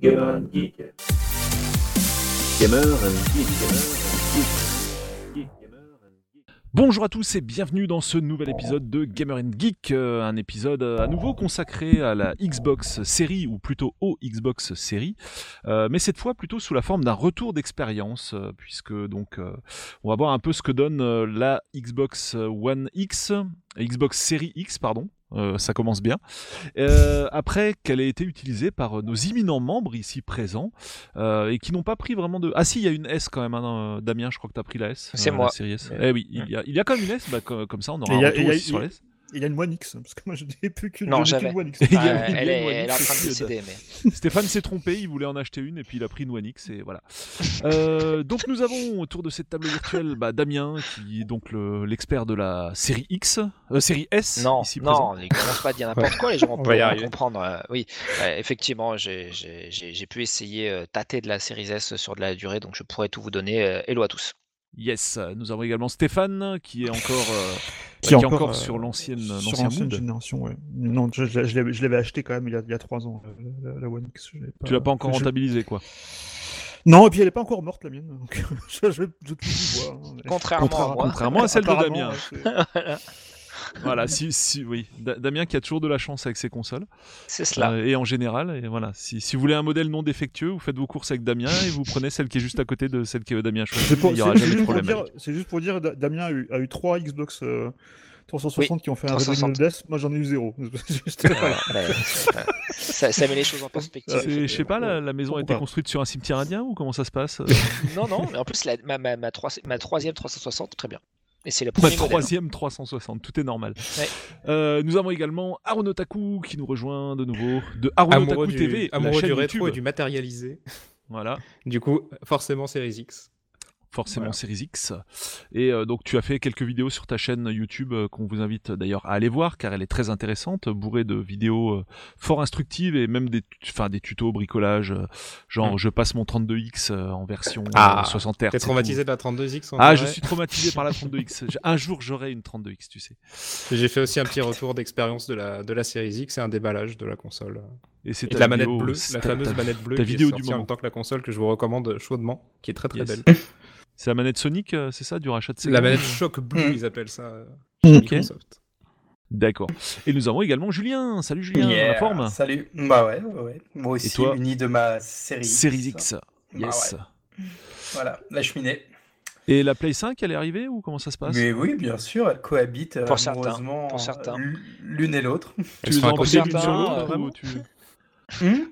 Gamer and Geek. Gamer and Geek. Gamer and Geek. Geek, Gamer and Geek. Bonjour à tous et bienvenue dans ce nouvel épisode de Gamer and Geek, euh, un épisode euh, à nouveau consacré à la Xbox série ou plutôt au Xbox série, euh, mais cette fois plutôt sous la forme d'un retour d'expérience euh, puisque donc euh, on va voir un peu ce que donne la Xbox One X, Xbox série X pardon. Euh, ça commence bien. Euh, après qu'elle ait été utilisée par euh, nos imminents membres ici présents euh, et qui n'ont pas pris vraiment de. Ah si, il y a une S quand même, hein, euh, Damien. Je crois que tu as pris la S. C'est euh, moi. La série S. Eh oui, il y a, il y a quand même une S. Bah, co- comme ça, on aura Et un il y a- retour et il y a- aussi sur la S. Il y a une One X, parce que moi je n'ai plus qu'une Non, One X. Il y a- Ah, a elle, est, One elle est en train de décéder, mais Stéphane s'est trompé, il voulait en acheter une et puis il a pris une One X et voilà. Euh, donc nous avons autour de cette table virtuelle bah, Damien qui est donc le- l'expert de la série X, euh, série S non, ici non, ne commence pas à dire n'importe quoi, les gens On vont arriver. comprendre. euh, oui, euh, effectivement, j'ai- j'ai j'ai- j'ai pu essayer euh, tâter de la série S sur de la durée, donc je pourrais tout vous donner. euh, hello à tous. Yes, nous avons également Stéphane qui est encore, euh, Qui bah, est encore, euh, sur l'ancienne génération, ouais. Non, je, je- je l'avais- je acheté quand même il y a, il y a 3 ans, la, la- la One X. je l'ai Tu l'as pas encore je- rentabilisé quoi. Non, et puis elle est pas encore morte la mienne, donc je, je, je hein, mais- Contrairement à Contraire- moi. Contrairement à celle de Damien. Voilà, si, si, oui. Da- Damien qui a toujours de la chance avec ses consoles. C'est cela. Euh, et en général, et voilà. Si, si vous voulez un modèle non défectueux, vous faites vos courses avec Damien et vous prenez celle qui est juste à côté de celle que Damien y aura c'est- jamais c'est de juste pour problème. dire- c'est juste pour dire, Da- Damien a eu, a eu 3 Xbox euh, 360 qui ont fait un 360. Rebellion Death, moi j'en ai eu 0. Juste- Voilà, ouais, ouais. ça, ça met les choses en perspective. C'est- Je sais pas, la, la maison a été construite sur un cimetière indien ou comment ça se passe Non, non, mais en plus, la- ma, ma, ma, trois- ma troisième 360, très bien. Et c'est le premier modèle. troisième 360, tout est normal. Ouais. Euh, nous avons également Arunotaku qui nous rejoint de nouveau de Arunotaku Amoureux TV, la amoureux chaîne du rétro YouTube. et du matérialisé. Voilà, Du coup, forcément, Series X. forcément Voilà. Series X. Et euh, donc tu as fait quelques vidéos sur ta chaîne YouTube euh, qu'on vous invite d'ailleurs à aller voir car elle est très intéressante, bourrée de vidéos euh, fort instructives et même des, enfin, des tutos bricolage, genre Mm. je passe mon 32X euh, en version Ah, 60 Hz. T'es traumatisé de la 32X en Ah, je suis traumatisé par la 32X. J'ai- Un jour, j'aurai une 32X, tu sais. J'ai fait aussi un petit retour d'expérience de la, de la Series X et un déballage de la console. Et c'est la manette bleue, c'est la fameuse manette bleue ta qui vidéo est du sortie en moment. même temps que la console que je vous recommande chaudement, qui est très très Yes. belle. C'est la manette Sonic, euh, c'est ça, du rachat de Sega La manette Shock Blue, Mm. ils appellent ça. euh, Mm. chez Ok. Microsoft. D'accord. Et nous avons également Julien. Salut Julien, Yeah, la forme Salut. Bah ouais, ouais, ouais. Moi aussi, toi uni de ma série. Series X. Bah Yes. ouais. Voilà, la cheminée. Et la Play 5, elle est arrivée ou comment ça se passe? Mais oui, bien sûr, elles cohabitent euh, Pour certains, pour certains. euh, l'une et l'autre. Tu les sont as l'une sur l'autre euh, tu... Hmm?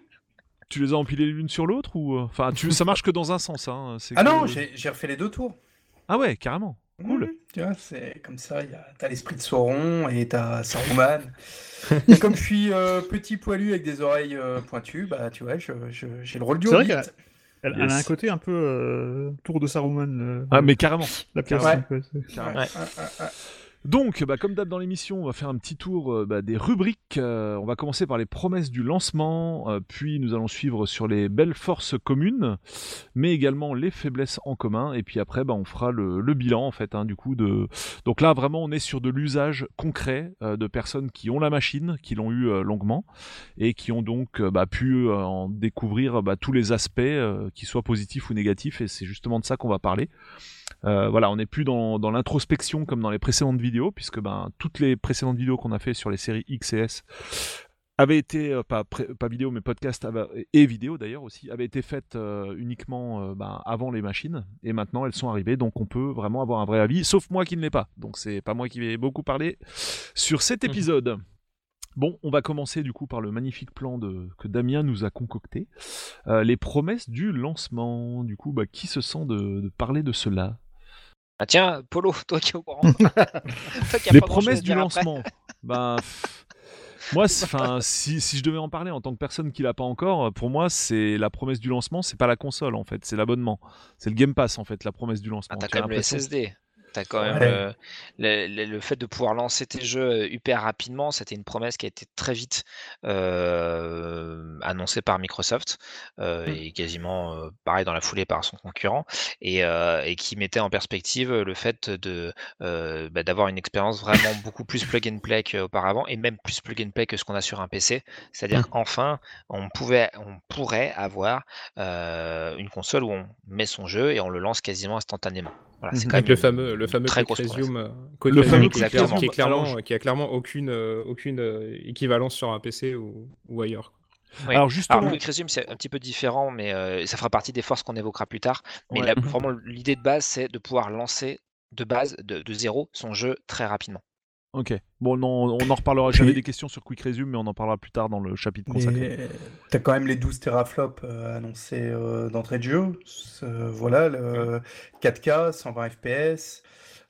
Tu les as empilées l'une sur l'autre ou euh, enfin tu... ça marche que dans un sens hein. ah que- non, j'ai refait les deux tours. Ah ouais, carrément. Cool. Tu vois, c'est comme ça, t'as l'esprit de Sauron et t'as Saruman. et comme je suis euh, petit poilu avec des oreilles euh, pointues, bah tu vois, j'ai le rôle du C'est vrai hobbit. qu'elle- Elle, elle a un côté un peu euh, tour de Saruman. euh, Ah mais carrément. la pièce. Ouais. ouais, ouais, ouais. Donc, bah, comme d'hab dans l'émission, on va faire un petit tour euh, bah, des rubriques. Euh, on va commencer par les promesses du lancement, euh, puis nous allons suivre sur les belles forces communes, mais également les faiblesses en commun. Et puis après, bah, on fera le, bilan fait. hein, coup, de donc là vraiment, on est sur de l'usage concret de personnes qui ont la machine, qui l'ont eu longuement et qui ont donc pu en découvrir tous les aspects, qu'ils soient positifs ou négatifs. Et c'est justement de ça qu'on va parler. Euh, voilà, on n'est plus dans, dans l'introspection comme dans les précédentes vidéos, puisque ben, toutes les précédentes vidéos qu'on a fait sur les séries X et S avaient été, euh, pas, vidéo, mais podcast et vidéo d'ailleurs aussi, avaient été faites euh, uniquement euh, ben, avant les machines, et maintenant elles sont arrivées, donc on peut vraiment avoir un vrai avis, sauf moi qui ne l'ai pas. Donc c'est pas moi qui vais beaucoup parler sur cet Mhm. épisode. Bon, on va commencer du coup par le magnifique plan de, que Damien nous a concocté. Les promesses du lancement. Du coup, bah, qui se sent de- de parler de cela? Ah tiens, Polo, toi qui es au courant. Toi qui as Les promesses du lancement. bah, pff, moi, enfin, si, si je devais en parler en tant que personne qui l'a pas encore, pour moi, c'est la promesse du lancement, c'est pas la console en fait, c'est l'abonnement, c'est le Game Pass en fait, la promesse du lancement. Ah, t'as quand même le SSD. Tu as quand même Ouais. euh, le, le- le fait de pouvoir lancer tes jeux euh, hyper rapidement. C'était une promesse qui a été très vite euh, annoncée par Microsoft euh, Mm. et quasiment euh, pareil dans la foulée par son concurrent et, et qui mettait en perspective le fait de bah, d'avoir une expérience vraiment beaucoup plus plug and play qu'auparavant et même plus plug and play que ce qu'on a sur un PC. C'est-à-dire Mm. qu'enfin, on pouvait, on pourrait avoir une console où on met son jeu et on le lance quasiment instantanément. Voilà, c'est Mhm. quand Avec le fameux, le fameux très Quick. Resume, euh, Quick Le fameux qui, Quick clairement- Resume. qui est clairement, Alors, je- qui a clairement aucune, euh, aucune euh, équivalence sur un PC ou, ou ailleurs. Oui. Alors justement, Alors, Quick Resume, c'est un petit peu différent, mais euh, ça fera partie des forces qu'on évoquera plus tard. Mais Ouais. là, vraiment, l'idée de base, c'est de pouvoir lancer de base, de, de zéro, son jeu très rapidement. Ok. Bon, non, on en reparlera. J'avais Puis- des questions sur Quick Resume, mais on en parlera plus tard dans le chapitre consacré. T'as quand même les 12 teraflops euh, annoncés euh, d'entrée de jeu. Euh, voilà, le 4K, 120 FPS.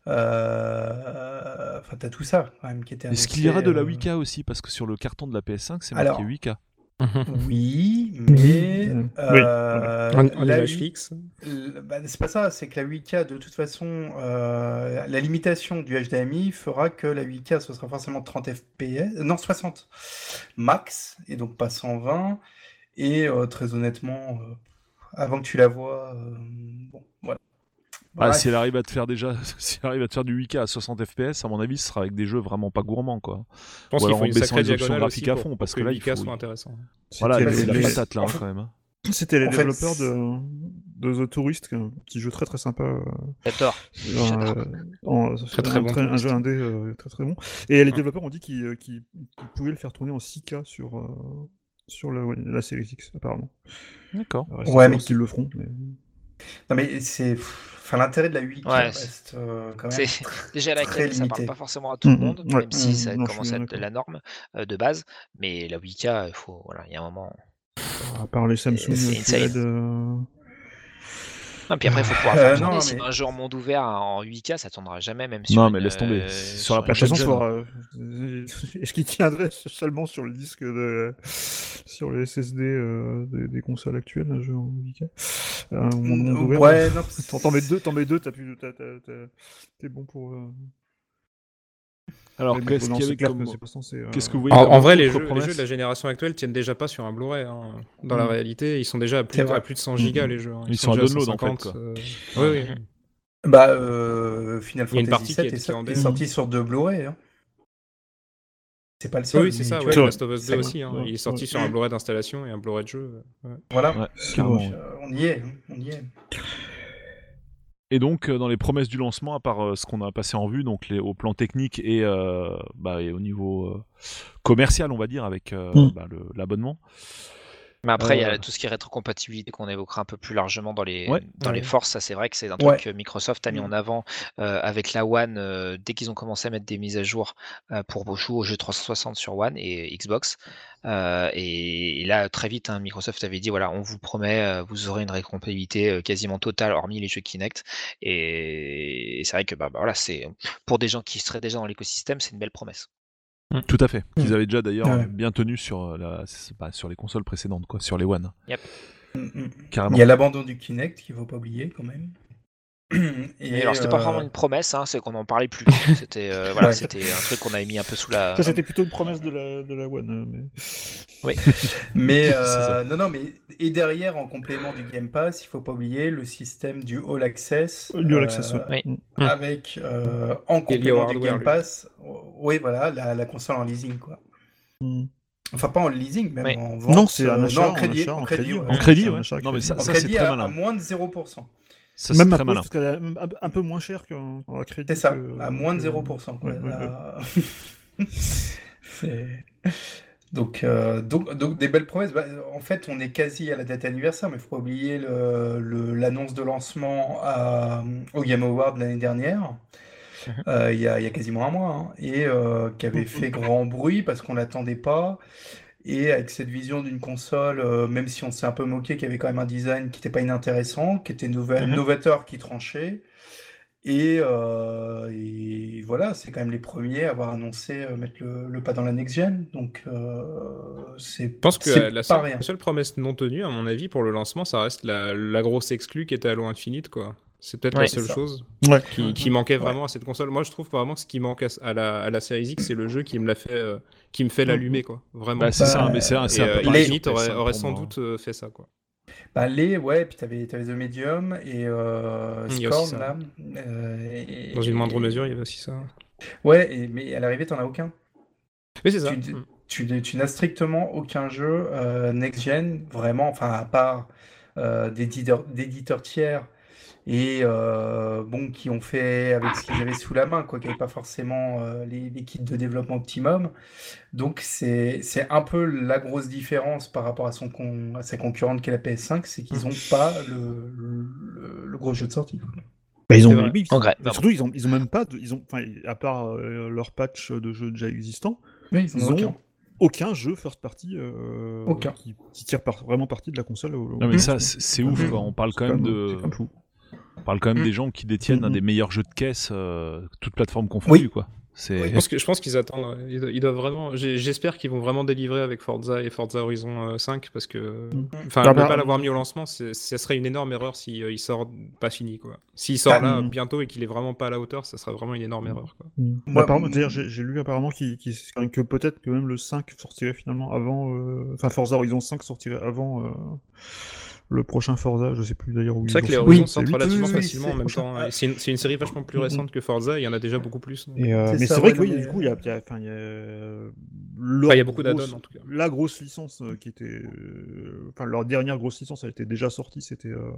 euh, Enfin, t'as tout ça quand même qui était Est-ce qu'il y aura de la euh, 8K aussi? Parce que sur le carton de la PS5, c'est Alors, marqué 8K. Oui, mais Oui, euh, la 8 fixe. Bah, c'est pas ça, c'est que la 8K, de toute façon, euh, la limitation du HDMI fera que la 8K, ce sera forcément 30 FPS, euh, non 60 max, et donc pas 120. Et euh, très honnêtement, euh, avant que tu la vois, euh, bon. Ah, si elle arrive à te faire déjà, si elle arrive à te faire du 8K à 60 FPS, à mon avis, ce sera avec des jeux vraiment pas gourmands, quoi. Je pense Ou qu'il alors faut en une baissant sacrée les options graphiques à fond, pour parce que que là, il 8K faut- soit intéressant. Voilà, les- la les- patate là, en hein, fait- quand même. hein. C'était les En développeurs de, de The Tourist, un petit jeu très très sympa. euh, J'adore. euh, Très, très un, bon très- un jeu indé euh, très très bon. Et les Mm. développeurs ont dit qu'ils euh, pouvaient le faire tourner en 6K sur, euh, sur la, la série X, apparemment. D'accord. Ouais, mais- mais qu'ils le feront. Mais... Non mais c'est, enfin l'intérêt de la 8K Ouais, reste euh, quand même. C'est déjà la très qualité, ça parle limité. pas forcément à tout le Mhm, monde, ouais, même si mhm, ça non, commence à être la norme euh, de base. Mais la 8K, il faut, voilà, il y a un moment. À part les Samsung c'est insane. Euh, Non, puis après, il faut pouvoir Euh, faire non, tourner. mais- un jeu en monde ouvert en 8K, ça tournera jamais, même sur Non, une, mais laisse tomber. euh, Sur la gen. faudra, euh, est-ce qu'il tiendrait seulement sur le disque de, sur les SSD euh, des, des consoles actuelles, un jeu en 8K euh, monde- monde ouvert, Ouais, non. T'en mets deux, t'en mets deux, t'as plus, t'as- t'as- t'as- t'es bon pour. Alors, qu'est-ce avait clair comme... que censé, euh, que vous voyez En, en vrai, les jeux, les jeux de la génération actuelle tiennent déjà pas sur un Blu-ray. hein. Dans la Mm. réalité, ils sont déjà à plus, à plus de 100 gigas Mm. les jeux. hein. Ils sont à déjà download, en fait, 150, quoi. euh, Oui, oui. Bah, euh, Final Fantasy qui VII est- est, est sorti sur deux Blu-ray. Hein. C'est pas le seul. Oui, c'est ça, ouais, Last of Us 2 ça- aussi. hein. Il est sorti Ouais. sur un Blu-ray d'installation et un Blu-ray de jeu. ouais. Voilà. Ouais. Donc, euh, on y est, on y est. Et donc, euh, dans les promesses du lancement, à part euh, ce qu'on a passé en vue, donc les, au plan technique et, euh, bah, et au niveau euh, commercial, on va dire, avec euh, Mm. bah, l'abonnement. Mais après, il y Euh. a tout ce qui est rétrocompatibilité qu'on évoquera un peu plus largement dans les, Ouais. dans les forces. Ça, c'est vrai que c'est un Ouais. truc que Microsoft a mis Mm. en avant euh, avec la One euh, dès qu'ils ont commencé à mettre des mises à jour euh, pour jouer au jeu 360 sur One et Xbox. Euh, et, et là, très vite, hein, Microsoft avait dit voilà, on vous promet, euh, vous aurez une rétrocompatibilité euh, quasiment totale, hormis les jeux Kinect. Et, et c'est vrai que bah, bah, voilà, c'est pour des gens qui seraient déjà dans l'écosystème, c'est une belle promesse. Tout à fait. Qu'ils Mm. avaient déjà d'ailleurs Ouais. bien tenu sur, euh, la, bah, sur les consoles précédentes, quoi, sur les One. Mm, mm. Carrément. Il y a l'abandon du Kinect qu'il faut pas oublier quand même. Et alors, c'était pas euh, vraiment une promesse, hein, c'est qu'on n'en parlait plus. C'était euh, voilà, c'était un truc qu'on avait mis un peu sous la. Ça, c'était plutôt une promesse de la, de la One. euh, Mais... Mais euh, non, non, mais et derrière, en complément du Game Pass, il faut pas oublier le système du All Access. Du All euh, Access, ouais. oui. Mm. Avec euh, en complément du Game lui. Pass, oui, voilà, la, la console en leasing, quoi. Mm. Enfin, pas en leasing, même Oui. en vente. Non, c'est un euh, achat, non, en en crédit. en en crédit, crédit, ouais. En crédit, c'est un ouais. Non, mais ça, En ça c'est crédit très à, malin. à moins de 0%. Ça, Même très cause, malin. parce qu'elle est un, peu moins cher qu'en crédit. C'est ça, que- à moins de que- 0%. quoi. ouais, donc, euh, donc, donc, des belles promesses. Bah, en fait, on est quasi à la date anniversaire, mais il faut pas oublier le- le- l'annonce de lancement à- au Game Award l'année dernière, euh, il y a, il y a quasiment un mois, hein, et euh, qui avait fait grand bruit parce qu'on l'attendait pas. Et avec cette vision d'une console, euh, même si on s'est un peu moqué, qui avait quand même un design qui n'était pas inintéressant, qui était nouvel- Mhm. novateur, qui tranchait. Et, euh, et voilà, c'est quand même les premiers à avoir annoncé euh, mettre le, le pas dans la next-gen. Donc, c'est Je pense que la seule, rien. la seule promesse non tenue, à mon avis, pour le lancement, ça reste la, la grosse exclue qui était Halo Infinite, quoi. C'est peut-être Ouais, la seule chose Ouais. qui, qui manquait vraiment à cette console. Moi, je trouve vraiment que ce qui manque à, à la, à la Series X, c'est le jeu qui me l'a fait, euh, qui me fait l'allumer, quoi. Vraiment. Bah, c'est Bah, ça, mais c'est un, c'est Et un peu euh, Infinite sur aurait, PS5 aurait pour sans moi. doute euh, fait ça, quoi. Bah, les, ouais, puis t'avais, t'avais The Medium et euh, aussi Scorn, là. euh, et- Dans une moindre et- mesure, il y avait aussi ça. Ouais, et- mais à l'arrivée, t'en as aucun. Mais c'est ça. Tu, Mm. tu, tu n'as strictement aucun jeu euh, next-gen, vraiment, enfin, à part euh, d'éditeurs, d'éditeurs tiers et euh, bon, qui ont fait avec ce qu'ils avaient sous la main, quoi, qui n'avaient pas forcément euh, les, les kits de développement optimum. Donc, c'est, c'est un peu la grosse différence par rapport à, son con- à sa concurrente qui est la PS5, c'est qu'ils n'ont pas le, le, le gros jeu de sortie. Bah, ils ont, En vrai, pardon. surtout, ils ont, ils ont même pas, de- ils ont, enfin, à part euh, leur patch de jeux déjà existants, Oui, ils ont ont aucun. aucun jeu first party euh, Aucun. qui, qui tire par- vraiment partie de la console. au- Non mais ça c'est c'est ouf quoi. On parle quand même de. On parle quand même Mhm. des gens qui détiennent un Mhm. des meilleurs jeux de caisse euh, toutes plateformes confondues quoi. C'est Je pense que- je pense qu'ils attendent. euh, Ils, do- ils doivent vraiment. J'espère qu'ils vont vraiment délivrer avec Forza et Forza Horizon euh, 5 parce que. Mm. Enfin, Bah, ne bah, pas l'avoir mis au lancement, ce serait une énorme erreur si euh, il sort pas fini quoi. S'il sort Ah, là mm. bientôt et qu'il est vraiment pas à la hauteur, ça serait vraiment une énorme erreur quoi. Mm. Moi- Apparemment, d'ailleurs, j'ai lu apparemment que peut-être que même le 5 sortirait finalement avant. euh, Enfin, Forza Horizon 5 sortirait avant euh, le prochain Forza. Je sais plus d'ailleurs où C'est vrai que les. Horizons Oui, sortent relativement oui, oui, facilement c'est en même prochain. temps. et C'est une, série vachement plus récente que Forza, il y en a déjà beaucoup plus. Et, euh, mais c'est vrai que oui, du coup, il y a, il y a- y a, leur Enfin, il y a beaucoup d'add-ons, en tout cas. La grosse licence euh, qui était, euh, enfin leur dernière grosse licence, elle était déjà sortie, c'était, euh,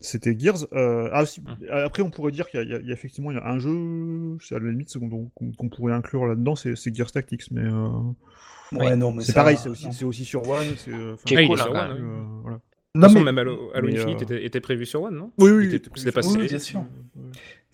c'était Gears. Euh, ah, si- Hum. Après, on pourrait dire qu'il y, a- y effectivement il y a un jeu, c'est à la limite qu'on pourrait inclure là-dedans, c'est c'est Gears Tactics, mais euh, Ouais, non, mais c'est pareil, c'est aussi, sur One. c'est, euh, est Ah, cool, hein, euh, voilà. De Non, toute façon, mais- même Halo, Halo mais, Infinite euh, était, était prévu sur One, non Oui, oui, était- oui, c'était pas oui, série. bien sûr.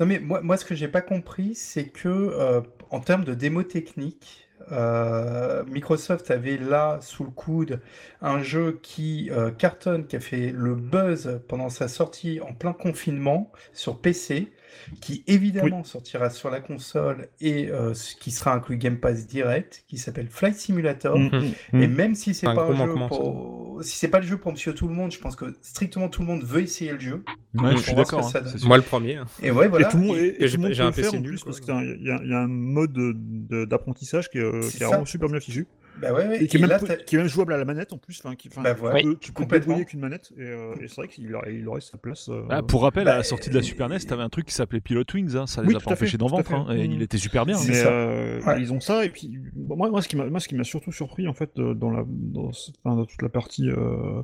Non, mais moi, moi ce que j'ai pas compris, c'est que euh, en termes de démo technique, euh, Microsoft avait là sous le coude un jeu qui euh, cartonne, qui a fait le buzz pendant sa sortie en plein confinement sur PC, qui évidemment sortira sur la console et euh, qui sera inclus Game Pass direct, qui s'appelle Flight Simulator. Mm, mm, Et mm. même si c'est pas gros un jeu manquement, pour... si c'est pas le jeu pour Monsieur Tout le Monde, je pense que strictement tout le monde veut essayer le jeu. Ouais, je suis d'accord. hein. Moi, le premier. hein. Et ouais, voilà. et tout le monde, Et- tout j'ai un PC nul, parce qu'il y, a- y un mode de- de- d'apprentissage qui est, euh, qui est vraiment super bien fichu Bah ouais, ouais. et qui est, Et même, là, peu- t'as- qui est même jouable à la manette en plus. Enfin, qui, enfin, Bah tu voilà. peux- tu peux débrouiller qu'une manette et, euh, et c'est vrai qu'il aurait, il aurait sa place. euh, Ah, pour rappel, à bah, la sortie de la Super NES, t'avais un truc qui s'appelait Pilot Wings, hein, ça les Oui, a pas à fait, empêchés d'en à vendre, hein, et il était super bien. Mais euh, Ouais. ils ont ça et puis bon, moi, moi ce qui m'a moi ce qui m'a surtout surpris en fait dans la dans, ce- enfin, dans toute la partie euh,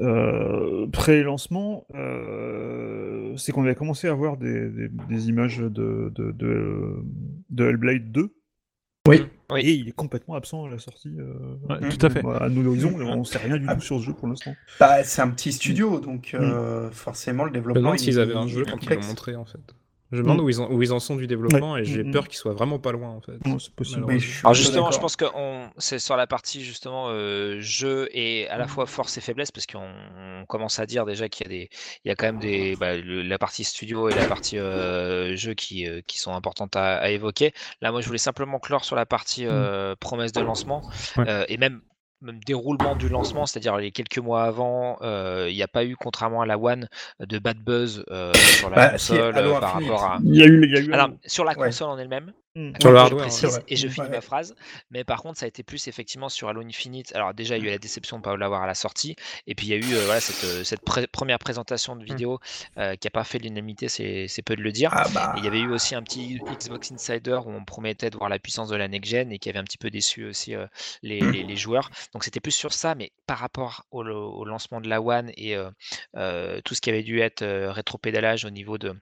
euh, pré-lancement euh, c'est qu'on avait commencé à voir des, des, des images de de, de de Hellblade 2 Oui. Oui. et il est complètement absent à la sortie euh, Ouais, tout à fait. à nous l'horizon on sait rien du Ah. tout sur ce jeu pour l'instant Bah, c'est un petit studio, donc euh, forcément le développement. demande il- s'ils avaient un jeu quand ils l'ont montré en fait. Je me demande Mm. où, ils en, où ils en sont du développement et j'ai Mm, mm. peur qu'ils soient vraiment pas loin en fait. Non, c'est possible je Alors justement, je pense que on- c'est sur la partie justement euh, jeu et à la fois force et faiblesse parce qu'on on commence à dire déjà qu'il y a des, il y a quand même des, bah, le- la partie studio et la partie euh, jeu qui, euh, qui sont importantes à, à évoquer. Là, moi, je voulais simplement clore sur la partie euh, promesse de lancement Ouais. euh, et même même déroulement du lancement, c'est-à-dire les quelques mois avant, euh, il n'y a pas eu, contrairement à la One, de bad buzz euh, sur la Bah, console euh, par rapport à. il y a eu il y a eu Alors, sur la Ouais. console en elle-même, Mm. Sur le je précise et je finis Ouais. ma phrase. Mais par contre, ça a été plus effectivement sur Halo Infinite. Alors déjà, il y a eu la déception de ne pas l'avoir à la sortie. Et puis il y a eu euh, voilà, cette, euh, cette première présentation de vidéo euh, qui n'a pas fait l'unanimité, c'est c'est peu de le dire. Ah bah. Et il y avait eu aussi un petit Xbox Insider où on promettait de voir la puissance de la next-gen et qui avait un petit peu déçu aussi euh, les, les- les joueurs. Donc c'était plus sur ça, mais par rapport au, au lancement de la One et euh, euh, tout ce qui avait dû être euh, rétropédalage au niveau de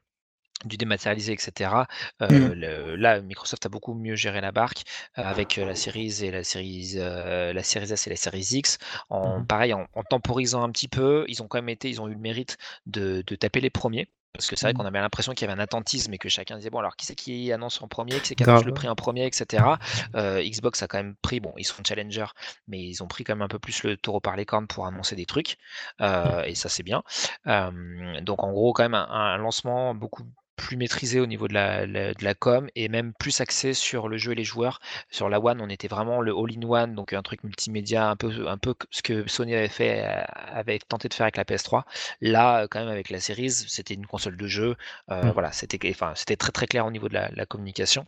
du dématérialisé, etc. Euh, Mm. le- là, Microsoft a beaucoup mieux géré la barque euh, avec euh, la Series et la Series, la Series S et la Series X. En Mhm. pareil, en, en temporisant un petit peu, ils ont quand même été, ils ont eu le mérite de, de taper les premiers. Parce que c'est vrai Mhm. qu'on avait l'impression qu'il y avait un attentisme et que chacun disait bon alors qui c'est qui annonce en premier, qui c'est qui annonce le prix en premier, etc. Euh, Xbox a quand même pris, bon ils sont challenger, mais ils ont pris quand même un peu plus le taureau par les cornes pour annoncer des trucs euh, et ça c'est bien. Euh, donc en gros quand même un, un lancement beaucoup plus maîtrisé au niveau de la, la- de la com et même plus axé sur le jeu et les joueurs. Sur la One, on était vraiment le all-in-one, donc un truc multimédia, un peu, un peu ce que Sony avait fait, euh, avait tenté de faire avec la PS3. Là, euh, quand même, avec la Series, c'était une console de jeu. euh, Mm. Voilà, c'était, enfin, c'était très très clair au niveau de la, la communication.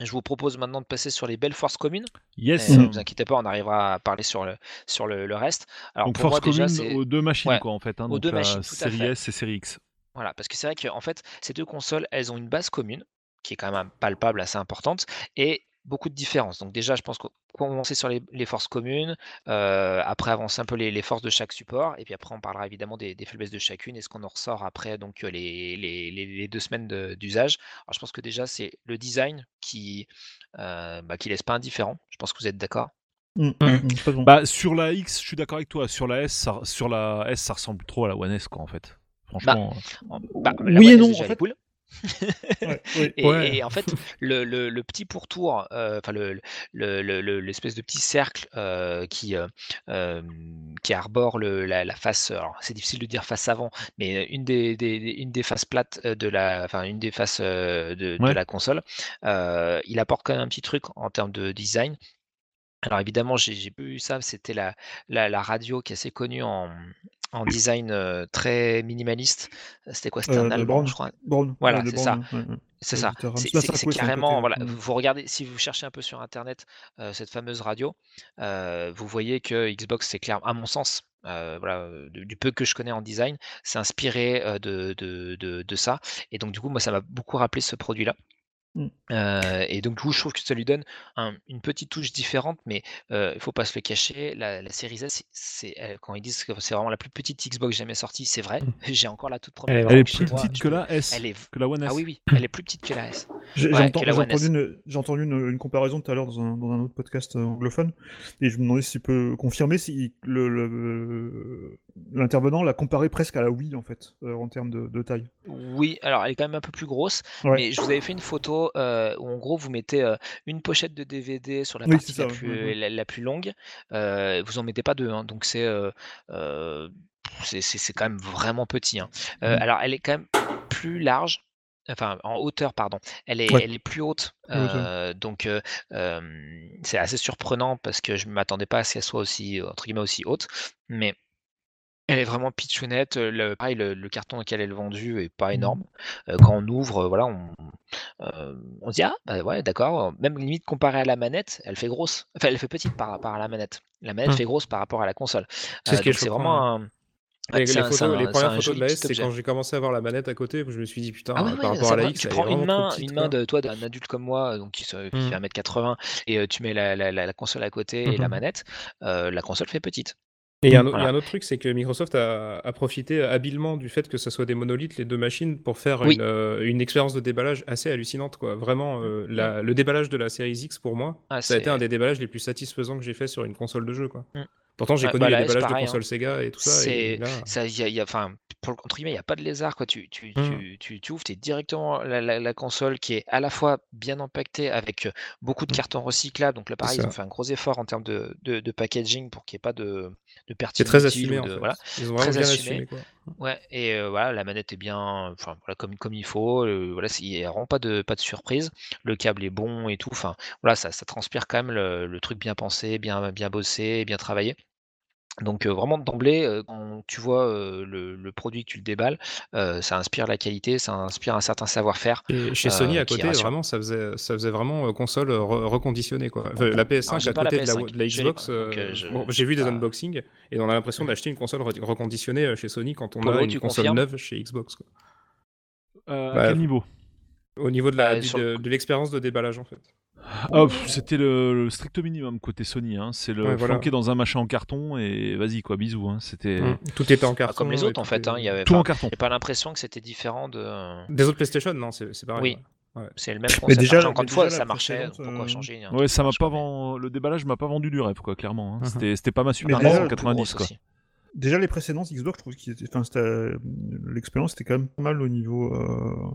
Je vous propose maintenant de passer sur les belles forces communes. Yes. Ne vous inquiétez pas, on arrivera à parler sur le, sur le, le reste. Alors, Donc pour force moi, déjà, commune aux deux machines, Ouais, quoi, en fait. hein, aux donc deux la machines, série. S et série X. Voilà, parce que c'est vrai qu'en fait, ces deux consoles, elles ont une base commune, qui est quand même palpable, assez importante, et beaucoup de différences. Donc déjà, je pense qu'on va commencer sur les, les forces communes, euh, après avancer un peu les, les forces de chaque support, et puis après on parlera évidemment des, des faiblesses de chacune, et ce qu'on en ressort après donc euh, les, les- les- les deux semaines de- d'usage. Alors je pense que déjà, c'est le design qui, euh, bah, qui laisse pas indifférent. Je pense que vous êtes d'accord? Mm, mm, mm, pas bon. Bah, sur la X, je suis d'accord avec toi. Sur la S, ça, sur la S, ça ressemble trop à la One S, quoi, en fait. Franchement. En- bah, la Oui et non, déjà, en fait. cool. Ouais, oui. Et, Ouais. et en fait, le, le- le petit pourtour, euh, enfin le, le- le- le- l'espèce de petit cercle euh, qui, euh, euh, qui arbore le, la, la face, alors c'est difficile de dire face avant, mais une des, des- des- une des faces plates euh, de la, enfin une des faces euh, de, la console, euh, il apporte quand même un petit truc en termes de design. Alors évidemment, j'ai j'ai vu ça, c'était la, la, la radio qui est assez connue en, en design euh, très minimaliste. C'était quoi? C'était Euh, un Braun. je crois? Brown, Voilà, c'est ça. ouais, ouais. C'est ça. C'est carrément, voilà, ouais. vous regardez, si vous cherchez un peu sur Internet euh, cette fameuse radio, euh, vous voyez que Xbox, c'est clair, à mon sens, euh, voilà, du, du peu que je connais en design, c'est inspiré de, de, de, de ça. Et donc, du coup, moi, ça m'a beaucoup rappelé ce produit-là. Mm. Euh, et donc, du coup, je trouve que ça lui donne un- une petite touche différente, mais euh, il faut pas se le cacher. La, la série S, c'est- c'est, euh, quand ils disent que c'est vraiment la plus petite Xbox jamais sortie, c'est vrai. J'ai encore la toute première. Elle est Elle est donc chez plus moi, petite je que peux- la S, Elle est que la One S. ah oui, oui, elle est plus petite que la S. J'ai Ouais, j'ai entendu, que la j'ai One S. entendu une, j'ai entendu une, une comparaison tout à l'heure dans un, dans un autre podcast euh, anglophone, et je me demandais si tu peux confirmer si le, le- l'intervenant l'a comparé presque à la Wii en fait, euh, en termes de, de taille. Oui, alors elle est quand même un peu plus grosse, Ouais. mais je vous avais fait une photo euh, où en gros vous mettez euh, une pochette de DVD sur la partie ça, la, plus, ouais, ouais. la, la plus longue, vous en mettez pas deux, hein, donc c'est c'est quand même vraiment petit. hein. Euh, Mm. alors elle est quand même plus large. Enfin, en hauteur, pardon. Elle est, Ouais. elle est plus haute. Donc, euh, c'est assez surprenant parce que je ne m'attendais pas à ce qu'elle soit aussi, entre guillemets, aussi haute. Mais elle est vraiment pitchounette. Le, pareil, le, le carton auquel elle est vendue est pas Mhm. énorme. Euh, quand on ouvre, euh, voilà, on, euh, on se dit ah bah ouais d'accord. Même limite comparé à la manette, elle fait grosse. Enfin, elle fait petite par rapport à la manette. La manette Mhm. fait grosse par rapport à la console. C'est ce vraiment un. Les, ouais, c'est les un- c'est photos, un- les c'est premières photos de la S, c'est quand j'ai commencé à voir la manette à côté, je me suis dit putain, Ah ouais, par ouais, rapport à la X, tu prends une main, petite, une main de toi d'un adulte comme moi, donc qui, fait 1m80, et euh, tu mets la, la- la- la console à côté et la manette, euh, la console fait petite. Et il y, a un autre- il y a Voilà. un autre truc, c'est que Microsoft a, a profité habilement du fait que ce soit des monolithes, les deux machines, pour faire Oui. une, euh, une expérience de déballage assez hallucinante. Quoi. Vraiment, euh, la- le déballage de la Series X, pour moi, Ah, ça a été un des déballages les plus satisfaisants que j'ai fait sur une console de jeu. Quoi. Mm. Pourtant, j'ai connu bah, les déballages de pareil, hein. Sega et tout ça. C'est Et là, ça, y a, y a- enfin, pour le- entre guillemets, il n'y a pas de lézard quoi. Tu, tu, Mm. tu, tu, tu ouvres, es directement la, la, la console qui est à la fois bien empaquetée avec euh, beaucoup de Mm. cartons recyclables. Donc là, pareil, ils ont fait un gros effort en termes de, de, de packaging pour qu'il n'y ait pas de, de c'est très assumé en fait. voilà. Ils ont Très vraiment bien assumé. assumé. Quoi. Ouais, et voilà, la manette est bien, enfin voilà, comme, il faut. voilà, il n'y a pas de, pas de surprise. Le câble est bon et tout. Voilà, ça, ça transpire quand même le, le truc bien pensé, bien, bien bossé, bien travaillé. Donc euh, vraiment d'emblée, euh, quand tu vois euh, le, le produit que tu le déballes, euh, ça inspire la qualité, ça inspire un certain savoir-faire. Et chez Sony à côté, vraiment, ça faisait, ça faisait vraiment console re- reconditionnée. Quoi. Enfin, la Alors, PS5 j'ai à la côté de la, PS5, de la je l'ai Xbox, bon, j'ai vu des unboxings et on a l'impression d'acheter une console re- reconditionnée chez Sony quand on a une console neuve chez Xbox. Quoi. Euh, à Bah, quel niveau? Au niveau de la- Bah, de l'expérience de déballage en fait. Ah, C'était le, le strict minimum côté Sony. Hein. C'est le Ouais, voilà. dans un machin en carton et vas-y quoi, bisous. Hein. C'était Mm. Tout était en Ah, carton. comme les autres en fait. hein, il y avait, tout en carton. j'ai pas l'impression que c'était différent de. Des autres PlayStation, non, c'est pareil. Oui. ouais. C'est le même Mais concept. déjà, Après, encore mais une fois, déjà, ça marchait. Pourquoi euh, changer Ouais, ça m'a pas mais- vendu. Le déballage m'a pas vendu du rêve quoi, clairement. hein. Mhm. C'était c'était pas ma Super déjà, NES en le plus 90 grosse quoi. aussi. Déjà les précédentes Xbox, je trouve que l'expérience était euh, l'expérience était quand même pas mal au niveau euh,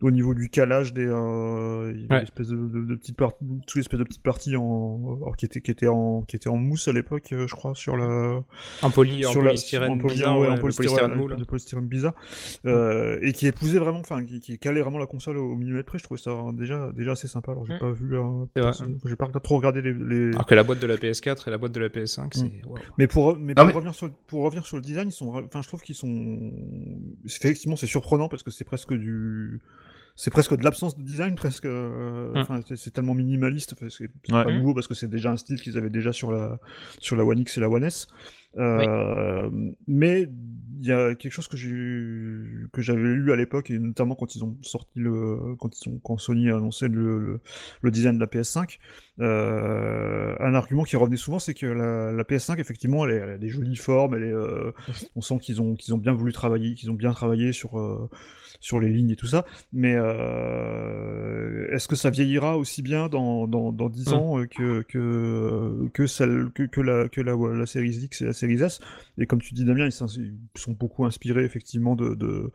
au niveau du calage des euh, Ouais. une espèce de, de, de petites parties toute espèce de petites parties en alors, qui étaient qui étaient en qui étaient en mousse à l'époque euh, je crois sur la En poly, en sur la polystyrène en poly- bizarre, ouais, en polystyrène, polystyrène mou, là. de polystyrène bizarre euh, et qui épousait vraiment enfin qui, qui calait vraiment la console au millimètre près je trouvais ça déjà déjà assez sympa alors j'ai Mm. pas vu C'est personne- j'ai pas trop regardé les, les... Alors que la boîte de la PS4 et la boîte de la PS5, c'est. Mm. waouh. Mais pour, mais Non, pour, mais- Revenir sur, pour revenir sur le design, ils sont, enfin, je trouve qu'ils sont. c'est- Effectivement, c'est surprenant parce que c'est presque du. C'est presque de l'absence de design, presque. euh, Mm. c'est- tellement minimaliste. c'est Ouais. pas Mm. nouveau parce que c'est déjà un style qu'ils avaient déjà sur la, sur la One X et la One S. Euh, Mais il y a quelque chose que j'ai que j'avais lu à l'époque et notamment quand ils ont sorti le quand ils ont quand Sony a annoncé le, le, le design de la PS5 euh, un argument qui revenait souvent, c'est que la, la PS5, effectivement, elle, est- elle a des jolies formes. Elle est, euh, on sent qu'ils ont, qu'ils ont bien voulu travailler, qu'ils ont bien travaillé sur, sur les lignes et tout ça. Mais euh, est-ce que ça vieillira aussi bien dans, dans, dans 10 Mm. ans euh, que, que, que, celle, que, que, la, que la, la série X et la série S? Et comme tu dis, Damien, ils, sont beaucoup inspirés, effectivement, de, de,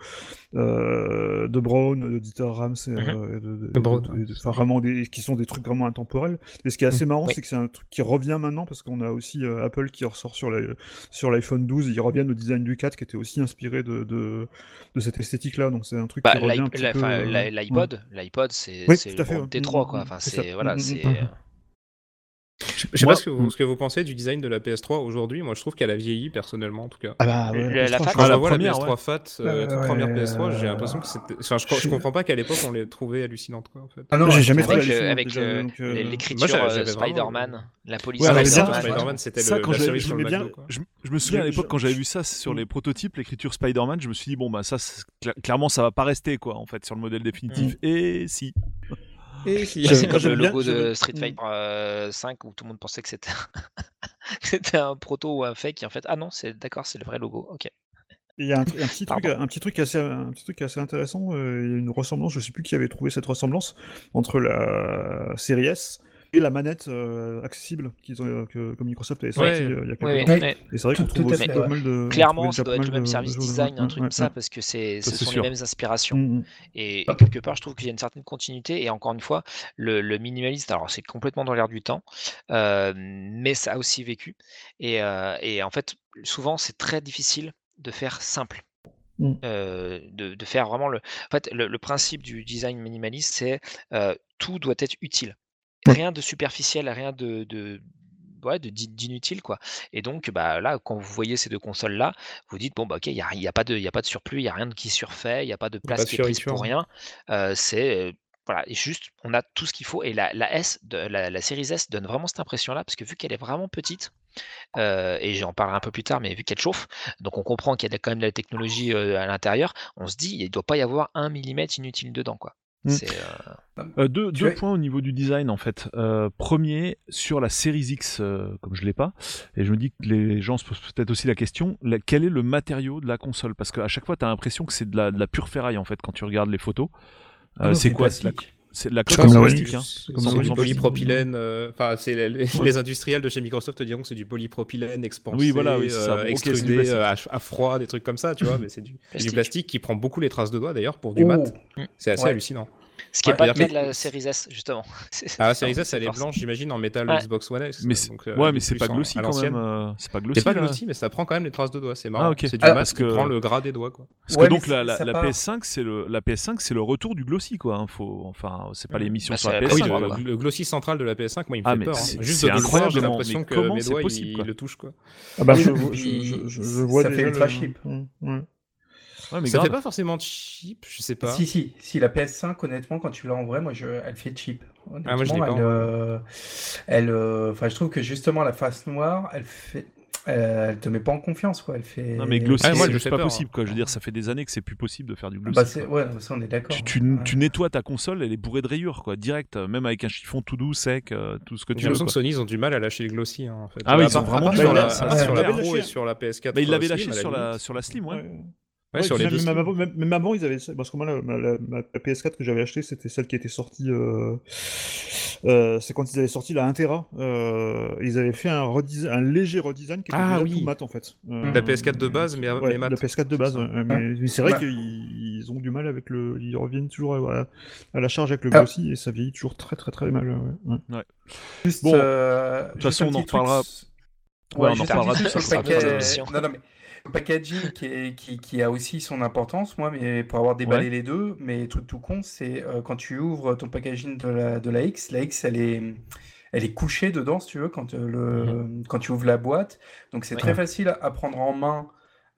euh, de Brown, de Dieter Rams, et, euh, et de, Brown, enfin, vraiment des, qui sont des trucs vraiment intemporels. Et ce qui est assez marrant, Oui. c'est que c'est un truc qui revient maintenant parce qu'on a aussi euh, Apple qui ressort sur la- sur l'iPhone 12. Ils reviennent au design du 4 qui était aussi inspiré de, de, de cette esthétique-là. Donc c'est un truc Bah, qui revient un petit peu. L'iPod, l'iPod, c'est le à fait, groupe ouais. T3, Mm, quoi. mm, Enfin, voilà, c'est. Mm. Je je sais Moi- pas ce que, vous, ce que vous pensez du design de la PS3 aujourd'hui. Moi, je trouve qu'elle a vieilli personnellement, en tout cas. Ah bah, ouais, La- la PS3, fac- Quand je la vois première, la PS3 ouais. Fat, euh, toute première ouais, PS3, j'ai euh, l'impression que c'était. Enfin, je, je comprends pas qu'à l'époque on les trouvait hallucinantes, quoi, en fait. Ah non, J'ai jamais trouvé Avec, la euh, l'écriture euh, vraiment- Spider-Man, la police Ouais, mais Spider-Man, c'était Ça, le- quand la je sur le bien, je, me souviens à l'époque quand j'avais vu ça sur Mm. les prototypes, l'écriture Spider-Man, je me suis dit bon bah ça clairement ça va pas rester quoi en fait sur le modèle définitif. Et si. Et c'est comme le bien- logo de Street Mm. Fighter euh, 5 où tout le monde pensait que c'était un proto ou un fake et en fait ah non c'est d'accord c'est le vrai logo ok Il y a un, un petit truc, un petit truc assez, un petit truc assez intéressant. euh, il y a une ressemblance. Je sais plus qui avait trouvé cette ressemblance entre la série S la manette euh, accessible qu'ils ont, euh, que, que Microsoft avait sorti Ouais. euh, il y a quelques temps. Ouais. Et c'est vrai qu'on trouve aussi pas mal de. clairement ça doit être le même de- service de design un truc ouais, comme ça parce que c'est ce sont sûr. les mêmes inspirations Mm, mm. et, et quelque part je trouve qu'il y a une certaine continuité et encore une fois le, le minimaliste alors c'est complètement dans l'air du temps euh, mais ça a aussi vécu et, euh, et en fait souvent c'est très difficile de faire simple Mm. euh, de, de faire vraiment le en fait le, le principe du design minimaliste c'est euh, tout doit être utile. Rien de superficiel rien de, ouais, d'inutile quoi. Et donc bah là quand vous voyez ces deux consoles là vous dites bon bah ok il y a, y a pas de il y a pas de surplus il y a rien qui surfait il y a pas de place pas qui est prise pour rien. Euh, c'est euh, voilà. Juste on a tout ce qu'il faut. Et la, la S de, la, la série S donne vraiment cette impression là parce que vu qu'elle est vraiment petite euh, et j'en parlerai un peu plus tard mais vu qu'elle chauffe donc on comprend qu'il y a quand même de la technologie à l'intérieur on se dit il doit pas y avoir un millimètre inutile dedans quoi euh, Euh, deux deux points au niveau du design en fait. Euh, premier sur la Series X, euh, comme je l'ai pas, et je me dis que les gens se posent peut-être aussi la question la- quel est le matériau de la console? Parce qu'à chaque fois, tu as l'impression que c'est de la, de la pure ferraille en fait quand tu regardes les photos. Ah c'est quoi? C'est. C'est de la coque comme plastique. Hein. C'est du polypropylène. euh, Enfin, c'est les, les- les industriels de chez Microsoft te diront que c'est du polypropylène expansé, Oui, voilà, oui, ça. euh, extrudé plastique. euh, à, à froid, des trucs comme ça, tu vois. Mais c'est du, Plastique. qui prend beaucoup les traces de doigts d'ailleurs pour du Oh. mat. C'est assez Ouais. hallucinant. Ce qui est Ouais, pas le cas de la série S justement Ah, la série S, elle est blanche, j'imagine, en métal Ouais. Xbox One S. Mais donc, euh, ouais, mais est c'est pas glossy quand même. euh, c'est pas glossy. C'est pas glossy, mais ça prend quand même les traces de doigts. C'est marrant. Ah. C'est du Ah, mat parce qui que- prend le gras des doigts, quoi. Parce Ouais, que donc la, la, ça la part. PS5 c'est le la PS5 c'est le retour du glossy quoi. hein. Faut enfin c'est pas l'émission Bah, sur la c'est- Ah oui, PS5. ça, le, glossy central de la PS5, moi, il me Ah, fait peur. hein. c'est- Juste incroyable, j'ai l'impression que mes c'est doigts, possible, ils le touchent, quoi. Ah bah, je, vois- déjà ultra le- cheap. Ouais. Mais Ça grave. fait pas forcément cheap, je sais pas. Si, si, si, la PS5, honnêtement, quand tu l'as en vrai, moi, je, elle fait cheap. Honnêtement, Ah, moi, je l'ai pas elle, euh, elle, euh, enfin, je trouve que justement, la face noire, elle fait, euh, elle te met pas en confiance, quoi. Elle fait. Non mais glossy Ah, c'est juste pas peur, possible quoi. Je veux hein. dire ça fait des années que c'est plus possible de faire du glossy. Bah, ouais, ça, on est d'accord. tu, tu, Ouais. tu nettoies ta console, elle est bourrée de rayures, quoi, direct, même avec un chiffon tout doux, sec, euh, tout ce que J'ai tu veux. que Sony, ils ont du mal à lâcher le glossy, hein, en fait. Ah oui, À ils ont part- vraiment part du sur mal, sur la vrai. Pro et sur la PS4. Bah, il l'avait Slim, lâché la, sur la Slim, ouais. Ouais, sur les même, avant, même, même avant, ils avaient parce que moi la, ma- la- ma PS4 que j'avais achetée, c'était celle qui était sortie. Euh, euh, c'est quand ils avaient sorti la 1 Tera. Euh, ils avaient fait un, léger redesign qui était Ah oui. tout mat en fait. Euh, La PS4 de base, mais, ouais, mais mat. La PS4 de base. Ça. ouais, mais, mais c'est vrai Ouais. qu'ils ils ont du mal avec le. Ils reviennent toujours à, à la charge avec le Ah. glossy et ça vieillit toujours très très très mal. ouais, ouais. Juste, Bon, euh, de toute façon, on en reparlera. Ouais, on en reparlera tout Émission. Non, non, mais packaging qui, est- qui, qui a aussi son importance, moi, mais pour avoir déballé Ouais. les deux, mais truc tout con, c'est euh, quand tu ouvres ton packaging de la, de la X, la X, elle est, elle est couchée dedans, si tu veux, quand, euh, le, quand tu ouvres la boîte. Donc c'est très facile à, prendre en main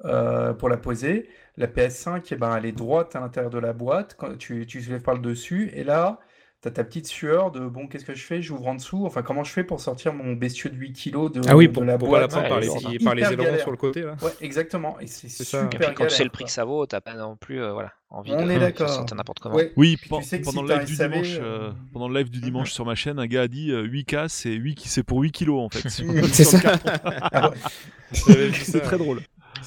euh, pour la poser. La PS5, eh ben, elle est droite à l'intérieur de la boîte, quand tu, tu soulèves par le dessus, et là, tu as ta petite sueur de bon, qu'est-ce que je fais? J'ouvre en dessous. Enfin, comment je fais pour sortir mon bestieux de 8 kilos de, Ah oui, de pour, la pour pas la par les, par les galère. sur le côté là. Ouais, exactement. Et c'est ça. super Et puis quand tu sais le prix que ça vaut, t'as pas non plus euh, voilà, envie On de est de d'accord. sortir n'importe comment. Ouais. Oui, Puis pen- tu sais que pendant si le live t'as du SAV, dimanche, euh, euh, pendant le live du dimanche sur ma chaîne, un gars a dit euh, 8K, c'est 8 qui c'est pour 8 kilos en fait. C'est ça. Ah vu C'est ça. très drôle.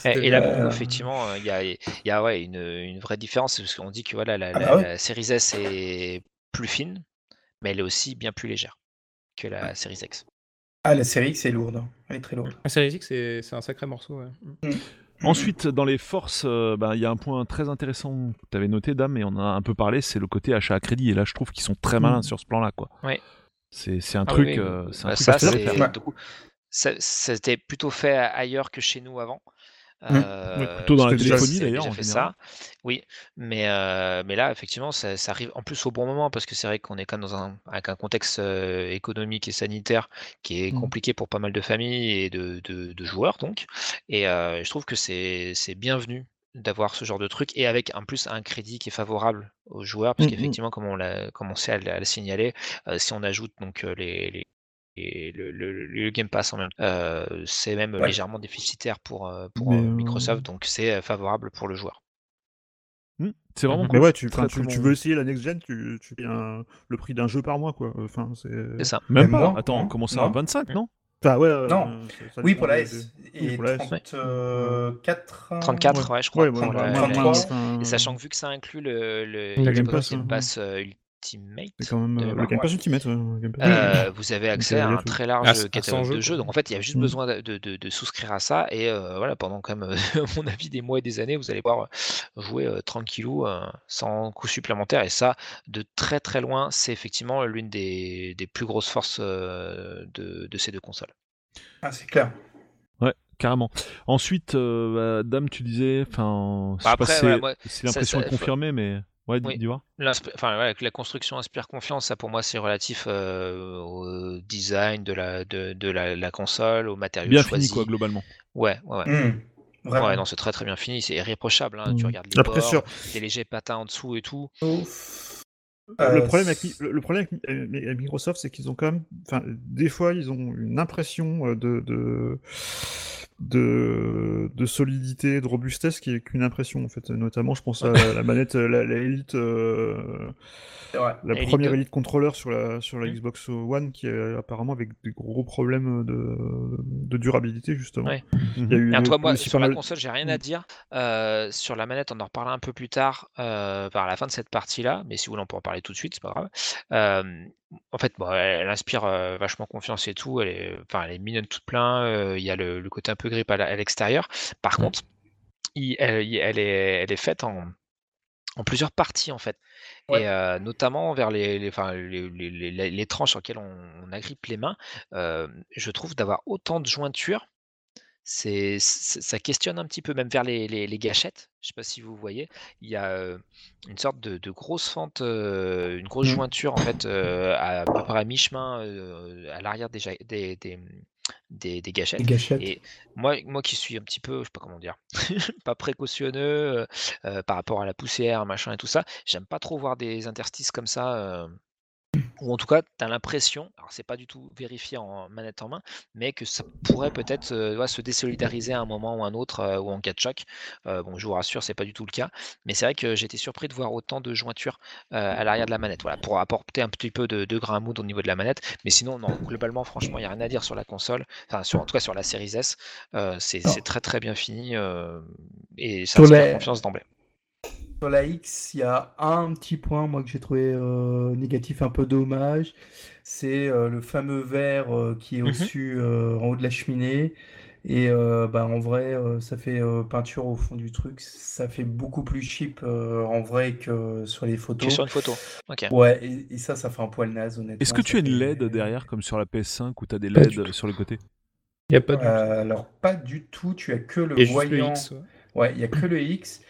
Et, et là, Euh, effectivement, euh, il y a, il y a ouais, une, une vraie différence parce qu'on dit que voilà, la, Ah bah ouais. la Series S est plus fine, mais elle est aussi bien plus légère que la Series X. Ah, la série X, c'est lourde. hein. Elle est très lourde. La série X, c'est c'est un sacré morceau. ouais. Ensuite, dans les forces, euh, bah, il y a un point très intéressant que tu avais noté, Dame, et on en a un peu parlé, c'est le côté achat à crédit. Et là, je trouve qu'ils sont très malins Mm. sur ce plan-là. quoi. Ouais. C'est c'est un Ah truc. oui, oui. euh, c'est un Bah, truc ça, c'était plutôt fait ailleurs que chez nous avant. Mm. Euh, plutôt dans la téléphonie, d'ailleurs, en fait général. ça. Oui, mais, euh, mais là, effectivement, ça, ça arrive en plus au bon moment parce que c'est vrai qu'on est quand même dans un, avec un contexte euh, économique et sanitaire qui est Mm. compliqué pour pas mal de familles et de, de- de joueurs, donc. Et je trouve que c'est bienvenu d'avoir ce genre de truc et avec en plus un crédit qui est favorable aux joueurs parce Mm, mm. qu'effectivement comme on l'a commencé à, le- à le signaler euh, si on ajoute donc les, les- et le, le- le Game Pass en même temps, euh, c'est même Ouais. légèrement déficitaire pour, euh, pour Mais, euh, Microsoft, donc c'est favorable pour le joueur. Mm, C'est vraiment cool. Mais ouais, tu, veux essayer la next gen, tu, tu payes un- le prix d'un jeu par mois, quoi. Enfin, c'est. C'est ça. Même Même pas. Attends, non comment ça Non. 25, non? Enfin, ouais. euh, Non. euh, ça- ça Oui, pour la S. des- oui, Et pour la S. 34. 34, ouais, je crois. Ouais, bon, Et sachant que vu que ça inclut le, Game Pass, Game ouais. Pass euh, Ultimate, C'est quand même de euh, le mémoire, Game Pass ouais. Ultimate. ouais, le Game Pass. Euh, vous avez accès à un très large 100 catalogue de jeux. Donc en fait, il y a juste Mm. besoin de, de- de- de souscrire à ça. Et euh, voilà, pendant quand même, à mon avis, des mois et des années, vous allez pouvoir jouer euh, tranquillou, euh, sans coût supplémentaire. Et ça, de très très loin, c'est effectivement l'une des, des plus grosses forces euh, de, de ces deux consoles. Ah, c'est clair. Ouais, carrément. Ensuite, euh, bah, Dame, tu disais, enfin, Bah, c'est- l'impression est confirmée, mais ouais, Oui. Enfin, la construction inspire confiance, ça pour moi c'est relatif euh, au design de la, de, de la, la console, aux matériaux Bien choisis. fini, quoi, globalement. Ouais, ouais, ouais. Vraiment. Ouais, non, c'est très très bien fini, c'est irréprochable. hein. Tu Mm. regardes les Après, bords, sur- des légers patins en dessous et tout. Le Euh, problème avec, Mi- le, problème avec, Mi- avec Microsoft, c'est qu'ils ont quand même, enfin, des fois, ils ont une impression euh, de de, de, de solidité, de robustesse qui est qu'une impression en fait. Notamment, je pense à la, la manette, la, la Elite, euh, la Elite première 2. Elite contrôleur sur la sur la Mm. Xbox One, qui est apparemment avec des gros problèmes de, de durabilité justement. Ouais. Il y a eu Alors, toi, moi, sur pas la mal- console, j'ai rien Mm. à dire. Euh, sur la manette, on en reparlera un peu plus tard, euh, vers la fin de cette partie-là. Mais si vous voulez, on peut en parler tout de suite, c'est pas grave. En fait, bon, elle, inspire euh, vachement confiance et tout. Elle est, enfin, elle est mignonne toute plein. euh, Il y a le, le côté un peu grip à la- à l'extérieur. Par Mm. contre, elle, est, elle est faite en, en plusieurs parties en fait. Ouais. Et euh, notamment vers les, les, enfin, les, les, les- les- les tranches sur lesquelles on, on agrippe les mains, je trouve d'avoir autant de jointures c'est, ça questionne un petit peu, même vers les, les- les gâchettes. Je sais pas si vous voyez, il y a euh, une sorte de, de grosse fente, euh, une grosse Mm. jointure en fait, euh, à, à peu près à mi-chemin à l'arrière des, des, des, des- des gâchettes. Et moi, moi qui suis un petit peu, je sais pas comment dire, pas précautionneux par rapport à la poussière, machin et tout ça, j'aime pas trop voir des interstices comme ça. Ou en tout cas, tu as l'impression, alors c'est pas du tout vérifié en manette en main, mais que ça pourrait peut-être euh, se désolidariser à un moment ou un autre, euh, ou en cas de choc. Euh, bon, je vous rassure, c'est pas du tout le cas, mais c'est vrai que j'étais surpris de voir autant de jointures à l'arrière de la manette, voilà, pour apporter un petit peu de, de grain à moudre au niveau de la manette. Mais sinon, non, globalement, franchement, il n'y a rien à dire sur la console, enfin, sur, en tout cas sur la Series S, c'est très très bien fini et ça inspire les- confiance d'emblée. Sur la X, il y a un petit point, moi, que j'ai trouvé euh, négatif, un peu dommage. C'est euh, le fameux verre euh, qui est Mhm. au-dessus, euh, en haut de la cheminée. Et euh, bah, en vrai, euh, ça fait euh, peinture au fond du truc. Ça fait beaucoup plus cheap euh, en vrai que sur les Que photos. sur une photo. Ouais, et, et ça, ça fait un poil naze, honnêtement. Est-ce que tu as une fait- LED derrière comme sur la PS5 où tu as des Pas LED du tout. sur les côtés Il n'y a pas de. Euh, alors, pas du tout. Tu as que le a juste le voyant. X, ouais. Ouais, il y a que le X.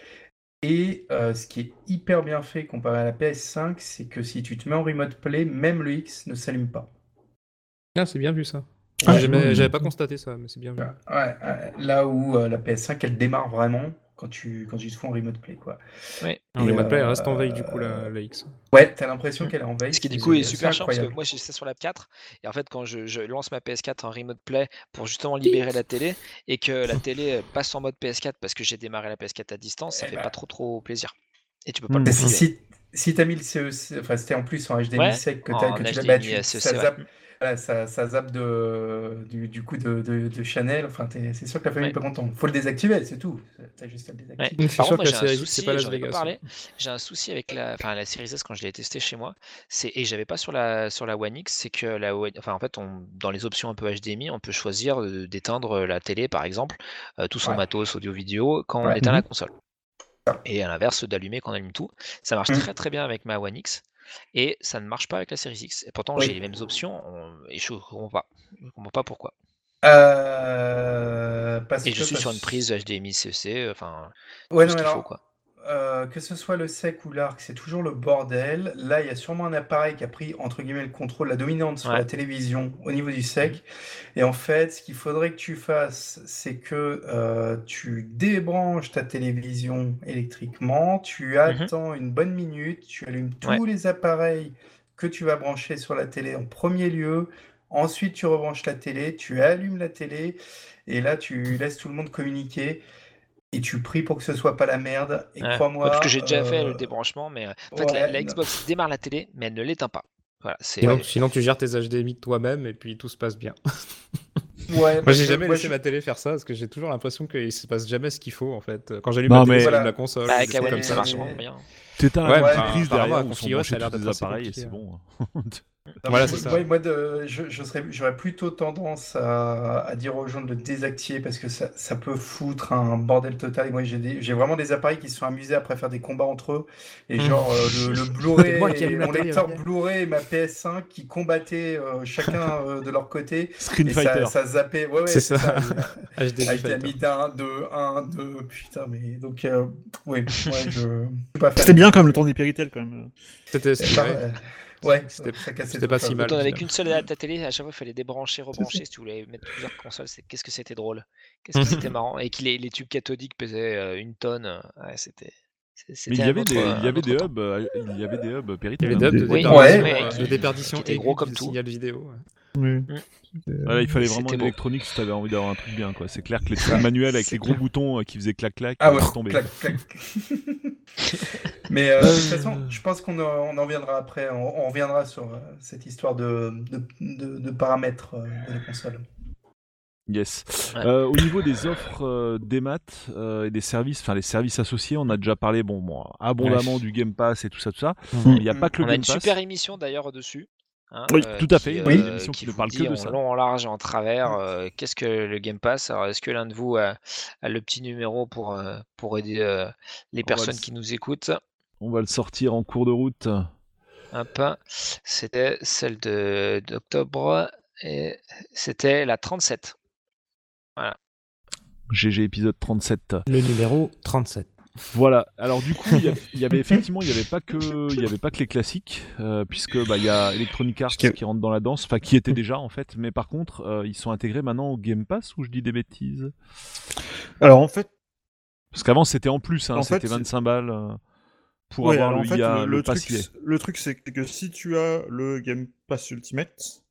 Et euh, ce qui est hyper bien fait comparé à la PS5, c'est que si tu te mets en remote play, même le X ne s'allume pas. Ah, c'est bien vu ça. Ouais. J'avais pas constaté ça, mais c'est bien vu. Ouais, ouais, là où euh, la PS5, elle démarre vraiment quand tu, quand tu te fous en remote play, quoi. Ouais. En Et, remote play, elle euh, reste en veille du coup la, la X. Ouais, t'as l'impression qu'elle est en veille. Ce qui du coup est super chiant parce que incroyable. moi j'ai ça sur la 4 et en fait quand je, je lance ma PS4 en remote play pour justement libérer la télé et que la télé passe en mode PS4 parce que j'ai démarré la PS4 à distance, ça Eh fait bah. pas trop trop plaisir. Et tu peux pas le si. Si, si t'as mis le CEC, enfin c'était en plus en HDMI Ouais, sec que, t'as, que tu l'as battu, SEC, ça ouais. zappe, voilà, ça, ça zappe de, du, du coup de, de, de Chanel. Enfin, t'es- c'est sûr que la famille Ouais. est pas contente. Faut le désactiver, c'est tout. T'as juste à le Ouais. désactiver. C'est Par sûr que la j'ai un Series X, c'est souci, pas Las Vegas. parlé. J'ai un souci avec la, enfin, la Series S quand je l'ai testé chez moi. Et j'avais pas sur la sur la One X, c'est que la, One- enfin en fait, on, dans les options un peu HDMI, on peut choisir d'éteindre la télé, par exemple, euh, tout son Ouais. matos audio-vidéo quand on éteint la Mhm. console. Et à l'inverse, d'allumer quand on allume tout. Ça marche Mhm. très très bien avec ma One X. Et ça ne marche pas avec la Series X. Et pourtant, Oui. j'ai les mêmes options on- et je comprends pas. Je comprends pas pourquoi. Euh, parce Et je que suis sur une prise HDMI CC, enfin, Ouais, tout non, ce qu'il faut quoi. Euh, que ce soit le sec ou l'arc, c'est toujours le bordel. Là, il y a sûrement un appareil qui a pris, entre guillemets, le contrôle, la dominante sur Ouais. la télévision au niveau du sec. Et en fait, ce qu'il faudrait que tu fasses, c'est que euh, tu débranches ta télévision électriquement, tu attends une bonne minute, tu allumes tous Ouais. les appareils que tu vas brancher sur la télé en premier lieu. Ensuite, tu rebranches la télé, tu allumes la télé, et là, tu laisses tout le monde communiquer. Et tu pries pour que ce soit pas la merde. Et Ouais. crois-moi. Parce que j'ai déjà fait le euh, débranchement, mais euh, en fait, la, ouais, la non. Xbox démarre la télé, mais elle ne l'éteint pas. Voilà, c'est Sinon, sinon, tu gères tes HDMI toi-même et puis tout se passe bien. Ouais, Moi, j'ai jamais moi, laissé je- ma télé faire ça parce que j'ai toujours l'impression qu'il se passe jamais ce qu'il faut en fait. Quand j'allume Non, ma télé, Voilà. la console. Bah, avec comme ça. ça marche bien. T'éteins Ouais, la bah, petite prise apparemment, derrière tous d'être les assez appareils et c'est hein. bon. Non, Voilà, mais c'est ça. moi, moi, de- je, je serais, j'aurais plutôt tendance à, à dire aux gens de le désactiver parce que ça, ça peut foutre un bordel total. Et moi, j'ai des- j'ai vraiment des appareils qui se sont amusés après faire des combats entre eux. Et Mm. genre, euh, le, le Blu-ray, Moi mon lecteur. Blu-ray et ma PS5 qui combattaient euh, chacun euh, de leur côté. Screen Et Fighter. ça, ça zappait. Ouais, ouais, C'est c'est ça. ça. HDMI Avec la Fighter. mis d'un, deux, un, deux. Putain, mais donc, euh, oui, ouais, je. pas. C'était bien quand même le temps des Péritel quand même. C'était C'est pas- ouais. Ouais, C'était- pas si mal. Quand on avait finalement. qu'une seule à ta télé, à chaque fois il fallait débrancher, rebrancher si tu voulais mettre plusieurs consoles. Qu'est-ce que c'était drôle, qu'est-ce que c'était marrant et que les, les tubes cathodiques pesaient euh, une tonne. euh, Ouais, c'était. Mais il y avait autre, des, il y un avait autre des temps. hubs, il y avait des hubs Il y avait des hubs de déperdition, ouais, euh, qui- de déperdition qui étaient aiguë gros comme tout. signal vidéo. Oui. Voilà, il fallait vraiment une électronique si t'avais envie d'avoir un truc bien, quoi. C'est clair que les trucs manuels avec les gros clair. boutons euh, qui faisaient clac-clac, Ah euh, ouais, tomber. clac, clac. Mais euh, de toute façon, je pense qu'on en, on en reviendra après. On, on reviendra sur euh, cette histoire de, de, de- de paramètres euh, de la console. Yes. Ouais. Euh, au niveau des offres euh, des maths euh, et des services, enfin les services associés, on a déjà parlé bon, bon abondamment du Game Pass et tout ça, tout ça. Il n'y a pas que le On a Game une Pass. super émission d'ailleurs dessus. Hein, Oui, euh, tout à qui, fait, Oui. émission qui ne vous parle dit que de en ça. long, en large et en travers. euh, Qu'est-ce que le Game Pass? Alors, est-ce que l'un de vous a, a le petit numéro pour, euh, pour aider euh, les On personnes le- qui nous écoutent? On va le sortir en cours de route. Hop, c'était celle de d'octobre et c'était la 37. GG épisode 37. Le numéro 37. Voilà. Alors du coup, il y, avait effectivement, il n'y avait pas que, il y avait pas que les classiques, euh, puisque bah il y a Electronic Arts qui rentre dans la danse, enfin qui était déjà en fait, mais par contre, euh, ils sont intégrés maintenant au Game Pass ou je dis des bêtises? Alors en fait, Parce qu'avant c'était en plus, hein, c'était c'est- 25 balles euh, pour ouais, avoir le en fait, IA, le, le, le pass truc, IA. c'est- le truc, c'est que si tu as le Game Pass Ultimate,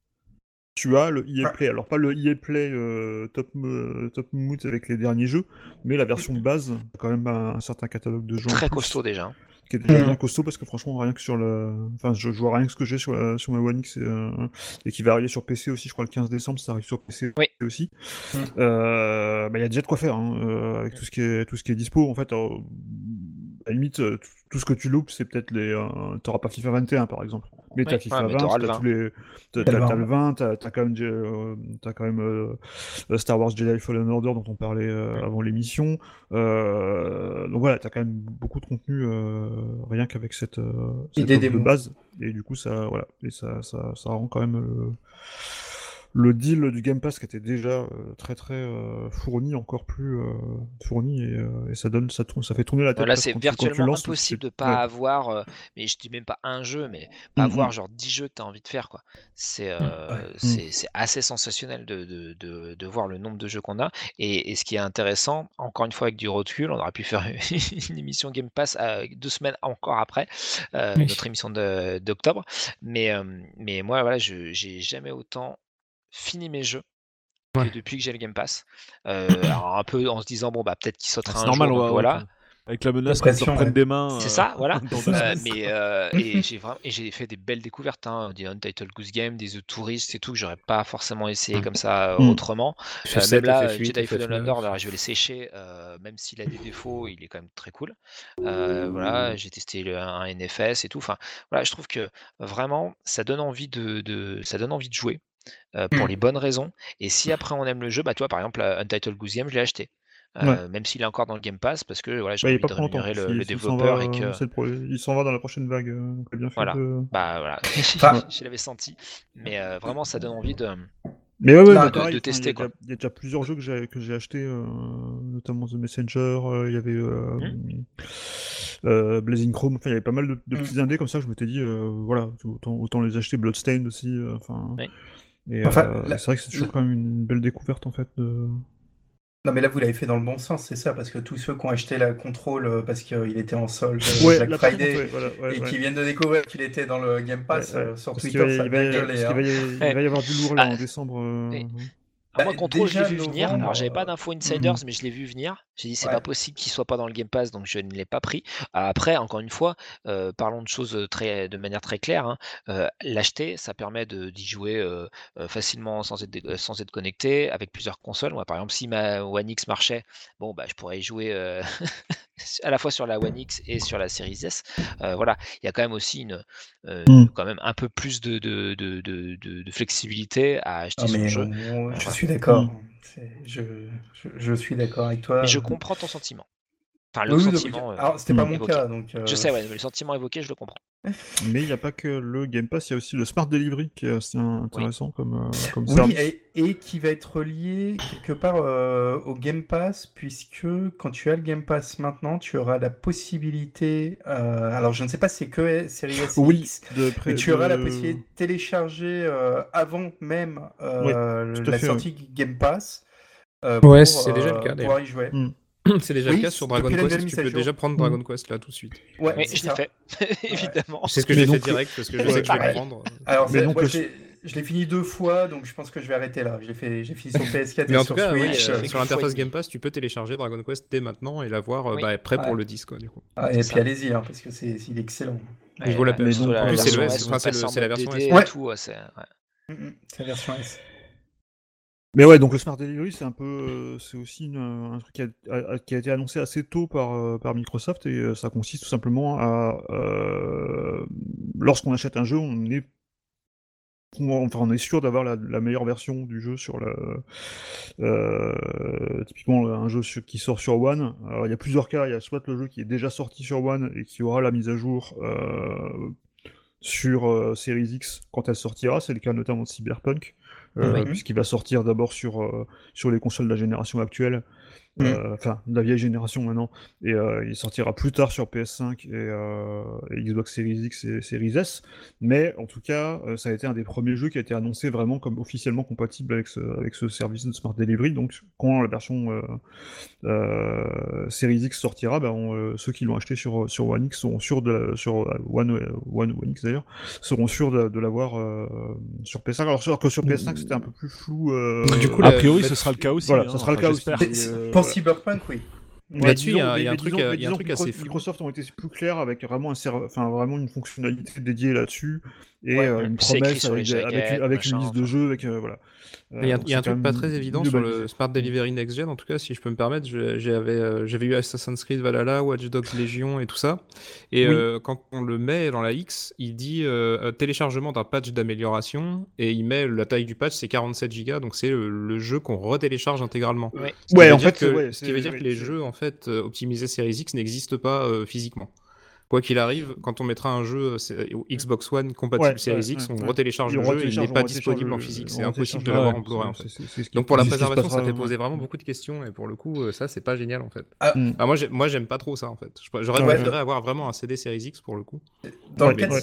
tu as le EA. Play. Alors pas le EA Play euh, Top, euh, Top Mood avec les derniers jeux, mais la version de base, quand même un, un certain catalogue de jeux. Très plus, costaud déjà. hein. Qui est déjà Mhm. bien costaud parce que franchement, rien que sur le. Enfin, je, je vois rien que ce que j'ai sur, la- sur ma One X et, euh, et qui va arriver sur PC aussi, je crois le 15 décembre, ça arrive sur PC Oui. aussi. Mhm. Euh, bah, Il y a déjà de quoi faire hein, euh, avec tout ce, qui est, tout ce qui est dispo. En fait, euh, la limite, tout- ce que tu loupes, c'est peut-être les. euh, T'auras pas FIFA 21 par exemple. Mais t'as Ouais, FIFA ouais, mais 20, t'auras le t'as 20. tous les. T'as T'as le t'as 20. le 20, t'as t'as quand même, euh, t'as quand même euh, Star Wars Jedi Fallen Order dont on parlait euh, avant l'émission. Euh, donc voilà, t'as quand même beaucoup de contenu euh, rien qu'avec cette, euh, cette offre de base. Et du coup, ça, voilà, et ça, ça, ça rend quand même le, deal du Game Pass qui était déjà euh, très très euh, fourni, encore plus euh, fourni, et, euh, et ça donne, ça, tourne- ça fait tourner la tête. Là, c'est virtuellement lances, impossible de pas ouais. avoir, euh, mais je dis même pas un jeu, mais pas Mhm. avoir genre 10 jeux que tu as envie de faire. quoi. C'est euh, Ouais. c'est c'est assez sensationnel de, de, de, de voir le nombre de jeux qu'on a. Et, et ce qui est intéressant, encore une fois avec du recul, on aurait pu faire une émission Game Pass euh, deux semaines encore après euh, Oui. notre émission de- d'octobre. Mais, euh, mais moi, voilà, je j'ai jamais autant fini mes jeux. Ouais. depuis que j'ai le Game Pass, Euh, alors un peu en se disant bon bah peut-être qu'il sautera C'est un normal, jour, donc va- voilà. Avec la menace La qu'on se pression, reprenne ouais. des mains. C'est euh, ça, voilà. Euh, mais euh, et j'ai vraiment et j'ai fait des belles découvertes, hein, des Untitled Goose Game, des The Tourist et tout que j'aurais pas forcément essayé Mm. comme ça euh, Mm. autrement. Euh, FF7, même là, FF8, Jedi Fallen FF9. Order, là, je vais le sécher, euh, même s'il a des défauts, il est quand même très cool. Euh, voilà, j'ai testé le, un NFS et tout. Enfin, voilà, je trouve que vraiment, ça donne envie de, de- ça donne envie de jouer euh, pour Mm. les bonnes raisons. Et si après on aime le jeu, bah toi, par exemple, Untitled Goose Game, je l'ai acheté. Euh, Même s'il est encore dans le Game Pass, parce que voilà, j'ai Ouais, est envie pas de rémunérer le, le il s'en développeur va, et que. euh, c'est le pro- Il s'en va dans la prochaine vague. bien fait Voilà. de- Bah voilà, Enfin- je l'avais senti. Mais euh, vraiment, ça donne envie de. Mais ouais, ouais, Là, bah, de- pareil, de enfin, tester, il y a quoi. déjà- Il y, a déjà plusieurs jeux que j'ai que j'ai achetés, euh, notamment The Messenger. euh, Il y avait euh, euh, Blazing Chrome. Enfin, il y avait pas mal de, de Hmm. petits indés comme ça. Je m'étais dit, euh, voilà, autant, autant les acheter. Bloodstained aussi. euh, Enfin. Oui. Et Enfin, euh, la- c'est vrai que c'est toujours quand même une belle découverte en fait. De... Non, mais là, vous l'avez fait dans le bon sens, c'est ça, parce que tous ceux qui ont acheté la contrôle euh, parce qu'il était en solde euh, Ouais, Black Friday contre, ouais, voilà, ouais, et ouais. qui viennent de découvrir qu'il était dans le Game Pass Ouais, ouais. euh, sur Parce Twitter, va, ça il va- hein. va y- il va y avoir du lourd là Ah, en décembre. euh, et- Bah, moi, Control, je l'ai vu venir. novembre, Alors, j'avais pas euh, d'infos insiders, Mhm. mais je l'ai vu venir. J'ai dit, c'est Ouais. pas possible qu'il soit pas dans le Game Pass, donc je ne l'ai pas pris. Après, encore une fois, euh, parlons de choses très, de manière très claire. hein. Euh, L'acheter, ça permet de- d'y jouer euh, euh, facilement sans être, euh, sans être connecté avec plusieurs consoles. Moi, par exemple, si ma One X marchait, bon, bah, je pourrais y jouer euh, à la fois sur la One X et sur la Series S. Euh, voilà, il y a quand même aussi une, euh, Mm. quand même un peu plus de, de, de, de, de- de flexibilité à acheter Ah, son jeu. je suis d'accord. Mm. C'est- Je, je, je suis d'accord avec toi. Mais je comprends ton sentiment. Enfin, le Oui, oui, donc, sentiment. euh, alors, c'était pas mon évoqué. cas, donc. euh, Je sais, ouais, mais le sentiment évoqué, je le comprends. Mais il n'y a pas que le Game Pass, il y a aussi le Smart Delivery qui est assez intéressant comme, euh, comme Oui, service. et, et qui va être lié quelque part euh, au Game Pass, puisque quand tu as le Game Pass maintenant, tu auras la possibilité. euh, alors, je ne sais pas si c'est que Series S Oui, de près mais tu auras la possibilité de télécharger euh, avant même euh, la fait, sortie Game Pass. euh, Ouais, pour, c'est déjà le cas, pouvoir y jouer. Mm. C'est déjà Oui, le cas sur Dragon Quest. Tu peux déjà prendre Dragon Quest là tout de suite. Ouais, Oui, c'est je l'ai ça. fait, évidemment. C'est ce que Mais j'ai fait direct parce que je sais que je vais prendre. Alors, Mais donc, je l'ai fini deux fois, donc je pense que je vais arrêter là. J'ai fait, j'ai fini sur PS4 Mais et en sur tout cas, oui, Switch. euh, sur l'interface. Game Pass, tu peux télécharger Dragon Quest dès maintenant et l'avoir euh, Oui. bah, prêt pour le disque. Quoi, du coup. Ah, et puis allez-y, hein, parce que c'est, il est excellent. Il vaut la peine. Mais c'est la version S. Ouais. C'est la version S. Mais ouais, donc le Smart Delivery, c'est un peu, euh, c'est aussi une- un truc qui a, été annoncé assez tôt par, euh, Microsoft et euh, ça consiste tout simplement à, euh, lorsqu'on achète un jeu, on est, enfin, on est sûr d'avoir la, la meilleure version du jeu sur euh, typiquement un jeu qui sort sur One. Alors, il y a plusieurs cas, il y a soit le jeu qui est déjà sorti sur One et qui aura la mise à jour. euh, sur euh, Series X quand elle sortira, c'est le cas notamment de Cyberpunk, euh, Oui. puisqu'il va sortir d'abord sur, euh, sur les consoles de la génération actuelle, euh, enfin de la vieille génération maintenant, et euh, il sortira plus tard sur PS5 et, euh, et Xbox Series X et Series S, mais en tout cas, euh, ça a été un des premiers jeux qui a été annoncé vraiment comme officiellement compatible avec ce, avec ce service de Smart Delivery, donc quand la version euh, euh, Series X sortira, ben, on, euh, ceux qui l'ont acheté sur, sur One X seront sûrs de la- sur One, One, One X d'ailleurs, seront sûrs de, de l'avoir euh, sur PS5. Alors que sur PS5 c'était un peu plus flou. euh, Du coup, A la- priori, ce sera le cas aussi. voilà, hein, ça sera le cas aussi. euh, voilà. Cyberpunk, oui. Mais Là-dessus, il y disons- a- y a un truc, disons- y a un truc que assez fou. Microsoft ont été plus clairs avec vraiment, un serve- enfin, vraiment une fonctionnalité dédiée là-dessus et Ouais, euh, une promesse avec, avec, jaquettes, avec une liste de jeux, avec euh, voilà. Euh, Il y a, y un quand truc pas très évident sur le Smart Delivery Next Gen, en tout cas, si je peux me permettre. J'avais euh, j'avais eu Assassin's Creed Valhalla, Watch Dogs Legion et tout ça. Et Oui. euh, quand on le met dans la X, il dit euh, euh, téléchargement d'un patch d'amélioration et il met la taille du patch, c'est 47 Go, donc c'est le, le jeu qu'on retélécharge intégralement. Ouais. Ce qui Ouais, veut en dire fait, que, ouais, ce qui veut dire que les jeux en fait euh, optimisés Series X n'existent pas euh, physiquement. Quoi qu'il arrive, quand on mettra un jeu euh, au Xbox One compatible Ouais, Series ouais, X, ouais, on ouais. retélécharge le jeu, il n'est pas disponible en physique, c'est impossible de l'avoir en Blu-ray en fait. Donc pour la préservation, ça fait poser ouais. vraiment beaucoup de questions et pour le coup, euh, ça c'est pas génial en fait. Ah, Mm. Ah, moi, j'ai- moi j'aime pas trop ça en fait. J'aurais Ouais. préféré avoir vraiment un CD Series X pour le coup. Dans le cas de,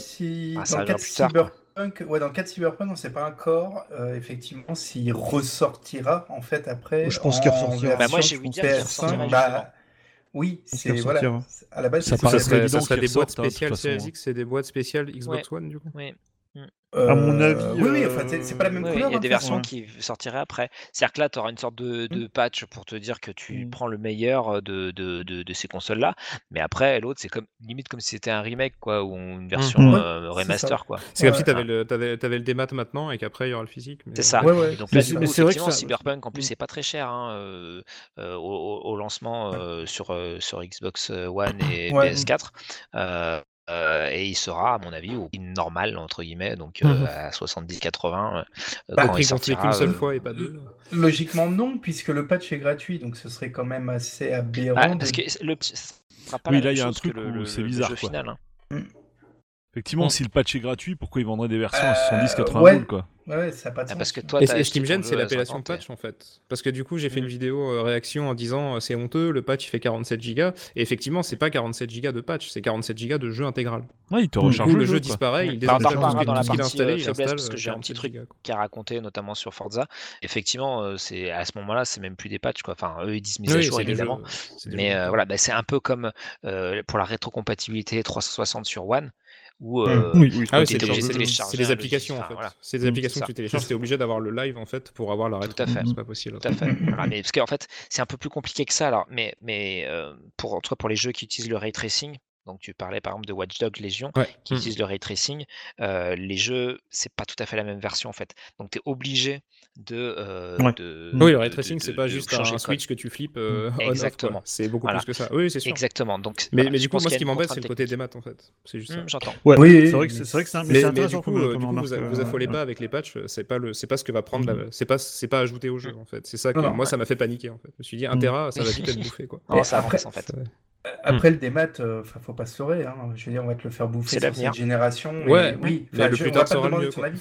Ah, Cyberpunk, ouais, dans le cas de Cyberpunk, on ne sait pas encore euh, effectivement s'il ressortira en fait après. Je pense qu'il ressortira. Bah, moi, j'ai ouï dire qu'il PS5. ressortira, bah, justement. Oui, c'est voilà. ressortira. À la base, Ça Ça, évident ça serait des boîtes hein, spéciales hein. X, c'est des boîtes spéciales Xbox One du coup. Oui. À mon Euh, avis, oui, oui, euh, enfin, c'est c'est pas la même Ouais, couleur. il y a hein, des de toute façon. versions qui sortiraient après. C'est-à-dire que là, tu auras une sorte de, de patch pour te dire que tu Mm. prends le meilleur de, de, de, de ces consoles-là. Mais après, l'autre, c'est comme limite comme si c'était un remake, quoi, ou une version Mhm. euh, Ouais, c'est remaster, quoi. C'est comme Ouais. si t'avais le, t'avais, t'avais le démat maintenant et qu'après il y aura le physique. mais- C'est ça. Ouais, ouais. Donc là, mais c'est vrai que ça- Cyberpunk, en plus, Mm. c'est pas très cher hein, euh, euh, au, au- lancement euh, sur, euh, sur Xbox One et Ouais. PS4. Euh, et il sera, à mon avis, au prix normal, entre guillemets, donc euh, Mhm. à 70-80 euh, Bah, il sortira. qu'une seule euh, fois et pas deux. Logiquement non, puisque le patch est gratuit, donc ce serait quand même assez aberrant. Ah, de- parce que le ce sera pas Oui, la là, il y a un truc le, où le- c'est le bizarre, jeu quoi. final. hein. Effectivement, si le patch est gratuit, pourquoi ils vendraient des versions à Euh, 70-80 ouais. boules, quoi Ouais, ça n'a pas de Ah, sens. parce que toi, Et, ce qui me gêne, c'est l'appellation 50, patch en fait. Parce que du coup, j'ai fait Mm. une vidéo euh, réaction en disant euh, c'est honteux, le patch il fait 47 Go. Et effectivement, c'est pas 47 Go de patch, c'est 47 Go de jeu intégral. Ouais, ils te Du coup, le, le jeu quoi. disparaît, il Bah, désinstalle reparlera tout ce dans la qu'il a partie, installé, euh, il faiblesse, installe parce que j'ai un petit 47 truc gigas, a raconté, notamment sur Forza. Effectivement, euh, c'est à ce moment-là, c'est même plus des patchs, quoi. Enfin, eux, ils disent mise à jour, évidemment. Mais voilà, bah, c'est un peu comme pour la rétrocompatibilité 360 sur One, où euh, Oui, oui. Ah oui, t'es c'est de des un applications en fait. voilà. C'est des applications que tu télécharges, t'es obligé d'avoir le live en fait pour avoir la rétro. à fait. C'est pas possible. Tout à fait. Voilà, mais parce qu'en fait, c'est un peu plus compliqué que ça. Alors, mais mais euh, pour en tout cas pour les jeux qui utilisent le ray tracing, donc tu parlais par exemple de Watch Dogs Legion, Ouais. qui Mm. utilisent le ray tracing, euh, les jeux, c'est pas tout à fait la même version en fait. Donc tu es obligé de, euh, Ouais. de- Oui, le de- ray tracing, c'est pas de juste changer un switch que tu flippes euh, quoi. Exactement. C'est beaucoup Voilà. plus que ça. Oui, c'est sûr. Exactement. Donc, Mais, voilà, mais je du coup, moi, ce qui m'embête, c'est le côté des maths, en fait. C'est juste ça. Hum, J'entends. Ouais, Oui, c'est vrai que mais c'est c'est vrai que c'est un- mais Mais, du coup, euh, comme du coup, remarque, vous, euh, affolez ouais. pas avec les patchs. C'est pas le, c'est pas ce que va prendre. la- C'est pas, c'est pas ajouté au jeu en fait. C'est ça que moi, ça m'a fait paniquer en fait. Je me suis dit, un Mm. Tera, ça va vite être bouffé quoi. Mais ça avance en fait. Après le démat, euh, faut pas se leurrer. Hein. Je veux dire, on va te le faire bouffer C'est sur cette génération. et Ouais, oui. mais Enfin, le je- plus tard le demander mieux, ton avis.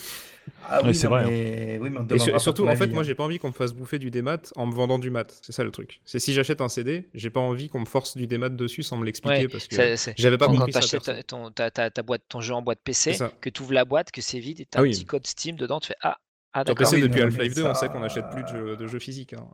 Ah Ouais, oui, c'est vrai, mais... oui, mais on te Et, et surtout, en fait, avis, moi, hein. j'ai pas envie qu'on me fasse bouffer du démat en me vendant du mat. C'est ça le truc. C'est si j'achète un CD, j'ai pas envie qu'on me force du démat dessus sans me l'expliquer Ouais, parce que j'avais pas quand, compris quand ça. t'achètes perso. ta, ton, ta, ta, ta boîte, ton jeu en boîte PC, ça. que tu ouvres la boîte, que c'est vide et tu as Ah un oui. petit code Steam dedans, tu fais Ah, ah Sur. PC, oui, depuis Half-Life mais 2, on ça- sait qu'on n'achète plus de jeux, de jeux physiques. hein.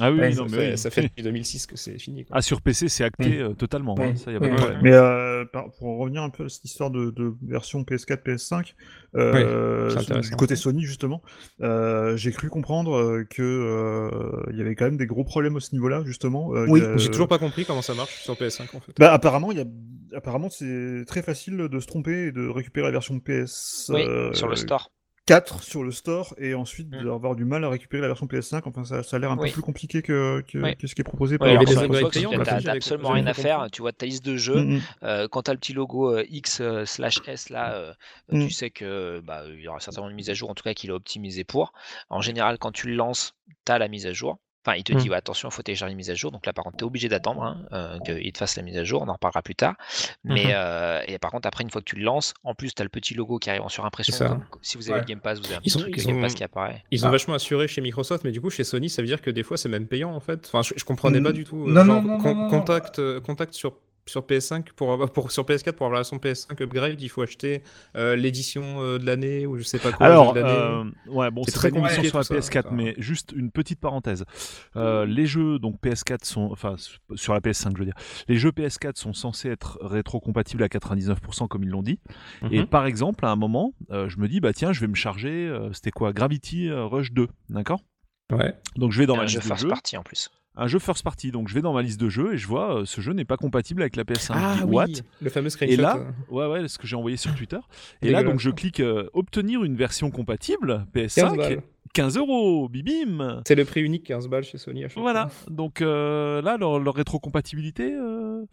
Ah oui, Ouais, ça non, ça, mais fait, oui. ça fait depuis 2006 que c'est fini. quoi. Ah, sur PC, c'est acté euh, totalement, Oui. hein, ça, y a pas de Oui. problème. Mais euh, pour en revenir un peu à cette histoire de, de version PS4, PS5, euh, du côté Sony justement, euh, j'ai cru comprendre que euh, il y avait quand même des gros problèmes à ce niveau-là justement. euh, Oui, J'ai toujours pas compris comment ça marche sur PS5 en fait. Bah, apparemment, il y a... apparemment c'est très facile de se tromper et de récupérer la version PS. Oui, euh, sur le store. 4 sur le store et ensuite Mm. d'avoir du mal à récupérer la version PS5. Enfin, ça, ça a l'air un Oui. peu plus compliqué que, que, Oui. que ce qui est proposé par Ouais, payants, t'as- t'as absolument rien à faire. Tu vois ta liste de jeux. Mm, mm. Euh, quand tu as le petit logo euh, X euh, slash S là, euh, Mm. tu sais que bah, il y aura certainement une mise à jour, en tout cas qu'il est optimisé pour. En général, quand tu le lances, tu as la mise à jour. Enfin, il te dit Mm. ouais, attention, il faut télécharger une mise à jour. Donc là, par contre, tu es obligé d'attendre hein, euh, qu'il te fasse la mise à jour. On en reparlera plus tard. Mais Mhm. euh, et par contre, après, une fois que tu le lances, en plus, tu as le petit logo qui arrive en surimpression. C'est ça. Comme si vous avez Ouais. le Game Pass, vous avez un Ils petit ont- truc ils le Game Pass ont- qui apparaît. Ils ont Ah. vachement assuré chez Microsoft, mais du coup chez Sony, ça veut dire que des fois c'est même payant en fait. Enfin, je, je comprenais Mm. pas du tout. euh, Non, genre, non, non, con- non, non. contact, euh, contact sur sur PS5 pour avoir pour sur PS4 pour avoir la version PS5 upgrade, il faut acheter euh, l'édition euh, de l'année ou je sais pas quoi. Alors, euh, ouais, bon, C'est très compliqué, sur la tout ça, PS4, enfin. mais juste une petite parenthèse. Euh, les jeux donc PS4 sont, enfin sur la PS5, je veux dire, les jeux PS4 sont censés être rétrocompatibles à 99% comme ils l'ont dit. Et Mhm. par exemple, à un moment, euh, je me dis bah tiens, je vais me charger, euh, c'était quoi, Gravity Rush 2, d'accord? Ouais. Donc je vais dans ma liste de jeux. party en plus. Un jeu first party. Donc je vais dans ma liste de jeux et je vois euh, ce jeu n'est pas compatible avec la PS5. Ah dis, oui, What? Le fameux screenshot. Et là, euh, ouais, ouais, ce que j'ai envoyé sur Twitter. Et là, donc, je clique euh, obtenir une version compatible 15 PS5, balles. 15 euros, bibim. C'est le prix unique 15 balles chez Sony à chaque Voilà. fois. Donc euh, là, leur, leur rétrocompatibilité, euh,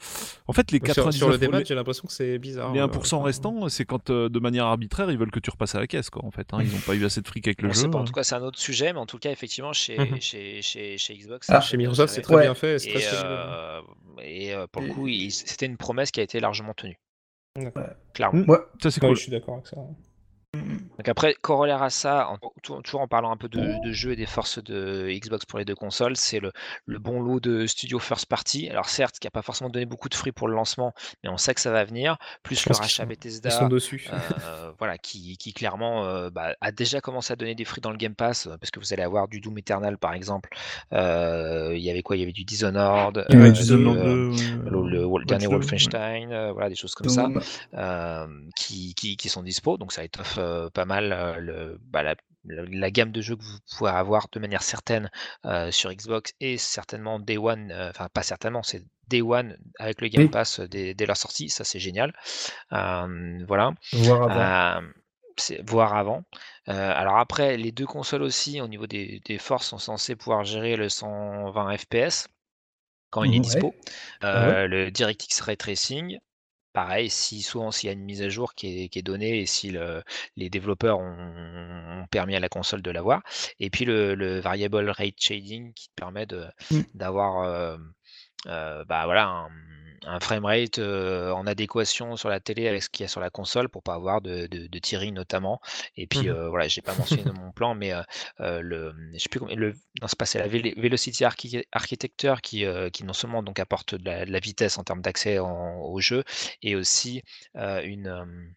en fait, les Sur, 99 sur le euros- démat, j'ai l'impression que c'est bizarre. les euh, 1% enfin, restants, c'est quand euh, de manière arbitraire, ils veulent que tu repasses à la caisse, quoi. En fait, hein. ils n'ont pas eu assez de fric avec le On jeu. sait pas, en tout cas, c'est un autre sujet, mais en tout cas, effectivement, chez, Mhm. chez, chez, chez Xbox. Ah, c'est Chez bien Microsoft, c'est très Ouais. bien fait. Et, très euh, et euh, pour le coup, c'était une promesse qui a été largement tenue. D'accord. Clairement. Ouais. Ça, c'est Ouais, cool. je suis d'accord avec ça. Donc après, corollaire à ça, en- toujours en parlant un peu de, de jeux et des forces de Xbox pour les deux consoles, c'est le, le bon lot de studios first party. Alors certes, qui n'a pas forcément donné beaucoup de fruits pour le lancement, mais on sait que ça va venir. Plus le rachat Bethesda, Ils sont dessus. euh, voilà, qui, qui clairement euh, bah, a déjà commencé à donner des fruits dans le Game Pass, euh, parce que vous allez avoir du Doom Eternal par exemple. Euh, Il y avait quoi? Il y avait du Dishonored, Il y avait Dishonored du, 2, ouais, le, le- le dernier ouais. Wolfenstein, voilà, des choses comme ça Doom. qui, qui, qui sont dispo. Donc ça étoffe euh, pas mal euh, le, bah, la, la- la gamme de jeux que vous pouvez avoir de manière certaine euh, sur Xbox et certainement Day One, euh, enfin pas certainement, c'est Day One avec le Game. Pass dès, dès leur sortie, ça c'est génial. Euh, voilà. Voir avant. Euh, c'est voir avant. Euh, alors après, les deux consoles aussi, au niveau des, des forces, sont censées pouvoir gérer le 120 FPS quand il est dispo. Ah ouais. Euh, Le DirectX Ray Tracing, pareil, si souvent s'il y a une mise à jour qui est, qui est donnée et si le- les développeurs ont, ont permis à la console de l'avoir. Et puis le, le Variable Rate Shading qui te permet de- Mm. d'avoir euh, euh, bah voilà, un, un framerate euh, en adéquation sur la télé avec ce qu'il y a sur la console pour pas avoir de, de, notamment. Et puis Mhm. euh, voilà, j'ai pas mentionné dans mon plan, mais le, je sais plus comment, le, non, c'est pas c'est la Vel- Velocity Archi- Architecture qui, qui non seulement donc apporte de la, de la vitesse en termes d'accès au jeu et aussi une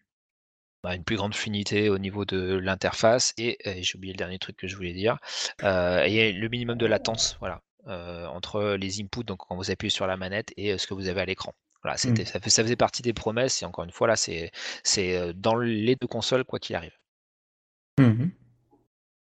bah, une plus grande fluidité au niveau de l'interface et, j'ai oublié le dernier truc que je voulais dire, euh, et le minimum de latence, voilà, entre les inputs, donc quand vous appuyez sur la manette et euh, ce que vous avez à l'écran. Voilà, c'était, ça, faisait partie des promesses et encore une fois là, c'est, c'est euh, dans les deux consoles quoi qu'il arrive.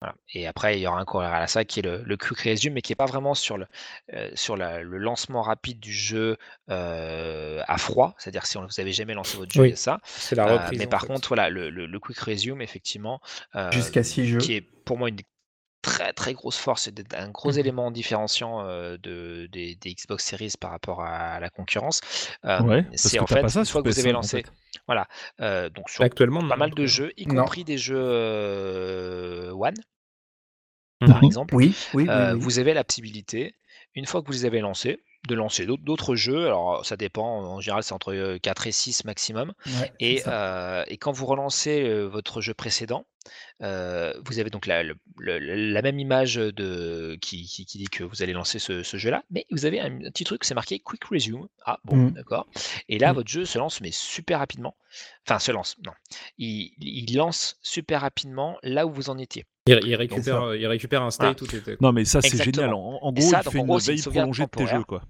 Voilà. Et après, il y aura un corollaire à ça qui est le, le Quick Resume, mais qui n'est pas vraiment sur le, euh, sur la- le lancement rapide du jeu euh, à froid. C'est-à-dire si on, vous avez jamais lancé votre jeu, Oui. ça. C'est la Euh, reprise. mais par fait. contre, voilà, le, Quick Resume, effectivement, euh, Jusqu'à six jeux. qui est pour moi une très très grosse force et d'être un gros Mhm. élément différenciant euh, de, des, des Xbox Series par rapport à la concurrence. Euh, Ouais, parce c'est que en fait, pas ça une sur fois que vous PS5, avez en lancé, fait. voilà, euh, donc sur Actuellement, pas non, mal de jeux, y Non. compris des jeux euh, One, Mhm. par exemple. Oui, oui, oui. Euh, oui. Vous avez la possibilité, une fois que vous les avez lancés, de lancer d'autres- d'autres jeux. Alors, ça dépend, en général, c'est entre euh, 4 et 6 maximum. Ouais, Et, euh, quand vous relancez votre jeu précédent, euh, vous avez donc la, le- le- la même image de, qui, qui- qui dit que vous allez lancer ce, ce jeu-là, mais vous avez un, petit truc, c'est marqué Quick Resume. Ah bon, Mm. d'accord. Et là, Mm. votre jeu se lance, mais super rapidement. Enfin, se lance, non. Il, il lance super rapidement là où vous en étiez. Il, il récupère, ça. euh, il récupère un Voilà. state où t'étais. Non, mais ça, c'est Exactement. génial. En, en Et gros, ça, il donc, fait en une gros, c'est une veille sauvegarde prolongée de tes temporaire. jeux, quoi.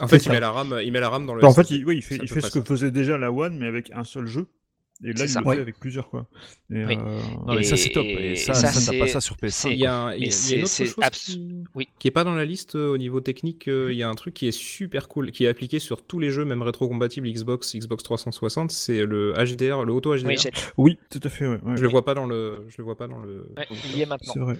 En fait, il met la RAM, il met la RAM dans le. Bah, en fait, il, oui, il fait, il fait ce que faisait déjà la One, mais avec un seul jeu. Et là, il ça. le fait avec plusieurs, quoi. Et, Oui. euh, Non, mais ça, c'est top. Et Et ça, ça, ça, t'as pas ça sur PS5. c'est- Il y a, y y une autre chose abs- qui... oui. qui est pas dans la liste euh, au niveau technique. euh, Il y a un truc qui est super cool, qui est appliqué sur tous les jeux, même rétro-compatibles Xbox, Xbox 360. C'est le HDR, le auto HDR. Oui, tout à fait, ouais. ouais. Je le vois pas dans le, je le vois pas dans le. ouais, il y est maintenant. C'est vrai.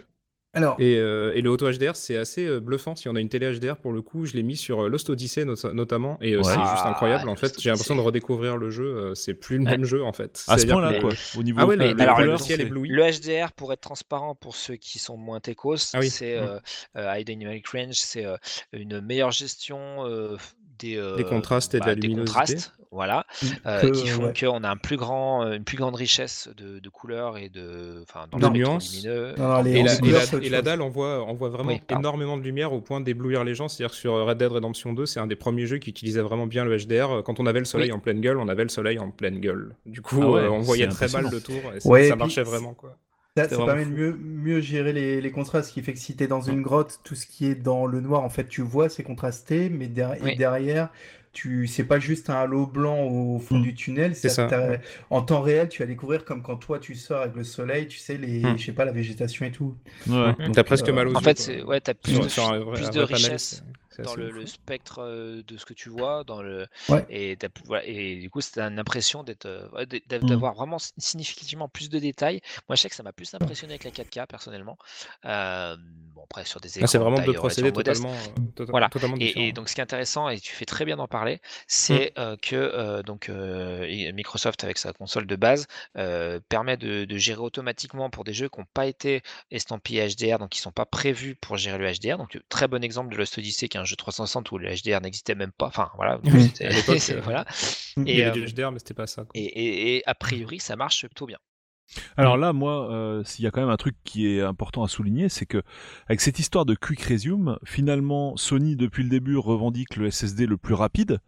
Alors, Et, euh, et le auto HDR, c'est assez euh, bluffant. Si on a une télé HDR, pour le coup, je l'ai mis sur euh, Lost Odyssey not- notamment, et euh, Ouais. c'est Ah, juste incroyable. En fait, j'ai l'impression de redécouvrir le jeu. euh, c'est plus le même jeu en fait. À ce point-là, quoi. Au niveau Ah ouais, le, alors, le HDR, pour être transparent pour ceux qui sont moins techos, Ah oui. c'est Mm. euh, euh, High Dynamic Range, c'est euh, une meilleure gestion euh, des, euh, Des contrastes et de la des luminosité. contrastes, voilà, euh, que- qui font ouais. qu'on a un plus grand, euh, une plus grande richesse de, de couleurs et de, enfin, dans De nuances. lumineux. Non, non, les- Et la, et et dalle envoie, envoie vraiment Oui, énormément de lumière au point d'éblouir les gens. C'est-à-dire que sur Red Dead Redemption 2, c'est un des premiers jeux qui utilisait vraiment bien le HDR. Quand on avait le soleil Oui. en pleine gueule, on avait le soleil en pleine gueule. Du coup, Ah ouais, euh, on voyait très mal le tour et ça, Ouais, ça et puis, marchait vraiment. Quoi. Ça, permet de mieux, mieux gérer les, les contrastes, ce qui fait que si tu es dans une grotte, tout ce qui est dans le noir, en fait, tu vois, c'est contrasté, mais der- Oui. et derrière, tu c'est pas juste un halo blanc au fond Mm. du tunnel, C'est ça, ouais. en temps réel, tu vas découvrir comme quand toi tu sors avec le soleil, tu sais, les, Mm. je sais pas, la végétation et tout. Ouais. T'as presque euh, mal aux En yeux. fait, ouais, t'as plus de, plus un de vrai panel, richesse. C'est- C'est dans le, spectre euh, de ce que tu vois, dans le Ouais. et, voilà, du coup, c'est une impression d'être euh, ouais, d- d'a- Mm. d'avoir vraiment significativement plus de détails. Moi, je sais que ça m'a plus impressionné avec la 4K personnellement. Euh, bon, après sur des c'est vraiment de deux procédés totalement, euh, tota- Voilà. totalement différents. Et, et donc, ce qui est intéressant, et tu fais très bien d'en parler, c'est euh, que euh, donc, Microsoft, avec sa console de base, permet de, de gérer automatiquement pour des jeux qui n'ont pas été estampillés HDR, donc qui ne sont pas prévus pour gérer le HDR. Donc, très bon exemple de Lost Odyssey, qui est un jeu 360 où le HDR n'existait même pas. Enfin, voilà. Oui. À voilà. Mm. Il y Et, avait euh, du HDR, mais c'était pas ça. quoi. et, et- et a priori, ça marche plutôt bien. Alors là, moi, euh, s'il y a quand même un truc qui est important à souligner, c'est que avec cette histoire de Quick Resume, finalement, Sony depuis le début revendique le SSD le plus rapide.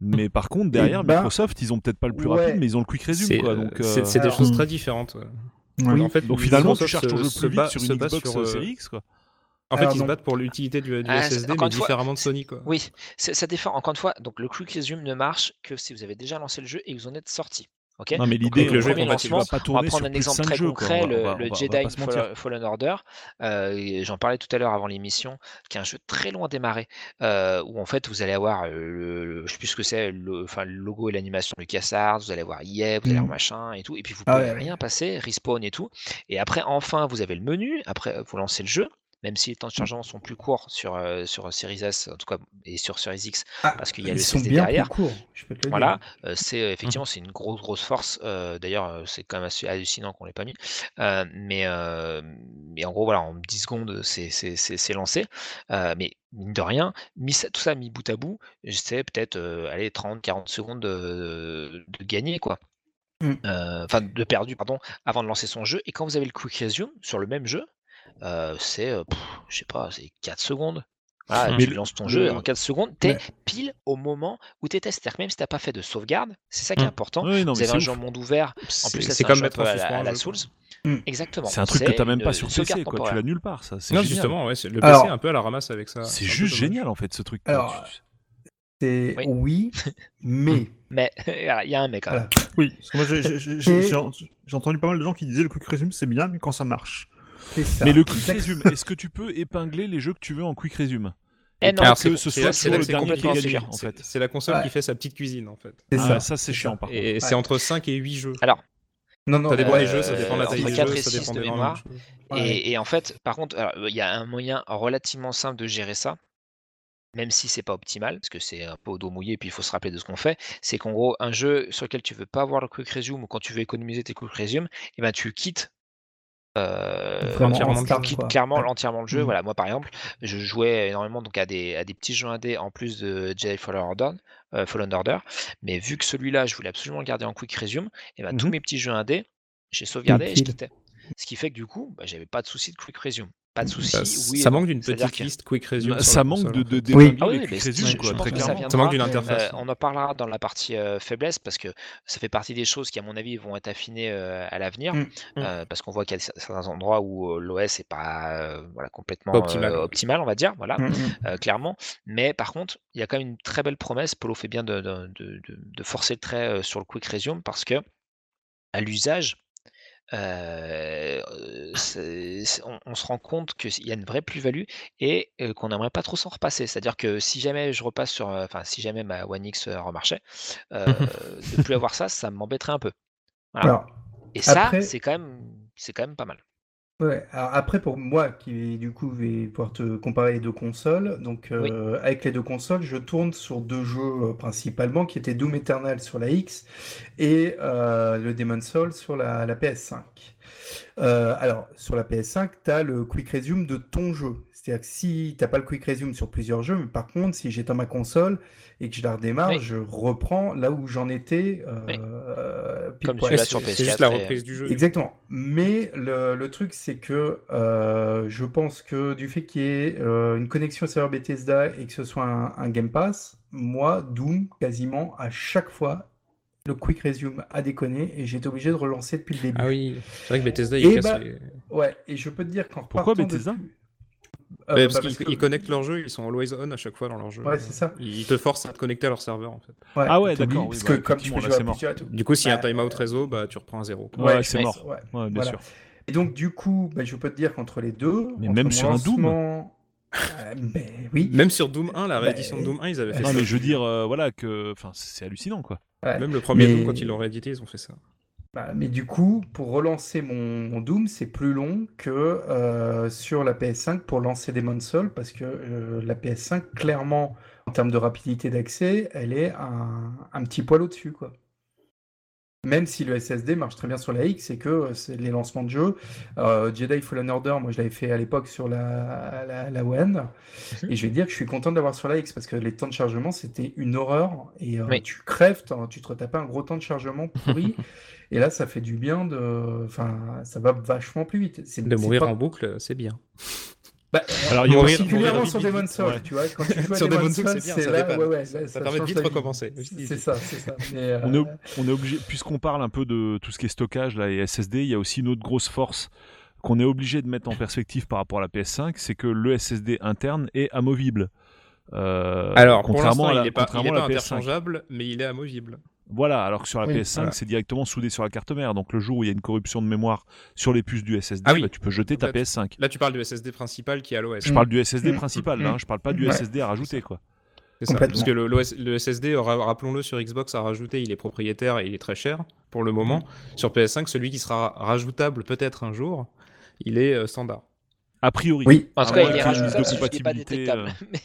Mais par contre, derrière, ben, Microsoft, ils ont peut-être pas le plus ouais. rapide, mais ils ont le Quick Resume, C'est quoi. euh, Donc, euh, c'est des Alors- choses très différentes. ouais. Oui. En fait, donc finalement, tu Microsoft cherches ton jeu plus vite bat- sur une Xbox sur, euh, Series X, quoi. En fait, ils se battent pour l'utilité du, du Ah, SSD, mais fois, différemment de Sony. Quoi. Oui, ça diffère encore une fois. Donc, le Quick Resume ne marche que si vous avez déjà lancé le jeu et que vous en êtes sorti. Ok? Non, mais l'idée, que le jeu est premier compatible. lancement, va pas On va tourner prendre sur un exemple très jeux, concret, On le, on va- le on va- on va Jedi pas se mentir. Fall- Fallen Order. Euh, J'en parlais tout à l'heure avant l'émission, qui est un jeu très loin démarré, euh, où en fait vous allez avoir, euh, le, le- je sais plus ce que c'est, le, enfin, le logo et l'animation LucasArts, vous allez avoir EA, vous allez avoir Mhm. machin et tout, et puis vous Ah pouvez ouais, ouais. rien passer, respawn et tout. Et après, enfin, vous avez le menu, après vous lancez le jeu. Même si les temps de chargement sont plus courts sur, euh, sur Series S, en tout cas, et sur Series X, Ah, parce qu'il y a le SSD derrière. plus courts, je peux te le Voilà, euh, c'est euh, effectivement c'est une grosse grosse force. euh, D'ailleurs, c'est quand même assez hallucinant qu'on l'ait pas mis. Mais, mais en gros, voilà, en 10 secondes, c'est lancé. Mais mine de rien, mis ça- tout ça mis bout à bout, c'est peut-être allez 30-40 secondes de, de gagner quoi. Mm. Euh, Enfin, de perdu, pardon, avant de lancer son jeu. Et quand vous avez le quick resume sur le même jeu, euh, c'est, euh, je sais pas, c'est 4 secondes. Voilà, Mais tu lances ton le- jeu et en 4 secondes, t'es Ouais. pile au moment où. C'est-à-dire que même si t'as pas fait de sauvegarde, c'est ça qui est Mm. important. Oui, non, vous mais avez c'est un ouf. jeu en monde ouvert. En C'est plus, ça, c'est comme mettre à la, à la. Souls. Mm. Exactement. C'est un truc que t'as même pas sur PC, quoi. Tu l'as nulle part, ça. C'est Non, génial. justement, ouais, le Alors- PC est un peu à la ramasse avec ça. C'est juste génial, en fait, ce truc. Alors, Tu- C'est Oui. oui, mais Mais il y a un mec quand même. voilà. Oui, j'ai entendu pas mal de gens qui disaient le quick resume c'est bien, mais quand ça marche. Ça. Mais le quick resume, est-ce que tu peux épingler les jeux que tu veux en quick resume Eh non, Alors c'est que ce C'est soit c'est le dernier qui gagne, en fait. c'est la console Ouais. qui fait sa petite cuisine en fait. C'est Ah, ça. ça, c'est chiant, par contre. Et c'est entre 5 et 8 jeux. Alors, Non, non, Ça dépend euh, des jeux, ça dépend de la taille des 4 jeux, et ça 6 dépend de des mémoire. Ouais. Et, et en fait, par contre, il y a un moyen relativement simple de gérer ça, même si c'est pas optimal, parce que c'est un peu au dos mouillé, puis il faut se rappeler de ce qu'on fait. C'est qu'en gros, un jeu sur lequel tu veux pas avoir le quick resume ou quand tu veux économiser tes quick resume, et ben tu quittes. Euh, le quoi. clairement Ouais. entièrement le jeu. Voilà, moi par exemple, je jouais énormément donc à des, à des petits jeux indés en plus de Jedi Fallen Order, euh, Fallen Order. Mais vu que celui-là, je voulais absolument le garder en quick resume, et ben tous Mhm. mes petits jeux indés, j'ai sauvegardé et je quittais. Ce qui fait que du coup, bah, j'avais pas de souci de quick resume. Pas de souci. Ça, oui manque d'une petite liste quick resume. Bah, Ça manque de, de Ah oui, quick resume, quoi, très ça clairement. viendra. Ça manque d'une interface. Euh, on en parlera dans la partie euh, faiblesse parce que ça fait partie des choses qui, à mon avis, vont être affinées euh, à l'avenir. Mm. euh, parce qu'on voit qu'il y a certains endroits où l'OS n'est pas euh, voilà, complètement Pas optimal. euh, optimal, on va dire, voilà, Mm, mm. euh, clairement. Mais par contre, il y a quand même une très belle promesse. Polo fait bien de, de- de- de- de forcer le trait euh, sur le quick resume parce que à l'usage, euh, c'est- c'est- on, on se rend compte qu'il y a une vraie plus-value et euh, qu'on n'aimerait pas trop s'en repasser. C'est-à-dire que si jamais je repasse sur, euh, enfin si jamais ma One X euh, remarchait, euh, de plus avoir ça, ça m'embêterait un peu. Voilà. Alors, et ça, après- c'est quand même, c'est quand même pas mal. Ouais, alors après pour moi qui du coup vais pouvoir te comparer les deux consoles, donc euh, avec les deux consoles, je tourne sur deux jeux euh, principalement qui étaient Doom Eternal sur la X et euh, le Demon's Soul sur la, la PS5. Euh, alors sur la PS5, tu as le Quick Resume de ton jeu. C'est-à-dire que si t'as pas le Quick Resume sur plusieurs jeux, mais par contre si j'éteins ma console et que je la redémarre, Oui. je reprends là où j'en étais euh, Oui. euh, Comme C'est sur c'est PS4 juste la et- reprise du jeu. Exactement. Mais le, le truc, c'est que euh, je pense que du fait qu'il y ait euh, une connexion au serveur Bethesda et que ce soit un, un Game Pass, moi, Doom, quasiment à chaque fois, le Quick Resume a déconné et j'ai été obligé de relancer depuis le début. Ah oui, c'est vrai que Bethesda, Et ils cassent bah, les... Ouais, et je peux te dire qu'en Pourquoi Bethesda? depuis- Euh, Ouais, bah, parce qu'ils que- connectent leur jeu, ils sont always on à chaque fois dans leur jeu. Ouais, c'est ça. Ils te forcent à te connecter à leur serveur en fait. Ouais, Ah ouais, d'accord, oui, Parce bah, que comme tu peux là, jouer à c'est mort. plusieurs et tout. Du coup, s'il y a un timeout réseau, bah tu reprends à zéro. quoi. Ouais, Ouais, c'est mais- mort. ouais, Ouais, bien voilà. sûr. Et donc, du coup, bah, je peux te dire qu'entre les deux, Mais même sur un Doom Euh, mais oui. Même sur Doom 1, la Bah, réédition de Doom 1, ils avaient fait Non, ça. mais je veux dire, euh, voilà, que. Enfin, c'est hallucinant, quoi. Ouais. Même le premier Mais- Doom, quand ils l'ont réédité, ils ont fait ça. Bah, mais du coup, pour relancer mon, Doom, c'est plus long que euh, sur la PS5 pour lancer Demon's Souls, parce que euh, la PS5, clairement, en termes de rapidité d'accès, elle est un, petit poil au-dessus. Même si le SSD marche très bien sur la X, et que euh, c'est les lancements de jeux. euh, Jedi Fallen Order, moi je l'avais fait à l'époque sur la, la, la One, et je vais dire que je suis content de l'avoir sur la X, parce que les temps de chargement, c'était une horreur, et euh, Oui. tu crèves, t'en- tu te retapais un gros temps de chargement pourri. Et là, ça fait du bien de. Enfin, ça va vachement plus vite. De mourir pas- en boucle, c'est bien. Bah, Alors, il y particulièrement mourir sur vite, Souls, ouais. tu vois. Quand tu joues à Sur Demon's Demon's Souls, c'est ça là, dépanne. ouais, ouais, Ça- là, ça permet de vite recommencer. C'est ça, c'est ça. Mais, euh, On est, ob- on est obligé, puisqu'on parle un peu de tout ce qui est stockage là, et SSD, il y a aussi une autre grosse force qu'on est obligé de mettre en perspective par rapport à la PS5, c'est que le SSD interne est amovible. Euh, Alors, contrairement à la, il n'est pas, il est à pas la PS5. interchangeable, mais il est amovible. Voilà, alors que sur la Oui, PS5, voilà. c'est directement soudé sur la carte mère. Donc le jour où il y a une corruption de mémoire sur les puces du SSD, Ah oui. bah, tu peux jeter ta Peut-être. PS5. Là, tu parles du SSD principal qui est à l'OS. Je parle du SSD Mm. principal, là, Mm. hein, je parle pas du Ouais. SSD à rajouter. quoi. C'est ça, parce que le, SSD, ra- rappelons-le, sur Xbox à rajouter, il est propriétaire et il est très cher pour le moment. Sur PS5, celui qui sera rajoutable peut-être un jour, il est euh, standard. A priori. Oui. En À tout cas, moins il est rajoutable, pas détectable. euh, Mais-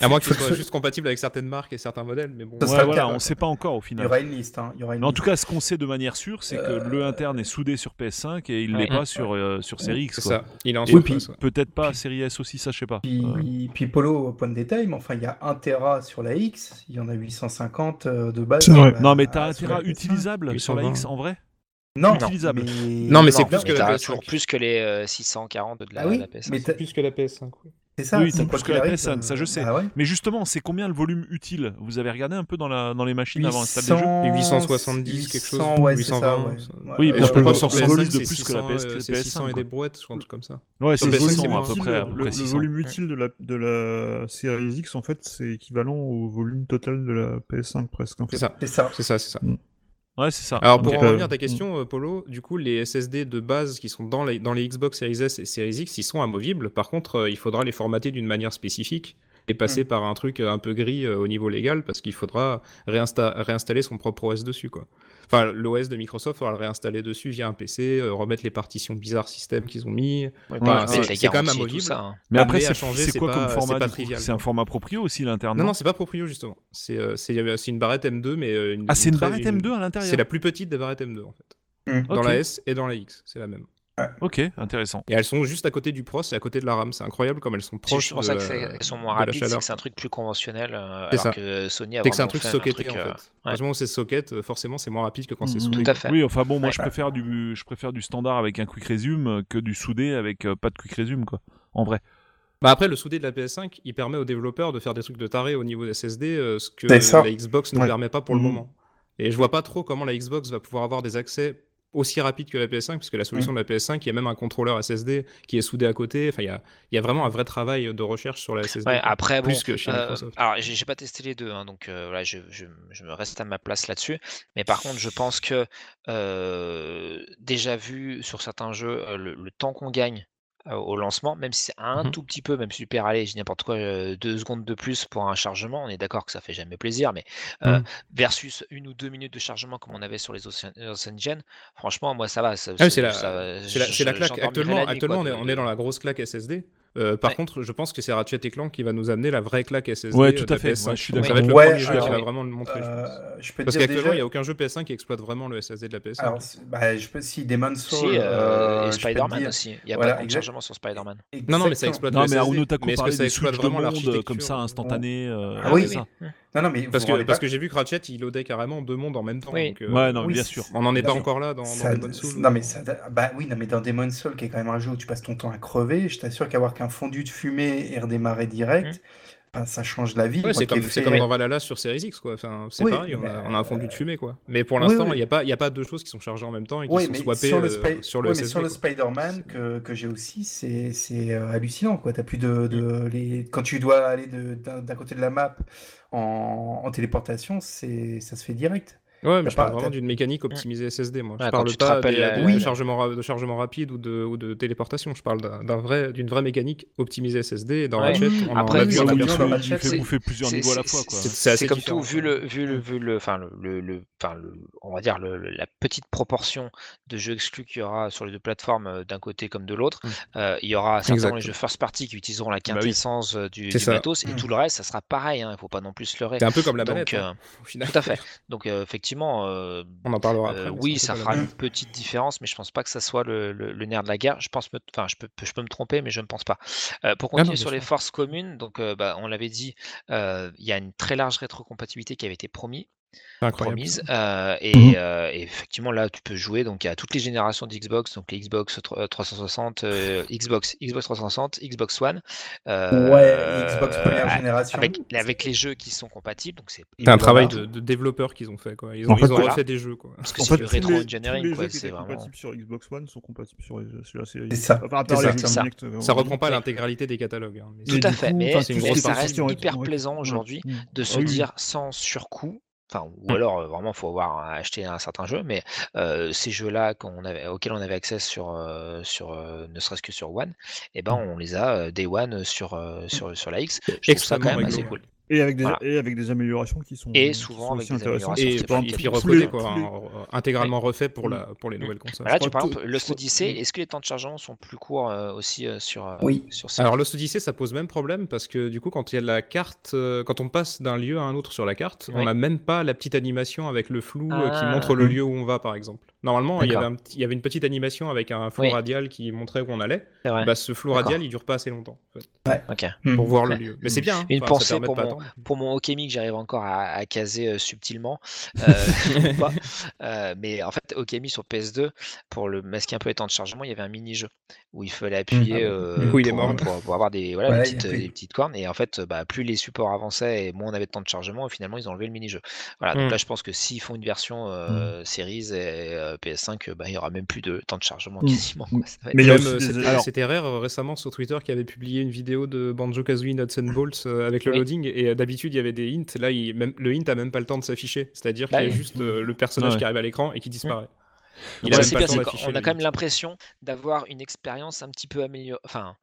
À moins qu'il Faut- soit juste compatible avec certaines marques et certains modèles, mais bon. Ça Ouais, sera le voilà, cas. on sait pas encore au Il y final. aura une liste. Hein. Il y aura une Mais en liste. tout cas, ce qu'on sait de manière sûre, c'est que Euh, le interne est soudé sur PS5 et il Ouais. l'est pas sur, euh, sur Series X. C'est quoi. ça. Il est en ouais. Peut-être pas Series S aussi, ça je sais pas. Puis, Euh, puis Polo, au point de détail, mais enfin, il y a 1 Tera sur la X, il y en a 850 euh, de base. Non, mais t'as un sur la Tera PS5. utilisable sur la 820. X en vrai Non, utilisable. Mais, Non, mais c'est Non, plus que la t'as PS5. toujours plus que les euh, 640 de la, Ah oui, la PS5. mais Plus que la PS5. oui. c'est ça. Oui, c'est plus que la arrive, PS5, ça, je sais. ah ouais. Mais justement, c'est combien le volume utile? Vous avez regardé un peu dans, la, dans les machines avant d'installer le jeu 800, Et 870, quelque chose? 800, ouais, c'est ça, 820, ouais. ça. Ouais, Oui, ouais, parce je sur PS5, volume de c'est plus que la 600, PS- euh, c'est PS5, 600 et des brouettes, je crois, un truc comme ça. Ouais, c'est PS5, 600 à peu près. à le, peu près le 600. volume utile de la, de la Series X, en fait, c'est équivalent au volume total de la PS5 presque. C'est ça. C'est ça. C'est ça, c'est ça. Ouais, c'est ça. Alors pour en revenir à ta question, euh, Polo, du coup les SSD de base qui sont dans les, dans les Xbox Series S et Series X, ils sont amovibles. Par contre, euh, il faudra les formater d'une manière spécifique et passer par un truc un peu gris euh, au niveau légal parce qu'il faudra réinsta- réinstaller son propre OS dessus. Quoi. Enfin, l'OS de Microsoft faudra le réinstaller dessus via un PC, euh, remettre les partitions bizarres système qu'ils ont mis. Ouais, Enfin, bah, c'est- quand même amovible. ça. hein. Mais après, c'est quoi pas- comme format C'est un format proprio aussi l'interne Non, non, c'est pas proprio justement. C'est euh, une barrette M2, mais euh, une, Ah, c'est une barrette M2 à l'intérieur? C'est la plus petite des barrettes M2 en fait. Hmm. Dans la S et dans la X, c'est la même. Ok, intéressant. Et elles sont juste à côté du pros et à côté de la RAM. C'est incroyable comme elles sont C'est proches juste pour ça que la- c'est- elles sont moins rapides, c'est que c'est un truc plus conventionnel, euh, C'est alors ça. que Sony a C'est que c'est un truc socketé en euh, fait. où c'est socket, euh, forcément c'est moins rapide que quand c'est Mhm. soudé. Tout à fait. Oui, enfin bon, moi Ouais. je préfère du je préfère du standard avec un quick resume que du soudé avec euh, pas de quick resume quoi. En vrai. Bah après, le soudé de la PS5, il permet aux développeurs de faire des trucs de taré au niveau des SSD, euh, ce que C'est la Xbox ne Ouais. permet pas pour le Mhm. moment. Et je vois pas trop comment la Xbox va pouvoir avoir des accès aussi rapides que la PS5, puisque la solution de la PS5, il y a même un contrôleur SSD qui est soudé à côté. Enfin, il y a, il y a vraiment un vrai travail de recherche sur la SSD. Ouais, après, bon, plus que chez euh, Microsoft. alors j'ai j'ai pas testé les deux, hein, donc euh, voilà, je, je- je me reste à ma place là-dessus. Mais par contre, je pense que euh, déjà vu sur certains jeux, euh, le, le temps qu'on gagne au lancement, même si c'est un Mhm. tout petit peu, même super allé, j'ai n'importe quoi, euh, deux secondes de plus pour un chargement, on est d'accord que ça fait jamais plaisir, mais euh, Mhm. versus une ou deux minutes de chargement comme on avait sur les anciennes gen, franchement, moi ça va. Ah oui, c'est la, la, claque. Actuellement, la nuit, actuellement quoi, on, est, de- on est dans la grosse claque SSD. Euh, par Ouais. contre, je pense que c'est Ratchet et Clank qui va nous amener la vraie claque SSD. Ouais, euh, tout à la fait. PS5. Ouais, je suis Ça d'accord. va être le Ouais, premier jeu qui va vraiment le montrer, je pense. Euh, je peux te Parce qu'actuellement, déjà- il n'y a aucun jeu PS5 qui exploite vraiment le SSD de la PS5. Alors, bah, je peux si Demon's Si, Souls. euh, et Spider-Man dire- aussi. Il y a Voilà, pas de exact- chargement sur Spider-Man. non, non, mais ça exploite Non, le mais est-ce que parlait ça des de monde l'architecture comme ça instantané. euh, Ah oui. ça. Non, non, mais Parce que, parce que j'ai vu que Ratchet, il loadait carrément deux mondes en même temps. Oui. donc, euh, Ouais, non, oui, bien sûr. On n'en est pas encore là dans, dans Ça- Demon's Souls. Non, mais ça, bah oui, non, mais dans Demon's Souls, qui est quand même un jeu où tu passes ton temps à crever, je t'assure qu'avoir qu'un fondu de fumée et redémarrer direct, bah, ça change la vie. Ouais, c'est comme, c'est fait- comme dans Valhalla sur Series X, quoi. Enfin, c'est Oui, pareil, on a, on a un fondu de euh, fumée, quoi. Mais pour l'instant, il oui. n'y a, pas- il y a pas deux choses qui sont chargées en même temps et qui Oui, sont swappées sur le, euh, sur le ouais, mais SSD. sur le quoi. Spider-Man que, que j'ai aussi, c'est euh, hallucinant. Quoi. As plus de, de- les... Quand tu dois aller d'un côté de la map en, en téléportation, c'est ça se fait direct. Ouais, mais je parle vraiment d'une mécanique optimisée SSD, moi. Ouais, je parle tu pas rappelles des- la- de, Oui. de chargement, ra- de chargement rapide ou de, ou de téléportation. Je parle d'un vrai, d'une vraie mécanique optimisée SSD. Dans Ouais. Ratchet, on Après, a vu Ratchet, fait bouffer plusieurs niveaux à la fois. C'est- comme tout, vu le, vu le, vu le, enfin le, le, enfin le, on va dire le, le- la petite proportion de jeux exclus qu'il y aura sur les deux plateformes euh, d'un côté comme de l'autre. Mm. Euh, il y aura certainement les jeux first party qui utiliseront la oui. quintessence euh, du, matos et Mm. tout le reste, ça sera pareil. Hein, il faut pas non plus se leurrer. C'est un peu comme la manette, hein, tout à fait. Donc euh, effectivement, euh, On en parlera euh, après. oui, ça fera une petite différence, mais je pense pas que ça soit le, le- le nerf de la guerre. Je pense, enfin, je peux, je peux me tromper, mais je ne pense pas. Euh, pour Ah non, continuer sur les forces communes, donc bah, on l'avait dit, il y a une très large rétrocompatibilité qui avait été promis, C'est incroyable. Promise, euh, et, Mhm. euh, et effectivement là, tu peux jouer. Donc il y a toutes les générations d'Xbox, donc les Xbox tro- 360, euh, Xbox, Xbox 360, Xbox One. euh, Ouais, Xbox première génération. Avec, avec les jeux qui sont compatibles, donc c'est un travail de, de développeurs qu'ils ont fait. Quoi. Ils En ont, fait, ils ont voilà. refait des jeux. Quoi. parce que c'est du rétro les engineering, jeux quoi. qui C'est étaient vraiment. compatibles sur Xbox One sont compatibles sur, sur la série. C'est ça. Enfin, à ça. jeux ça. Ça reprend pas l'intégralité des catalogues. hein, mais Tout à fait, mais, ça reste hyper plaisant aujourd'hui Mm. de Ah se dire sans surcoût, enfin, ou Mm. alors euh, vraiment faut avoir acheté un certain jeu, mais euh, ces jeux-là qu'on avait, auxquels on avait accès sur, euh, sur euh, ne serait-ce que sur One, et ben on les a Day One sur, euh, sur, sur la X. Je trouve ça quand même assez cool. Et avec des, Voilà. et avec des améliorations qui sont, Et qui souvent sont avec aussi des intéressantes. améliorations, Et, pas et puis recodé, quoi, hein, intégralement refait pour, la, pour les nouvelles consoles. Bah là, tu par exemple, Lost je- Odyssey, est-ce que les temps de chargement sont plus courts euh, aussi euh, sur, euh, Oui. sur ce Alors Lost Odyssey, ça pose même problème parce que du coup, quand il y a la carte, euh, quand on passe d'un lieu à un autre sur la carte, Oui. on n'a même pas la petite animation avec le flou euh, qui Ah. montre le Mm. lieu où on va, par exemple. Normalement, il y, avait un petit- il y avait une petite animation avec un flou Oui. radial qui montrait où on allait. Bah, ce flou radial, il dure pas assez longtemps en fait, Ok. Hmm. pour voir le Ouais. lieu. Mais c'est bien. hein. Une Enfin, pensée pour mon- pour mon Okemi que j'arrive encore à, à caser euh, subtilement. euh, pas. Euh, mais en fait, Okemi sur PS2, pour le masquer un peu les temps de chargement, il y avait un mini-jeu où il fallait appuyer Ah euh, coup, il est pour, mort, là. pour- pour avoir des, voilà, Ouais, petites, plus. des petites cornes. Et en fait, bah, plus les supports avançaient et moins on avait de temps de chargement, et finalement, ils ont enlevé le mini-jeu. Voilà, donc Mm. là, je pense que s'ils font une version euh, Series et euh, PS5, euh, bah, il y aura même plus de temps de chargement Mm. quasiment. quoi. Ça va être- Mais il y a Même, aussi euh, des- c'était rare euh, récemment sur Twitter qui avait publié une vidéo de Banjo Kazooie Nuts and Bolts euh, avec le Oui. loading et d'habitude il y avait des hints. Là, il- même, le hint a même pas le temps de s'afficher, c'est-à-dire Bah qu'il y a juste euh, le personnage Ouais. qui arrive à l'écran et qui disparaît. Il Ouais, a quand même l'impression d'avoir une expérience un petit peu améliorée, enfin,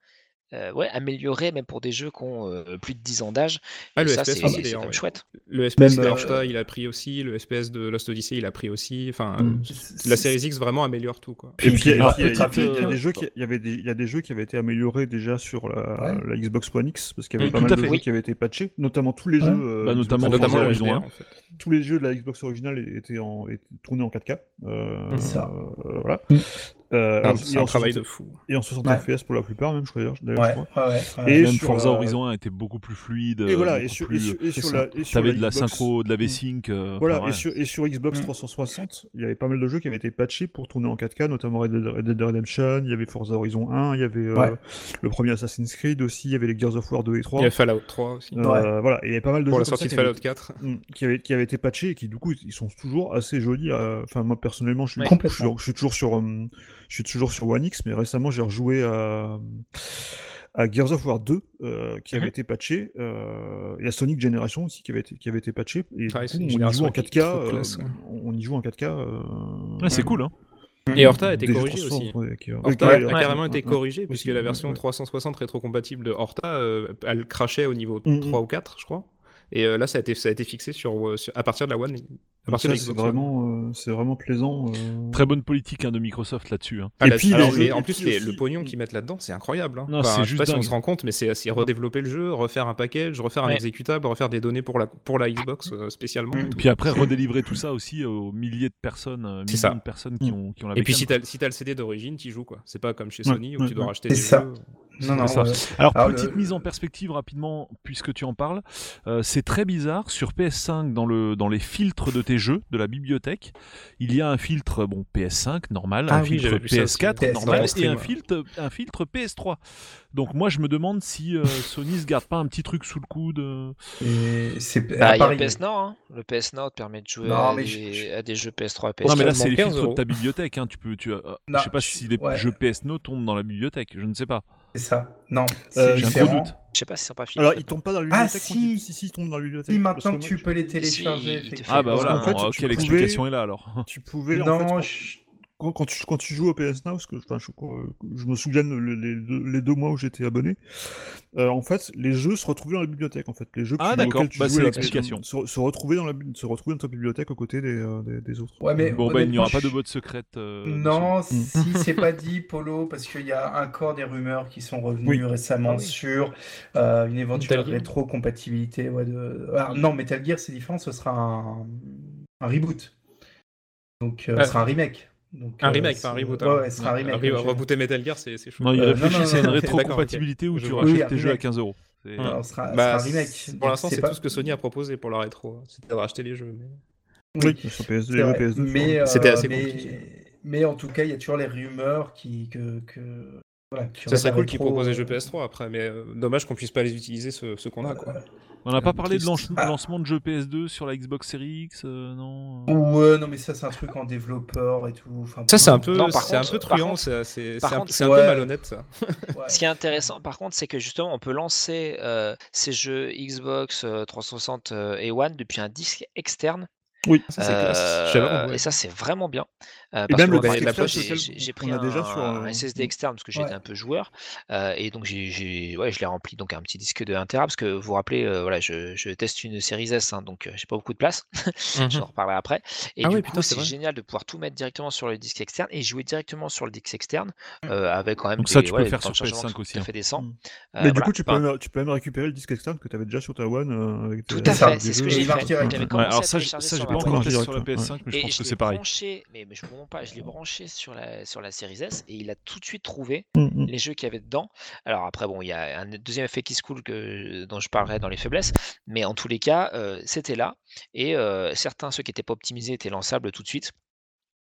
euh, ouais, améliorée même pour des jeux qui ont euh, plus de 10 ans d'âge. Ah, le ça, FPS c'est ouais. chouette. Le Même, de euh, il a pris aussi, le FPS de Lost Odyssey, il a pris aussi. Enfin, euh, Mm. la Series X vraiment améliore tout. Quoi. Et puis, il y a- des jeux qui, il y avait des, il y a des jeux qui avaient été améliorés déjà sur la, Ouais. la Xbox One X parce qu'il y avait Mm, pas mal de fait. jeux Oui. qui avaient été patchés, notamment tous les Ouais. jeux, euh, Bah, notamment Notamment Forza le original, Horizon HDR, 1. en fait. tous les jeux de la Xbox originale étaient, en, étaient tournés en 4K. Euh, C'est ça. euh, voilà. Euh, et C'est en un travail 60 de fou. Et en 60 Ouais. FPS pour la plupart, même, je crois. d'ailleurs, Ouais, je crois. ouais, ouais, ouais. Et Même sur, Forza euh, Horizon 1 était beaucoup plus fluide. Et euh, voilà, beaucoup et sur, et plus- sur, et sur la, et sur T'avais la de la Xbox- synchro, de la V-Sync. euh, Voilà, enfin, et, ouais. sur, et sur Xbox Mm. 360, il y avait pas mal de jeux qui avaient été patchés pour tourner en 4K, notamment Red Dead, Red Dead Redemption, il y avait Forza Horizon 1, il y avait euh, Ouais. le premier Assassin's Creed aussi, il y avait les Gears of War 2 et 3. Il y a Fallout 3 aussi. Euh, Ouais. Voilà, et il y avait pas mal de Pour jeux la comme ça sortie de qui avaient Fallout été- 4. Mm, qui avaient, qui avaient été patchés et qui du coup ils sont toujours assez jolis. euh, Enfin moi personnellement je suis, toujours sur euh, je suis toujours sur One X mais récemment j'ai rejoué à, à Gears of War 2 euh, qui avait Mhm. été patché euh, et à Sonic Generation aussi qui avait été, qui avait été patché et du Ouais, coup, Sonic on y joue en qui est 4K trop euh, classe, ouais. on y joue en 4K euh, Ouais, c'est Mm. cool, hein. Et Horta a été corrigé 360, aussi. ouais, qui- Horta ouais, a ouais, carrément ouais, été ouais, corrigé ouais, puisque la version ouais. 360 rétrocompatible de Horta, euh, elle crachait au niveau Mm, 3 mm. ou 4, je crois. Et euh, là, ça a été, ça a été fixé sur, euh, sur- à partir de la One. C'est vraiment, euh, c'est vraiment plaisant. euh. Très bonne politique hein, de Microsoft là-dessus. hein. Ah, Et puis, alors, les en plus, les- le pognon qu'ils mettent là-dedans, c'est incroyable. hein. Non, Enfin, c'est je sais juste pas si on se rend compte, mais c'est redévelopper le jeu, refaire un package, refaire un exécutable, refaire des données pour la, pour la Xbox euh, spécialement. Mm. et tout. Puis après, redélivrer tout ça aussi aux milliers de personnes, euh, ça. de personnes qui Mm. ont, qui ont la Et puis si t'as si le CD d'origine, t'y joues quoi. C'est pas comme chez Ouais, Sony où ouais, tu dois ouais. racheter des ça. jeux. Non, non, ça. ouais. Alors, Alors, petite le- mise en perspective rapidement, puisque tu en parles. Euh, c'est très bizarre. Sur PS5, dans, le, dans les filtres de tes jeux, de la bibliothèque, il y a un filtre bon, PS5 normal, Ah un oui, filtre j'avais vu ça aussi. PS4 PS4 normal et un filtre, un filtre PS3. Donc moi, je me demande si euh, Sony se garde pas un petit truc sous le coude. euh. Et c'est Bah, il y a appareil. le PS Now, hein. le PS Now te permet de jouer Non, à, des, je- je- à des jeux PS3 et Non, PS4. mais là, c'est les 15 filtres de ta bibliothèque. Hein. Tu peux, tu, euh, Non, je sais pas je- si les ouais. jeux PS No tombent dans la bibliothèque. Je ne sais pas. C'est ça. Non, Euh, c'est J'ai un gros différent. doute. Je sais pas si c'est pas fini. Alors, ils tombent pas dans la Ah, bibliothèque quand si. ils- si, si, ils tombent dans la bibliothèque. Si, maintenant que tu peux les télécharger. effectivement. Ah bah voilà, qu'en fait, ok, pouvais- l'explication est là alors. Tu pouvais, en Non, fait, quand- je- quand, quand tu, quand tu joues au PS Now, parce que, enfin, je, je me souviens de les, les deux, les deux mois où j'étais abonné, euh, en fait, les jeux se retrouvaient dans la bibliothèque. En fait, les jeux que Ah, tu- d'accord. tu Bah, jouais c'est la- l'explication. Se, se retrouver dans la, se dans ta bibliothèque aux côtés des, euh, des, des autres. Ouais, mais Bon bah il n'y aura pas de botte secrète. euh. Non, Mm. si c'est pas dit, Polo, parce qu'il y a encore des rumeurs qui sont revenues Oui. récemment Ah oui. sur euh, une éventuelle Metal Gear. rétro-compatibilité. ouais, de... Alors, non, Metal Gear, c'est différent, ce sera un, un reboot. Donc, euh, ce sera un remake. Donc, Un euh, remake, pas un reboot, Ouais, alors. ouais, ce sera un remake. Donc, euh, Rebooter Metal Gear, c'est chaud. Non, il Euh, réfléchit, non, c'est une rétrocompatibilité où Je tu rachètes Oui, tes jeux à remake. 15 euros. C'est- alors, ce sera, Bah, sera un remake. Pour l'instant, c'est pas- tout ce que Sony a proposé pour la rétro. hein. C'était de racheter les jeux. mais- Oui, sur PS2, c'est les jeux vrai. PS2. sur- mais, euh, C'était assez mais- compliqué. Mais en tout cas, il y a toujours les rumeurs qui. Que, que... Voilà, Ça serait cool qu'ils proposent les jeux euh, PS3 après, mais euh, dommage qu'on puisse pas les utiliser ceux, ceux qu'on a. Quoi. On n'a pas parlé de Ah. lancement de jeux PS2 sur la Xbox Series X, euh, non Ouais, non, mais ça, c'est un truc en développeur et tout. Enfin, Ça, c'est un peu, c'est un peu truand, c'est un, ouais. peu malhonnête ça. Ouais. Ce qui est intéressant, par contre, c'est que justement, on peut lancer euh, ces jeux Xbox euh, 360 euh, et One depuis un disque externe. Oui. Ça, c'est classe. Euh. Et ça, c'est vraiment bien. Euh, Et parce même que le moi, exemple, externe, j'ai- pris a un, déjà sur, euh, un SSD externe parce que j'étais Ouais. un peu joueur. euh, et donc, j'ai, ouais, je l'ai rempli donc un petit disque de 1 Tera parce que vous vous rappelez, euh, voilà, je, je teste une Series S, hein, donc euh, j'ai pas beaucoup de place. J'en reparlerai après. Et Ah du oui, coup, c'est génial de pouvoir tout mettre directement sur le disque externe et jouer directement sur le disque externe euh, avec quand même Donc ça, tu peux ouais, faire des temps sur de chargement PS5 tout aussi, hein. fait décent. Mm. Euh, Mais du voilà. coup, tu peux, même, tu peux même récupérer le disque externe que tu avais déjà sur ta One. euh, avec Tout à fait, c'est ce que j'ai fait. alors ça, je- j'ai pas encore sur la ouais. PS5, mais je pense je que c'est pareil. mais je pas, je l'ai branché sur la, sur la Series S et il a tout de suite trouvé Mm, mm. les jeux qu'il y avait dedans. Alors après, bon, il y a un deuxième effet qui se coule que, dont je parlerai dans les faiblesses, mais en tous les cas, euh, c'était là et euh, certains, ceux qui n'étaient pas optimisés, étaient lançables tout de suite.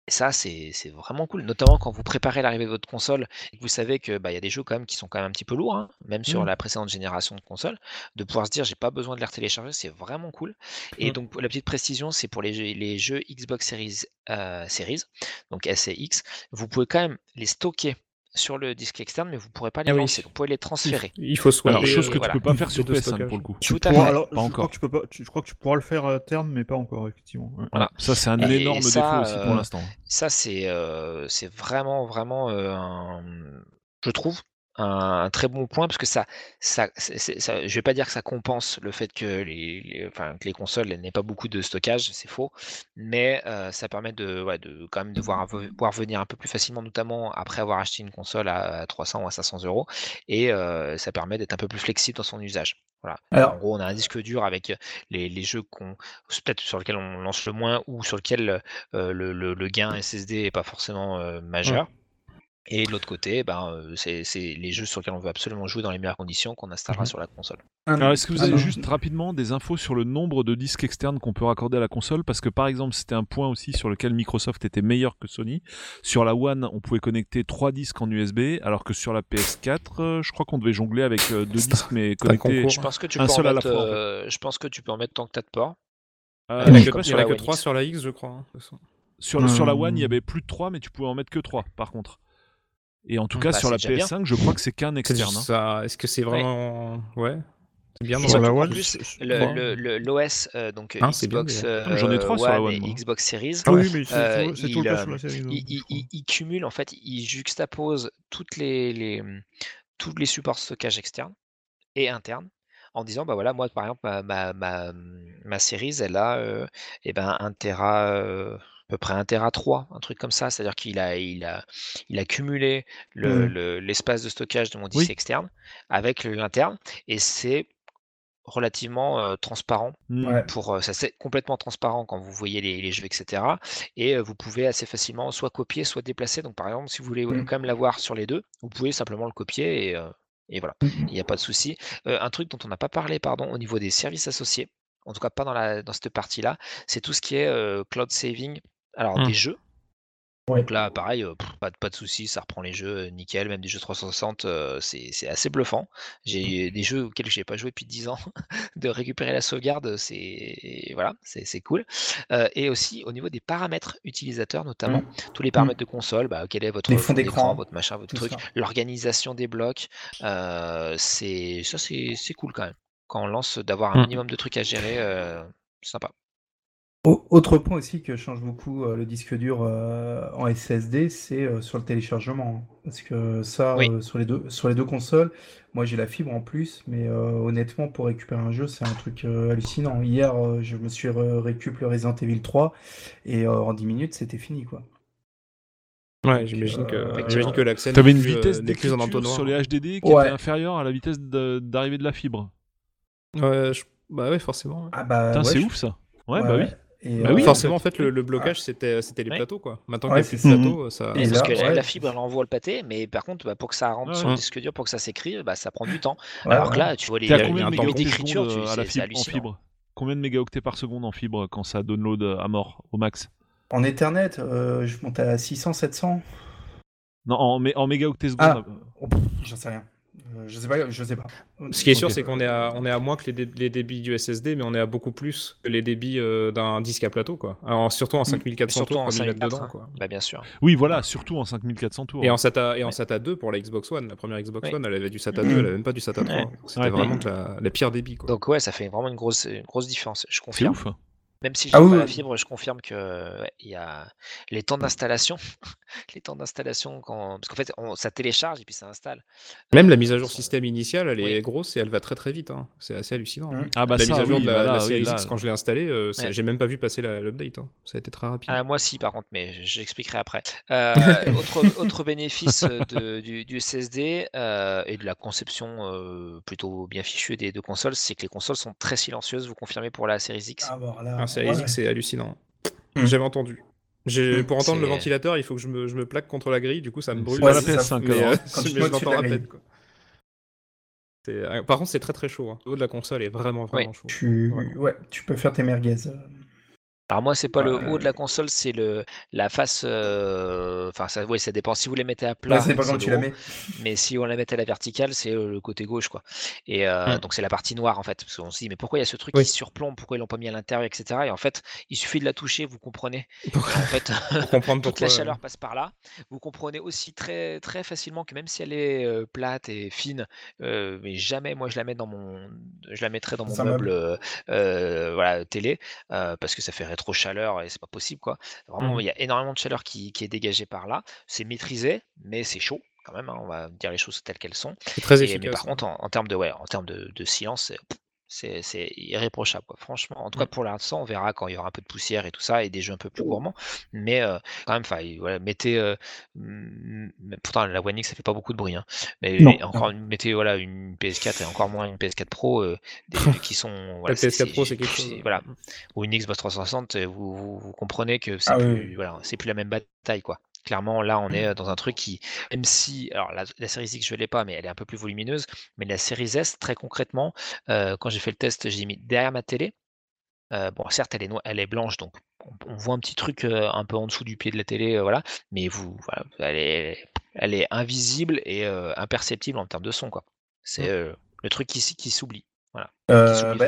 Et ça, c'est vraiment cool, notamment quand vous préparez l'arrivée de votre console et que vous savez que bah, y a des jeux quand même qui sont quand même un petit peu lourds, hein, même sur Mm. la précédente génération de consoles, de pouvoir se dire j'ai pas besoin de les retélécharger, c'est vraiment cool. Et Mm. donc la petite précision, c'est pour les jeux, les jeux Xbox Series, euh, Series, donc S et X, vous pouvez quand même les stocker sur le disque externe, mais vous pourrez pas les Ah oui. lancer, vous pouvez les transférer. Il faut swapper. Alors, chose que euh, tu voilà. peux pas faire sur deux PS5 stockages. pour le coup. Tu Tout à pourras- fait. alors, Pas je, encore. Crois que tu peux pas, tu- je crois que tu pourras le faire à terme, mais pas encore, effectivement. ouais. Voilà. Ça, c'est un Et énorme ça, défaut aussi pour euh, l'instant. Ça, c'est euh, c'est vraiment, vraiment, euh, un- je trouve, un, très bon point parce que ça, ça, ça, je vais pas dire que ça compense le fait que les, les- enfin, que les consoles n'aient pas beaucoup de stockage, c'est faux, mais euh, ça permet de, ouais, de quand même de voir, venir un peu plus facilement, notamment après avoir acheté une console à, à 300 ou à 500 euros, et euh, ça permet d'être un peu plus flexible dans son usage. Voilà. Alors- en gros, on a un disque dur avec les, les jeux qu'on, peut-être sur lesquels on lance le moins ou sur lesquels euh, le, le- le gain SSD est pas forcément euh, majeur. Et de l'autre côté, ben, euh, c'est les jeux sur lesquels on veut absolument jouer dans les meilleures conditions qu'on installera Mhm. sur la console. Un- Alors, est-ce que vous Ah avez juste rapidement des infos sur le nombre de disques externes qu'on peut raccorder à la console? Parce que par exemple, c'était un point aussi sur lequel Microsoft était meilleur que Sony. Sur la One, on pouvait connecter trois disques en USB, alors que sur la PS4, euh, je crois qu'on devait jongler avec euh, deux C'est un- disques, mais connectés. concours. Je pense que tu Un peux en seul à la mettre, fois, en fait. euh, je pense que tu peux en mettre tant que t'as de ports. Euh, Il n'y en a que, pas il y sur en a la que One 3 X. sur la X, je crois. hein, de toute façon. Sur, sur la Hmm. One, il y avait plus de 3, mais tu pouvais en mettre que 3, par contre. Et en tout Hmm. cas, Bah, sur la déjà bien. PS5, je crois que c'est qu'un externe. hein. Est-ce que c'est vraiment. Ouais. C'est bien dans la en One, l'OS, euh, donc Hein, bien, Xbox euh, J'en ai trois sur la One One, et moi. Xbox Series, Ah oui, mais c'est Euh, tout- le cas sur la série. il, cumule, en fait, il juxtapose toutes les, les, tous les supports de stockage externes et internes en disant, bah voilà, moi, par exemple, ma, ma, ma, ma Series, elle a euh, eh ben, un Tera, euh, à peu près un Tera 3, un truc comme ça. C'est-à-dire qu'il a, il a, il a cumulé le- Mm. le- l'espace de stockage de mon disque Oui. externe avec l'interne et c'est relativement euh, transparent. Ouais. pour euh, ça c'est complètement transparent quand vous voyez les, les jeux etc et euh, vous pouvez assez facilement soit copier soit déplacer donc par exemple si vous voulez Mm. quand même l'avoir sur les deux vous pouvez simplement le copier et, et voilà il n'y a pas de souci un truc dont on n'a pas parlé pardon au niveau des services associés en tout cas pas dans la dans cette partie là c'est tout ce qui est cloud saving alors Mm. des jeux Ouais. Donc là, pareil, euh, pff, pas, de- pas de soucis, ça reprend les jeux euh, nickel, même des jeux 360, euh, c'est assez bluffant. J'ai des jeux auxquels j'ai pas joué depuis 10 ans, de récupérer la sauvegarde, c'est voilà, c'est cool. Euh, et aussi au niveau des paramètres utilisateurs, notamment tous les paramètres de console, bah, quel est votre fond d'écran, votre machin, votre truc, l'organisation des blocs, euh, c'est ça c'est cool quand même. Quand on lance d'avoir un minimum de trucs à gérer, euh, c'est sympa. Au- Autre point aussi que change beaucoup euh, le disque dur euh, en SSD, c'est euh, sur le téléchargement. hein. Parce que ça, Oui. sur les deux, sur les deux consoles, moi j'ai la fibre en plus, mais honnêtement, pour récupérer un jeu, c'est un truc hallucinant. Hier, je me suis re- récup le Resident Evil 3 et en 10 minutes, c'était fini, quoi. Ouais, j'imagine que, euh, j'imagine que l'accès T'avais une vitesse en d'écriture entonnoir. sur les HDD qui Ouais. était inférieure à la vitesse de- d'arrivée de la fibre. Ouais, je- Bah ouais, forcément. ouais. Ah bah, Putain, ouais, c'est je- ouf ça. Ouais, ouais, bah oui. Et, Bah oui, euh, Forcément, en fait, le, le blocage, Ah. c'était c'était les Ouais. plateaux, quoi. Maintenant Ouais, qu'il n'y a c'est plus de ça. plateaux, ça... Et Parce là, que la- ouais. la fibre, elle envoie le pâté, mais par contre, bah, pour que ça rentre Ouais. sur le disque dur, pour que ça s'écrive, bah, ça prend du temps. ouais, Alors ouais. que là, tu vois les, limites d'écriture, tu- euh, à la fibre, en hallucinant. fibre? Combien de mégaoctets par seconde en fibre quand ça download euh, à mort, au max? En Ethernet, euh, je monte à 600, 700. Non, en, mé- en mégaoctets Ah. seconde. euh, Oh, J'en sais rien. Euh, je sais pas, je sais pas. Ce qui est sûr, c'est qu'on est à, on est à moins que les, dé- les débits du SSD, mais on est à beaucoup plus que les débits euh, d'un disque à plateau, quoi. Alors, surtout en 5400 Surtout tours, en comme ils mettent 54, dedans, hein. quoi. Bah, bien sûr. Oui, voilà, surtout en 5400 tours. Et en SATA, et en Ouais. SATA 2 pour la Xbox One. La première Xbox Ouais. One, elle avait du SATA Mhm. 2, elle avait même pas du SATA 3. Ouais. Donc, C'était Ouais. vraiment la, la pire débit, quoi. Donc ouais, ça fait vraiment une grosse, une grosse différence, je C'est confirme. ouf. Même si je Ah oui, pas la fibre, je confirme que ouais, il y a les temps d'installation, les temps d'installation quand parce qu'en fait on- ça télécharge et puis ça installe. Même la Euh, mise à jour sont- système initiale, elle est Oui. grosse et elle va très très vite. hein. C'est assez hallucinant. Mhm. Ah bah la ça, mise à jour oui, de la, bah la là. X, quand je l'ai installée, euh, Ouais. j'ai même pas vu passer la- l'update. hein. Ça a été très rapide. Ah, moi si par contre, mais j'expliquerai après. Euh, autre, autre bénéfice euh, de- du, du SSD euh, et de la conception euh, plutôt bien fichue des deux consoles, c'est que les consoles sont très silencieuses. Vous confirmez pour la Series X Ah, bon, là, Un Series ouais. X, c'est hallucinant. Mm. J'avais entendu. J'ai- Mm. Pour entendre le ventilateur, il faut que je me, je me plaque contre la grille, du coup ça me brûle. pas la c'est ça. PS5 mais, alors. euh, Quand tu mais te je moques l'entends sur à la peine. grille. quoi. C'est- euh, Par contre, c'est très très chaud. hein. Le haut de la console est vraiment vraiment chaud. Tu... Ouais. Ouais, tu peux faire tes merguez. Alors moi, c'est pas le Ouais. haut de la console, c'est le la face. euh, Enfin, ça, oui, ça dépend. Si vous les mettez à plat, c'est pas quand tu la haut. mets. Mais si on la mettait à la verticale, c'est euh, le côté gauche, quoi. Et euh, Mm. donc c'est la partie noire en fait, parce qu'on se dit mais pourquoi il y a ce truc Oui. qui surplombe, pourquoi ils l'ont pas mis à l'intérieur, etc. Et en fait, il suffit de la toucher, vous comprenez? Pour, En fait, pour comprendre toute pourquoi. la chaleur passe par là. Vous comprenez aussi très très facilement que même si elle est euh, plate et fine, mais jamais moi je la mets dans mon, je la mettrais dans mon meuble, voilà télé, parce que ça fait rétro chaleur et c'est pas possible quoi. Vraiment, Mhm. il y a énormément de chaleur qui, qui est dégagée par là. C'est maîtrisé, mais c'est chaud quand même. hein, on va dire les choses telles qu'elles sont. C'est très Et- efficace. mais par hein. contre, en, en termes de ouais, en termes de, de silence, c'est- irréprochable. Quoi. Franchement, en tout cas Mm. pour l'instant, on verra quand il y aura un peu de poussière et tout ça et des jeux un peu plus gourmands. Mais euh, quand même, voilà, mettez. euh, pourtant, la One X, ça fait pas beaucoup de bruit. hein. Mais Non, encore, mettez voilà une PS4 et encore moins une PS4 Pro euh, des- qui sont. Voilà, La PS4 Pro, c'est quelque chose. Voilà, ou une Xbox 360, euh, vous, vous, vous comprenez que c'est Ah plus, oui. voilà, c'est plus la même bataille, quoi. Clairement, là, on est euh, dans un truc qui, même si, alors la, la Series X, je l'ai pas, mais elle est un peu plus volumineuse. Mais la Series S, très concrètement, euh, quand j'ai fait le test, j'ai mis derrière ma télé. Euh, bon, certes, elle est, elle est blanche, donc on, on voit un petit truc euh, un peu en dessous du pied de la télé, voilà. Mais vous, voilà, elle est, elle est invisible et imperceptible en termes de son, quoi. C'est Mm. euh, le truc qui, qui s'oublie. Voilà. Qui bah.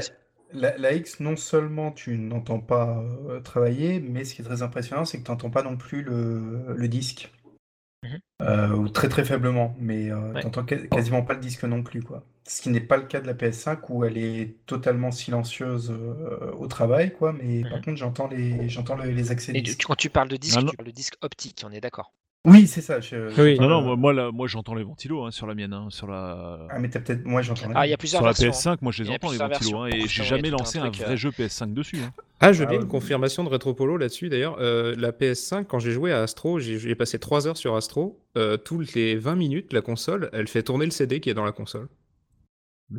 La, la X, non seulement tu n'entends pas euh, travailler, mais ce qui est très impressionnant, c'est que tu n'entends pas non plus le, le disque. Mhm. Euh, ou très très faiblement, mais euh, Ouais. tu n'entends quasiment pas le disque non plus. Quoi. Ce qui n'est pas le cas de la PS5 où elle est totalement silencieuse euh, au travail, quoi, mais par Mhm. contre j'entends les, j'entends le- les accès Et tu- quand tu parles de disque, non. tu parles de disque optique, on est d'accord. Oui, c'est ça. je- Oui. j'entends Non, non, moi, moi, là, moi j'entends les ventilos hein, sur la mienne. hein, sur la, Ah, mais t'as peut-être. Moi j'entends. Ah, il y a plusieurs sur la versions. hein. PS5, moi je Il les entends les ventilos. hein, et j'ai jamais lancé un, vrai euh, jeu PS5 dessus. hein. Ah, je veux Ah bien ouais. une confirmation de Retropolo là-dessus d'ailleurs. Euh, la PS5, quand j'ai joué à Astro, j'ai j'ai passé 3 heures sur Astro. Euh, toutes les 20 minutes, la console, elle fait tourner le CD qui est dans la console.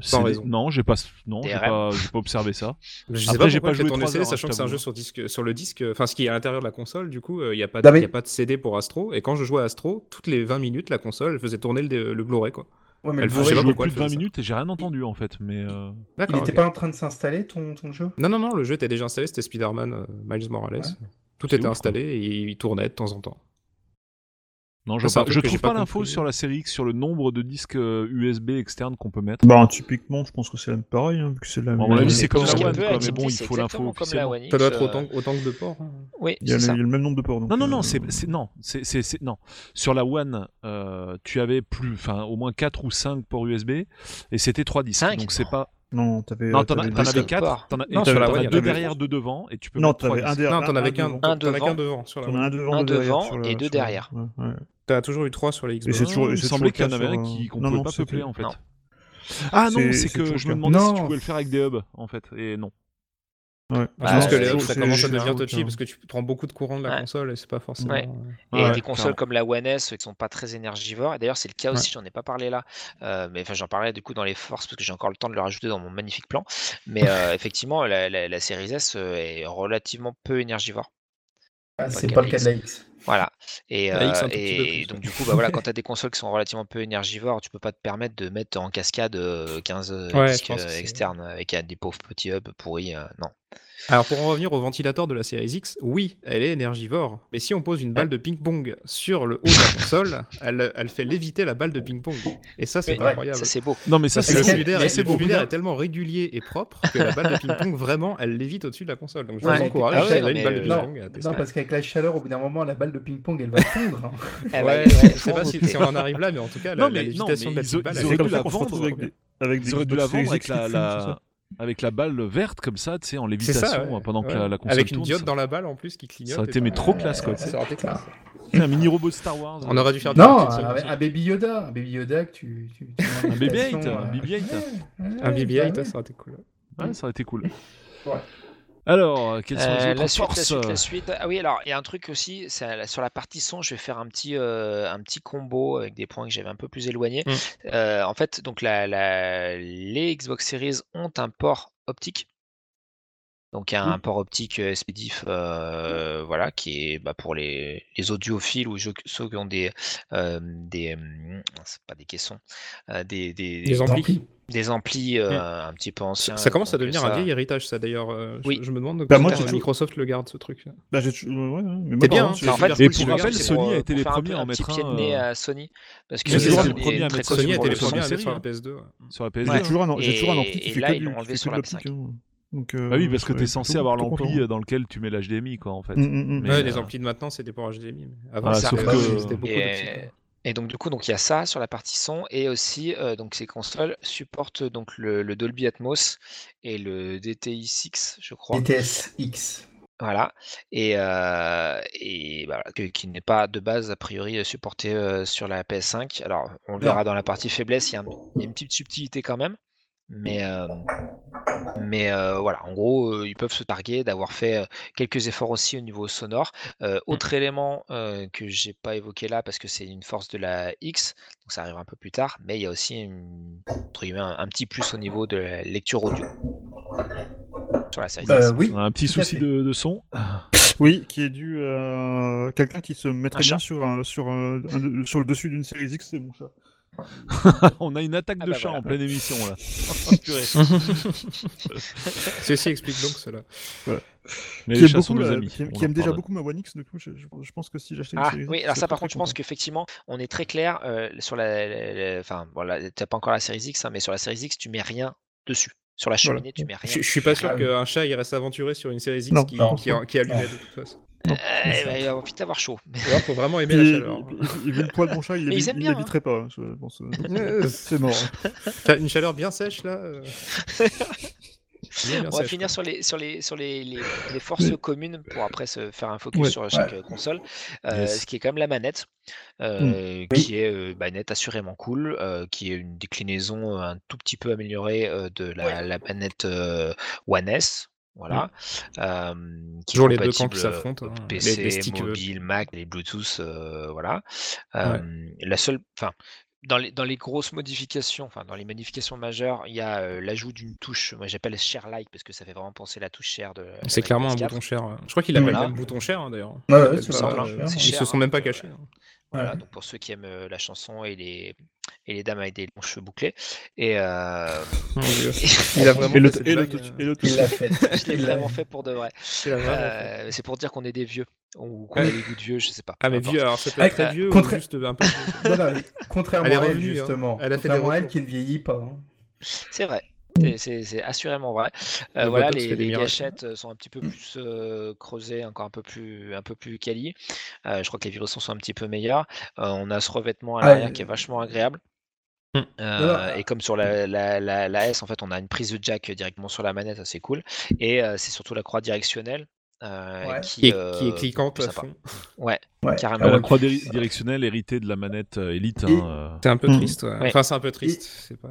Sans raison. Non, j'ai pas, non, j'ai pas, j'ai pas observé ça. Je sais Après, pas j'ai pas joué tourner CD, hein, sachant que c'est un jeu sur, disque, sur le disque, enfin ce qui est à l'intérieur de la console, du coup, il n'y a, pas de- y a pas de CD pour Astro. Et quand je jouais à Astro, toutes les 20 minutes, la console, elle faisait tourner le, le Blu-ray. quoi. Ouais, mais elle pourquoi plus elle de 20 faisait ça. minutes et j'ai rien entendu en fait. Mais euh, il n'était pas en train de s'installer ton, ton jeu? Non, non, non, le jeu était déjà installé, c'était Spider-Man euh, Miles Morales. Ouais. Tout était ouf, installé et il tournait de temps en temps. Non, je, pas- je trouve pas pas l'info sur la série X sur le nombre de disques euh, USB externes qu'on peut mettre. Bah, typiquement, je pense que c'est pareil, hein, vu que c'est la À mon même- avis, Oui, c'est comme la One, quoi, mais bon, il faut l'info Ça doit être euh, autant, autant que de ports. hein. Oui, Il y, a c'est le, ça. il y a le même nombre de ports. donc, Non, non, non, euh, c'est, non, c'est, non. Sur la One, euh, tu avais plus, enfin, au moins 4 ou 5 ports USB, et c'était 3 disques. Donc c'est pas. Non, t'avais. Non, t'en, t'avais t'en avais cinq 4. ports. T'en as, Non, sur t'en la as One, il y en deux derrière, deux devant, et tu peux Non, mettre 3 t'avais un derrière. Non, t'en avais qu'un Un t'en avais devant. T'en as un devant, Un devant et deux derrière. T'as toujours eu trois sur les Et Xbox. c'est toujours. il semblait qu'il y en avait un euh, qu'on pouvait pas peupler en fait. Ah non, C'est- que je me demandais si tu pouvais le faire avec des hubs en fait, et non. Ouais. Je pense que Bah, les hubs, ça commence à devenir touchy parce que tu prends beaucoup de courant de la Ouais. console et c'est pas forcément. Ouais. euh, Et Ouais, des consoles comme la One S qui sont pas très énergivores. Et d'ailleurs, c'est le cas aussi, j'en ai pas parlé là, euh, mais enfin, j'en parlais du coup dans les forces parce que j'ai encore le temps de le rajouter dans mon magnifique plan. Mais euh, effectivement, la, la, la Series S est relativement peu énergivore. Ah, c'est pas le cas de la X. Voilà. Et, euh, donc, du coup, bah, voilà, quand tu as des consoles qui sont relativement peu énergivores, tu peux pas te permettre de mettre en cascade euh, 15 euh, Ouais, je disques externes avec des pauvres petits hubs pourris. euh, non. Alors pour en revenir au ventilateur de la série X, oui, elle est énergivore. Mais si on pose une balle de ping-pong sur le haut de la console, elle, elle fait léviter la balle de ping-pong. Et ça, c'est incroyable. Ça, c'est beau. Non, mais ça, c'est le mais est, tellement régulier et propre que la balle de ping-pong, vraiment, elle lévite au-dessus de la console. Donc je Ouais. vous encourage, Ah ouais, non, une balle de Non, ping-pong non, parce qu'avec la chaleur, au bout d'un moment, la balle de ping-pong, elle va fondre. hein. Ouais, ouais, je sais pas si, si on en arrive là, mais en tout cas, la, Non, la mais- non, lévitation mais de la balle, elle est la avec dû la vendre avec la, avec la balle verte comme ça, tu sais, en lévitation ça, ouais. euh, pendant que Ouais. la, la console Avec une tourne. diode ça- dans la balle en plus qui clignote. Ça aurait été tout. mais trop classe quoi. Ça aurait été classe. un mini robot de Star Wars. On aurait dû faire Non, un, un Baby Yoda. Un Baby Yoda que tu. tu, tu Un BB-8, application, un euh, BB-8. ouais, ouais, Un BB-8, bah ouais. ça aurait été cool. Ouais, ça aurait été cool. Ouais. Alors, quelles sont les Euh, la suite, la suite, la suite. Ah oui, alors il y a un truc aussi, sur la partie son, je vais faire un petit, euh, un petit combo avec des points que j'avais un peu plus éloignés. Mm. Euh, en fait, donc la, la- les Xbox Series ont un port optique. Donc il y a un port optique euh, SPDIF, euh, voilà, qui est bah, pour les, les audiophiles ou ceux qui ont des, euh, des, c'est pas des caissons, euh, des, des, Des amplis. Des amplis euh, un petit peu anciens. Ça commence à donc, devenir ça- un vieil héritage, ça d'ailleurs. euh, je- Oui. Je, me demande Bah, comment moi, euh, toujours- Microsoft le garde ce truc. Bah, j'ai ouais, ouais, mais moi, bien, hein, Mais en fait, Et oui, pour je rappel, Sony pour, a euh, été les premiers à en un petit mettre pied de nez euh, à Sony. Parce que Sony a été mettre les premiers la à mettre sur la série, PS2. ouais. sur la J'ai PS2. toujours un, j'ai Et- toujours un ampli qui fait là, que de l'optique, PS5. Donc, euh, Bah oui, parce que t'es serais censé avoir l'ampli euh, dans lequel tu mets l'HDMI, quoi, en fait. Mm, mm, mm. Mais, Ouais, euh, les amplis de maintenant, c'était pour HDMI. mais Avant, Voilà, c'était sauf pas- que- c'était beaucoup Et, et donc du coup, donc il y a ça sur la partie son et aussi euh, donc ces consoles supportent donc le, le Dolby Atmos et le DTI 6, je crois. DTS X. Voilà. Et, euh, et bah, que- qui n'est pas de base a priori euh, supporté euh, sur la PS5. Alors on le verra dans la partie faiblesse, y il y a une petite subtilité quand même. Mais, euh, mais euh, voilà, en gros, euh, ils peuvent se targuer d'avoir fait quelques efforts aussi au niveau sonore. Euh, autre élément euh, que j'ai pas évoqué là parce que c'est une force de la X, donc ça arrive un peu plus tard, mais il y a aussi une- entre guillemets, un, un petit plus au niveau de la lecture audio sur la série. Euh, oui. On a un petit souci de, de son. Oui, qui est dû à quelqu'un qui se mettrait Un bien sur, un- sur, un- un- sur le dessus d'une série X, c'est mon chat. On a une attaque Ah de bah chat voilà. en pleine émission, là. Ceci explique donc cela. Mais qui les aime, beaucoup la- amis. qui aime déjà beaucoup ma One X, du coup, je, je- je pense que si j'achetais une Ah série oui, alors je ça par contre, je pense qu'effectivement, on est très clair euh, sur la, enfin voilà, t'as pas encore la série X, hein, mais sur la série X, tu mets rien dessus. Sur la Voilà. cheminée, tu mets rien. Je, je suis pas sûr Ah qu'un chat irait s'aventurer sur une série X Non, qui, non. qui, qui allumait de toute façon. Euh, bah, il va vite avoir chaud. Il faut vraiment aimer la chaleur. il- il- le poids de mon chat, il bien, hein. pas. hein, je pense. C'est mort. T'as une chaleur bien sèche là euh. Bien, bien On va finir quoi. sur les sur les sur les, les, les forces Mais- communes pour après se faire un focus Ouais. sur chaque console. Euh, Yes. Ce qui est quand même la manette, euh, qui est euh, bah, manette assurément cool, euh, qui est une déclinaison un tout petit peu améliorée euh, de la, la manette euh, One S. Voilà. Euh, qui est Toujours les deux camps qui s'affrontent, euh, hein. PC, Les- les sticks, euh, mobile, Mac, les Bluetooth, euh, voilà. Euh, La seule, enfin, dans les, dans les grosses modifications, enfin dans les modifications majeures, il y a euh, l'ajout d'une touche, moi j'appelle share like parce que ça fait vraiment penser à la touche share de. C'est clairement un PS4. bouton cher. Je crois qu'il appelle Voilà. même bouton cher hein, d'ailleurs. Ouais, ouais, hein. Ils se sont hein. même pas cachés. hein. Voilà, Ouais. donc pour ceux qui aiment la chanson et les, et les dames avec des longs cheveux bouclés. Et euh, Dieu. je Il a vraiment Et le, fait cette et le, blague, touch- et le Il touch- l'a fait. l'ai vraiment fait pour de vrai. Euh, c'est pour dire qu'on est des vieux ou qu'on Ouais. a des goûts de vieux, je sais pas. Ah mais vieux, alors c'est Ah, très euh, vieux ou juste un peu mais contrairement à elle, hein. justement. Elle a fait des contrairement à elle qui ne vieillit pas. hein. C'est vrai. C'est- C'est c'est assurément vrai. Euh, voilà, les, gâchettes euh, sont un petit peu plus euh, creusées, encore un peu plus, un peu plus quali. Euh, je crois que les vibrations sont un petit peu meilleures. On a ce revêtement à Ah, l'arrière qui est vachement agréable. Euh, non, et comme sur la, la, la, la S, en fait, on a une prise de jack directement sur la manette, assez cool. Et euh, c'est surtout la croix directionnelle euh, Ouais. qui, est, euh, qui est cliquante à fond. Ouais, Ouais. carrément. Bah, la croix di- directionnelle héritée de la manette euh, Elite. Et- hein, euh. C'est un peu Mm. triste. ouais. Ouais. Enfin, c'est un peu triste. C'est pas,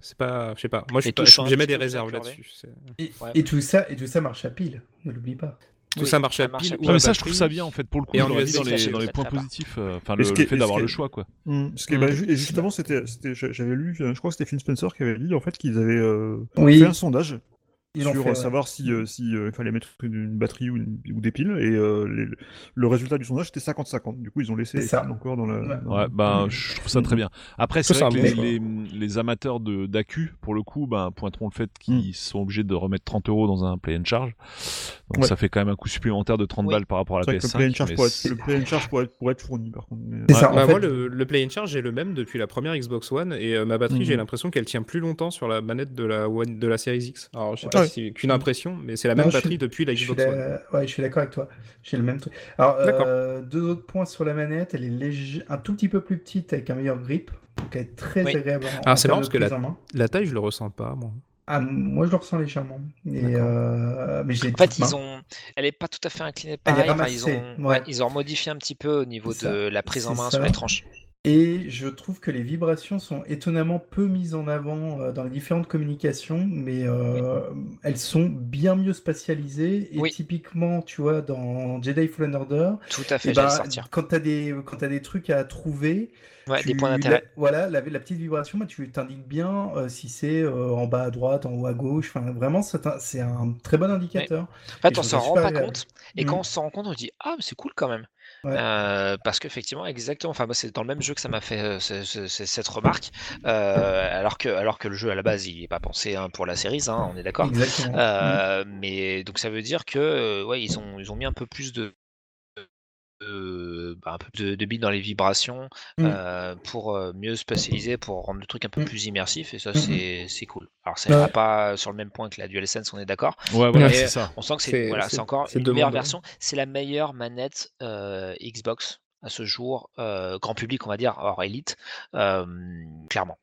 c'est pas, je sais pas. Moi, je suis petit des réserves là-dessus. Et, et tout ça, et tout ça marche à pile. Ne l'oublie pas. Tout Oui, ça marche à marche pile. à mais ça, je trouve ça bien en fait. Pour le coup, Et USB, dans les, dans les points positifs. euh, Enfin, Et le, ce le qui est- fait et d'avoir le choix, quoi. Ce qui est- Mm. bah, ju- et justement, c'était, c'était, j'a- j'avais lu, euh, je crois que c'était Phil Spencer qui avait dit en fait qu'ils avaient euh, fait un sondage Ils sur fait, euh, ouais. savoir si, euh, si euh, il fallait mettre une batterie ou, une- ou des piles et euh, les- le résultat du sondage c'était 50-50. Du coup, ils ont laissé ça. encore dans la. Ouais. dans- Ouais, ben, Mm. je trouve ça très bien. Après, c'est Ça, vrai que les, les, les amateurs de d'accu, pour le coup, ben, pointeront le fait qu'ils sont obligés de remettre 30 euros dans un play and charge. Donc Ouais. ça fait quand même un coût supplémentaire de 30 Oui. balles par rapport à la C'est vrai que le PS5. play and charge mais pour être, le play and charge pour être, pour être fourni par contre. mais- C'est ça, en Bah, fait. moi, le, le Play and Charge, j'ai le même depuis la première Xbox One et euh, ma batterie, j'ai l'impression qu'elle tient plus longtemps sur la manette de la One, de la Series X. Alors, je sais pas Ouais. si c'est qu'une impression, mais c'est la Non, même suis- batterie depuis la Xbox One. ouais, je suis d'accord avec toi. J'ai le même truc. Alors, euh, deux autres points sur la manette. Elle est léger- un tout petit peu plus petite avec un meilleur grip. Donc, elle est très Oui. agréable. En, Ah, en c'est marrant parce que la- prise en main. La taille, je le ressens pas, moi. Ah, moi, je le ressens légèrement. Et, euh, mais je En fait, ils ont, elle est pas tout à fait inclinée Elle est pareil. enfin, ils ont, ouais. ouais, ils ont modifié un petit peu au niveau de la prise en main ça. sur les tranches. Et je trouve que les vibrations sont étonnamment peu mises en avant euh, dans les différentes communications, mais euh, elles sont bien mieux spatialisées. Et Oui. typiquement, tu vois, dans Jedi Fallen Order, Tout à fait, eh ben, sortir. quand tu as, des, quand t'as des trucs à trouver, Ouais, des points d'intérêt. voilà, la, la petite vibration, bah, tu t'indiques bien euh, si c'est euh, en bas à droite, en haut à gauche. Enfin, vraiment, c'est un, très bon indicateur. En fait, Et on s'en rend pas compte. Et quand on s'en rend compte, on se dit Ah, mais c'est cool quand même. Ouais. Euh, parce qu'effectivement, exactement. Enfin, moi, c'est dans le même jeu que ça m'a fait euh, ce- ce- ce- cette remarque. Euh, alors, que, alors que le jeu à la base, il n'est pas pensé hein, pour la série, hein, on est d'accord. Exactement. Mm. Euh, mais donc ça veut dire que ouais, ils ont, ils ont mis un peu plus de, de, bah, un peu de, de billes dans les vibrations Mm. euh, pour euh, mieux spatialiser, pour rendre le truc un peu Mm. plus immersif et ça Mm, mm. c'est c'est cool. Alors ça Ouais. ira pas sur le même point que la DualSense, on est d'accord. Ouais, voilà, Mais c'est ça. On sent que c'est C'est- voilà, c'est- c'est encore c'est une meilleure hein. version. C'est la meilleure manette euh, Xbox à ce jour, euh, grand public on va dire, hors Elite, euh, clairement.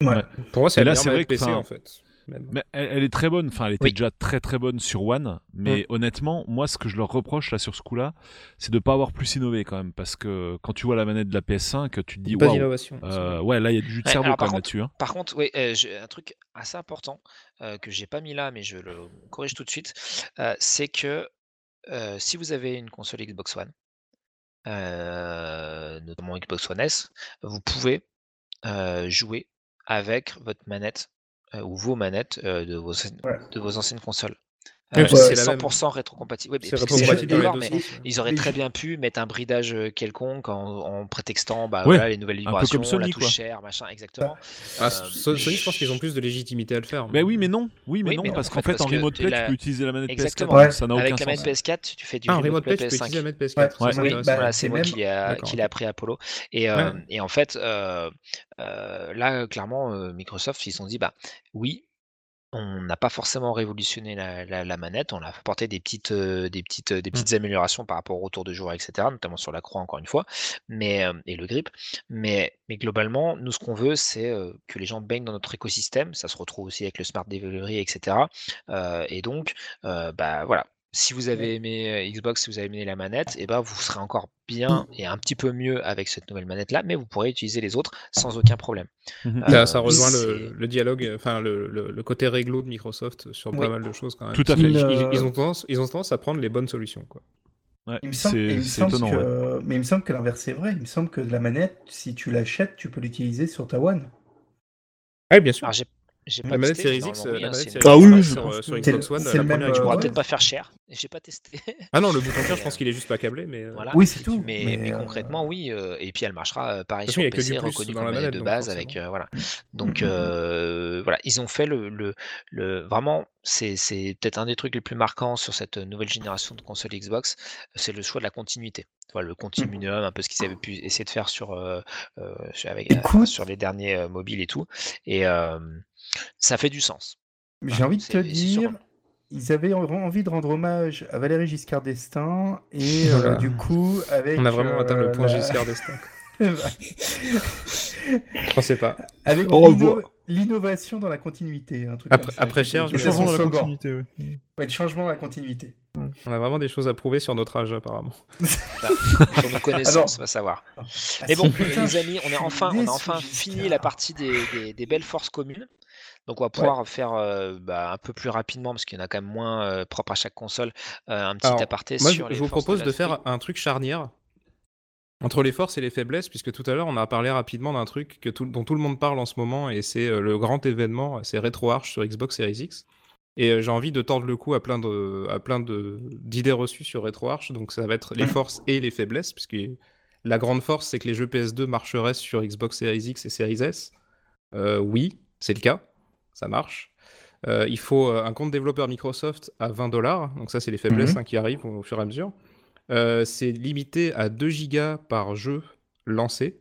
Ouais. Pour moi, c'est Et la là, meilleure c'est vrai manette que, PC, en fait. Même. Mais elle, elle est très bonne, enfin elle était Oui. déjà très très bonne sur One, mais Mm. honnêtement, moi ce que je leur reproche là sur ce coup-là, c'est de pas avoir plus innové quand même, parce que quand tu vois la manette de la PS5, tu te dis d'innovation. euh, ouais là il y a du jus de Ouais, cerveau quand par même contre- là-dessus. Hein. Par contre, oui, euh, un truc assez important euh, que j'ai pas mis là, mais je le corrige tout de suite, euh, c'est que euh, si vous avez une console Xbox One, euh, notamment Xbox One S, vous pouvez euh, jouer avec votre manette ou vos manettes euh, de, vos, Ouais. de vos anciennes consoles. Euh, c'est c'est la même. 100% rétrocompatible. Mais ouais. ils auraient très bien pu mettre un bridage euh, quelconque en, en prétextant bah, Ouais, voilà, les nouvelles peu vibrations, comme Sony, la touche chère, machin, exactement. Ah, Euh, Sony, je pense qu'ils ont plus de légitimité à le faire. Mais oui, mais non, oui, mais Oui, non, mais non, parce en qu'en fait, en remote play, la- tu peux utiliser la manette Exactement. PS4, Ouais. donc ça n'a aucun Avec la manette PS4, tu fais du Ah, en remote play play, tu peux PS5. utiliser la manette PS4. Ouais, ça, ouais. c'est moi même- qui l'ai appris à Apollo. Et, en fait, là, clairement, Microsoft, ils se sont dit, bah oui, on n'a pas forcément révolutionné la, la- la manette, on a apporté des petites, euh, des petites, des petites améliorations par rapport au retour de joueur, etc., notamment sur la croix, encore une fois, mais, euh, et le grip. Mais, mais globalement, nous, ce qu'on veut, c'est euh, que les gens baignent dans notre écosystème. Ça se retrouve aussi avec le Smart Delivery, etc. Et donc, bah voilà. Si vous avez aimé euh, Xbox, si vous avez aimé la manette, et ben vous serez encore bien et un petit peu mieux avec cette nouvelle manette là, mais vous pourrez utiliser les autres sans aucun problème. Euh, Là, ça rejoint c'est- le, le dialogue, enfin le, le- le côté réglo de Microsoft sur Oui. pas mal de choses quand même. Tout à fait. Ils, Il, ils- euh, ils ont tendance, ils ont tendance à prendre les bonnes solutions. Quoi. Ouais, c'est étonnant. que, ouais. mais il me semble que l'inverse est vrai. Il me semble que la manette, si tu l'achètes, tu peux l'utiliser sur ta One. Oui, bien sûr. Alors j'ai j'ai pas La manette testé, Series X, oui, la hein, manette c'est Series Ah oui, je sur, euh, Xbox One, c'est la première euh, Xbox ouais. peut-être pas faire cher. J'ai pas testé. Ah non, le bouton cœur, je pense euh, qu'il est juste pas câblé, mais. euh, Voilà. Oui, c'est tout. Mais, Mais, mais euh, concrètement, oui. euh, et puis elle marchera euh, pareil sur PC, reconnue comme manette de base avec euh, voilà. Mm. Donc Mm, mm. euh, voilà, ils ont fait le, le, le vraiment, c'est c'est peut-être un des trucs les plus marquants sur cette nouvelle génération de consoles Xbox, c'est le choix de la continuité. Voilà, le continuum, un peu ce qu'ils avaient pu essayer de faire sur euh, euh, sur- avec, euh, Écoute. sur les derniers euh, mobiles et tout. Et euh, ça fait du sens. J'ai envie de te dire, ils avaient en- envie de rendre hommage à Valéry Giscard d'Estaing et euh, du coup avec On a vraiment atteint le euh, point la- Giscard d'Estaing. Je pensais pas. avec l'innovation dans la continuité, un truc Après- après Cher, Le changement de la continuité, ouais. Ouais, le changement dans la continuité. On a vraiment des choses à prouver sur notre âge, apparemment. Sur nos connaissances, Alors- on va savoir. Ah, Mais bon, putain, les amis, on suis enfin, on a enfin fini la partie des, des- des belles forces communes. Donc on va pouvoir faire euh, bah, un peu plus rapidement, parce qu'il y en a quand même moins euh, propre à chaque console, euh, un petit Alors, aparté Moi, je, sur les je vous propose de, faire un truc charnière entre les forces et les faiblesses, puisque tout à l'heure, on a parlé rapidement d'un truc que tout- dont tout le monde parle en ce moment, et c'est le grand événement, c'est RetroArch sur Xbox Series X. Et j'ai envie de tordre le cou à plein de à plein d'idées reçues sur RetroArch, donc ça va être les Mm. forces et les faiblesses, puisque la grande force, c'est que les jeux PS2 marcheraient sur Xbox Series X et Series S. Oui, c'est le cas, ça marche. Euh, il faut euh, un compte développeur Microsoft à 20 dollars, donc ça c'est les faiblesses Mhm. hein, qui arrivent au fur et à mesure. Euh, c'est limité à 2 gigas par jeu lancé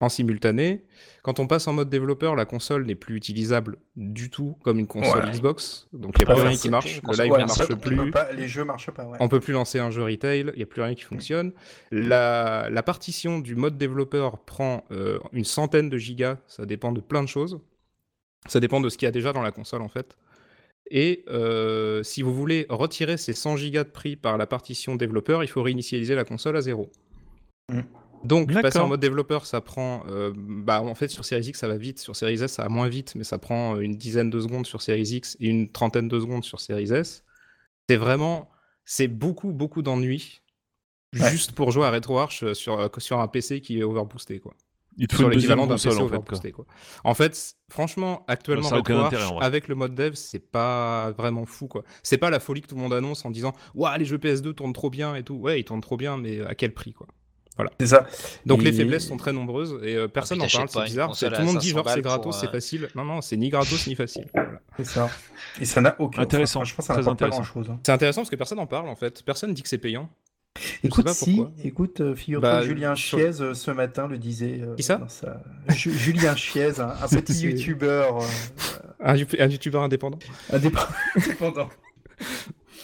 en simultané. Quand on passe en mode développeur, la console n'est plus utilisable du tout comme une console Ouais. Xbox, donc il n'y a Ouais, plus rien qui marche, le live Ouais, ne marche plus. pas- les jeux marchent pas. Ouais. On peut plus lancer un jeu retail, il n'y a plus rien qui fonctionne. La, la partition du mode développeur prend euh, une centaine de gigas, ça dépend de plein de choses. Ça dépend de ce qu'il y a déjà dans la console en fait. Et euh, si vous voulez retirer ces 100 gigas de prix par la partition développeur, il faut réinitialiser la console à zéro. Mm. Donc passer en mode développeur, ça prend... euh, bah, en fait sur Series X ça va vite, sur Series S ça va moins vite, mais ça prend euh, une dizaine de secondes sur Series X et une trentaine de secondes sur Series S. C'est vraiment... C'est beaucoup, beaucoup d'ennuis Ouais. juste pour jouer à RetroArch sur, sur un PC qui est overboosté, quoi. Il te faut Sur l'équivalent d'un console en fait. quoi. overboosté, quoi. En fait, franchement, actuellement, Ça avec le mode dev, c'est pas vraiment fou, quoi. C'est pas la folie que tout le monde annonce en disant « Ouah, les jeux PS2 tournent trop bien et tout ». Ouais, ils tournent trop bien, mais à quel prix, quoi. C'est ça. Donc les faiblesses sont très nombreuses et euh, personne puis n'en parle, c'est bizarre. Tout le monde dit 500 genre c'est gratos, c'est facile. Non, non, c'est ni gratos ni facile. Voilà. C'est ça. Et ça n'a aucun. Intéressant, Franchement, ça très n'apporte pas intéressant. grand-chose. hein. C'est intéressant parce que personne n'en parle en fait. Personne dit que c'est payant. Écoute, si, écoute, euh, figure-toi Bah, Julien sur- Chiez euh, ce matin le disait. euh, Qui ça Julien Chiez, un, un petit youtubeur euh, Un, un youtubeur indépendant. indép- indépendant.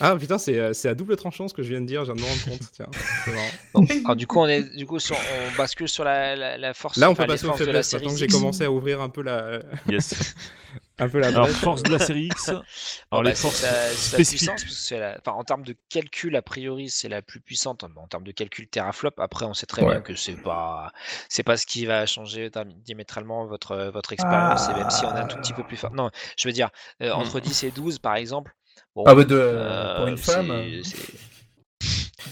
Ah putain, c'est c'est à double tranchant ce que je viens de dire, je viens de me rendre compte. Tiens, c'est marrant. Bon, alors, du coup, on est du coup sur, on bascule sur la, la, la force. Là, on peut passer aux forces de la faiblesses. série Maintenant que j'ai commencé à ouvrir un peu la, Yes. un peu la Alors, force de la série X. Alors, Bon, les bah, forces sa, sa spécifiques. puissance, parce que c'est la- enfin, en termes de calcul, a priori, c'est la plus puissante. En termes de calcul teraflop, après, on sait très Ouais. bien que c'est pas, c'est pas ce qui va changer diamétralement votre, votre expérience, et même si on est un tout petit peu plus fort. Non, je veux dire, euh, entre 10 et 12, par exemple. Bon, Ah bah de, euh, pour une femme. c'est-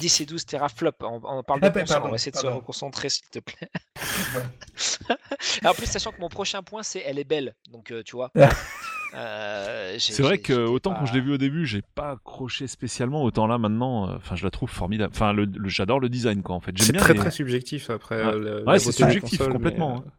10 et 12 teraflops, on, on parle de Ah, console, on pardon, va essayer de se pardon. reconcentrer s'il te plaît. en plus, sachant que mon prochain point, c'est elle est belle, donc euh, tu vois. euh, C'est vrai que autant quand je l'ai vu au début, j'ai pas accroché spécialement, autant là maintenant, euh, enfin je la trouve formidable. Enfin, le, le- j'adore le design quoi en fait. J'aime C'est très les- très subjectif après. Ouais. le- Ouais, c'est subjectif complètement. hein.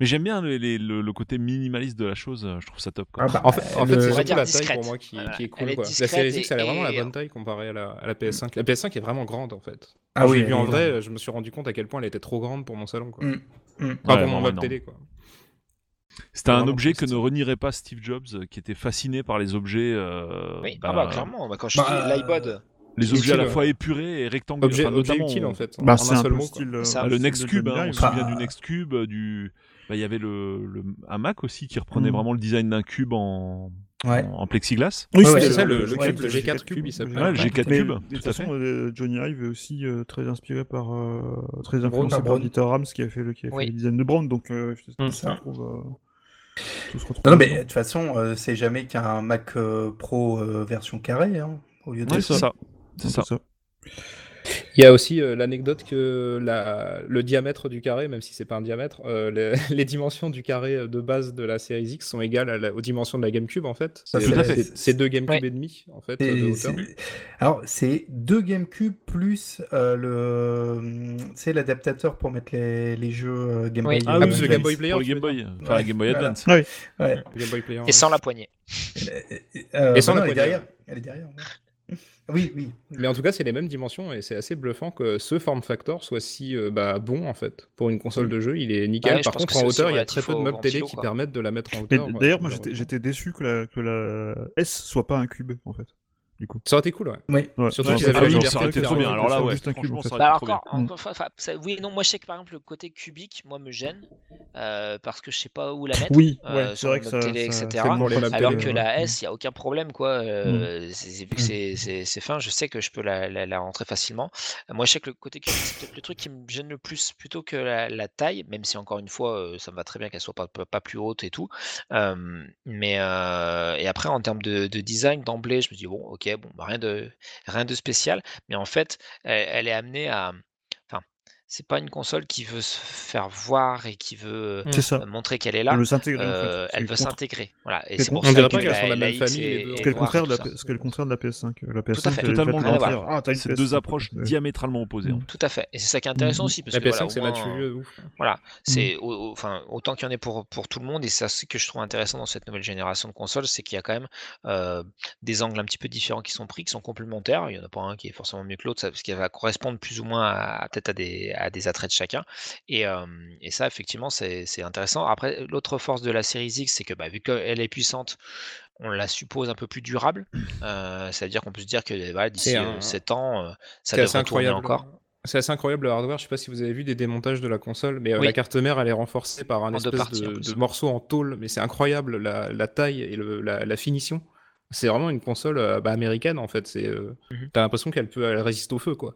Mais j'aime bien les- les- le, le côté minimaliste de la chose. euh, Je trouve ça top. Quoi. Ah bah, En fait, en fait c'est surtout la taille pour moi qui, Voilà. qui est cool. est Quoi. La Series X, elle a et- vraiment la bonne taille comparée à la, à la PS5. La PS5 est vraiment grande en fait. Quand Ah je oui, l'ai vue en vrai, je me suis rendu compte à quel point elle était trop grande pour mon salon. Quoi. Mm. Mm. Enfin, Ouais, pour mon énorme. télé. Quoi. C'était un objet que ne renierait pas Steve Jobs, euh, qui était fasciné par les objets. euh, Oui, bah, ah bah clairement, bah, quand je bah, dis l'iPod, Les Utile, objets à la fois épurés et rectangulaires. Objet, enfin, objet utile en fait. Bah, en c'est un seul peu mot. quoi. style. Ça, le Nextcube, Johnny hein, on Ive. se souvient du Nextcube, euh, du. Bah, Il y avait le, le... un Mac aussi qui reprenait Mm. vraiment le design d'un cube en, Ouais. en, en plexiglas. Oui, c'est ouais, ça, le- le ouais, cube, le G4 cube, il s'appelle. Le G4 Mais cube, de tout toute façon, fait. euh, Johnny Ive est aussi euh, très inspiré par, euh, très Brown, influencé par par Brown. Dieter Rams qui a fait le, qui a fait Oui. le design de Brown, donc euh, Mm. tout se retrouve. euh, se retrouve Non, non, mais de toute façon, euh, c'est jamais qu'un Mac euh, Pro euh, version carré, hein, au lieu de Ouais, c'est ça. C'est ça. Il y a aussi euh, l'anecdote que la, le diamètre du carré, même si c'est pas un diamètre, euh, les, les dimensions du carré de base de la série X sont égales à la- aux dimensions de la GameCube en fait. C'est deux GameCube Ouais. et demi en fait Et de Alors, c'est deux GameCube plus euh, le, c'est l'adaptateur pour mettre les, les jeux euh, Game Oui. Boy. Ah Ah, oui, le Game Boy Player, Game Boy, enfin la Game Boy Voilà. Advance. Ouais. Game Boy Player. Et sans la poignée. Euh, Et sans bah la non, elle est poignée. derrière. Elle est derrière. Oui, oui. Mais en tout cas, c'est les mêmes dimensions et c'est assez bluffant que ce form factor soit si euh, bah, bon en fait pour une console de jeu. Il est nickel. Ouais, je Par contre, en hauteur, il y a très peu de meubles télé qui permettent de la mettre en hauteur. d'ailleurs, euh, moi j'étais malheureusement. j'étais déçu que la, que la S soit pas un cube en fait. Du coup. Ça aurait été cool, ouais. Oui. Ouais. Surtout qu'ils ça avaient la ça aurait été trop bien. Alors là, ouais, oui, non, moi je sais que par exemple le côté cubique, moi me gêne euh, parce que je sais pas où la mettre. Oui, euh, c'est sur vrai que ça, télé, ça- etc. Alors que la S, il n'y a aucun problème, quoi. euh, c'est- vu que c'est- c'est fin, je sais que je peux la, rentrer facilement. Moi, je sais que le côté cubique, c'est peut-être le truc qui me gêne le plus plutôt que la, taille, même si encore une fois, ça me va très bien qu'elle soit pas, plus haute et tout. Mais et après, en termes de design, d'emblée, je me dis, bon, ok, bah, rien, de, rien de spécial. Mais en fait, elle est amenée à. C'est pas une console qui veut se faire voir et qui veut ça. euh, montrer qu'elle est Elle là. veut s'intégrer en fait. Euh, elle le veut contre- s'intégrer. Voilà. Et c'est pour ça que la, la famille, Ce qui est le contraire de la, tout ça. P- ce qui est le contraire de la PS5. La PS5, Tout à fait. Totalement Ah, t'as une C'est PS5, deux approches ouais. diamétralement opposées. fait. Tout à fait. Et c'est ça qui est intéressant Mhm. aussi. Parce La que, voilà, PS5, au c'est moins, mature de ouf. Voilà, c'est enfin autant qu'il y en ait pour, pour tout le monde et c'est ça que je trouve intéressant dans cette nouvelle génération de consoles, c'est qu'il y a quand même euh, des angles un petit peu différents qui sont pris, qui sont complémentaires. Il y en a pas un qui est forcément mieux que l'autre, ça- parce qu'il va correspondre plus ou moins à, peut-être à des, à des attraits de chacun. Et, euh, et ça, effectivement, c'est c'est intéressant. Après, l'autre force de la série X, c'est que bah, vu qu'elle est puissante, on la suppose un peu plus durable. Euh, C'est-à-dire qu'on peut se dire que d'ici C'est un- 7 ans, ça C'est assez devrait tourner incroyable. encore. C'est assez incroyable le hardware. Je sais pas si vous avez vu des démontages de la console, mais Oui. la carte mère elle est renforcée par un En espèce parties, de, morceau en tôle. Mais c'est incroyable la, la taille et le- la, la finition. C'est vraiment une console bah, américaine en fait. C'est euh, Mhm. t'as l'impression qu'elle peut elle résiste au feu quoi.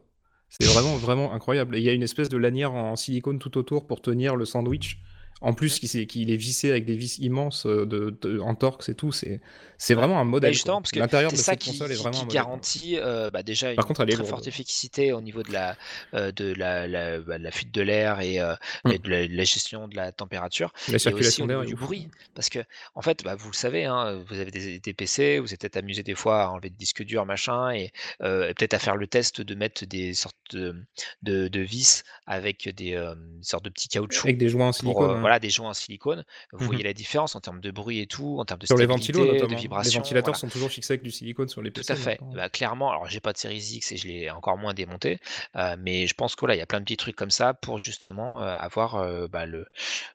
C'est vraiment vraiment incroyable. Et il y a une espèce de lanière en silicone tout autour pour tenir le sandwich. En plus, qu'il est vissé avec des vis immenses euh, de, de- en torx et tout. C'est c'est vraiment un modèle. Bah, justement, quoi. parce que L'intérieur de ça cette qui, console est qui- vraiment qui un modèle. quoi. garantit euh, bah, déjà Par une contre, elle est très lourde. forte efficacité au niveau de la, euh, de la, la, bah, de la fuite de l'air et, euh, Mm. et de la, de la gestion de la température. La Et aussi circulation au d'air niveau est du bruit. Parce que, en fait, bah, vous le savez, hein, vous avez des, des PC, vous êtes peut-être amusé des fois à enlever des disques durs, machin, et euh, peut-être à faire le test de mettre des sortes de, de, de vis avec des euh, sortes de petits caoutchoucs. Avec des joints en silicone. euh, hein. voilà, des joints en silicone. Vous Mhm. voyez la différence en termes de bruit et tout, en termes de Sur les stabilité, ventilos, de Les ventilateurs voilà. sont toujours fixés avec du silicone sur les Tout PC. à fait. maintenant. Bah, clairement, alors j'ai pas de série X et je l'ai encore moins démonté, euh, mais je pense que là, il y a plein de petits trucs comme ça pour justement euh, avoir euh, bah, le,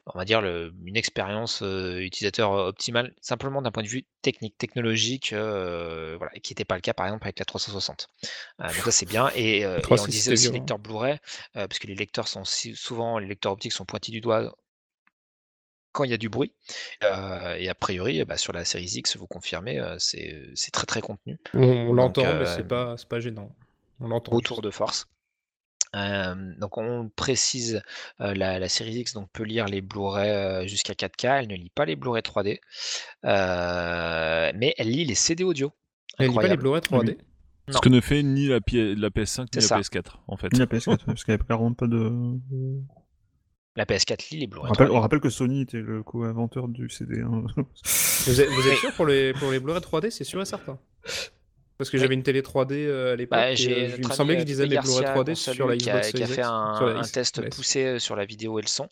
on va dire le, une expérience utilisateur optimale, simplement d'un point de vue technique, technologique, voilà, qui n'était pas le cas par exemple avec la 360. Euh, donc ça c'est bien. Et, et 360, on disait aussi violent. lecteur Blu-ray, parce que les lecteurs sont si- souvent, les lecteurs optiques sont pointés du doigt quand il y a du bruit. Euh, et a priori, bah, sur la série X, vous confirmez, euh, c'est c'est très très contenu. On, on l'entend, mais euh, c'est pas, c'est pas gênant. On l'entend. Retour juste. de force. Euh, donc on précise, euh, la, la série X donc, peut lire les Blu-ray euh, jusqu'à 4K, elle ne lit pas les Blu-ray 3D, euh, mais elle lit les CD audio. Elle lit pas les. Blu-ray 3D. Ce Non. que ne fait ni la, P- la PS5 C'est ni ça. la PS4 en fait. Ni la PS4, parce avait carrément pas de. La PS4 lit les On Blu-ray rappelle, 3D. on rappelle que Sony était le co-inventeur du CD. hein. Vous êtes, vous êtes sûr pour les, pour les Blu-ray 3D C'est sûr et certain. Parce que j'avais une télé 3D euh, à l'époque. Bah, euh, il me semblait que je disais les Blu-ray Garcia, 3D qu'on sur la qui a, Xbox qui a fait un, test poussé euh, sur la vidéo et le son.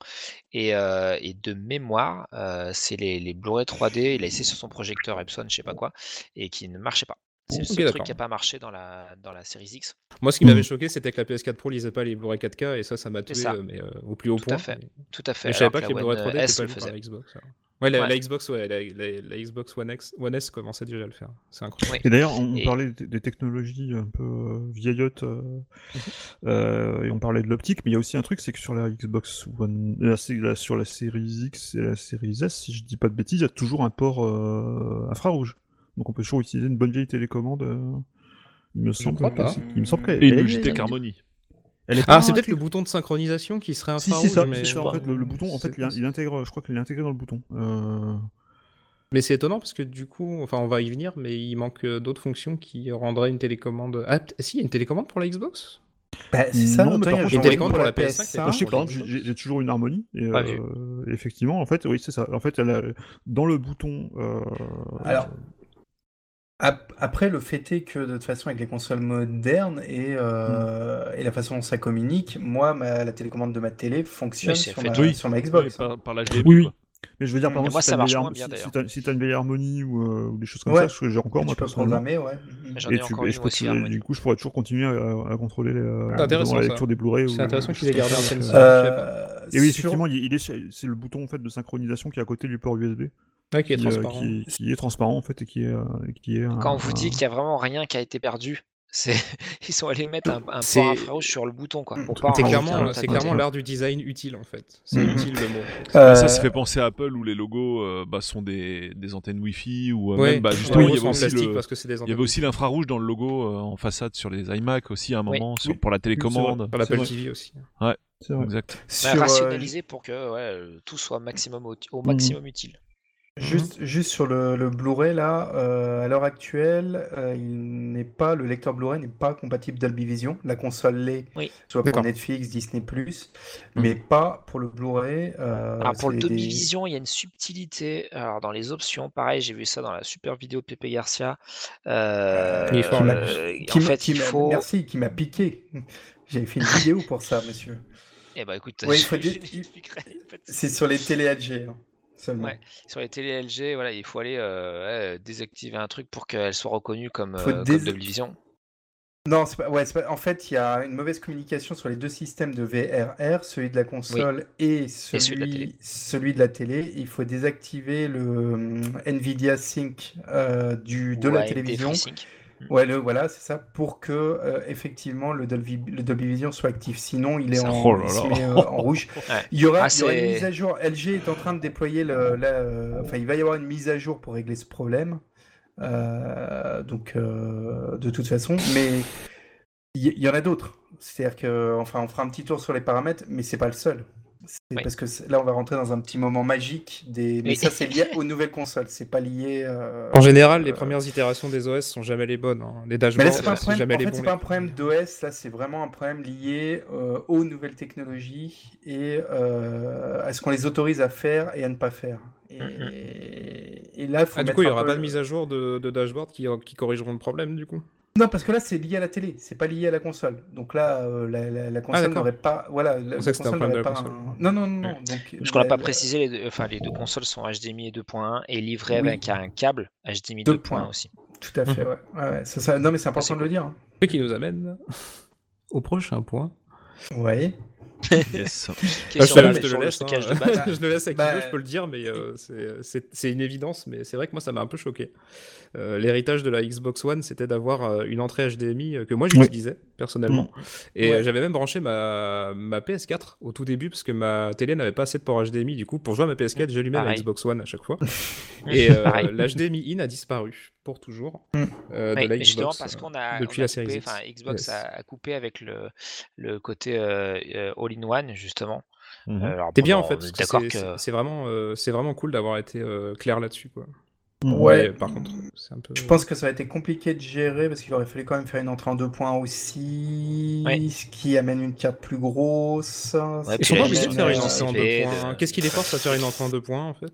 Et, euh, et de mémoire, euh, c'est les, les Blu-ray 3D, il a essayé sur son projecteur Epson, je sais pas quoi, et qui ne marchait pas. C'est le truc qui n'a pas marché dans la, dans la série X. Moi, ce qui m'avait choqué, c'était que la PS4 Pro lisait pas les Blu-ray 4K, et ça, ça m'a tué, ça. euh, mais euh, au plus haut Tout point. à fait. mais- Tout à fait. Mais je savais pas que les la Blu-ray One 3D S étaient pas le par la Xbox. alors. Ouais, la, Ouais. la Xbox, ouais, la, la- la Xbox One, X, One S commençait déjà à le faire. C'est incroyable. Oui. Et d'ailleurs, on Et- parlait des, technologies un peu euh, vieillottes, euh, Mhm. euh, et on parlait de l'optique, mais il y a aussi un truc, c'est que sur la Xbox One, la- sur la série X et la série S, si je dis pas de bêtises, il y a toujours un port euh, infrarouge. Donc on peut toujours utiliser une bonne vieille télécommande. euh, il me semble crois il me semble qu'elle Et une Logitech Harmony. elle est Ah, c'est peut-être le bouton de synchronisation qui serait Si, infrarouge. c'est ça, mais... c'est ça, en fait, le, le bouton, en fait, il, il intègre, je crois qu'il est intégré dans le bouton. Euh, Mais c'est étonnant parce que du coup, enfin, on va y venir, mais il manque euh, d'autres fonctions qui rendraient une télécommande. Ah, si, il y a une télécommande pour la Xbox? Bah, c'est ça, Non, mais autant par il y a contre, Jean les télécommandes pour la PS1. PS5, Moi, je sais que par pour exemple, les j'ai toujours une harmonie. Et, euh, effectivement, en fait, oui, c'est ça. En fait, elle a- dans le bouton. euh, Alors, ap- après, le fait est que de toute façon, avec les consoles modernes et, euh, et la façon dont ça communique, moi, ma- la télécommande de ma télé fonctionne Oui, sur fait ma, Oui. sur ma Oui, Xbox. par, par oui. quoi. Mais je veux dire, par Et exemple, moi, si ça t'as une marche vieille harmonie ou, euh, ou des choses comme Ouais. ça, ce que j'ai encore, moi, peux personnellement. programmer, ouais. J'en Et, ai tu, et je aussi, continue- harmonie. du coup, je pourrais toujours continuer à, à contrôler les, C'est intéressant, la ça. lecture des Blu-ray. C'est intéressant aient choses gardé un tel euh, Et oui, effectivement, il il est, c'est le bouton en fait de synchronisation qui est à côté du port USB, Ouais, qui est qui, euh, transparent. qui, qui est transparent en fait et qui est, euh, qui est Quand on vous dit qu'il y a vraiment rien qui a été perdu, c'est ils sont allés mettre un, un infrarouge sur le bouton quoi. Pour C'est pas en C'est clairement, c'est clairement l'art du design utile en fait. C'est Mhm. utile le mot. Euh, Ça, ça fait penser à Apple où les logos euh, bah, sont des, des antennes Wi-Fi ou euh, Ouais, même bah, justement il y avait aussi le- parce que c'est des il y avait aussi l'infrarouge dans le logo euh, en façade sur les iMac aussi à un Oui. moment sur- Oui. pour la télécommande. Sur l'Apple. TV aussi. C'est vrai. Exact. Bah, sur, euh, rationaliser pour que ouais, euh, tout soit maximum au, au maximum utile. Juste, juste sur le, le Blu-ray, là, euh, à l'heure actuelle, euh, il n'est pas, le lecteur Blu-ray n'est pas compatible Dolby Vision. La console l'est, Oui. soit pour. Netflix, Disney+, mais pas pour le Blu-ray. euh, Alors pour le Dolby des- Vision, il y a une subtilité. Alors dans les options, pareil, j'ai vu ça dans la super vidéo de Pepe Garcia. Euh, Il euh, en m'a- fait, qui il faut. Merci, qui m'a piqué. J'avais fait une vidéo pour ça, monsieur. Eh ben écoute, Ouais, je, C'est sur les télé LG, hein, seulement. Ouais. Sur les télé LG, voilà, il faut aller euh, ouais, désactiver un truc pour qu'elle soit reconnue comme, euh, dés- comme Dolby Vision. Non, c'est pas, ouais, pas- en fait, il y a une mauvaise communication sur les deux systèmes de VRR, celui de la console et celui, celui de la télé. celui de la télé. Il faut désactiver le hum, Nvidia Sync euh, du, de la télévision. FreeSync. Ouais, le, voilà, c'est ça, pour que euh, effectivement le Dolby, le Dolby Vision soit actif. Sinon, il est en, oh là il se là. met, euh, en rouge. Ouais. Il y aura, Ah, il y aura une c'est- mise à jour. LG est en train de déployer le, la, euh, enfin, il va y avoir une mise à jour pour régler ce problème. Euh, donc, euh, de toute façon, mais il y, il y en a d'autres. C'est-à-dire que, enfin, on fera un petit tour sur les paramètres, mais c'est pas le seul. C'est Oui. parce que c'est- là, on va rentrer dans un petit moment magique des. Mais Oui. ça, c'est lié aux nouvelles consoles. C'est pas lié. euh, En général, les euh, premières itérations des OS sont jamais les bonnes. hein. Les dashboards, c'est pas problème. jamais En les fait, bons. c'est les pas un problème d'OS. Là, c'est vraiment un problème lié euh, aux nouvelles technologies et euh, à ce qu'on les autorise à faire et à ne pas faire. Et, Mhm. et là, faut Ah, du coup, il n'y aura peu pas de mise à jour de, de dashboard qui, qui corrigeront le problème, du coup? Non, parce que là, c'est lié à la télé. C'est pas lié à la console. Donc là, euh, la, la- la console Ah, n'aurait pas. Voilà, la, la que c'était un console problème de n'aurait la pas. console. un- Non, non, non. non. Donc, Parce qu'on l'a la- pas précisé, les deux, enfin, les deux consoles sont HDMI et 2.1 et livrées Oui. avec un câble HDMI 2.1 Deux points. aussi. Tout à fait, ouais. Ouais, ouais, ça, ça- Non, mais c'est important de le dire. hein. Ce qui nous amène au prochain point. Ouais. Yes. Ah, je la- je te le laisse, hein. base. je le laisse avec Bah, je peux le dire, mais euh, c'est une évidence. Mais c'est vrai que moi, ça m'a un peu choqué. Euh, L'héritage de la Xbox One, c'était d'avoir euh, une entrée HDMI euh, que moi j'utilisais personnellement. Et Ouais. euh, j'avais même branché ma, ma PS4 au tout début parce que ma télé n'avait pas assez de port HDMI. Du coup, pour jouer à ma PS4, j'allumais ma Pareil. Xbox One à chaque fois. Et euh, l'HDMI in a disparu pour toujours Mm. euh, Oui, de la mais justement Xbox. parce qu'on a, depuis on a la série coupé, X. Xbox Yes. a, a coupé avec le, le côté euh, all-in-one justement. C'est bon, bien en fait, d'accord c'est- que c'est c'est vraiment, euh, c'est vraiment cool d'avoir été euh, clair là-dessus. quoi. Ouais. Par contre, c'est un peu. Je pense que ça va été compliqué de gérer parce qu'il aurait fallu quand même faire une entrée en deux points aussi, Ouais. ce qui amène une carte plus grosse. Ouais, Ils sont pas obligés de faire une gestion entrée en deux points. de- Qu'est-ce qui les force à faire une entrée en deux points en fait? euh,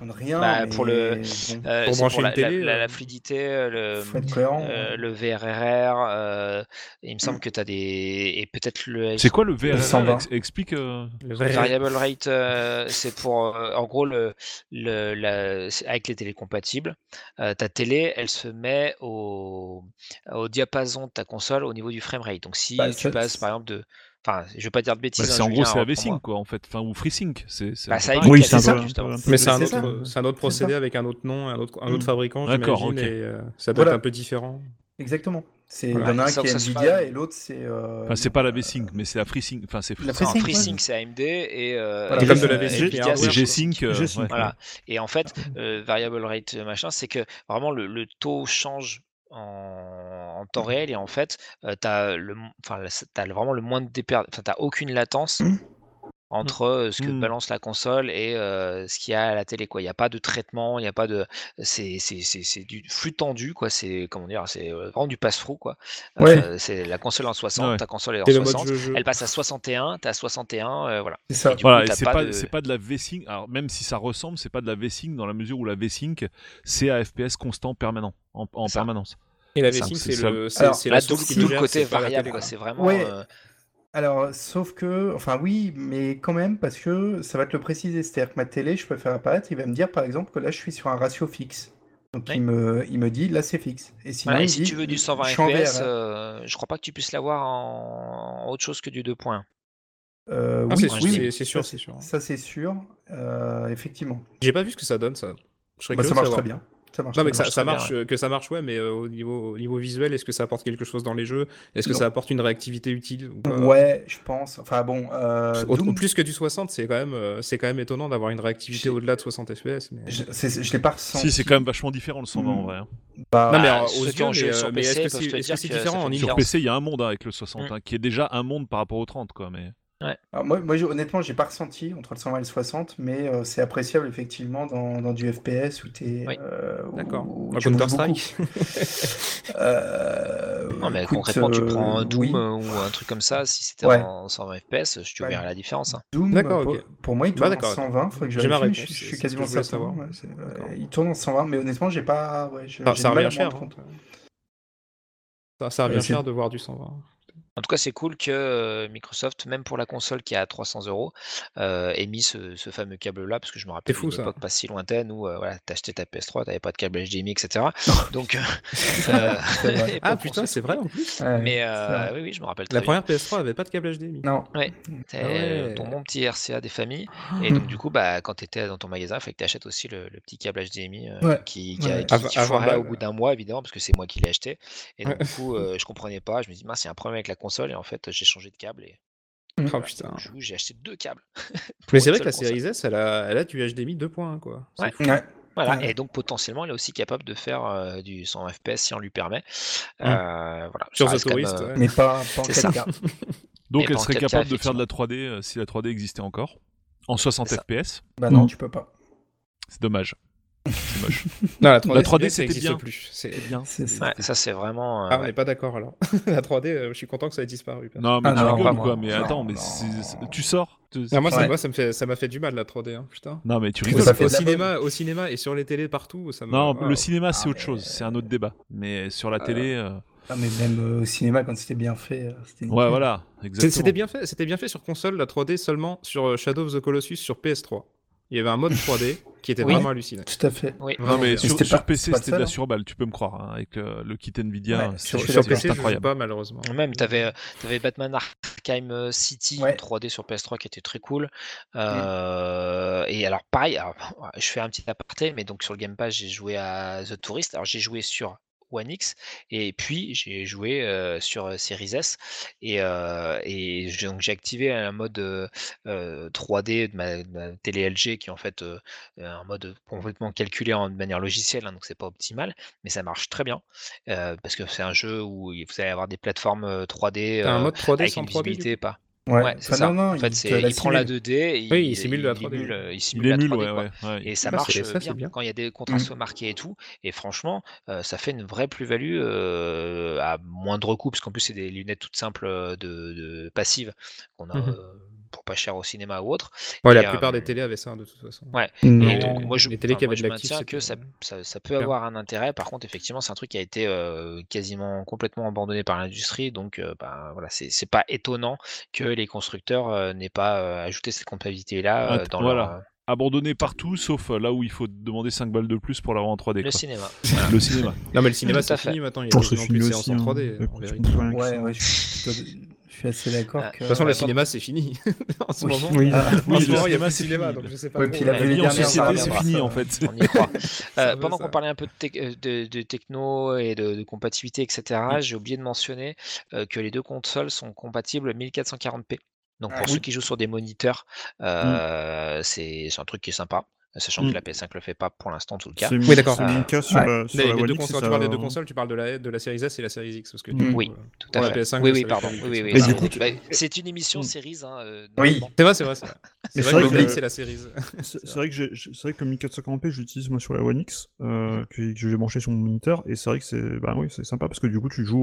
Rien. Bah, mais pour le- bon, Euh, Pour c'est brancher pour la, une télé, la- la- euh, la fluidité, le, cohérent. euh, le VRRR, euh, il me semble que tu as des. Et peut-être le. C'est quoi le VRR 120. Ex- Explique. euh, Le Variable rate, euh, c'est pour, euh, en gros, le, le, la- c'est avec les télés compatibles, euh, ta télé, elle se met au, au diapason de ta console au niveau du framerate. Donc si Bah, tu passes par exemple de, enfin, je vais pas dire de bah, bêtises, c'est hein, en gros c'est. AV-Sync quoi en fait, enfin ou FreeSync. C'est c'est un Bah, ça pareil. Oui, c'est c'est ça. Mais c'est un, C'est autre- c'est un autre procédé avec un autre nom, un autre, un autre Mm. fabricant, D'accord, j'imagine, ok. et euh, ça doit Voilà. être un peu différent. Exactement. C'est Voilà. un Sans qui est Nvidia et l'autre c'est. euh, Enfin, c'est pas la V-Sync, mais c'est la FreeSync. Enfin, c'est La c'est un- FreeSync, FreeSync, c'est AMD et, euh, Voilà, et, comme de la V-Sync, c'est G-Sync. euh, ouais. Voilà. Et en fait, euh, variable rate machin, c'est que vraiment le, le taux change en, temps réel et en fait, le- vraiment le moins de déper... enfin, t'as aucune latence Mhm. Entre euh, ce que Mmh. balance la console et euh, ce qu'il y a à la télé. Quoi. Il n'y a pas de traitement, il n'y a pas de. C'est c'est- c'est- c'est du flux tendu, quoi. C'est comment dire, c'est euh, vraiment du passe-through, quoi. Ouais. Euh, c'est la console en 60, Ouais. ta console est en C'est le mode 60, jeu-jeu. elle passe à 61, t'as 61, euh, voilà. C'est ça. Et du Voilà, coup, et t'as c'est pas pas, de- c'est pas de la V-Sync. Alors, même si ça ressemble, c'est pas de la V-Sync dans la mesure où la V-Sync, c'est à FPS constant permanent, en, en Ça. permanence. Et la Ça, V-Sync, c'est c'est ça. le, c'est Alors, c'est Là, la d'où source qui d'où le le gère, côté c'est pas la variable, télé, quoi. quoi. C'est vraiment. Ouais. euh, Alors, sauf que, enfin oui, mais quand même, parce que ça va te le préciser. C'est-à-dire que ma télé, je peux faire apparaître, il va me dire par exemple que là, je suis sur un ratio fixe. Donc il, me, il me dit là, c'est fixe. Et sinon, voilà, et il si dit, tu veux du 120 je suis en FPS, VR. euh, je crois pas que tu puisses l'avoir en... en autre chose que du 2 points. Euh, Ah, oui, c'est sûr, oui, c'est- sûr, ça, c'est sûr. Ça, c'est sûr, euh, effectivement. J'ai pas vu ce que ça donne, ça. Je serais Bah, ça marche très bien. Ça marche Non, mais que ça, marche ça très bien, marche, que ça marche, ouais, mais euh, au, niveau, au niveau visuel, est-ce que ça apporte quelque chose dans les jeux? Est-ce que Non. ça apporte une réactivité utile ou pas? Ouais, je pense. Enfin bon, euh, Au- Doom, Plus que du 60, c'est quand même, euh, c'est quand même étonnant d'avoir une réactivité au-delà de 60 FPS. Mais... je, l'ai pas ressenti. Si, c'est quand même vachement différent le 120 en Mm. vrai. hein. Bah, Non, mais Bah, euh, aux yeux, mais, sur mais est-ce que c'est différent en Sur. PC, il y a un monde avec le 60, Mm. hein, qui est déjà un monde par rapport au 30, quoi. Mais alors moi, moi, je- honnêtement, j'ai pas ressenti entre le 120 et le 60, mais euh, c'est appréciable effectivement dans, dans du FPS où t'es. Oui. euh, D'accord. tu Counter-Strike beaucoup. Euh, Non, mais écoute, concrètement, tu euh, prends un Doom oui. euh, ou un truc comme ça, si c'était Ouais. en 120 FPS, tu Ouais. verrais la différence. hein. Doom, D'accord, pour, moi, il Bah, tourne en d'accord, 120. Faudrait que je je, je suis quasiment je certain. savoir. ouais, il tourne en 120, mais honnêtement, j'ai pas. Ouais, je- Ça, revient cher. compte. Ça, revient cher de voir du 120. En tout cas, c'est cool que Microsoft, même pour la console qui est à 300 euros, ait mis ce, ce fameux câble-là, parce que je me rappelle d'une époque pas si lointaine où euh, voilà, t'achetais ta PS3, t'avais pas de câble HDMI, etc. Donc, C'est vrai. et Ah putain, c'est vrai en plus. Ouais, Mais euh, oui, oui, je me rappelle La bien. première PS3 avait pas de câble HDMI. Non. C'était Ah ouais. ton bon petit RCA des familles. Et donc, du coup, bah, quand tu étais dans ton magasin, il fallait que tu achètes aussi le, le petit câble HDMI euh, Ouais. qui, qui, Ouais. qui- Avant- qui avant foirait au bout d'un mois, évidemment, parce que c'est moi qui l'ai acheté. Et donc, Ouais. du coup, euh, je comprenais pas. Je me dis, mince, il y a un problème avec la console. Et en fait, j'ai changé de câble. Et Oh voilà. putain. Du coup, j'ai acheté deux câbles. Mais c'est vrai que la console. série S, elle a, elle a du HDMI 2.1 quoi. Ouais. Ouais. Voilà, Ouais. et donc potentiellement, elle est aussi capable de faire euh, du 100 FPS si on lui permet. Euh, voilà, Sur The même, Tourist, euh. Mais pas, pas en C'est ça. 4K. donc Mais elle serait 4K, capable de faire de la 3D euh, si la 3D existait encore en 60 C'est ça. FPS. Bah non, tu peux pas. C'est dommage. C'est moche. Non, la 3D, La c'est 3D, bien, ça c'était existe bien. plus. C'est- bien. C'est ça. Ouais, ça, c'est vraiment. euh, Ah, on ouais. n'est pas d'accord alors. la 3D, euh, je suis content que ça ait disparu. Non, mais Ah tu non, rigoles quoi Mais Non, attends, mais non. c'est- c'est- tu sors tu- Non, moi, ça, Ouais. moi, ça me fait, ça m'a fait du mal la 3D, hein, putain. Non, mais tu rigoles. ça fait Au cinéma, au cinéma et sur les télés partout, ça. Non, Ah, le cinéma, c'est Ah, autre chose. C'est un autre débat. Mais sur la Ah. télé, euh, Ah, mais même euh, au cinéma, quand c'était bien fait, euh, c'était ouais, voilà, C'est- exactement. C'était bien fait, c'était bien fait sur console la 3D seulement sur euh, Shadow of the Colossus sur PS3. Il y avait un mode 3D qui était Oui. vraiment hallucinant. Tout à fait. Oui. Non, mais sur, c'était sur pas- PC, c'était de la hein. surballe, tu peux me croire. hein, avec le, le kit Nvidia, Ouais, c'est sur- Sur. PC, je pas malheureusement. Même, tu avais, Batman Arkham euh, City Ouais. en 3D sur PS3 qui était très cool. Euh, Et alors, pareil, alors, je fais un petit aparté, mais donc sur le Game Pass, j'ai joué à The Tourist. Alors, j'ai joué sur One X et puis j'ai joué euh, sur Series S et, euh, donc j'ai activé un mode euh, euh, 3D de ma, de ma télé LG qui est en fait un mode complètement calculé en, de manière logicielle, hein, donc c'est pas optimal, mais ça marche très bien parce que c'est un jeu où vous allez avoir des plateformes euh, 3D T'as un mode 3D avec sans une 3D. visibilité pas. Ouais, Ouais, c'est Enfin, ça. non, non, en fait, il, il prend la simule. 2D et il, Oui, il simule la 3D. émule, euh, il Il simule la émule, 3D, ouais, quoi. ouais, ouais. Et ça Ah, marche ça, bien, bien. quand il y a des contrastes marqués et tout. Et franchement, euh, ça fait une vraie plus-value euh, à moindre coût, parce qu'en plus, c'est des lunettes toutes simples de, de passives qu'on a Mhm. euh, pour pas cher au cinéma ou autre. Ouais, la plupart euh, des télés avaient ça de toute façon. Ouais. Non. Et donc, moi, je, les télés qui moi, avaient je de l'actif, maintiens que ça, ça, ça peut Bien. avoir un intérêt. Par contre, effectivement, c'est un truc qui a été euh, quasiment complètement abandonné par l'industrie. Donc, euh, bah, voilà, c'est c'est pas étonnant que les constructeurs euh, n'aient pas euh, ajouté cette compatibilité-là euh, dans voilà. leur, euh, Abandonné partout, sauf euh, là où il faut demander 5 balles de plus pour l'avoir en 3D. le quoi. cinéma. Le cinéma. Non, mais le cinéma, c'est fait. fini maintenant. Il y a plus de séances aussi. en hein. 3D. Mais en bon, tu vérité. peux plus rien que Ouais, ouais, je suis, plutôt- je suis assez d'accord Ah, que. De toute façon, le cinéma, c'est fini. en ce Oui. moment. Oui, Ah, En oui, ce le moment, il y a cinéma, plus de cinéma, donc je sais pas Ouais, trop. puis la vie en société, c'est fini en fait. On y croit. Euh, pendant qu'on parlait un peu de, euh, de, de techno et de, de compatibilité, etc., j'ai oublié de mentionner euh, que les deux consoles sont compatibles 1440p. Donc pour Ah, ceux oui. qui jouent sur des moniteurs, euh, c'est c'est un truc qui est sympa. Sachant Mm. que la PS5 le fait pas pour l'instant, en tout cas. C'est Oui, d'accord. sur Ouais. sur Les, la les deux consoles, ça- tu parles des deux consoles, tu parles de la, de la Series S et la Series X, parce que Mm. coup, Oui, euh, Tout à fait. PS5, oui, oui, pardon. Oui, oui, oui, Mais c'est- du coup, bah, c'est une émission Mm. Series. Hein, euh, Oui. c'est vrai, c'est vrai. C'est vrai, vrai que c'est la Series. C'est vrai que c'est vrai que le 1440p, je l'utilise moi sur la One X, euh, que, j'ai branché sur mon moniteur, et c'est vrai que c'est bah oui, c'est sympa parce que du coup tu joues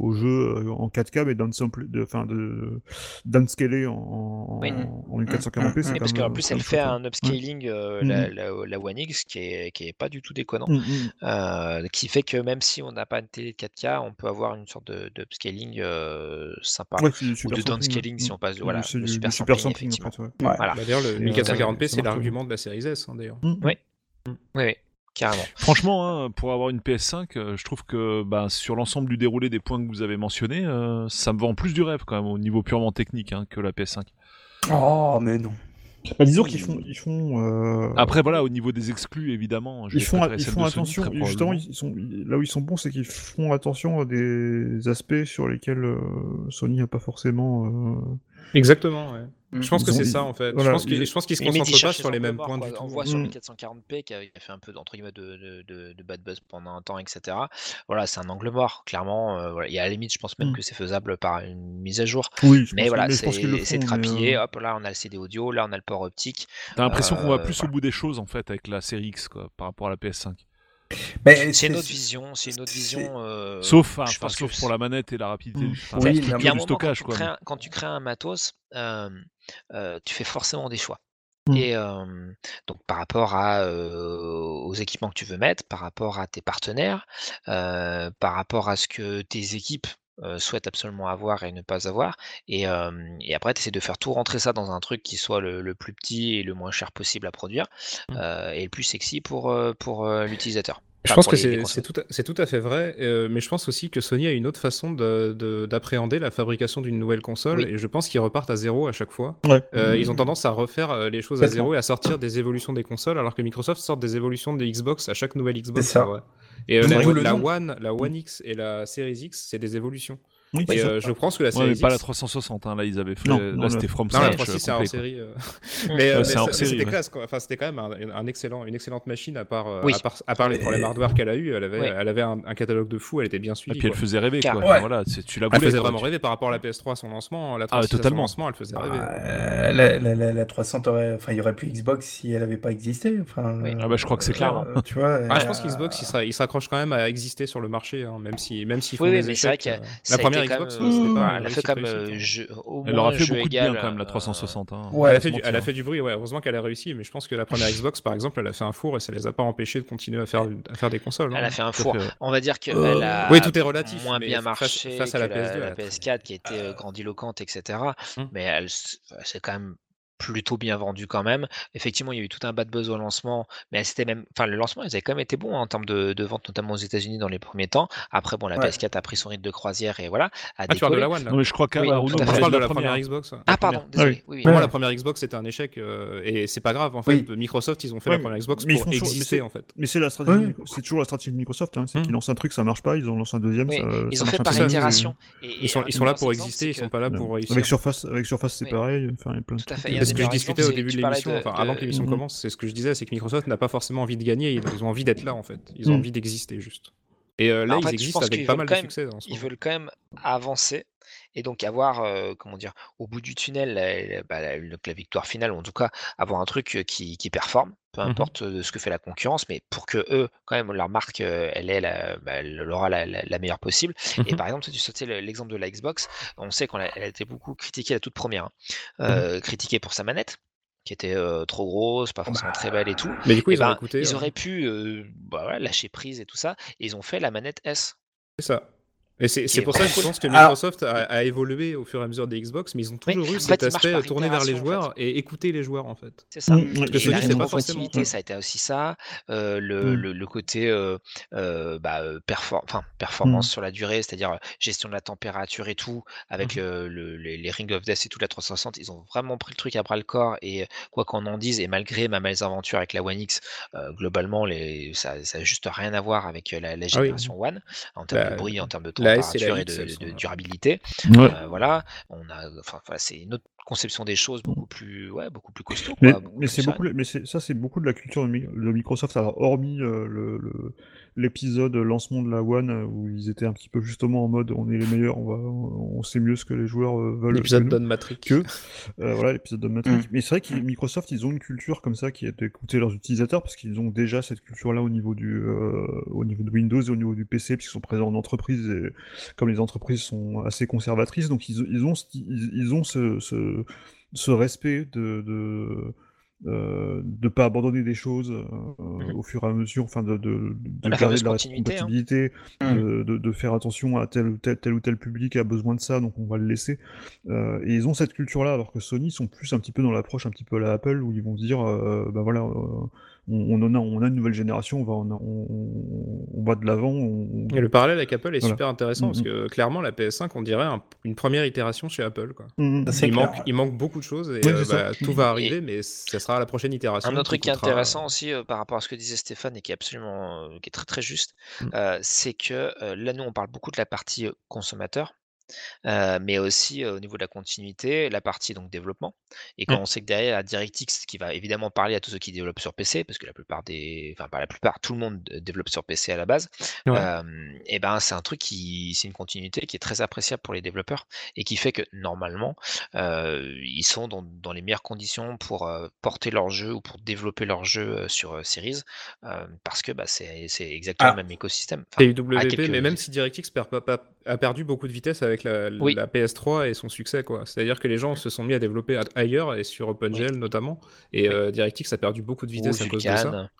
au, jeu euh, en 4K mais downsample, de, enfin de downscalé en, en, Oui. en 1440p, c'est Oui, quand parce qu'en plus, elle fait un upscaling, euh, Mm. La, la, la One X, qui est, qui est pas du tout déconnant. Mm, mm. euh, qui fait que même si on n'a pas une télé de 4K, on peut avoir une sorte de, de upscaling euh, sympa. Ouais, Ou super de downscaling ouais. si on passe de voilà, le super super sampling, sampling en effectivement. fait, ouais. Voilà. Bah, D'ailleurs, le Et, euh, 1440p, ça c'est l'argument de la Series S, hein, d'ailleurs. Mm. Oui. Oui, oui, carrément. Franchement, hein, pour avoir une PS5, euh, je trouve que bah, sur l'ensemble du déroulé des points que vous avez mentionnés, euh, ça me vend plus du rêve quand même au niveau purement technique hein, que la PS5. Oh, mais non. Bah, disons qu'ils font, ils font. euh, Après voilà, au niveau des exclus évidemment, je ils font, ils Sony, attention. Justement, ils sont là où ils sont bons, c'est qu'ils font attention à des aspects sur lesquels euh, Sony n'a pas forcément. euh, Exactement, ouais. Mm. Je pense que c'est ça, en fait. voilà, je pense qu'ils qu'ils se concentrent pas sur les mêmes points morts, du quoi. On tout. voit sur Mm. le 440p qui a qui a fait un peu d'entre guillemets de, de, de, de bad buzz pendant un temps, etc. Voilà, c'est un angle mort, clairement. euh, voilà. Et à la limite, je pense même Mm. que c'est faisable par une mise à jour. Oui, je Mais pense, voilà, c'est trapillé. euh, Hop, là, on a le CD audio, là, on a le port optique. T'as l'impression qu'on va Euh, plus voilà. au bout des choses en fait avec la série X quoi, par rapport à la PS5. Mais C'est une autre vision, c'est une autre vision. euh, Sauf, enfin, je enfin, pense sauf que pour la manette et la rapidité. Mm. du- enfin, Oui, Il y a un du moment, stockage quand, tu quoi. crées un, quand tu crées un matos, euh, euh, tu fais forcément des choix. Mm. Et euh, donc par rapport à, euh, aux équipements que tu veux mettre, par rapport à tes partenaires, euh, par rapport à ce que tes équipes euh, souhaitent absolument avoir et ne pas avoir. Et, euh, et après, tu essaies de faire tout rentrer ça dans un truc qui soit le, le plus petit et le moins cher possible à produire, Mm. euh, et le plus sexy pour, pour l'utilisateur. Je pense que c'est tout, tout à fait vrai, euh, mais je pense aussi que Sony a une autre façon de- de- d'appréhender la fabrication d'une nouvelle console, Oui. et je pense qu'ils repartent à zéro à chaque fois. Ouais. Euh, ils ont tendance à refaire les choses à zéro et à sortir des évolutions des consoles, alors que Microsoft sort des évolutions des Xbox à chaque nouvelle Xbox. C'est ça. Et euh, la, la. One, la One X et la Series X, c'est des évolutions. Oui, Et euh, je pense que la Ouais, Series mais pas la X- 360, hein, là ils avaient fait. Non, là non, c'était From Non, la Scratch, 36 euh, c'est en complet, quoi. série. euh. Ouais, mais euh, Ouais, mais hors série, c'était ouais. classe, quoi. Enfin, c'était quand même un, un excellent, une excellente machine à part, euh, Oui. à part, à part les problèmes Et- hardware qu'elle a eu. Elle avait, Ouais. elle avait un, un catalogue de fou. Elle était bien Et suivie. puis elle faisait rêver quoi. Car- Ouais. voilà, c'est- tu la Elle faisait quoi. vraiment Tu- rêver par rapport à la PS3 à son lancement. La Ah, 360 à son totalement. lancement, elle faisait rêver. Euh, la, la, la, la 300 aurait, enfin, il y aurait plus Xbox si elle avait pas existé. Enfin, Oui. Ah bah, je crois que c'est clair, hein. euh, tu vois. Ah, je euh, pense qu'Xbox, il, s'accroche quand même à exister sur le marché, hein, même si, même s'ils font Oui, oui, des mais c'est vrai échecs. qu'il y a- euh, ça La a première Xbox, même, euh, pas elle a fait hein. jeu- au Elle moins aura fait jeu beaucoup de égal, bien quand même la euh, 360. hein. Ouais, elle, a fait du, elle a mentir. fait du bruit, ouais. Heureusement qu'elle a réussi, mais je pense que la première Xbox, par exemple, elle a fait un four et ça les a pas empêchés de continuer à faire, à faire des consoles. Elle hein. a fait un four. On va dire qu'elle Euh, a oui, tout est relatif, moins bien marché face à la la, PS2, la elle a très- PS4 qui était euh, grandiloquente, etc. Hum. Mais elle, c'est quand même plutôt bien vendu quand même. Effectivement, il y a eu tout un bad buzz au lancement, mais elle s'était même, enfin le lancement, ils avaient quand même été bons hein, en termes de, de vente, notamment aux États-Unis dans les premiers temps. Après, bon, la Ouais. PS4 a pris son rythme de croisière et voilà, a Ah, tu parles de la One là Non mais je crois qu'à Oui, j'ai parle de la première première. Xbox. Ah pardon, Ah désolé. oui. Oui, oui. Pour moi, la première Xbox, c'était un échec euh, et c'est pas grave. En fait, Oui. Microsoft, ils ont fait la première Xbox mais ils pour exister c'est- en fait. Mais c'est la stratégie, c'est toujours la stratégie de Microsoft, hein, c'est Hmm. qu'ils lancent un truc, ça marche pas, ils en lancent un deuxième, ils ont fait par itération. Ils sont, là pour exister, ils sont pas là pour réussir. Avec Surface, avec Surface c'est pareil, enfin, il y a plein de Ce que je discutais au début de l'émission, enfin avant que l'émission Mhm. commence, c'est ce que je disais, c'est que Microsoft n'a pas forcément envie de gagner, ils ont envie d'être là en fait. Ils ont Mhm. envie d'exister juste. Et euh, Bah, là, en ils fait, existent avec pas mal de même- succès Ils veulent quand même avancer et donc avoir, euh, comment dire, au bout du tunnel, la, bah, la- victoire finale, ou en tout cas avoir un truc qui, qui performe, peu Mhm. importe ce que fait la concurrence, mais pour que eux, quand même, leur marque, elle est la, bah, elle aura la, meilleure possible. Et Mhm. par exemple, si tu sautais le- l'exemple de la Xbox, on sait qu'elle a, été beaucoup critiquée la toute première, hein. Euh, critiquée pour sa manette qui était euh, trop grosse, pas forcément très belle et tout. Mais du coup, ils ont ben, écouté. ils auraient pu euh, bah, voilà, lâcher prise et tout ça, et ils ont fait la manette S. C'est ça. Et c'est pour ça que je cool. pense que Alors- Microsoft a, a évolué au fur et à mesure des Xbox, mais ils ont toujours Oui, eu cet fait, aspect tourné vers les en joueurs et écouter les joueurs en fait. C'est ça. Mm, que Et Sony, la c'est pas rétrocompatibilité, forcément- ça a été aussi ça. euh, le, Mm. le, le côté euh, euh, bah, perfor- performance Mm. sur la durée, c'est-à-dire gestion de la température et tout, avec le, le- les, les Ring of Death et tout, la 360, ils ont vraiment pris le truc à bras le corps. Et quoi qu'on en dise, et malgré ma mésaventure avec la One X, euh, globalement, les, ça n'a juste rien à voir avec la, Ah oui. génération One, en termes de bruit, en termes de la S et la température et de, de- de durabilité. Ouais. Euh, voilà, on a, enfin, voilà, c'est une autre conception des choses beaucoup plus, ouais, beaucoup plus costaud. Mais, quoi, beaucoup mais plus c'est beaucoup, mais c'est- ça c'est beaucoup de la culture de Microsoft. Alors hormis euh, le- le- l'épisode lancement de la One euh, où ils étaient un petit peu justement en mode on est les meilleurs, on va, on sait mieux ce que les joueurs euh, veulent. que L'épisode. Don Matrix. que euh, voilà l'épisode de Matrix. Mm. Mais c'est vrai que Microsoft ils ont une culture comme ça qui est d'écouter leurs utilisateurs parce qu'ils ont déjà cette culture là au niveau du euh, au niveau de Windows et au niveau du PC puisqu'ils sont présents en entreprise et comme les entreprises sont assez conservatrices donc ils, ils ont ce- ils, ils ont ce, ce, ce respect de, de euh, de pas abandonner des choses euh, Mhm. au fur et à mesure, enfin de, de, de La garder de la continuité, hein. compatibilité, Mm. de, de- de faire attention à tel ou tel, tel ou tel public a besoin de ça, donc on va le laisser. Euh, et ils ont cette culture-là, alors que Sony sont plus un petit peu dans l'approche un petit peu à la Apple, où ils vont dire, euh, ben voilà, euh, on, a, on a une nouvelle génération, on va, on, on- on va de l'avant. on- Et le parallèle avec Apple est Voilà. super intéressant parce Mhm. que clairement la PS5 on dirait un- une première itération chez Apple quoi. C'est Il manque, il manque beaucoup de choses et Oui, euh, bah, tout va arriver mais ça sera la prochaine itération. Un autre truc qui est coûtera- intéressant aussi euh, par rapport à ce que disait Stéphane et qui est absolument, euh, qui est très très juste, Mm. euh, c'est que euh, là nous on parle beaucoup de la partie consommateur, euh, mais aussi euh, au niveau de la continuité, la partie donc développement. Et quand Mm. on sait que derrière la DirectX qui va évidemment parler à tous ceux qui développent sur PC, parce que la plupart des, enfin pas la plupart, tout le monde développe sur PC à la base. Ouais. et ben c'est un truc qui, c'est une continuité qui est très appréciable pour les développeurs et qui fait que normalement ils sont dans, dans les meilleures conditions pour porter leur jeu ou pour développer leur jeu sur Series parce que bah, c'est exactement Ah. le même écosystème. Enfin, UWP, quelques- mais même si DirectX perd pas- pas- a perdu beaucoup de vitesse avec la, Oui. la PS3 et son succès, quoi. C'est-à-dire que les gens se sont mis à développer ailleurs et sur OpenGL notamment, et Oui. euh, DirectX a perdu beaucoup de ou vitesse à cause de ça.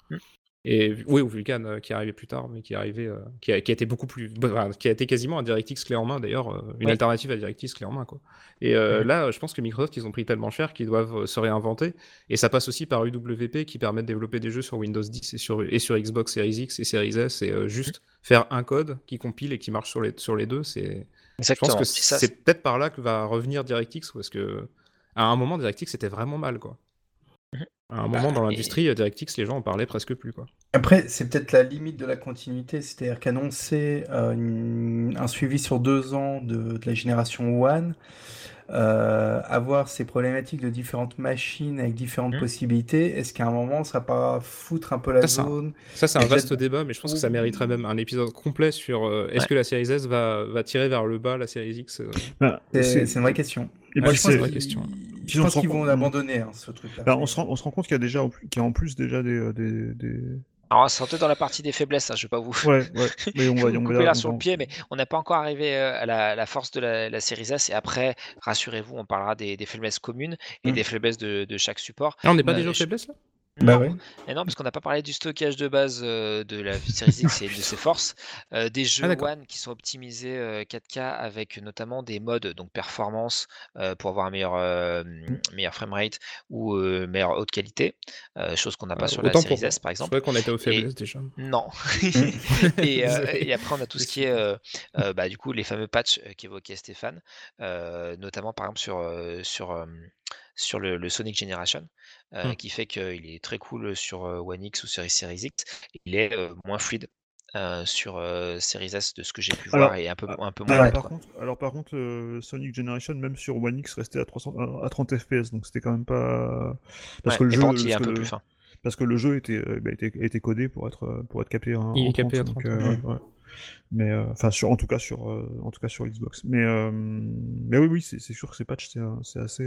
Et oui, ou Vulkan euh, qui est arrivé plus tard, mais qui est arrivé, euh, qui, a, qui a été beaucoup plus, bah, enfin, qui a été quasiment un DirectX clé en main d'ailleurs, euh, une alternative à DirectX clé en main, quoi. Et là, je pense que Microsoft ils ont pris tellement cher qu'ils doivent se réinventer, et ça passe aussi par UWP qui permet de développer des jeux sur Windows 10 et sur et sur Xbox Series X et Series S, et juste faire un code qui compile et qui marche sur les sur les deux, c'est je pense que c'est peut-être par là que va revenir DirectX, parce que à un moment, DirectX c'était vraiment mal, quoi. À un Bah, moment dans l'industrie, euh, DirectX, les gens en parlaient presque plus, quoi. Après, c'est peut-être la limite de la continuité, c'est-à-dire qu'annoncer euh, une- un suivi sur deux ans de, de la génération One, euh, avoir ces problématiques de différentes machines avec différentes Mhm. possibilités, est-ce qu'à un moment, ça va pas foutre un peu la Ça, zone? Ça, c'est un vaste débat, mais je pense que ça mériterait même un épisode complet sur euh, est-ce Ouais. que la Series S va, va tirer vers le bas la Series X euh, Bah, C'est une vraie question. et Moi, je pense vraie qu'ils question. Je pense qu'ils vont abandonner hein, ce truc-là. bah, on, se rend, on se rend compte qu'il y a déjà, qu'il y a en plus déjà des, des, des... Alors, c'est peut-être dans la partie des faiblesses, hein, je vais pas vous. Ouais, ouais, mais on va, on vous va- couper là on sur le pied, mais on n'est pas encore arrivé euh, à la, la force de la, la série S. Et après, rassurez-vous, on parlera des, des faiblesses communes et Mm. des faiblesses de, de chaque support. Ah, on n'est pas Euh, déjà aux faiblesses là? Bah Non. ouais. Et non, parce qu'on n'a pas parlé du stockage de base euh, de la série X et de ses forces. Euh, des jeux Ah, d'accord. One qui sont optimisés euh, 4K avec notamment des modes donc performance euh, pour avoir un meilleur, euh, meilleur framerate ou euh, meilleure haute qualité, euh, chose qu'on n'a pas Euh, sur la pour- S par exemple. croyais qu'on était aux faiblesses déjà. Non. et, euh, Désolé. et après, on a tout ce qui est, euh, euh, bah, du coup, les fameux patchs euh, qu'évoquait Stéphane, euh, notamment par exemple sur, euh, sur, euh, sur le, le Sonic Generation, euh, Mm. qui fait qu'il est très cool sur euh, One X ou sur Series X. Il est euh, moins fluide euh, sur euh, Series S de ce que j'ai pu Alors, voir et un peu, ah, un peu moins Alors par, contre, alors par contre, euh, Sonic Generation, même sur One X, restait à, 300, à 30 FPS, donc c'était quand même pas... Parce Ouais, que le jeu, est parce un que peu le- plus fin. parce que le jeu était, bah, était, était codé pour être, pour être capé Il est capé à 30, donc, 30, euh, ouais. ouais. Mais enfin, sur, en tout cas sur, en tout cas sur Xbox. Mais, mais oui, oui, c'est sûr que ces patchs, c'est c'est assez,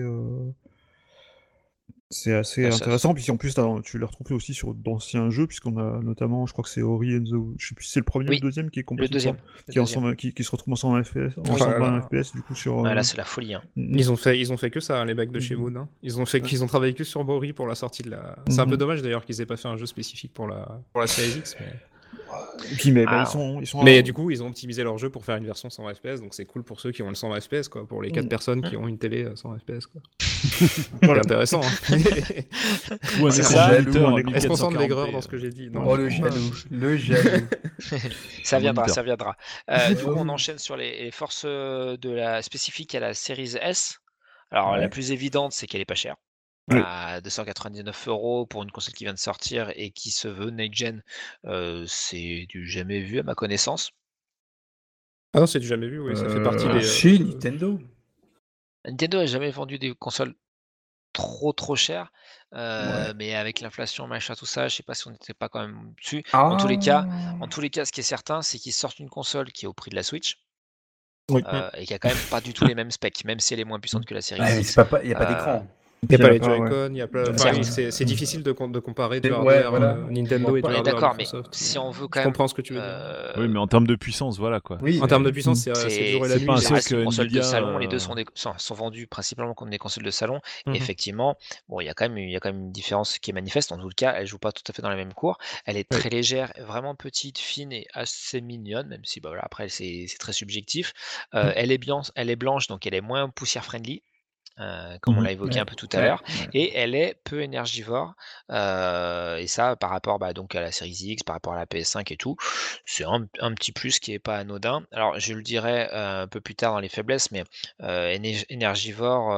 c'est assez Ah, ça- intéressant. Puis en plus, tu les retrouves aussi sur d'anciens jeux, puisqu'on a notamment, je crois que c'est Ori and the, je sais plus si c'est le premier ou Oui, le deuxième qui est Le complètement, deuxième. qui, est en Le deuxième. 120 qui, qui se retrouve en 120 FPS, en Oui. 120 Voilà. FPS du coup sur. Ah, euh, là, c'est la folie. hein. mm, Ils ont fait, ils ont fait que ça, hein, les mecs de chez Mhm. Moon. hein. Ils ont fait, Ouais. ont travaillé que sur Bori pour la sortie de la. C'est un peu dommage d'ailleurs qu'ils aient pas fait un jeu spécifique pour la, pour la Series X. Mais... Puis mais bah, Ah, ils sont, ils sont. mais en- du coup, ils ont optimisé leur jeu pour faire une version 100 FPS, donc c'est cool pour ceux qui ont le 100 FPS, quoi. Pour les 4 Mhm. personnes qui ont une télé euh, 100 FPS, quoi. Voilà. C'est intéressant. Hein. Ou un C'est ça, Est-ce qu'on sent de 1440p, l'aigreur euh, dans ce que j'ai dit? Non. Oh, le jaloux. Le jaloux. Ça viendra, ça viendra. Euh, du coup, on enchaîne sur les, les forces euh, de la spécifique à la Series S. Alors, la Ouais. plus évidente, c'est qu'elle est pas chère. Oui. À 299 euros pour une console qui vient de sortir et qui se veut next-gen, euh, c'est du jamais vu à ma connaissance. Ah non, c'est du jamais vu, oui. Ça fait Euh, partie des. euh, Chez Nintendo. Nintendo a jamais vendu des consoles trop, trop chères, mais avec l'inflation, machin, tout ça, je sais pas si on n'était pas quand même dessus. En tous les cas en Ah! tous les cas, ce qui est certain, c'est qu'ils sortent une console qui est au prix de la Switch Oui. et qui a quand même pas du tout les mêmes specs, même si elle est moins puissante que la série Ouais, il y a pas d'écran. Il n'y a pas les ouais. Joy-Con, il y a pas. Enfin, c'est difficile de, com- de comparer du Ouais, hardware voilà. euh, Nintendo et du On on est hardware d'accord, mais si on veut quand Je même, comprends ce que tu veux dire. heu, Oui, mais en termes de puissance, voilà quoi. Oui, En termes de puissance, c'est euh, et la que console de salon, les deux euh, sont des sont sont vendus principalement comme des consoles de salon et Mhm. effectivement, bon, il y a quand même il y a quand même une différence qui est manifeste. En tout cas, elle joue pas tout à fait dans la même cour. Elle est Oui. très légère, vraiment petite, fine et assez mignonne, même si, bah, voilà, après c'est c'est très subjectif. Mhm. elle est blanche elle est blanche, donc elle est moins poussière friendly, heu, comme on Mhm. l'a évoqué un peu tout à l'heure et elle est peu énergivore, heu et ça par rapport, bah, donc à la Series X, par rapport à la PS5 et tout. C'est un un petit plus qui est pas anodin. Alors je le dirai, heu, un peu plus tard dans les faiblesses, mais, énergivore,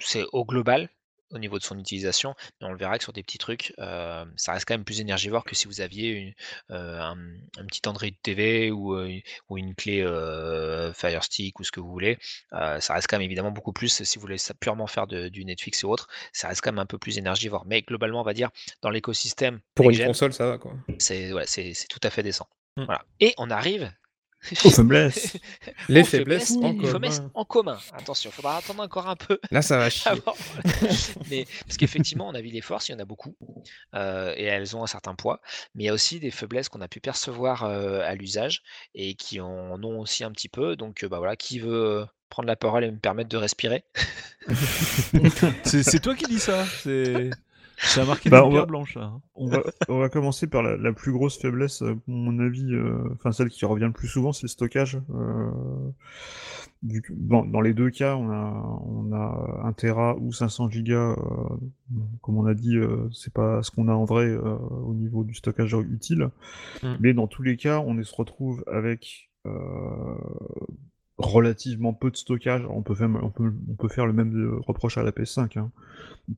c'est au global, au niveau de son utilisation, mais on le verra que sur des petits trucs, heu, ça reste quand même plus énergivore que si vous aviez une, heu, un, mmh, un petit Android TV ou, heu, ou une clé, Fire Stick ou ce que vous voulez. Ça reste quand même évidemment beaucoup plus si vous voulez ça purement faire de du Netflix ou autre, ça reste quand même un peu plus énergivore. Mais globalement, on va dire, dans l'écosystème Pour une console, ça va quoi. c'est ouais, c'est c'est tout à fait décent. Mm. Voilà et on arrive Aux faiblesses. Les aux faiblesses faiblesses, en mais les faiblesses commun. en commun. Attention, il faudra attendre encore un peu Là, ça va chier. avant mais parce qu'effectivement, on a vu les forces, il y en a beaucoup, heu et elles ont un certain poids, mais il y a aussi des faiblesses qu'on a pu percevoir, heu, à l'usage et qui en ont aussi un petit peu donc heu, bah, voilà, qui veut, prendre la parole et me permettre de respirer? C'est c'est toi qui dis ça. C'est ça a marqué Bah, va- blanches là. hein. On va, on va commencer par la, la plus grosse faiblesse, euh, pour mon avis, euh, enfin celle qui revient le plus souvent, c'est le stockage. euh, du- dans, dans les deux cas, on a, on a 1 Tera ou 500 gigas. euh, comme on a dit, euh, c'est pas ce qu'on a en vrai euh, au niveau du stockage utile. Mm. Mais dans tous les cas, on est- se retrouve avec euh, relativement peu de stockage. On peut, faire, le même euh, reproche à la PS5. hein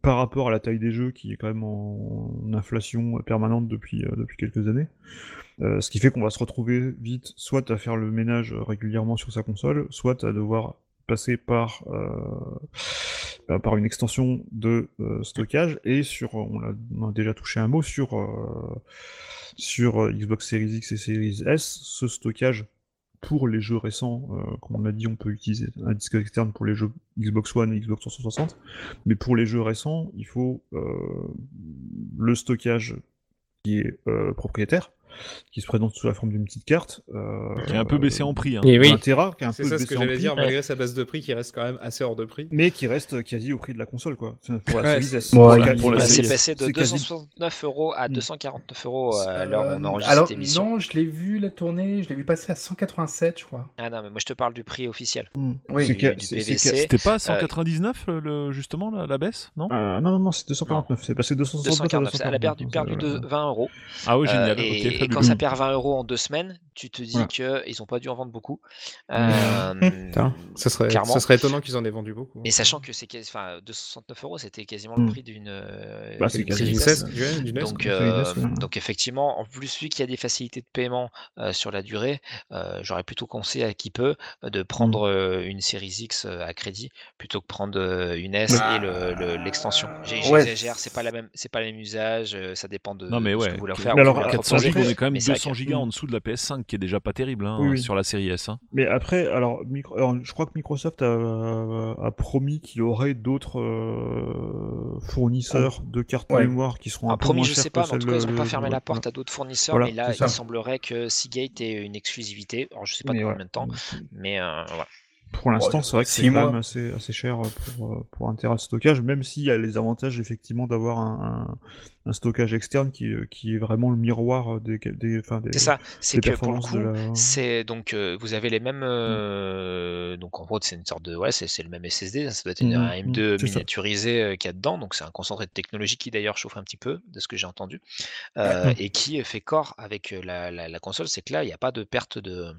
par rapport à la taille des jeux qui est quand même en, inflation permanente depuis, euh, depuis quelques années. Euh, ce qui fait qu'on va se retrouver vite soit à faire le ménage régulièrement sur sa console, soit à devoir passer par, euh, bah, une extension de euh, stockage et sur, on a, déjà touché un mot sur, euh, euh, Xbox Series X et Series S, ce stockage pour les jeux récents, euh, comme on a dit, on peut utiliser un disque externe pour les jeux Xbox One et Xbox 360, mais pour les jeux récents, il faut euh, le stockage qui est euh, propriétaire, qui se présente sous la forme d'une petite carte. euh, Qui est un peu baissé en prix. Hein. Et oui, un Tera, qui est un peu ça ce baissé que en j'allais prix, dire, malgré sa baisse de prix qui reste quand même assez hors de prix. mais qui reste quasi au prix de la console, quoi. C'est Pour la Ouais, Series S. c'est- Bah, c'est passé de c'est quasi- 269 euros à Mm. 249 euros à l'heure où on Euh, enregistre alors, cette émission. non, je l'ai vu la tournée, je l'ai vu passer à 187, je crois. Ah non, mais moi je te parle du prix officiel. Hmm. Oui, que- que- C'était pas 199 euh, le, justement la, la baisse, non? Euh, non, non, non, c'est 249. C'est passé de 269 à 249, elle a perdu, 249. perdu de 20 euros. Ah oui, Euh, génial. et, ok, et fabuleux. quand ça perd 20 euros en deux semaines, tu te dis Voilà. qu'ils n'ont pas dû en vendre beaucoup. Euh, Putain, ça serait, clairement. ça serait étonnant qu'ils en aient vendu beaucoup. Mais sachant que c'est quasi- enfin, 269 euros, c'était quasiment le Mm. prix d'une euh, Bah, c'est quasi une Donc, euh, ouais. donc effectivement, en plus vu qu'il y a des facilités de paiement euh, sur la durée, euh, j'aurais plutôt conseillé à qui peut de prendre euh, une Series X à crédit plutôt que prendre une S et le- le- l'extension. J'ai- Ouais. J'exagère, c'est pas la même, c'est pas le même usage, ça dépend de, Non mais de ce ouais. que vous voulez faire. Alors, en 400 proposer. gigas, on est quand même Mais c'est vrai 200 que- gigas en dessous de la PS5 qui est déjà pas terrible hein, Oui, oui. sur la série S. hein. Mais après, alors, micro- alors, je crois que Microsoft a, a promis qu'il y aurait d'autres euh, fournisseurs de cartes Ouais. mémoire qui seront un Ah, peu promis, moins je sais pas, mais en tout cas, ils n'ont pas de- fermé la porte à d'autres fournisseurs. Voilà, mais là, il semblerait que Seagate ait une exclusivité. Alors, je sais pas Mais voilà. combien de temps, mais euh, voilà. Pour l'instant, c'est vrai que c'est quand même assez, assez cher pour, euh, pour un Tera de stockage, même s'il y a les avantages effectivement d'avoir un, un- un stockage externe qui, euh, qui est vraiment le miroir des, des, enfin, des, C'est ça, c'est des que pour le coup, de la. c'est donc euh, vous avez les mêmes. euh, donc en gros, c'est une sorte de. Ouais, c'est c'est le même SSD, ça doit être une, Mhm, un M2 mhm, c'est ça. miniaturisé euh, qu'il y a dedans. Donc c'est un concentré de technologie qui d'ailleurs chauffe un petit peu, de ce que j'ai entendu, euh, et qui fait corps avec euh, la, la- la console. C'est que là, il n'y a pas de perte de.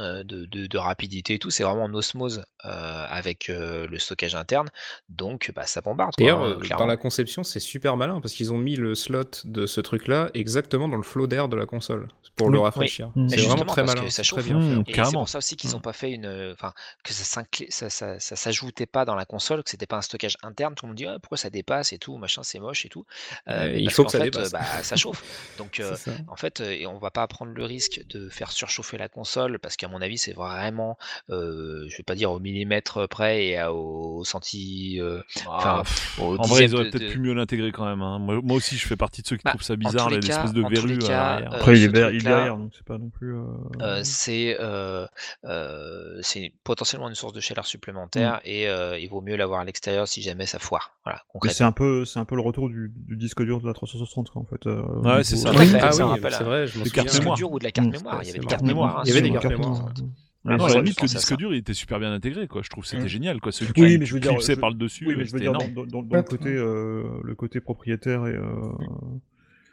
Euh, de, de- de rapidité et tout, c'est vraiment en osmose euh, avec euh, le stockage interne, donc bah, ça bombarde. D'ailleurs, hein, euh, dans la conception, c'est super malin parce qu'ils ont mis le slot de ce truc-là exactement dans le flow d'air de la console pour le rafraîchir. Oui. C'est vraiment très malin. ça c'est très chauffe. bien. Mmh, hein. Et c'est carrément. pour ça aussi qu'ils n'ont Mm. pas fait une, enfin, que ça ça, ça, ça s'ajoutait pas dans la console, que c'était pas un stockage interne. Tout le monde dit Ah, pourquoi ça dépasse et tout, machin, c'est moche et tout? Mais il faut que ça fait, dépasse. bah, ça chauffe. Donc, euh, en fait, et on va pas prendre le risque de faire surchauffer la console parce qu'à mon avis, c'est vraiment, euh, je vais pas dire au millimètre près et à- au centi, euh, Ah, au en vrai, ils auraient peut-être de- pu mieux l'intégrer quand même. hein. Moi, moi aussi, je fais partie de ceux qui Bah, trouvent ça bizarre, l'espèce de en tous les verrue à cas, euh, Après, il est, derrière, donc c'est pas non plus. euh, Euh, c'est euh, euh, c'est potentiellement une source de chaleur supplémentaire et euh, il vaut mieux l'avoir à l'extérieur si jamais ça foire. Voilà, c'est un peu, c'est un peu le retour du, du disque dur de la 360 quoi, en fait. euh, Ouais, c'est ça. Ah oui, c'est un- vrai, je cartes disque dur ou de la carte Mm. mémoire. Il y avait des cartes mémoire. hein, Il y avait des le cartes mémoire. 360. Ah Ouais, non, à la limite, le disque dur, il était super bien intégré, quoi. Je trouve que c'était Mm. génial, quoi. Celui Oui, qui mais je veux dire, clipsait je- par-dessus, Oui, mais euh, je veux dire, dans, le côté, euh, le côté propriétaire et. euh,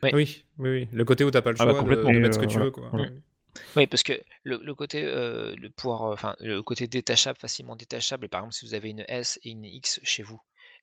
Oui. Oui, oui, oui. Le côté où t'as pas le Ah choix bah, de, complètement. de Et, mettre ce que euh, tu veux, quoi. voilà. Oui, parce que le, le côté euh, le pouvoir, euh, enfin le côté détachable, facilement détachable, et par exemple si vous avez une S et une X chez vous,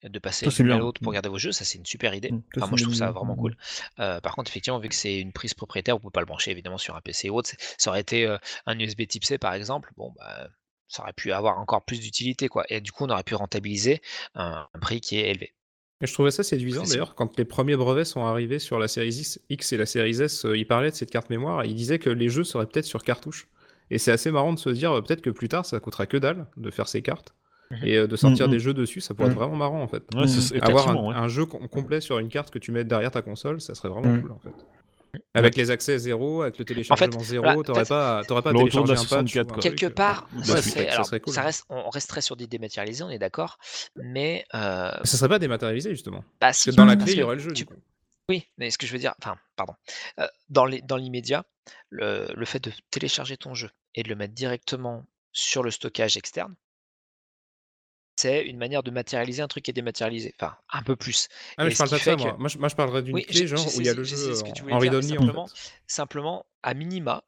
de passer d'une à l'autre pour Mm. garder vos jeux, ça c'est une super idée. Mm, Enfin, moi je trouve ça vraiment idée. cool. Euh, par contre, effectivement, vu que c'est une prise propriétaire, on peut pas le brancher évidemment sur un PC ou autre. Ça aurait été euh, un USB Type C par exemple, bon bah ça aurait pu avoir encore plus d'utilité quoi. Et du coup, on aurait pu rentabiliser un, un prix qui est élevé. Et je trouvais ça séduisant d'ailleurs quand les premiers brevets sont arrivés sur la série X, X et la série S, euh, ils parlaient de cette carte mémoire et ils disaient que les jeux seraient peut-être sur cartouche. Et c'est assez marrant de se dire peut-être que plus tard ça coûtera que dalle de faire ces cartes. Et euh, de sortir Mhm. des jeux dessus, ça pourrait être Mhm. vraiment marrant en fait. Ouais, Mm. Avoir un, ouais. un jeu com- complet sur une carte que tu mets derrière ta console, ça serait vraiment cool en fait. Avec les accès zéro, avec le téléchargement zéro, voilà, t'aurais pas, t'aurais pas la un patch. 64, ou un quoi. truc, Quelque part, Bah, ça, serait cool. ça reste, on resterait sur des dématérialisés, on est d'accord, mais euh, Ça serait pas dématérialisé justement. bah, Parce que dans la clé, il y aurait le jeu. tu- du. Oui, mais ce que je veux dire, enfin, pardon. Euh, dans les, dans l'immédiat, le, le fait de télécharger ton jeu et de le mettre directement sur le stockage externe, c'est une manière de matérialiser un truc qui est dématérialisé. Enfin, un peu plus. Ah, mais je parle pas de ça, que- Moi, je, moi, je parlerais d'une Oui, clé, genre, où il y a le je jeu que en, dire, read-only, en simplement, fait. simplement, à minima,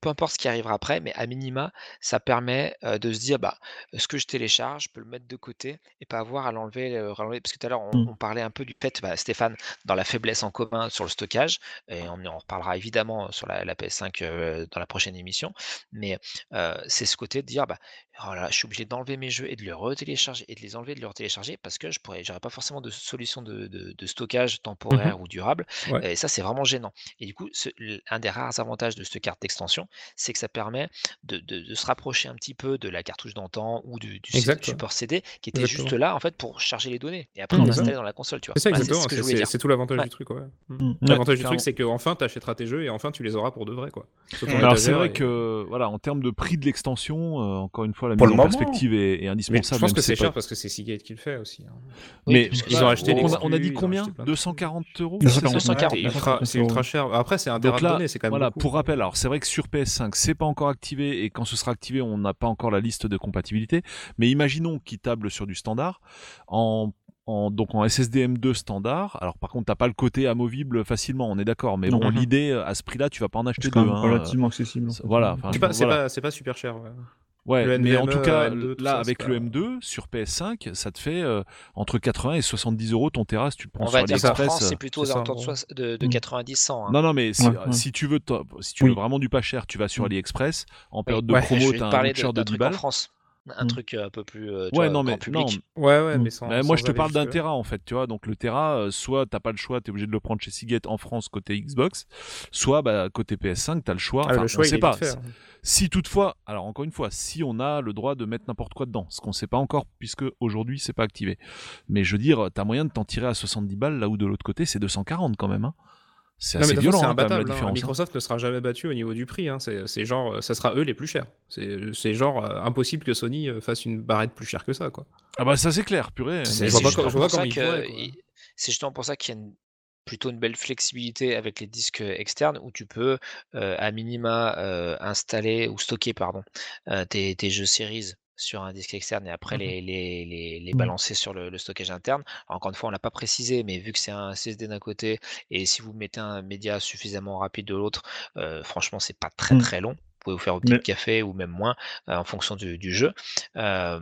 peu importe ce qui arrivera après, mais à minima, ça permet euh, de se dire, bah, ce que je télécharge, je peux le mettre de côté et pas avoir à l'enlever. euh. Parce que tout à l'heure, on, Mm. on parlait un peu du fait, bah, Stéphane, dans la faiblesse en commun sur le stockage, et on en reparlera évidemment sur la, la PS5 euh, dans la prochaine émission, mais euh, c'est ce côté de dire, bah, oh là là, je suis obligé d'enlever mes jeux et de les retélécharger et de les enlever et de les retélécharger parce que je pourrais, j'aurais pas forcément de solution de, de- de stockage temporaire ou durable. Ouais. Et ça, c'est vraiment gênant. Et du coup, ce- l- un des rares avantages de cette carte d'extension, c'est que ça permet de, de- de se rapprocher un petit peu de la cartouche d'antan ou du, du C- Exact, ouais. support CD qui était juste Exactement. là en fait pour charger les données et après Mm, on l'installait ça. dans la console, tu vois. C'est ça Voilà, exactement, ce que c'est je voulais c'est- dire. c'est tout l'avantage Ouais. du truc. Ouais. Mm. Mm. L'avantage du clairement. truc, c'est qu'enfin, t'achèteras tes jeux et enfin, tu les auras pour de vrai. Quoi. Sur ton Mm. Alors c'est étagère vrai et- que voilà, en termes de prix de l'extension, euh, encore une fois, la Pour mise en moment. perspective est, est Mais indispensable. je pense que si c'est pas- cher parce que c'est Seagate qui le fait aussi. hein. Oui, Mais parce ils ont acheté on, les a, on a dit combien acheté plein de 240 euros 240. c'est ça 240. C'est ultra, c'est ultra cher. Après, c'est un Donc là, données, c'est quand même voilà, beaucoup. pour rappel, alors c'est vrai que sur PS5, c'est pas encore activé et quand ce sera activé, on n'a pas encore la liste de compatibilité. Mais imaginons qu'il table sur du standard en en, donc en SSD M2 standard. Alors par contre, t'as pas le côté amovible facilement, on est d'accord. Mais Non. bon, l'idée à ce prix-là, tu vas pas en acheter C'est deux. même hein. relativement accessible. en c'est- fait. voilà, C'est pas, c'est voilà. pas, c'est pas super cher. ouais. Ouais, Le mais en NVMe, tout cas, M2, tout là, ça, avec le pas- M2 sur PS5, ça te fait euh, entre 80 et 70 euros ton Terra si tu le prends On sur va dire qu'en AliExpress. France, c'est plutôt aux alentours de, en soix- de, de Mm. 90-100. hein. Non, non, mais si, Ouais, ouais. si tu veux, si tu Oui. veux vraiment du pas cher, tu vas sur Mm. AliExpress. En période de promo, t'as te un voucher de- de d'un 10 truc en balles. France. Un Mm. truc un peu plus euh, tu Ouais, vois, non, mais, public. non, Ouais, ouais, Mm. mais sans. mais moi je te parle d'un. Terra en fait, tu vois. Donc le Terra, euh, soit t'as pas le choix, t'es obligé de le prendre chez Seagate en France côté Xbox, soit bah, côté PS5, t'as le choix. Ah, Enfin, le choix, on il sait est pas. hein. Si toutefois, alors encore une fois, si on a le droit de mettre n'importe quoi dedans, ce qu'on sait pas encore puisque aujourd'hui c'est pas activé. Mais je veux dire, t'as moyen de t'en tirer à 70 balles là où de l'autre côté c'est 240 quand même. Hein. C'est Non, mais assez violent c'est hein, imbattable. hein. hein. Microsoft ne sera jamais battu au niveau du prix. hein. C'est c'est genre, euh, ça sera eux les plus chers. C'est c'est genre euh, impossible que Sony euh, fasse une barrette plus chère que ça, quoi. Ah bah ça c'est clair, purée. C'est- Mais je vois c'est pas justement comment- je vois pour ça c'est justement pour qu'il y a une- plutôt une belle flexibilité avec les disques externes où tu peux euh, à minima euh, installer ou stocker pardon euh, tes, tes jeux Series sur un disque externe et après Mhm. les, les, les, les Mhm. balancer sur le, le stockage interne. Alors, encore une fois, on l'a pas précisé, mais vu que c'est un SSD d'un côté et si vous mettez un média suffisamment rapide de l'autre, euh, franchement, c'est pas très Mhm. très long. pouvez vous faire au petit Mais- café ou même moins euh, en fonction du, du jeu. Euh,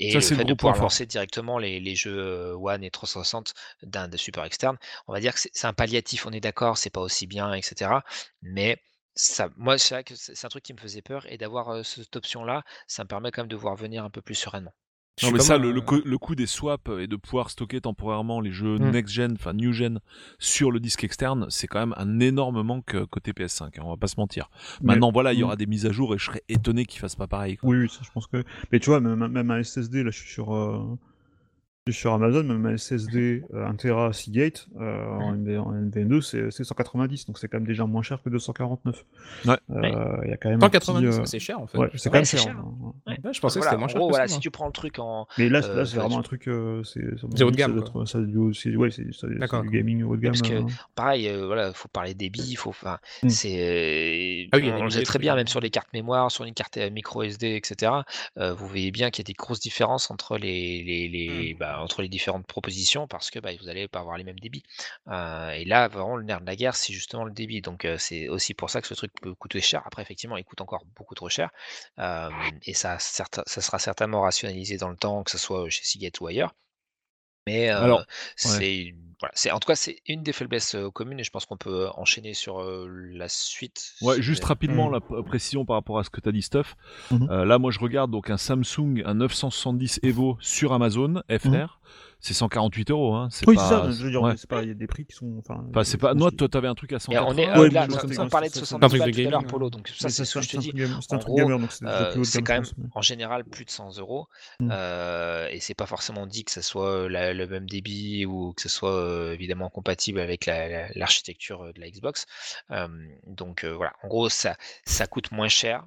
et Ça, le fait de pouvoir fort. lancer directement les, les jeux One et 360 d'un de super externe, on va dire que c'est c'est un palliatif, on est d'accord, c'est pas aussi bien, etc. Mais ça, moi, c'est vrai que c'est c'est un truc qui me faisait peur et d'avoir euh, cette option-là, ça me permet quand même de voir venir un peu plus sereinement. Je Non suis mais ça, le, le, co- le coup des swaps et de pouvoir stocker temporairement les jeux Mm. next-gen, enfin new-gen, sur le disque externe, c'est quand même un énorme manque euh, côté PS5, hein, on va pas se mentir. Maintenant voilà, il y Mm. aura des mises à jour et je serais étonné qu'ils fassent pas pareil. quoi. Oui, oui, ça, je pense que. Mais tu vois, même, même un SSD, là, je suis sur, euh, sur Amazon, même un SSD, euh, 1 Tera Seagate, euh, en, NV, en NVM2, c'est c'est 190, donc c'est quand même déjà moins cher que 249. Ouais. Euh, Il y a quand même. un petit, 190, euh, c'est cher en fait. Ouais, c'est Ouais, quand même cher. cher. hein. Ouais. Ouais, je pensais que c'était moins cher. gros, que voilà, ça, si tu prends le truc en. Mais là, Euh, là c'est vraiment tu- un truc. euh, c'est C'est haut de gamme, c'est- du gaming haut de gamme. Parce que- euh. Pareil, euh, voilà, faut parler débit, il faut, enfin, Mm. c'est, Ah oui, on le sait très bien, hein. même sur les cartes mémoire, sur une carte euh, micro SD, etc. euh, vous voyez bien qu'il y a des grosses différences entre les, les, les- bah, entre les différentes propositions parce que bah, vous allez pas avoir les mêmes débits. Et là, vraiment, le nerf de la guerre, c'est justement le débit. Donc, c'est aussi pour ça que ce truc peut coûter cher. Après, effectivement, il coûte encore beaucoup trop cher. Et ça sera certainement rationalisé dans le temps, que ce soit chez Seagate ou ailleurs. Mais euh, Alors, c'est voilà, c'est en tout cas c'est une des faiblesses euh, communes et je pense qu'on peut enchaîner sur euh, la suite. Ouais, si juste rapidement Mm. la p- précision par rapport à ce que tu as dit Stuff. Euh, là moi je regarde donc un Samsung un 970 Evo sur Amazon FR, c'est 148 euros hein, c'est Oui, pas c'est ça, je veux dire, ouais. c'est pas, il y a des prix qui sont. Enfin, Enfin, c'est pas toi t'avais un truc à Et 180. on est Ouais, c'est- ça, on parlait de c'est- c'est 70 un truc balles de tout à l'heure, Polo, donc ça c'est ce que je te dis. En truc gros, gamer, donc c'est déjà Euh, c'est quand même en général plus de 100 euros Mm. euh, et c'est pas forcément dit que ce soit le même débit ou que ce soit euh, évidemment compatible avec la- la- l'architecture euh, de la Xbox. Euh, donc euh, voilà, en gros ça, ça coûte moins cher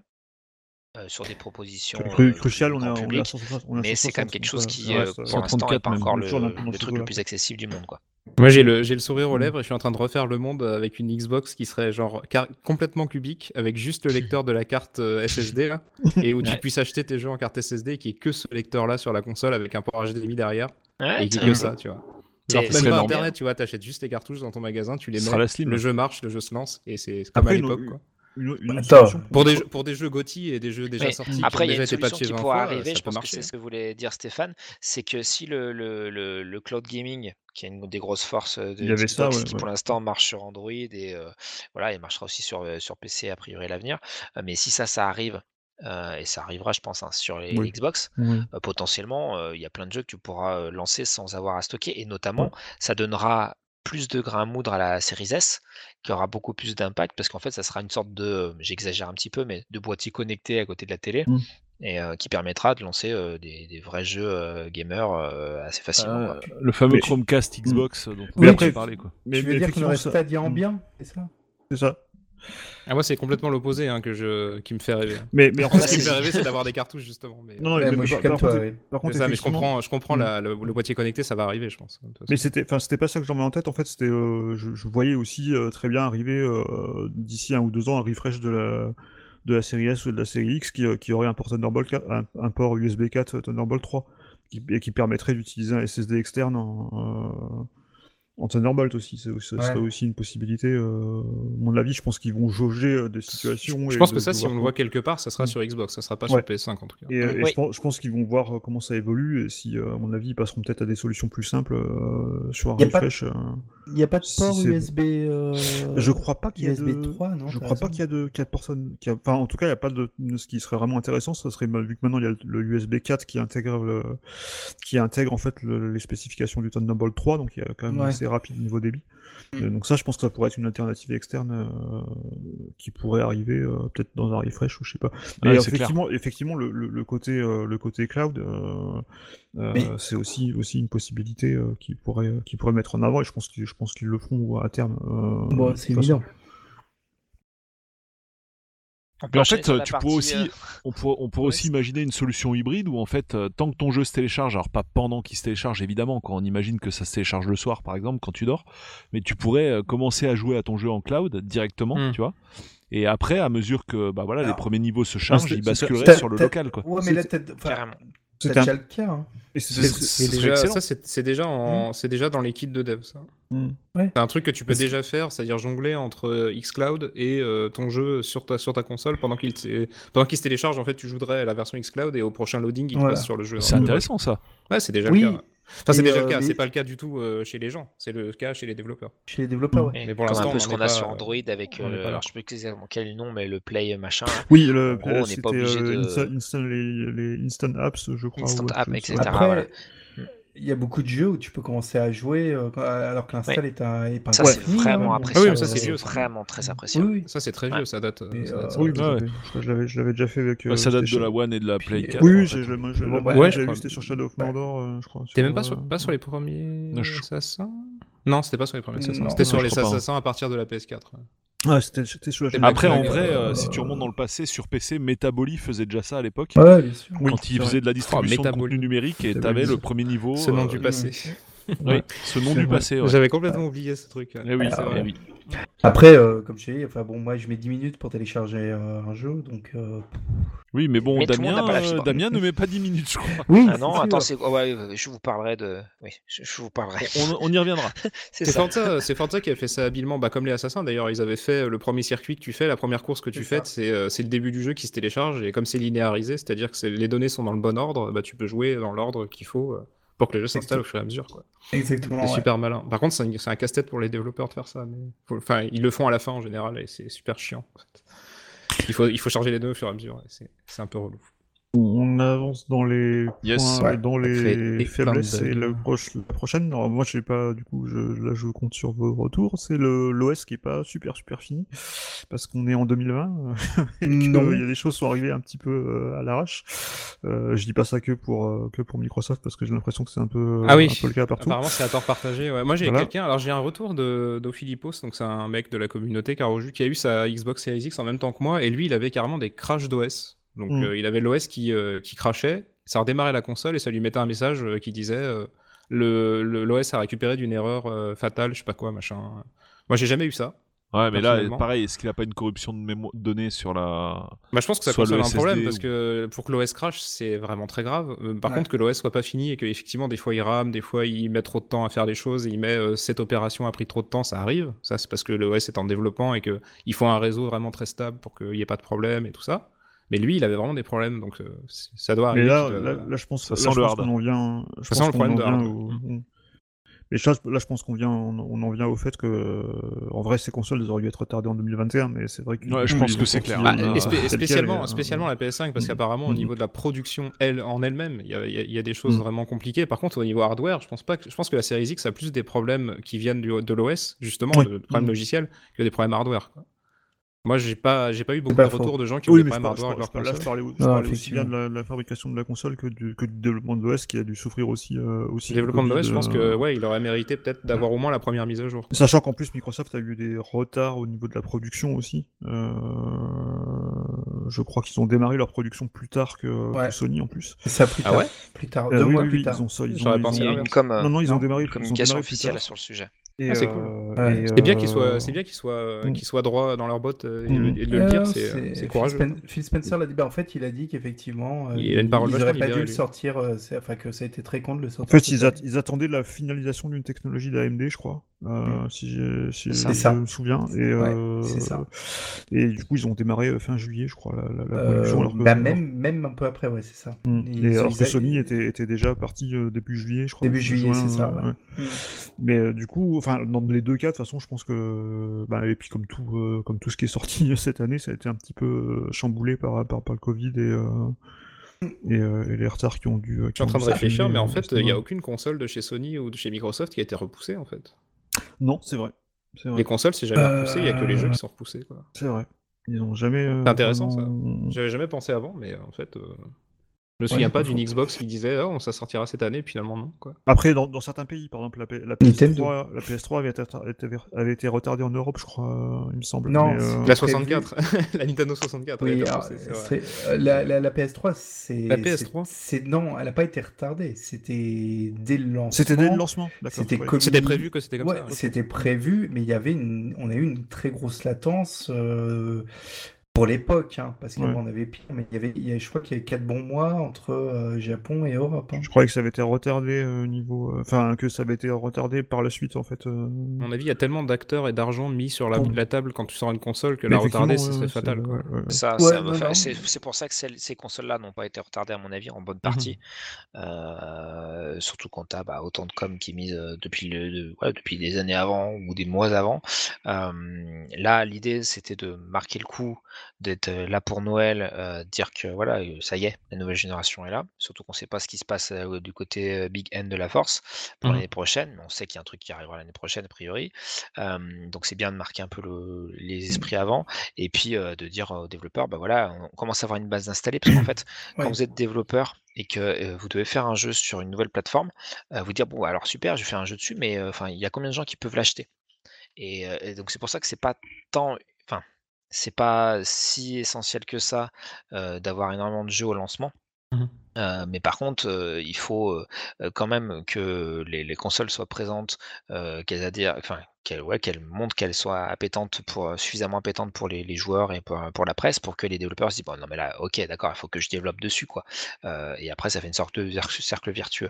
euh, sur des propositions Cru- euh, Crucial, on à public, 160. on est à mais c'est quand même 160, quelque chose qui ça euh, pour l'instant n'est 134 pas encore le, truc le plus accessible du monde quoi. Moi j'ai le, sourire aux Mm. lèvres et je suis en train de refaire le monde avec une Xbox qui serait genre car- complètement cubique avec juste le lecteur de la carte euh, SSD là, et où tu Ouais. puisses acheter tes jeux en carte SSD qui est que ce lecteur là sur la console avec un port HDMI derrière Ouais, et qui est ça- que ça tu vois. C'est- Genre même pas internet tu vois, t'achètes juste les cartouches dans ton magasin, tu les mets, le jeu marche, le jeu se lance et c'est comme Après, à l'époque quoi. Une, une autre Attends. solution Pour des, jeux, pour des jeux GOTY et des jeux déjà Mais sortis Après, il y a une solution qui 20 pourra fois, arriver, je pense que c'est ce que voulait dire Stéphane, c'est que si le, le, le, le cloud gaming, qui est une des grosses forces euh, de Il y avait ça, Xbox, ouais, qui ouais. pour l'instant marche sur Android et euh, voilà, il marchera aussi sur, euh, sur PC a priori à l'avenir, euh, mais si ça, ça arrive, euh, et ça arrivera je pense hein, sur les Oui. Xbox, Oui. euh, potentiellement, euh, il y a plein de jeux que tu pourras euh, lancer sans avoir à stocker. Et notamment, ça donnera plus de grain à moudre à la série S, qui aura beaucoup plus d'impact, parce qu'en fait, ça sera une sorte de, euh, j'exagère un petit peu, mais de boîtier connecté à côté de la télé, Mm. et euh, qui permettra de lancer euh, des, des vrais jeux euh, gamers euh, assez facilement. Euh, quoi. le fameux Mais- Chromecast Xbox dont on a parlé quoi. Mais, tu mais veux dire aurait ça- Stadia en bien, c'est ça? C'est ça. Ah, moi c'est complètement l'opposé hein, que je... qui me fait rêver. Mais, mais en fait, Ce qui me fait rêver c'est d'avoir des cartouches justement. Mais... non, non, Ouais, mais- Moi, je par- suis comme par toi. contre, ouais. par contre, C'est ça, mais je comprends, je comprends Mm. la- le, le boîtier connecté, ça va arriver, je pense. Mais c'était, enfin, c'était pas ça que j'en mets en tête. En fait, c'était, euh, je, je voyais aussi euh, très bien arriver euh, d'ici un ou deux ans un refresh de la de la série S ou de la série X qui, euh, qui aurait un port Thunderbolt 4, un, un port USB 4 Thunderbolt 3 qui, et qui permettrait d'utiliser un SSD externe en, en Thunderbolt aussi. C'est, ce serait Ouais. aussi une possibilité. Euh, à mon avis, je pense qu'ils vont jauger euh, des situations. Je et pense de- que ça, de si on le voit quelque part, ça sera Mm. sur Xbox, ça sera pas Ouais. sur PS5 en tout cas. Et, euh, et Oui. je pense, je pense qu'ils vont voir comment ça évolue et si, euh, à mon avis, ils passeront peut-être à des solutions plus simples euh, sur un Y a pas de- refresh. euh. Il n'y a pas de Si port USB. euh, Je crois pas qu'il y a USB de... 3, non Je crois pas qu'il y a de, qu'il y a de personnes. qu'il y a- Enfin, en tout cas, il n'y a pas de. Ce qui serait vraiment intéressant, ça serait vu que maintenant il y a le USB 4 qui intègre le... qui intègre en fait le- les spécifications du Thunderbolt 3, donc il y a quand même Ouais. assez rapide niveau débit. Mm. Euh, donc ça, je pense que ça pourrait être une alternative externe euh, qui pourrait arriver euh, peut-être dans un refresh ou je sais pas. Mais Ouais, c'est clair. effectivement, effectivement, le, le- le côté euh, le côté cloud, euh, euh, Mais- c'est aussi aussi une possibilité euh, qui pourrait qui pourrait mettre en avant et je pense qu'ils je pense qu'ils le feront à terme. euh, Bon, c'est façon. Mais en fait, euh, tu pourrais aussi, euh, on pourrait, on pourrait Ouais, aussi imaginer une solution hybride où en fait, euh, tant que ton jeu se télécharge, alors pas pendant qu'il se télécharge évidemment, quand on imagine que ça se télécharge le soir par exemple quand tu dors, mais tu pourrais commencer à jouer à ton jeu en cloud directement, Mm. tu vois. Et après, à mesure que bah voilà, les premiers niveaux se chargent, c'est- il c'est- basculerait T'as- sur le local quoi. Ouais, mais là. C'est déjà le cas. hein. C'est- déjà, en, dans les kits de dev, ça. Hmm. C'est un truc que tu peux déjà faire, c'est-à-dire jongler entre euh, xCloud et euh, ton jeu sur ta, sur ta console pendant qu'il pendant qu'il se télécharge. En fait, tu jouerais à la version xCloud et au prochain loading, il te passe sur le jeu. C'est intéressant ça. Ouais, c'est déjà Oui. le cas. Enfin, c'est déjà euh, le cas. les- C'est pas le cas du tout euh, chez les gens. C'est le cas chez les développeurs. Chez les développeurs. Et Mais pour l'instant, un peu ce qu'on a sur Android avec, euh, alors je sais plus exactement quel nom, mais le Play machin. Oui, le, En gros, on n'est pas obligé euh, de- Insta- Instant- les, les Instant Apps, je crois. Instant ou autre App, chose. etc. Après, voilà. Il y a beaucoup de jeux où tu peux commencer à jouer euh, alors que l'install est, un, est pas Ça, c'est vraiment hein. appréciable. Ah oui, mais ça, c'est vraiment très Oui, appréciable. oui. Ça, c'est très Ouais. vieux. Ça date. Mais, ça date- euh, ça Oui, date. tout à Ouais. Je l'avais- déjà fait avec. Bah, euh, ça date de la One et de la Play Puis, 4. Oui, en oui, fait. j'ai- bah, ouais, vu, c'était sur Shadow of Ouais. Mordor, euh, je crois. T'es même pas euh, sur, pas sur les premiers assassins? Non, c'était pas sur les premiers assassins. C'était sur les assassins à partir de la PS4. Ah, c'était c'était sous la C'est chaîne Après, en Ouais, vrai, euh, si tu remontes dans le passé, sur PC, Metaboly faisait déjà ça à l'époque. Ouais, bien sûr. Oui, quand il c'est vrai. faisait de la distribution de Metaboly. contenu numérique et t'avais le c'est- premier niveau. Ce nom euh, du passé. Oui, ce nom C'est du vrai. passé. ouais. J'avais complètement oublié ce truc. Eh oui, Ah, eh ouais. oui. Après, euh, comme je dit, enfin, bon, moi je mets 10 minutes pour télécharger euh, un jeu, donc. euh, Oui, mais bon, Mais Damien. Damien ne met pas 10 minutes, je crois. Oui, Ah non, attends, c'est... oh, ouais, je vous parlerai de... Oui, je, je vous parlerai. On, on y reviendra. c'est C'est ça. Forza, c'est Forza qui a fait ça habilement, bah, comme les assassins d'ailleurs. Ils avaient fait le premier circuit que tu fais, la première course que tu fais, c'est c'est le début du jeu qui se télécharge et comme c'est linéarisé, c'est-à-dire que c'est- les données sont dans le bon ordre, bah, tu peux jouer dans l'ordre qu'il faut euh, pour que le jeu s'installe au fur et à mesure. quoi. Exactement. C'est ouais. super malin. Par contre, c'est un, casse-tête pour les développeurs de faire ça. Mais faut- Enfin, ils le font à la fin en général et c'est super chiant. en fait. Il faut, il faut charger les données au fur et à mesure. c'est un peu relou. On avance dans les Yes. points, Ouais. dans les et faiblesses et la, proche- prochaine. Alors moi, je sais pas. Du coup, je, là, je compte sur vos retours. C'est le l'OS qui est pas super super fini parce qu'on est en 2020 et que, Non. euh, il y a des choses qui sont arrivées un petit peu euh, à l'arrache. Euh, je dis pas ça que pour euh, que pour Microsoft parce que j'ai l'impression que c'est un peu Ah oui. un peu le cas partout. Apparemment, c'est à tort partagé. ouais. Moi, j'ai Voilà. quelqu'un. Alors, j'ai un retour de d'Ophilippos, donc c'est un mec de la communauté Caroju qui a eu sa Xbox Series X en même temps que moi, et lui, il avait carrément des crashs d'OS. Donc, Mm. euh, il avait l'OS qui, euh, qui crashait, ça redémarrait la console et ça lui mettait un message euh, qui disait euh, le le- l'OS a récupéré d'une erreur euh, fatale, je sais pas quoi, machin. Moi, j'ai jamais eu ça. Ouais, mais là, pareil, est-ce qu'il a pas une corruption de mémo- données sur la. Bah, je pense que ça pose le un problème parce que pour que l'OS crash, c'est vraiment très grave. Par Ouais. contre, que l'OS soit pas fini et que effectivement des fois il rame, des fois il met trop de temps à faire des choses et il met euh, cette opération a pris trop de temps, ça arrive. Ça, c'est parce que l'OS est en développement et que il faut un réseau vraiment très stable pour qu'il n'y ait pas de problème et tout ça. Mais lui, il avait vraiment des problèmes, donc euh, ça doit Mais arriver. là, doit- là, là, je pense, Ça là, sent je le pense hard. qu'on en vient. Je Ça pense sent le qu'on problème de hard. au-. Mais là, je pense qu'on vient, on, on en vient au fait que, euh, en vrai, ces consoles elles auraient dû être retardées en 2021, mais c'est vrai que. Ouais, je pense que c'est clair. Bah, euh, et spé- spécialement, euh, spécialement la PS5, parce Mm. qu'apparemment au Mm. niveau de la production elle, en elle-même, il y a, y a- y a des choses Mm. vraiment compliquées. Par contre, au niveau hardware, je pense pas que, je pense que la Series X a plus des problèmes qui viennent du- de l'OS, justement, Oui. de, de problèmes Mm. logiciels, que des problèmes hardware. quoi. Moi, j'ai pas, j'ai pas eu beaucoup pas de faux. retours de gens qui ont Oui, hardware parle- avec je leur parlais, là, je console. parlais, je Ah, parlais aussi bien de la, la fabrication de la console que du, que du développement de l'OS qui a dû souffrir aussi. euh, aussi Le développement de l'OS, je pense que euh, ouais, il aurait mérité peut-être d'avoir au moins la première mise à jour. Sachant qu'en plus Microsoft a eu des retards au niveau de la production aussi. Euh, je crois qu'ils ont démarré leur production plus tard que, Ouais. que Sony en plus. Ça plus Ah tard. ouais? Plus tard. Euh, Deux oui, mois oui, plus oui, tard. ils ont ça. Ils ont, ils a ont- eu l'inverse. une com, euh, Non, non, ils ont non, démarré. ont communication démarré officielle sur le sujet. Ah, c'est cool. euh, Ouais. et, C'est bien qu'ils euh, soient, c'est bien qu'ils soient, Mm. qu'ils soient droits dans leurs bottes euh, et, Mm. le- et de le dire, Euh, c'est c'est Phil courageux. Spen- Phil Spencer l'a dit. Bah, en fait, il a dit qu'effectivement, euh, Il auraient pas dû le sortir. euh, c'est- enfin, que ça a été très con de le En sortir. fait, ils, at- année. ils attendaient la finalisation d'une technologie d'AMD, je crois, euh, si, j'ai- si je ça. Ça. me souviens. Et, Ouais, euh, ça. Et du coup, ils ont démarré euh, fin juillet, je crois, la, la, la Euh, production. alors que- bah, même, même un peu après, ouais, c'est ça. Mm. Et alors que a- Sony était, était déjà parti début juillet, je crois. Début juillet, c'est ça, ouais. ouais. Mm. Mais euh, du coup, enfin, dans les deux cas, de toute façon, je pense que, bah, et puis comme tout, euh, comme tout ce qui est sorti cette année, ça a été un petit peu chamboulé par, par, par le Covid et, euh, et, euh, et les retards qui ont dû. Je suis en train de réfléchir, mais en fait, il n'y a aucune console de chez Sony ou de chez Microsoft qui a été repoussée en fait. Non, c'est vrai. Les consoles, c'est jamais Euh, repoussé, il n'y a que les jeux qui sont repoussés. C'est vrai. Ils ont jamais. euh, C'est intéressant, ça. J'avais jamais pensé avant, mais en fait, euh, je me souviens pas d'une. Xbox qui disait oh, ça sortira cette année, et finalement non. Quoi. Après, dans, dans certains pays, par exemple, la, P- la Nintendo. PS3, la PS3 avait, été, était- avait été retardée en Europe, je crois, euh, il me semble. Non, mais, euh, La prévu. 64, la Nintendo 64. elle Oui, alors, euh, la, la, la PS3, c'est. La PS3? c'est- c'est- Non, elle n'a pas été retardée. C'était dès le lancement. C'était dès le lancement. C'était ouais. prévu que c'était comme Ouais, ça. c'était prévu, mais il y avait une, on a eu une très grosse latence. euh, Pour l'époque, hein, parce qu'avant Ouais. on avait pire, mais il y avait, il y avait- je crois qu'il y avait 4 bons mois entre euh, Japon et Europe. hein. Je croyais que ça avait été retardé euh, au niveau. euh, Enfin, que ça avait été retardé par la suite, en fait. euh. À mon avis, il y a tellement d'acteurs et d'argent mis sur la, la table quand tu sors une console que Mais la retarder, ce serait fatal. c'est- quoi. ouais, ouais, ouais. Ça, Ouais, c'est pour ça que celles- ces consoles-là n'ont pas été retardées, à mon avis, en bonne partie. Euh, surtout quand tu as autant de com qui est mise depuis, le, de- ouais, depuis des années avant ou des mois avant. Euh, là, l'idée, c'était de marquer le coup, d'être là pour Noël, euh, dire que voilà, ça y est, la nouvelle génération est là. Surtout qu'on ne sait pas ce qui se passe euh, du côté euh, Big End de la Force pour Mhm. l'année prochaine, mais on sait qu'il y a un truc qui arrivera l'année prochaine, a priori. Euh, donc c'est bien de marquer un peu le- les esprits avant et puis euh, de dire aux développeurs, bah voilà, on commence à avoir une base installée parce qu'en fait, Ouais. quand vous êtes développeur et que euh, vous devez faire un jeu sur une nouvelle plateforme, euh, vous dire bon alors super, je fais un jeu dessus, mais euh, enfin il y a combien de gens qui peuvent l'acheter? Et, euh, et donc c'est pour ça que c'est pas tant, enfin c'est pas si essentiel que ça euh, d'avoir énormément de jeux au lancement. Euh, mais par contre, euh, il faut euh, quand même que les, les consoles soient présentes, qu'elles adhèrent, enfin qu'elles ouais, qu'elles montrent qu'elles soient pour suffisamment appétantes pour les, les joueurs et pour, pour la presse, pour que les développeurs se disent bon non mais là ok d'accord, il faut que je développe dessus quoi. Et après ça fait une sorte de cer- cercle virtueux.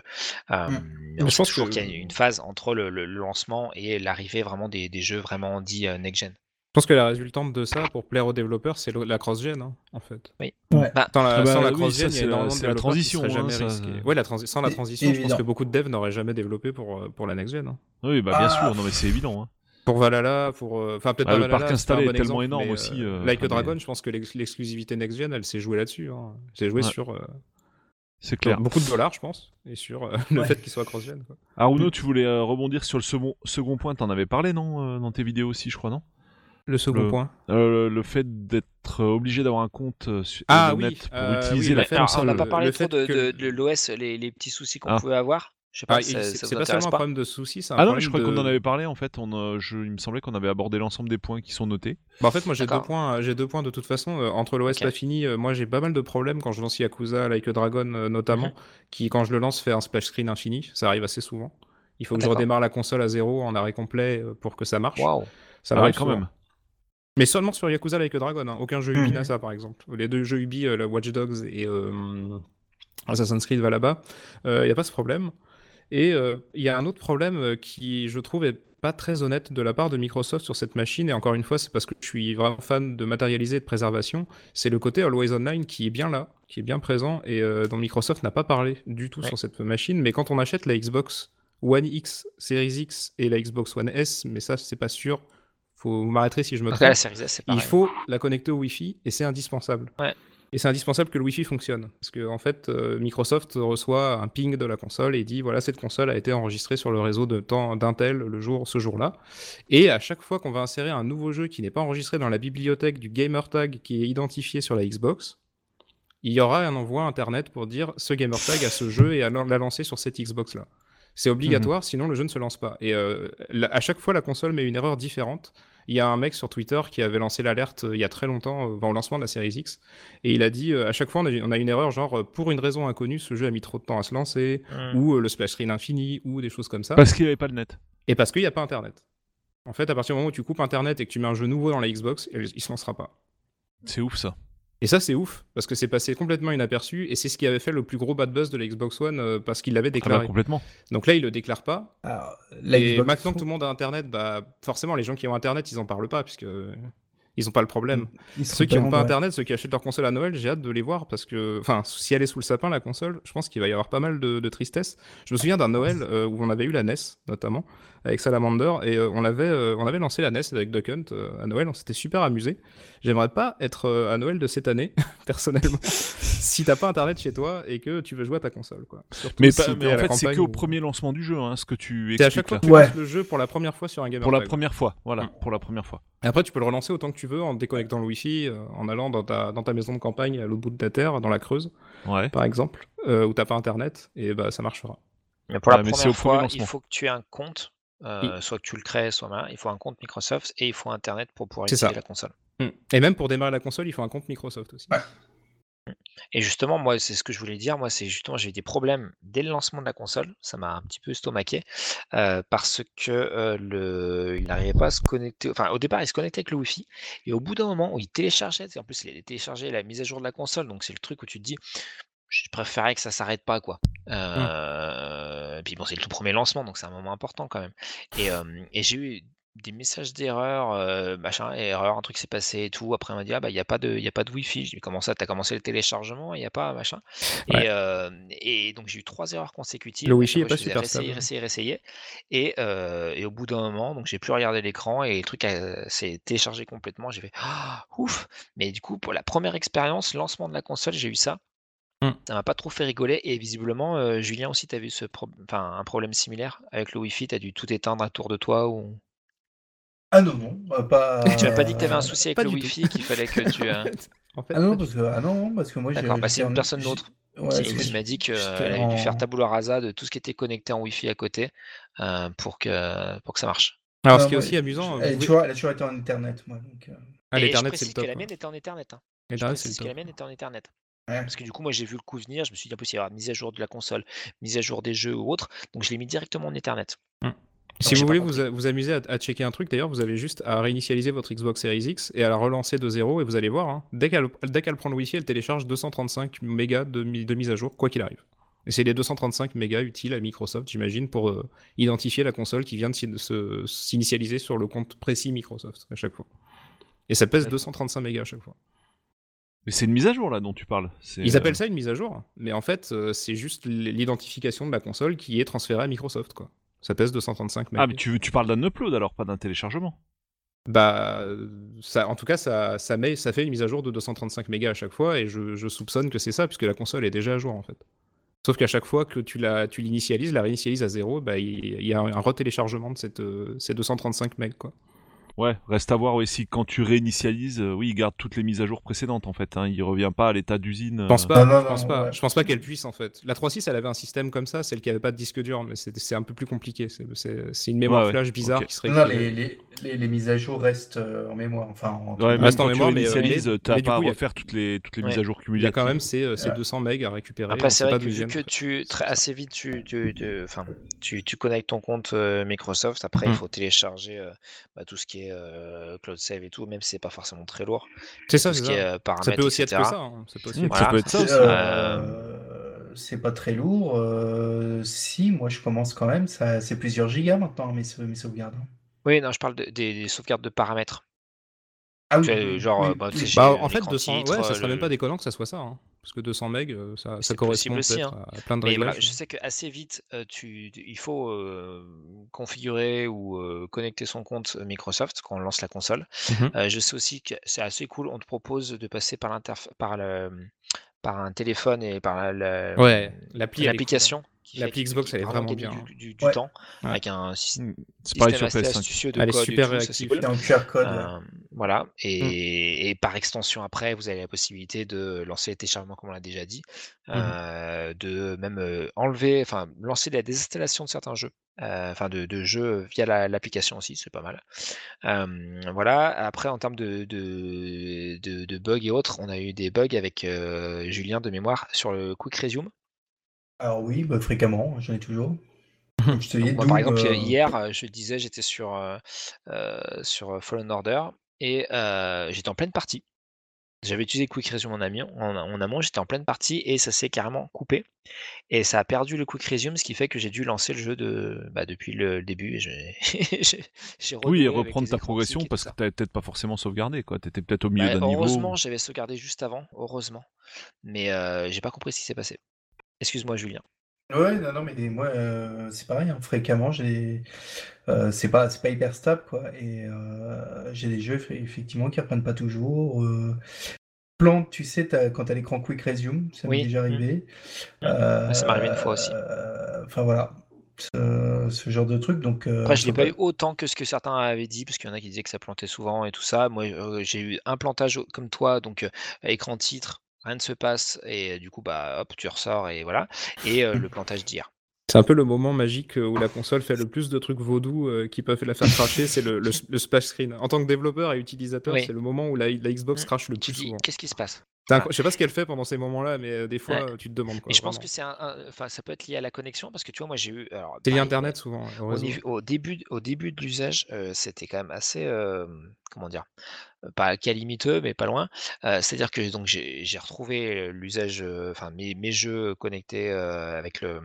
Euh, Mm. mais on je pense qu'il y a une phase entre le, lancement et l'arrivée vraiment des, des jeux vraiment dits next gen. Je pense que la résultante de ça, pour plaire aux développeurs, c'est la cross-gen, hein, en fait. Ouais. Bah, Sans la, Ah bah sans la oui, cross-gen, c'est la- de transition, hein, jamais ça, Ouais, la transi- sans la transition, je pense que beaucoup de devs n'auraient jamais développé pour, euh, pour la next-gen. hein. Oui, bah bien Ah. sûr, non mais c'est évident. hein. Pour Valhalla, pour. euh, Enfin, peut-être Ah, le Valhalla, parc installé un est tellement exemple, énorme mais, aussi, euh, Like a Dragon, mais- je pense que l'ex- l'exclusivité next-gen, elle s'est jouée là-dessus. hein. C'est joué Ouais. sur euh, C'est clair. beaucoup de dollars, je pense, et sur le Ouais. fait qu'il soit cross-gen. Arnaud, tu voulais rebondir sur le second, second point, t'en avais parlé, non Dans tes vidéos aussi, je crois, non? Le second Le- point. Euh, Le fait d'être obligé d'avoir un compte euh, sur Ah le oui, net pour euh, utiliser oui, la fait- console. on n'a pas parlé le trop fait de, que- de- de l'OS, les, les petits soucis qu'on Ah. pouvait avoir. Je sais pas Ah, si et ça, c'est ça c'est pas seulement un pas. problème de soucis, c'est un Ah non, mais je crois de... qu'on en avait parlé en fait. On, euh, je, il me semblait qu'on avait abordé l'ensemble des points qui sont notés. Bah, en fait, moi j'ai deux points. J'ai deux points de toute façon. euh, entre l'OS Ok. pas fini, euh, moi j'ai pas mal de problèmes quand je lance Yakuza, Like a Dragon euh, notamment, Mhm. qui quand je le lance fait un splash screen infini. Ça arrive assez souvent. Il faut que je redémarre la console à zéro en arrêt complet pour que ça marche. Ça Ah ouais, quand souvent. même. Mais seulement sur Yakuza Like a Dragon. hein. Aucun jeu Ubi Mhm. n'a ça par exemple. Les deux jeux Ubi, euh, le Watch Dogs et euh, Assassin's Creed Valhalla, il n'y a pas ce problème. Et il y a un autre problème euh, qui, je trouve, est pas très honnête de la part de Microsoft sur cette machine. Et encore une fois, c'est parce que je suis vraiment fan de matérialiser et de préservation. C'est le côté Always Online qui est bien là, qui est bien présent et euh, dont Microsoft n'a pas parlé du tout Ouais. sur cette machine. Mais quand on achète la Xbox One X, Series X et la Xbox One S, mais ça, c'est pas sûr. Faut vous m'arrêterez si je me trompe. Il faut la connecter au Wi-Fi et c'est indispensable. Ouais. Et c'est indispensable que le Wi-Fi fonctionne. Parce que, en fait, euh, Microsoft reçoit un ping de la console et dit voilà, cette console a été enregistrée sur le réseau de temps d'Intel le jour, ce jour-là. Et à chaque fois qu'on va insérer un nouveau jeu qui n'est pas enregistré dans la bibliothèque du gamer tag qui est identifié sur la Xbox, il y aura un envoi internet pour dire ce gamer tag a ce jeu et à la lancer sur cette Xbox-là. C'est obligatoire, sinon le jeu ne se lance pas. Et euh, la- à chaque fois, la console met une erreur différente. Il y a un mec sur Twitter qui avait lancé l'alerte euh, il y a très longtemps, euh, au lancement de la série X, et il a dit euh, à chaque fois on a, on a une erreur, genre pour une raison inconnue, ce jeu a mis trop de temps à se lancer, Hmm. ou euh, le splash screen infini, ou des choses comme ça. Parce qu'il n'y avait pas de net. Et parce qu'il n'y a pas Internet. En fait, à partir du moment où tu coupes Internet et que tu mets un jeu nouveau dans la Xbox, il il se lancera pas. C'est ouf ça. Et ça, c'est ouf, parce que c'est passé complètement inaperçu, et c'est ce qui avait fait le plus gros bad buzz de la Xbox One, euh, parce qu'il l'avait Ah bah, déclaré. complètement. Donc là, il le déclare pas, Alors, la et Xbox maintenant que tout le monde a Internet, bah, forcément, les gens qui ont Internet, ils en parlent pas, puisque ils ont pas le problème. ils Ceux qui n'ont pas ouais. Internet, ceux qui achètent leur console à Noël, j'ai hâte de les voir, parce que, enfin, si elle est sous le sapin, la console, je pense qu'il va y avoir pas mal de, de tristesse. Je me souviens d'un Noël euh, où on avait eu la NES, notamment, avec Salamander, et euh, on, avait, euh, on avait lancé la NES avec Duck Hunt euh, à Noël, on s'était super amusé. J'aimerais pas être euh, à Noël de cette année, personnellement, si t'as pas Internet chez toi et que tu veux jouer à ta console, quoi. Surtout Mais, si pas- t'es mais à en fait, c'est campagne que au ou- premier lancement du jeu, hein, ce que tu C'est à expliques chaque fois que tu Ouais. lances le jeu pour la première fois sur un gamer Pour la tag. première fois, voilà, Mm. pour la première fois. Et après, tu peux le relancer autant que tu veux en déconnectant le Wi-Fi, euh, en allant dans ta, dans ta maison de campagne à l'autre bout de la terre, dans la Creuse, Ouais. par exemple, euh, où t'as pas internet, et bah ça marchera. Mais pour Ouais, la mais première fois, il faut que tu aies un compte, euh, soit que tu le crées, soit il faut un compte Microsoft et il faut Internet pour pouvoir utiliser ça. la console. Et même pour démarrer la console, il faut un compte Microsoft aussi. Ouais. Et justement, moi, c'est ce que je voulais dire. Moi, c'est justement, j'ai eu des problèmes dès le lancement de la console. Ça m'a un petit peu estomaqué euh, parce que euh, le, il n'arrivait pas à se connecter. Enfin, au départ, il se connectait avec le Wi-Fi et au bout d'un moment où il téléchargeait, en plus, il téléchargeait la mise à jour de la console. Donc, c'est le truc où tu te dis, je préférais que ça s'arrête pas, quoi. Euh, puis bon, c'est le tout premier lancement, donc c'est un moment important quand même. Et, et j'ai eu des messages d'erreur, euh, machin, erreur, un truc s'est passé et tout. Après, on m'a dit, ah bah, il n'y a pas de, il a pas de Wi-Fi. Je dis, comment ça, t'as commencé le téléchargement, il n'y a pas, machin? Et, et, donc, j'ai eu trois erreurs consécutives. Le Wi-Fi n'est pas super stable. Réessayer, réessayer, et, et, au bout d'un moment, donc j'ai plus regardé l'écran et le truc s'est téléchargé complètement. J'ai fait, ah, ouf. Mais du coup, pour la première expérience, lancement de la console, j'ai eu ça. Mmh. Ça m'a pas trop fait rigoler et visiblement, Julien aussi, tu as vu ce enfin, un problème similaire avec le Wi-Fi, tu as dû tout éteindre autour de toi ou... Ah non, non, bah, pas. Tu m'as pas dit que tu avais un souci avec le Wi-Fi, qu'il fallait que tu. Euh, ah non, parce que, ah non, parce que moi j'ai. D'accord, bah, c'est une personne d'autre qui, m'a dit qu'elle avait dû faire tabula rasa de tout ce qui était connecté en Wi-Fi à côté euh, pour, que, pour que ça marche. Alors, ce qui est aussi amusant. Elle, tu vois, elle a toujours été en Ethernet, moi. Donc, euh. Ah, l'Ethernet, c'est le top. que la mienne était en Ethernet. Hein. c'est que la mienne était en Ethernet. Parce que du coup, moi, j'ai vu le coup venir. Je me suis dit, impossible, il y avoir mise à jour de la console, mise à jour des jeux ou autre. Donc, je l'ai mis directement en Ethernet. Mmh. Si vous voulez vous, vous, amuser à, checker un truc, d'ailleurs, vous avez juste à réinitialiser votre Xbox Series X et à la relancer de zéro et vous allez voir, hein, dès qu'elle prend le Wi-Fi, elle télécharge 235 mégas de, de mise à jour, quoi qu'il arrive. Et c'est les 235 mégas utiles à Microsoft, j'imagine, pour euh, identifier la console qui vient de s'initialiser sur le compte précis Microsoft à chaque fois. Et ça pèse 235 mégas à chaque fois. Mais c'est une mise à jour là dont tu parles. Ils appellent euh, ça une mise à jour, mais en fait, euh, c'est juste l'identification de la console qui est transférée à Microsoft, quoi. Ça pèse 235 MB. Ah, mais tu, tu parles d'un upload alors, pas d'un téléchargement Bah, ça, en tout cas, ça, ça, met, ça fait une mise à jour de 235 mégas à chaque fois, et je, soupçonne que c'est ça, puisque la console est déjà à jour en fait. Sauf qu'à chaque fois que tu l'initialises, la, la réinitialises à zéro, bah, il, y a un, retéléchargement de cette, euh, ces 235 MB. Quoi. Ouais, reste à voir aussi quand tu réinitialises, euh, oui, il garde toutes les mises à jour précédentes en fait. Hein, il revient pas à l'état d'usine. Je pense euh. pas. je pense pas. Je pense pas qu'elle puisse en fait. La 3.6, elle avait un système comme ça, celle qui avait pas de disque dur, mais c'est un peu plus compliqué. C'est une mémoire flash bizarre qui serait. Non, les, les, les, mises à jour restent euh, en mémoire. Enfin, en... Ouais, mais en mémoire, mais tu n'as pas à refaire toutes les toutes les mises à jour cumulées. Il y a quand même ces, 200 MB à récupérer. Après, c'est vrai que vu que tu très, assez vite tu tu, enfin, tu, tu connectes ton compte Microsoft, après il hmm. faut télécharger bah, tout ce qui est cloud save et tout, même si c'est pas forcément très lourd. C'est ça, c'est ça. Euh, ça peut aussi être ça. Hein. Ça, peut aussi ça peut être ça. Euh, c'est pas très lourd. Euh, si, moi je commence quand même. Ça, c'est plusieurs gigas maintenant mes, mes sauvegardes. Oui, non, je parle des sauvegardes de paramètres. Ah oui, genre, bah, bah, en fait, 200, ouais, ça serait même pas déconnant que ça soit ça. Hein. Parce que 200 MB, euh, ça, ça correspond aussi, hein. à plein de réglages. je sais qu'assez vite, euh, tu, il faut euh, configurer ou connecter son compte Microsoft quand on lance la console. Mmh je sais aussi que c'est assez cool, on te propose de passer par, par, le, par un téléphone et par la, ouais, l'application. L'appli Xbox, elle est vraiment bien. Du, du, temps, avec un système, assez astucieux de elle code. Est super réactive. un QR code. Euh, voilà, et, mm. et, par extension après, vous avez la possibilité de lancer les téléchargements, comme on l'a déjà dit, mm. euh, de même euh, enlever, enfin, lancer la désinstallation de certains jeux. enfin de, de, jeux via l'application aussi, c'est pas mal. voilà. Après, en termes de, de, de, bugs et autres, on a eu des bugs avec Julien de mémoire sur le Quick Resume. Alors oui, bah, fréquemment, j'en ai toujours. par exemple, euh, hier, euh, je disais, j'étais sur, euh, sur Fallen Order et j'étais en pleine partie. J'avais utilisé Quick Resume en, ami, en, amont, j'étais en pleine partie et ça s'est carrément coupé. Et ça a perdu le Quick Resume, ce qui fait que j'ai dû lancer le jeu de, bah, depuis le début. oui, et reprendre ta progression parce que tu n'avais peut-être pas forcément sauvegardé. Tu étais peut-être au milieu bah, d'un niveau. Heureusement, j'avais sauvegardé juste avant, heureusement. Mais j'ai pas compris ce qui s'est passé. Excuse-moi, Julien. Ouais, non, non, mais moi, euh, c'est pareil, hein, fréquemment, j'ai, euh, c'est pas, c'est pas hyper stable, quoi. Et euh, j'ai des jeux, effectivement, qui reprennent pas toujours. Plante, tu sais, quand t'as l'écran Quick Resume, ça m'est déjà mmh. arrivé. ça m'est arrivé une fois aussi. Enfin voilà, ce, genre de truc. Donc, Après, je l'ai pas eu autant que ce que certains avaient dit, parce qu'il y en a qui disaient que ça plantait souvent et tout ça. Moi, j'ai eu un plantage comme toi, donc écran titre, rien ne se passe et du coup bah hop tu ressors et voilà et le plantage d'IR. C'est un peu le moment magique où la console fait le plus de trucs vaudous qui peuvent la faire cracher, c'est le, splash screen. En tant que développeur et utilisateur, c'est le moment où la, Xbox mmh. crache le plus souvent. Qu'est-ce qui se passe? Incro- Je sais pas ce qu'elle fait pendant ces moments-là, mais euh, des fois, Ouais. euh, tu te demandes quoi. Et je pense vraiment. que c'est enfin, ça peut être lié à la connexion parce que tu vois, moi j'ai eu. C'est lié Internet souvent, au début, au début de l'usage, euh, c'était quand même assez, euh, comment dire, euh, pas calimiteux, mais pas loin. Euh, C'est-à-dire que donc j'ai retrouvé euh, l'usage, euh, enfin mes, jeux connectés euh, avec le,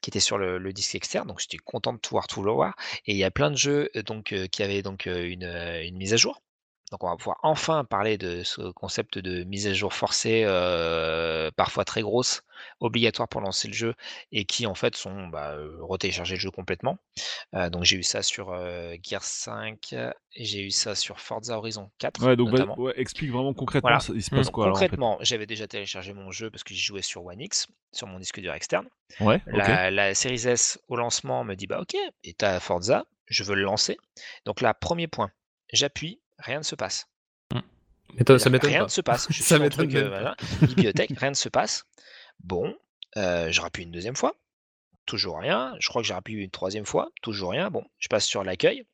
qui étaient sur le, disque externe, donc j'étais content de pouvoir tout le voir. Et il y a plein de jeux euh, donc euh, qui avaient donc euh, euh, une mise à jour. Donc on va pouvoir enfin parler de ce concept de mise à jour forcée, euh, parfois très grosse, obligatoire pour lancer le jeu, et qui en fait sont bah, retélécharger le jeu complètement. Euh, donc j'ai eu ça sur euh, Gear 5, et j'ai eu ça sur Forza Horizon 4 Ouais, donc ouais, explique vraiment concrètement, Voilà. ça- il se Mm. passe Donc, quoi alors en fait concrètement, j'avais déjà téléchargé mon jeu parce que j'y jouais sur One X, sur mon disque dur externe. Ouais. La, la Series S au lancement me dit bah ok, et t'as Forza, je veux le lancer. Donc là, premier point, j'appuie, rien ne se passe. Ça m'étonne rien pas. ne se passe. Je Ça suis le m'étonne truc, euh, voilà, bibliothèque, rien ne se passe. Bon, euh, je rappuie une deuxième fois, toujours rien. Je crois que j'ai rappuyé une troisième fois, toujours rien. Bon, je passe sur l'accueil.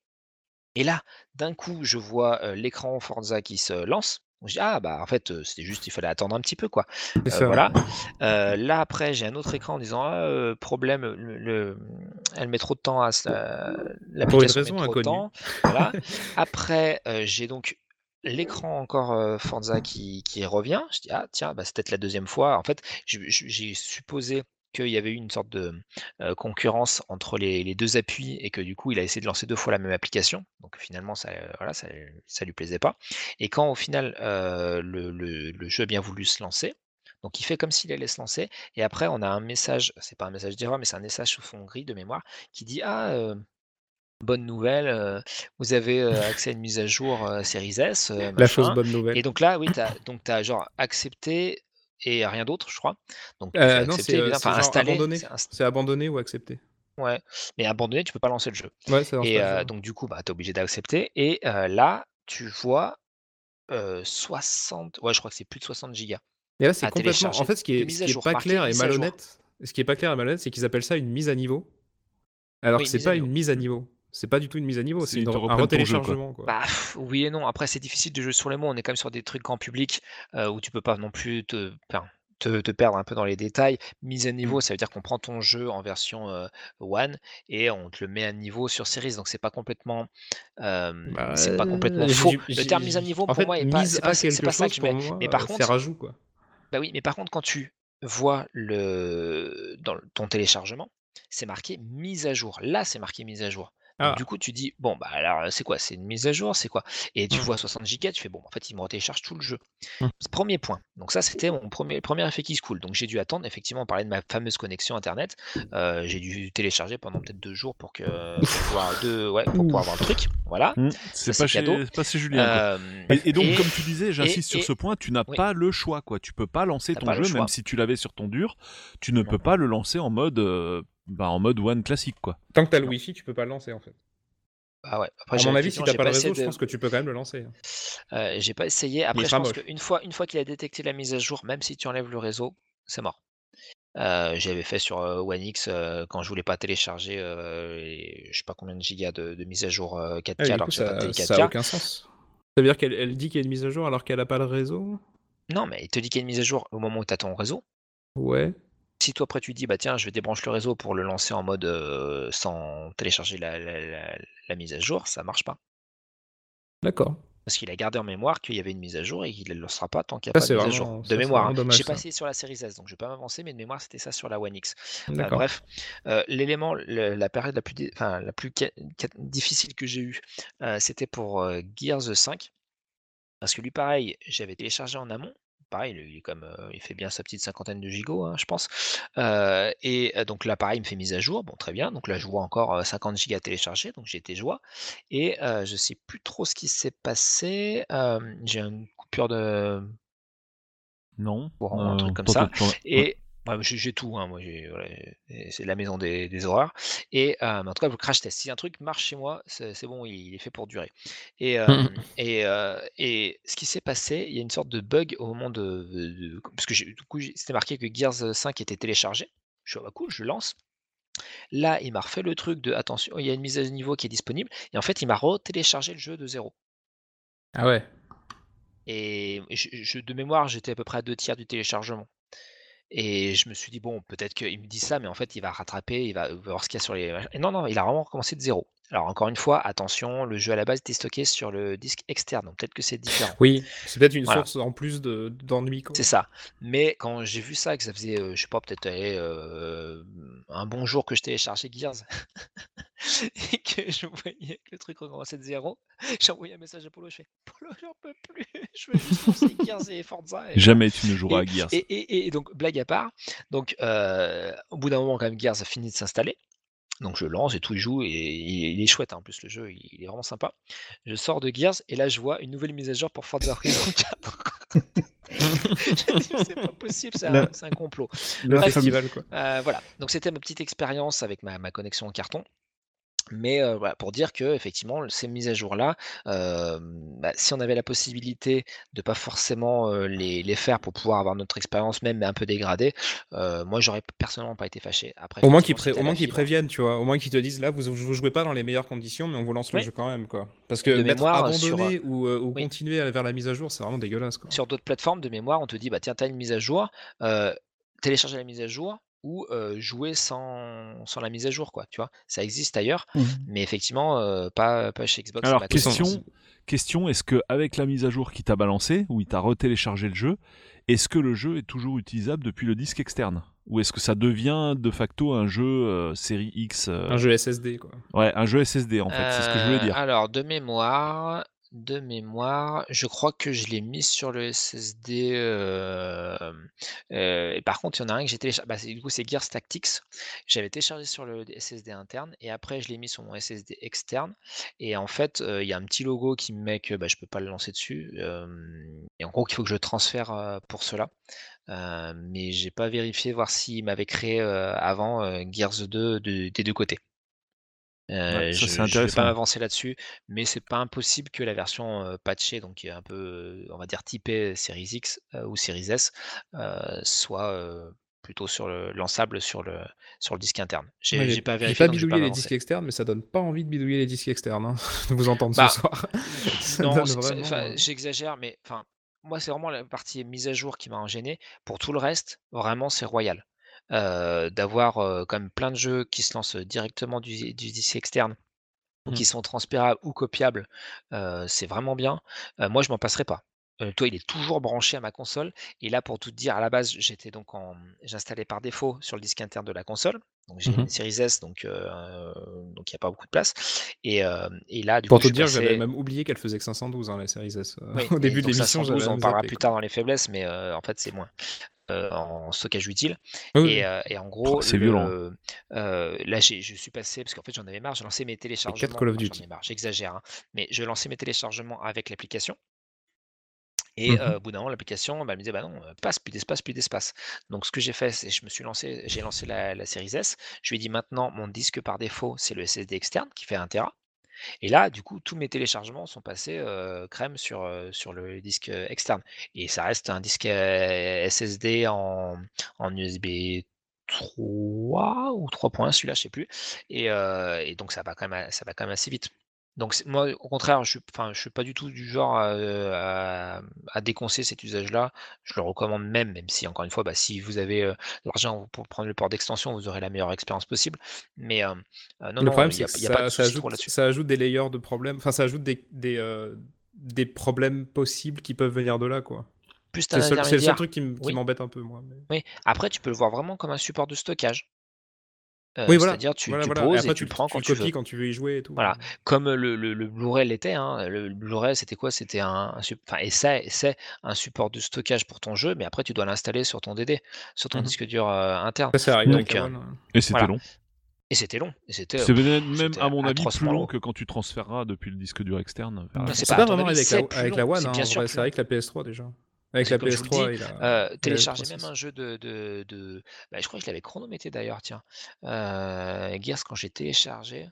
Et là, d'un coup, je vois euh, l'écran Forza qui se lance. Je dis, ah, bah, en fait, c'était juste, il fallait attendre un petit peu, quoi. Euh, ça. voilà. Là, après, j'ai un autre écran en disant, ah, problème, le, le- elle met trop de temps à se- l'application met raison trop de inconnue. Voilà. Après, j'ai donc l'écran encore euh, Forza qui, qui revient. Je dis, ah, tiens, bah, c'est peut-être la deuxième fois. En fait, j'ai supposé qu'il y avait eu une sorte de euh, concurrence entre les, les deux appuis et que du coup il a essayé de lancer deux fois la même application. Donc finalement ça, euh, voilà, ça, ça lui plaisait pas. Et quand au final euh, le, le- le jeu a bien voulu se lancer, donc il fait comme s'il allait se lancer, et après on a un message, c'est pas un message d'erreur, mais c'est un message sous fond gris de mémoire qui dit ah euh, bonne nouvelle, euh, vous avez euh, accès à une mise à jour euh, Series S, La chose bonne nouvelle. Et donc là oui t'as donc t'as genre accepté et rien d'autre je crois. Donc Euh, non, c'est euh, enfin abandonné. c'est ou accepté. Ouais, mais abandonné, tu peux pas lancer le jeu. Ouais, Et euh, donc du coup, bah, tu es obligé d'accepter. Et euh, là, tu vois euh, 60, ouais, je crois que c'est plus de 60 gigas. Et là, c'est complètement. En fait, ce qui est, ce qui pas clair et malhonnête, ce qui est pas clair et malhonnête, c'est qu'ils appellent ça une mise à niveau. Alors Oui, que c'est pas une mise à niveau. C'est pas du tout une mise à niveau, C'est un jeu, quoi. retéléchargement. Quoi. Bah oui et non. Après, c'est difficile de jouer sur les mots. On est quand même sur des trucs grand public euh, où tu peux pas non plus te, enfin, te, te perdre un peu dans les détails. Mise à niveau, Mm. ça veut dire qu'on prend ton jeu en version euh, One et on te le met à niveau sur Series. Donc c'est pas complètement, euh, Bah, c'est pas complètement faux. Le terme mise à niveau pour fait, moi est pas, c'est pas, ça que je mets. moi, Mais par contre, c'est rajout quoi. Bah oui, mais par contre, quand tu vois le dans ton téléchargement, c'est marqué mise à jour. Là, c'est marqué mise à jour. Donc Ah. du coup, tu dis bon bah alors c'est quoi? C'est une mise à jour, c'est quoi? Et tu Mm. vois 60 gigas, tu fais bon, en fait, il me retélécharge tout le jeu. Mm. Premier point. Donc ça, c'était mon premier premier effet qui se coule. Donc j'ai dû attendre. Effectivement, on parlait de ma fameuse connexion internet. Euh, j'ai dû télécharger pendant peut-être deux jours pour que pour pouvoir deux ouais pour pouvoir avoir le truc. Voilà. Hmm, C'est pas, pas chez Julien. Euh, Et, et donc, et- comme tu disais, j'insiste sur ce point, tu n'as oui. pas le choix, quoi. Tu peux pas lancer ton jeu, même si tu l'avais sur ton dur, tu ne Non. peux pas le lancer en mode, euh, bah, en mode one classique, quoi. Tant que t'as le wifi, tu peux pas le lancer en fait. bah ouais. Après, À mon avis, si t'as pas le réseau, je de- pense que tu peux quand même le lancer. Euh, j'ai pas essayé. Après, je pense qu'une fois, une fois qu'il a détecté la mise à jour, même si tu enlèves le réseau, c'est mort. Euh, J'avais fait sur euh, One X euh, quand je voulais pas télécharger, euh, les- je sais pas combien de gigas de, de mise à jour euh, 4K Ah, du alors coup, que j'ai pas de ça, télé ça a 4K. aucun sens. Ça veut dire qu'elle elle dit qu'il y a une mise à jour alors qu'elle a pas le réseau? Non, mais il te dit qu'il y a une mise à jour au moment où tu as ton réseau. Ouais. Si toi après tu dis bah tiens je débranche le réseau pour le lancer en mode euh, sans télécharger la, la- la- la mise à jour, ça marche pas. D'accord. Parce qu'il a gardé en mémoire qu'il y avait une mise à jour et qu'il ne le lancera pas tant qu'il n'y a Ça, pas de mise à jour. De mémoire. hein. J'ai passé sur la série S, donc je vais pas m'avancer, mais de mémoire c'était ça sur la One X. Bref, euh, l'élément, la période la plus, dé- enfin, la plus ca- ca- difficile que j'ai eue, euh, c'était pour Gears 5. Parce que lui, pareil, j'avais téléchargé en amont. Pareil, il, est comme, euh, il fait bien sa petite cinquantaine de gigots, hein, je pense. Euh, et euh, donc là, pareil, il me fait mise à jour. Bon, très bien. Donc là, je vois encore euh, 50 gigas téléchargés. Donc j'ai été joie. Et euh, je sais plus trop ce qui s'est passé. J'ai une coupure de Non. Courant, un truc comme ça. et ouais, j'ai tout, hein, moi, voilà, c'est la maison des, des horreurs. Et euh, en tout cas, le crash test, si un truc marche chez moi, c'est bon, il, il est fait pour durer. Et, euh, et, euh, et ce qui s'est passé, il y a une sorte de bug au moment de. parce que du coup, c'était marqué que Gears 5 était téléchargé. Je suis ah bah cool, je lance. Là, il m'a refait le truc de attention, il y a une mise à niveau qui est disponible. Et en fait, il m'a re-téléchargé le jeu de zéro. Ah ouais. Et je, je- de mémoire, j'étais à peu près à deux tiers du téléchargement. Et je me suis dit, bon, peut-être qu'il me dit ça, mais en fait, il va rattraper, il va voir ce qu'il y a sur les. non, non, il a vraiment recommencé de zéro. Alors, encore une fois, attention, le jeu à la base était stocké sur le disque externe, donc peut-être que c'est différent. Oui, c'est peut-être une Voilà. source en plus de- d'ennui. quoi. C'est ça. Mais quand j'ai vu ça, que ça faisait, euh, je sais pas, peut-être euh, un bon jour que je téléchargeais Gears et que je voyais que le truc recommençait de zéro, j'ai envoyé un message à Polo, je fais Polo, j'en peux plus, je veux juste lancer Gears et Forza. Et Jamais tu ne joueras à Gears. et, et- et donc, blague à part, donc, euh, au bout d'un moment, quand même, Gears a fini de s'installer. Donc, je lance et tout, il joue, et il, est chouette, hein, en plus, le jeu, il, est vraiment sympa. Je sors de Gears, et là, je vois une nouvelle mise à jour pour Forza Horizon 4. Je dis, c'est pas possible, c'est un, complot. Le Bref, Festival, quoi. Euh, voilà, donc c'était ma petite expérience avec ma, ma connexion en carton. Mais euh, voilà, pour dire que effectivement, ces mises à jour-là, euh, bah, si on avait la possibilité de pas forcément euh, les, les faire pour pouvoir avoir notre expérience même mais un peu dégradée, moi j'aurais personnellement pas été fâché. Après, Au moins qu'ils pré- fibre- préviennent, tu vois. Au moins qu'ils te disent là, vous, vous jouez pas dans les meilleures conditions, mais on vous lance le jeu quand même, quoi. Parce que De mettre mémoire, sur, abandonné ou, ou oui. continuer vers la mise à jour, c'est vraiment dégueulasse, quoi. Sur d'autres plateformes de mémoire, on te dit bah tiens, t'as une mise à jour, télécharger la mise à jour ou euh, jouer sans, sans la mise à jour, quoi. Tu vois, ça existe ailleurs, Mhm. mais effectivement, euh, pas, pas chez Xbox. Alors, question, question est-ce que avec la mise à jour qui t'a balancé, où il t'a retéléchargé le jeu, est-ce que le jeu est toujours utilisable depuis le disque externe? Ou est-ce que ça devient de facto un jeu euh, série X euh, Un jeu SSD, quoi. Ouais, un jeu SSD en fait, c'est ce que je voulais Euh, dire. Alors, de mémoire, de mémoire, je crois que je l'ai mis sur le SSD. et par contre, il y en a un que j'ai téléchargé. Bah, du coup, c'est Gears Tactics. J'avais téléchargé sur le SSD interne et après, je l'ai mis sur mon SSD externe. Et en fait, il y a un petit logo qui me met que bah, je peux pas le lancer dessus. et en gros, qu'il faut que je transfère pour cela. Mais j'ai pas vérifié voir s'il m'avait créé avant Gears 2 de- des deux côtés. Euh, Ouais, ça, je, je vais pas m'avancer là-dessus, mais c'est pas impossible que la version patchée, donc qui est un peu, on va dire typée Series X ou Series S, soit plutôt sur le lançable sur le sur le disque interne. J'ai Ouais, pas vérifié, pas bidouillé les disques externes, mais ça donne pas envie de bidouiller les disques externes, hein, de vous entendre Bah, ce soir. Ça Non, vraiment, euh, j'exagère, mais enfin, moi, c'est vraiment la partie mise à jour qui m'a gêné. Pour tout le reste, vraiment, c'est royal. Euh, D'avoir euh, quand même plein de jeux qui se lancent directement du, du disque externe, ou Mmh. qui sont transpirables ou copiables, euh, c'est vraiment bien. Euh, moi, je m'en passerai pas. Toi, il est toujours branché à ma console. Et là, pour tout te dire, à la base, j'étais donc en, j'installais par défaut sur le disque interne de la console. Donc j'ai une Series S, donc donc il n'y a pas beaucoup de place. Et, et là, du Pour coup, te je dire, j'avais même oublié qu'elle faisait que 512, hein, la Series S. oui, Au début de l'émission, 512, j'avais on même parlera plus tard dans les faiblesses, mais en fait, c'est moins euh, en stockage utile. Oui, oui. Et, euh, et en gros, c'est violent. euh, là, j'ai- je suis passé, parce qu'en fait, j'en avais marre, j'ai lancé mes téléchargements. Call of Duty. J'en ai marre, j'exagère, hein, mais je lançais mes téléchargements avec l'application. Et euh, au bout d'un moment, l'application bah, me disait bah non, passe, plus d'espace, plus d'espace. Donc ce que j'ai fait, c'est je me suis lancé, j'ai lancé la, la série S. Je lui ai dit maintenant mon disque par défaut, c'est le SSD externe qui fait 1 Tera. Et là, du coup, tous mes téléchargements sont passés crème sur, le disque externe. Et ça reste un disque SSD en, USB 3 ou 3.1, celui-là, je sais plus. Et, et donc ça va quand même, ça va quand même assez vite. Donc moi, au contraire, je je suis pas du tout du genre à, à, à déconseiller cet usage-là. Je le recommande même, même si encore une fois, bah, si vous avez euh, l'argent pour prendre le port d'extension, vous aurez la meilleure expérience possible. Mais euh, euh, non, le problème, c'est a, il y a pas ça, de ajoute, ça ajoute des layers de problèmes. Enfin, ça ajoute des, des, euh, des problèmes possibles qui peuvent venir de là, quoi. C'est le, seul- truc qui Oui. m'embête un peu, moi. mais- Oui. Après, tu peux le voir vraiment comme un support de stockage. Euh, Oui, voilà. C'est-à-dire, tu, Voilà, tu voilà. poses Et et, après, tu tu, le prends tu quand tu veux. copies quand tu veux y jouer et tout. Voilà, comme le, le, le Blu-ray l'était, hein, le, le Blu-ray c'était quoi? C'était un, un et c'est, c'est un support de stockage pour ton jeu, mais après tu dois l'installer sur ton DD, sur ton Mhm. disque dur euh, interne. Ça, arrivé avec Donc, euh. Et c'était voilà. long. Et c'était long. Et c'était, C'est euh, peut-être même, c'était à mon avis, plus long long. que quand tu transféreras depuis le disque dur externe. la c'est C'est pas, pas vraiment avis, avec la, avec la One, C'est hein, bien en sûr vrai, avec la PS3 déjà. Avec la que comme je vous le PS3 dis, et la, euh, télécharger 360. même un jeu de, de, de- bah, je crois que je l'avais chronométré d'ailleurs, tiens. Euh, Gears, quand j'ai téléchargé,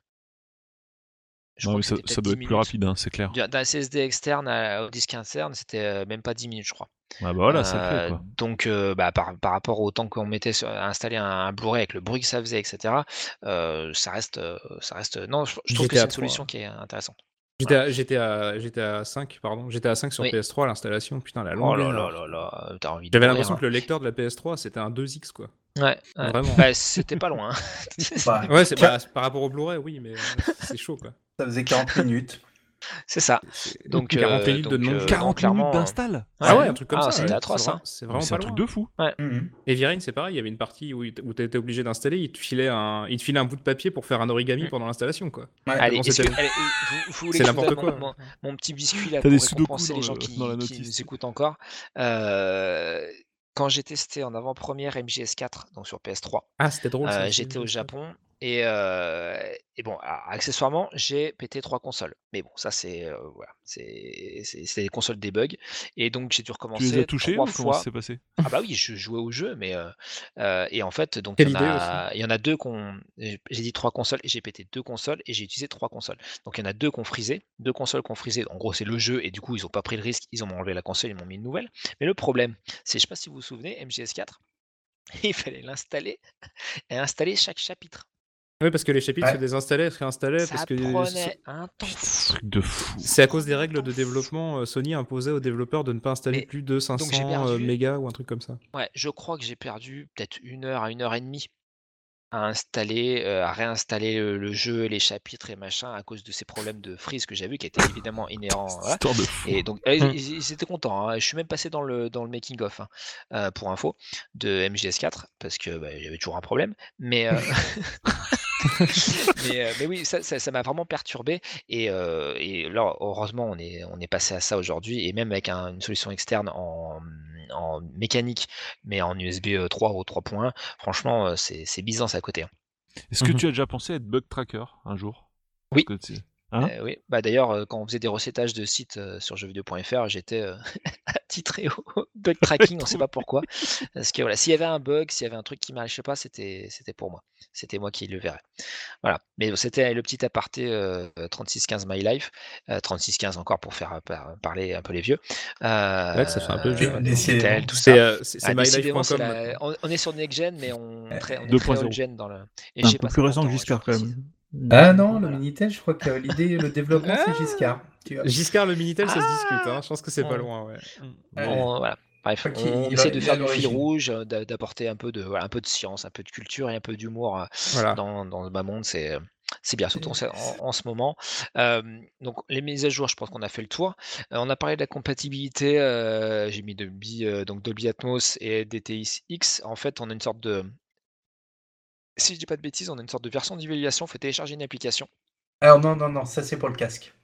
je Non, crois mais que ça, doit 10 être plus rapide, hein, c'est clair. D'un SSD externe à- au disque interne, c'était euh, même pas 10 minutes, je crois. Ah bah voilà, ça fait Euh, quoi. donc, euh, bah, par, par rapport au temps qu'on mettait sur, à installer un, un Blu-ray avec le bruit que ça faisait, etc., euh, ça reste, ça reste. Non, je, je trouve que c'est une 3. solution qui est intéressante. J'étais à, j'étais à, j'étais à 5, pardon. J'étais à 5 sur Oui. PS3 l'installation. Putain, la Oh longue. là là là là, t'as envie de J'avais l'impression hein. que le lecteur de la PS3 c'était un 2X quoi. Ouais, ouais. Vraiment. Bah, c'était pas loin. hein. Bah, Ouais, c'est bah, par rapport au Blu-ray, oui, mais c'est chaud quoi. Ça faisait 40 minutes. C'est ça. Donc, 40 euh, minutes de donc, non. euh, 40 clairement, minutes d'install Ah ouais, un truc comme Ah, ça. atroce, C'est hein. vraiment- C'est vraiment un truc de fou. Mhm. Et Virine, c'est pareil, il y avait une partie où, tu étais obligé d'installer, il te filait un, il te filait un bout de papier pour faire un origami Mm. pendant l'installation quoi. Ouais. Allez, bon, est-ce c'était- que- allez, vous, vous voulez C'est n'importe quoi. Mon, petit biscuit là T'as pour récompenser les gens qui, nous écoutent encore. Euh, quand j'ai testé en avant-première MGS4, donc sur PS3, Ah, c'était drôle. euh, j'étais au Japon et, euh, et bon, accessoirement, j'ai pété trois consoles. Mais bon, ça c'est euh, voilà, c'est c'est c'est les consoles des bugs et donc j'ai dû Tu recommencer les as touchés trois ou comment ça fois. s'est passé? Ah bah oui, je jouais au jeu, mais euh, euh, et en fait, donc il y, en idée a, il y en a deux qu'on, j'ai j'ai dit trois consoles et j'ai pété deux consoles et j'ai utilisé trois consoles. Donc il y en a deux qu'on frisé, deux consoles qu'on frisé. En gros, c'est le jeu et du coup ils ont pas pris le risque, ils ont enlevé la console, ils m'ont mis une nouvelle. Mais le problème, c'est, je sais pas si vous vous souvenez, MGS4, il fallait l'installer et installer chaque chapitre. Oui, parce que les chapitres Ouais. se désinstallaient, se réinstallaient, Ça parce que prenait un temps. Truc de fou. c'est à cause des règles de développement. euh, Sony imposait aux développeurs de ne pas installer Mais- plus de 500 j'ai euh, perdu- mégas ou un truc comme ça. Ouais, je crois que j'ai perdu peut-être une heure à une heure et demie à installer, euh, à réinstaller le, le jeu, les chapitres et machin à cause de ces problèmes de freeze que j'ai vu qui étaient évidemment inhérents. voilà. Histoire de fou. Et donc, euh, Mm. ils, ils étaient contents. hein. Je suis même passé dans le, dans le making-of, hein, euh, pour info, de MGS4, parce que bah, avait toujours un problème. Mais, euh, mais, euh, mais oui, ça ça- ça m'a vraiment perturbé. Et, euh, et là, heureusement, on est, on est passé à ça aujourd'hui. Et même avec un- une solution externe en, en mécanique, mais en USB 3 ou 3.1, franchement, euh, c'est c'est Byzance à côté. hein. Est-ce que Mhm. tu as déjà pensé à être bug tracker un jour? Oui. Parce que tu- Hein? Euh, oui, bah d'ailleurs, euh, quand on faisait des recétages de sites euh, sur jeuxvideo.fr, j'étais euh, attitré au bug tracking, on sait pas pourquoi. Parce que voilà, s'il y avait un bug, s'il y avait un truc qui marchait pas, c'était c'était pour moi. C'était moi qui le verrais. Voilà. Mais c'était le petit aparté euh, 3615 My Life, euh, 3615 encore pour faire par- parler un peu les vieux. Euh, Ouais, ça fait un peu vieux, euh, C'est euh, Ah, mylife.com. on, on est sur Next Gen, mais on, très, on est 2.0. très old gen dans le. Et un j'ai peu pas plus récent 50 que Giscard quand précise. même. Ah non, le. Minitel, je crois que l'idée, le développement, c'est Giscard. Tu vois. Giscard, le Minitel, ça se discute. Hein. Je pense que c'est pas Ah. loin, ouais. Ouais. On- voilà. Bref, on il essaie a- de faire du fil rouge, euh, d'a- d'apporter un peu de voilà, un peu de science, un peu de culture et un peu d'humour euh, Voilà. dans, dans le bas monde. C'est euh, c'est bien, surtout en, ce- en- en ce moment. Euh, donc les mises à jour, je pense qu'on a fait le tour. Euh, on a parlé de la compatibilité. euh, J'ai mis Dolby, euh, donc Dolby Atmos et DTX X. En fait, on a une sorte de si je dis pas de bêtises, on a une sorte de version d'évaluation. Il faut télécharger une application Alors non, non, non, ça c'est pour le casque.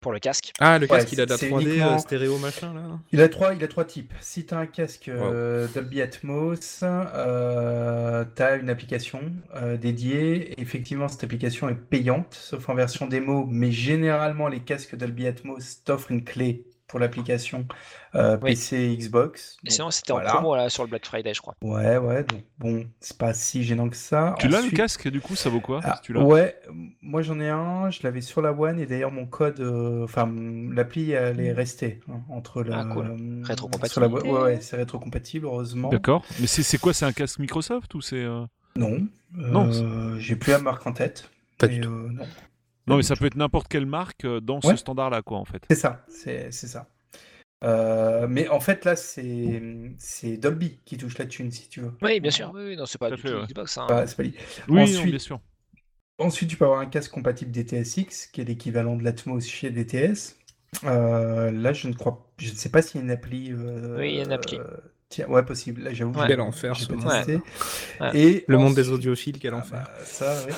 pour le casque. Ah, le Ouais, casque, il a de la c'est 3D euh, stéréo machin là. Il a trois, il a trois types. Si tu as un casque euh, Dolby Atmos, euh, tu as une application euh, dédiée. Effectivement, cette application est payante, sauf en version démo, mais généralement, les casques Dolby Atmos t'offrent une clé pour l'application euh, Oui. PC, Xbox. Mais Donc, sinon, c'était voilà. en promo là, sur le Black Friday, je crois. Ouais, ouais, donc bon, c'est pas si gênant que ça. Tu l'as le casque du coup ça vaut quoi Ah, si tu l'as? ouais, moi j'en ai un, je l'avais sur la One et d'ailleurs mon code, euh, enfin l'appli elle est restée hein, entre la. Ah, cool. euh, Rétrocompatibilité. sur la One- Ouais, ouais, c'est rétrocompatible heureusement. D'accord. Mais c'est quoi C'est un casque Microsoft ou c'est euh, Non, Non, euh, j'ai plus la marque en tête. Pas mais, du tout. euh, non. Non mais ça peut être n'importe quelle marque euh, dans ce Ouais. standard là quoi en fait. C'est ça, c'est ça. Euh, mais en fait là c'est c'est Dolby qui touche la thune si tu veux. Oui, bien sûr. Oui, oui, non, c'est pas fait, ouais. Xbox. hein. Pas- c'est pas lié. Oui, non, Ensuite- bien sûr. Ensuite, tu peux avoir un casque compatible DTSX, qui est l'équivalent de l'Atmos chez DTS. Euh, là, je ne crois, je ne sais pas s'il y a une appli. euh, Oui, il y a une appli. tiens, ouais, possible. Là, j'avoue, Ouais. j'ai- Quel enfer. Ouais. Et Le monde des audiophiles, quel Ah enfer. bah, ça, ouais.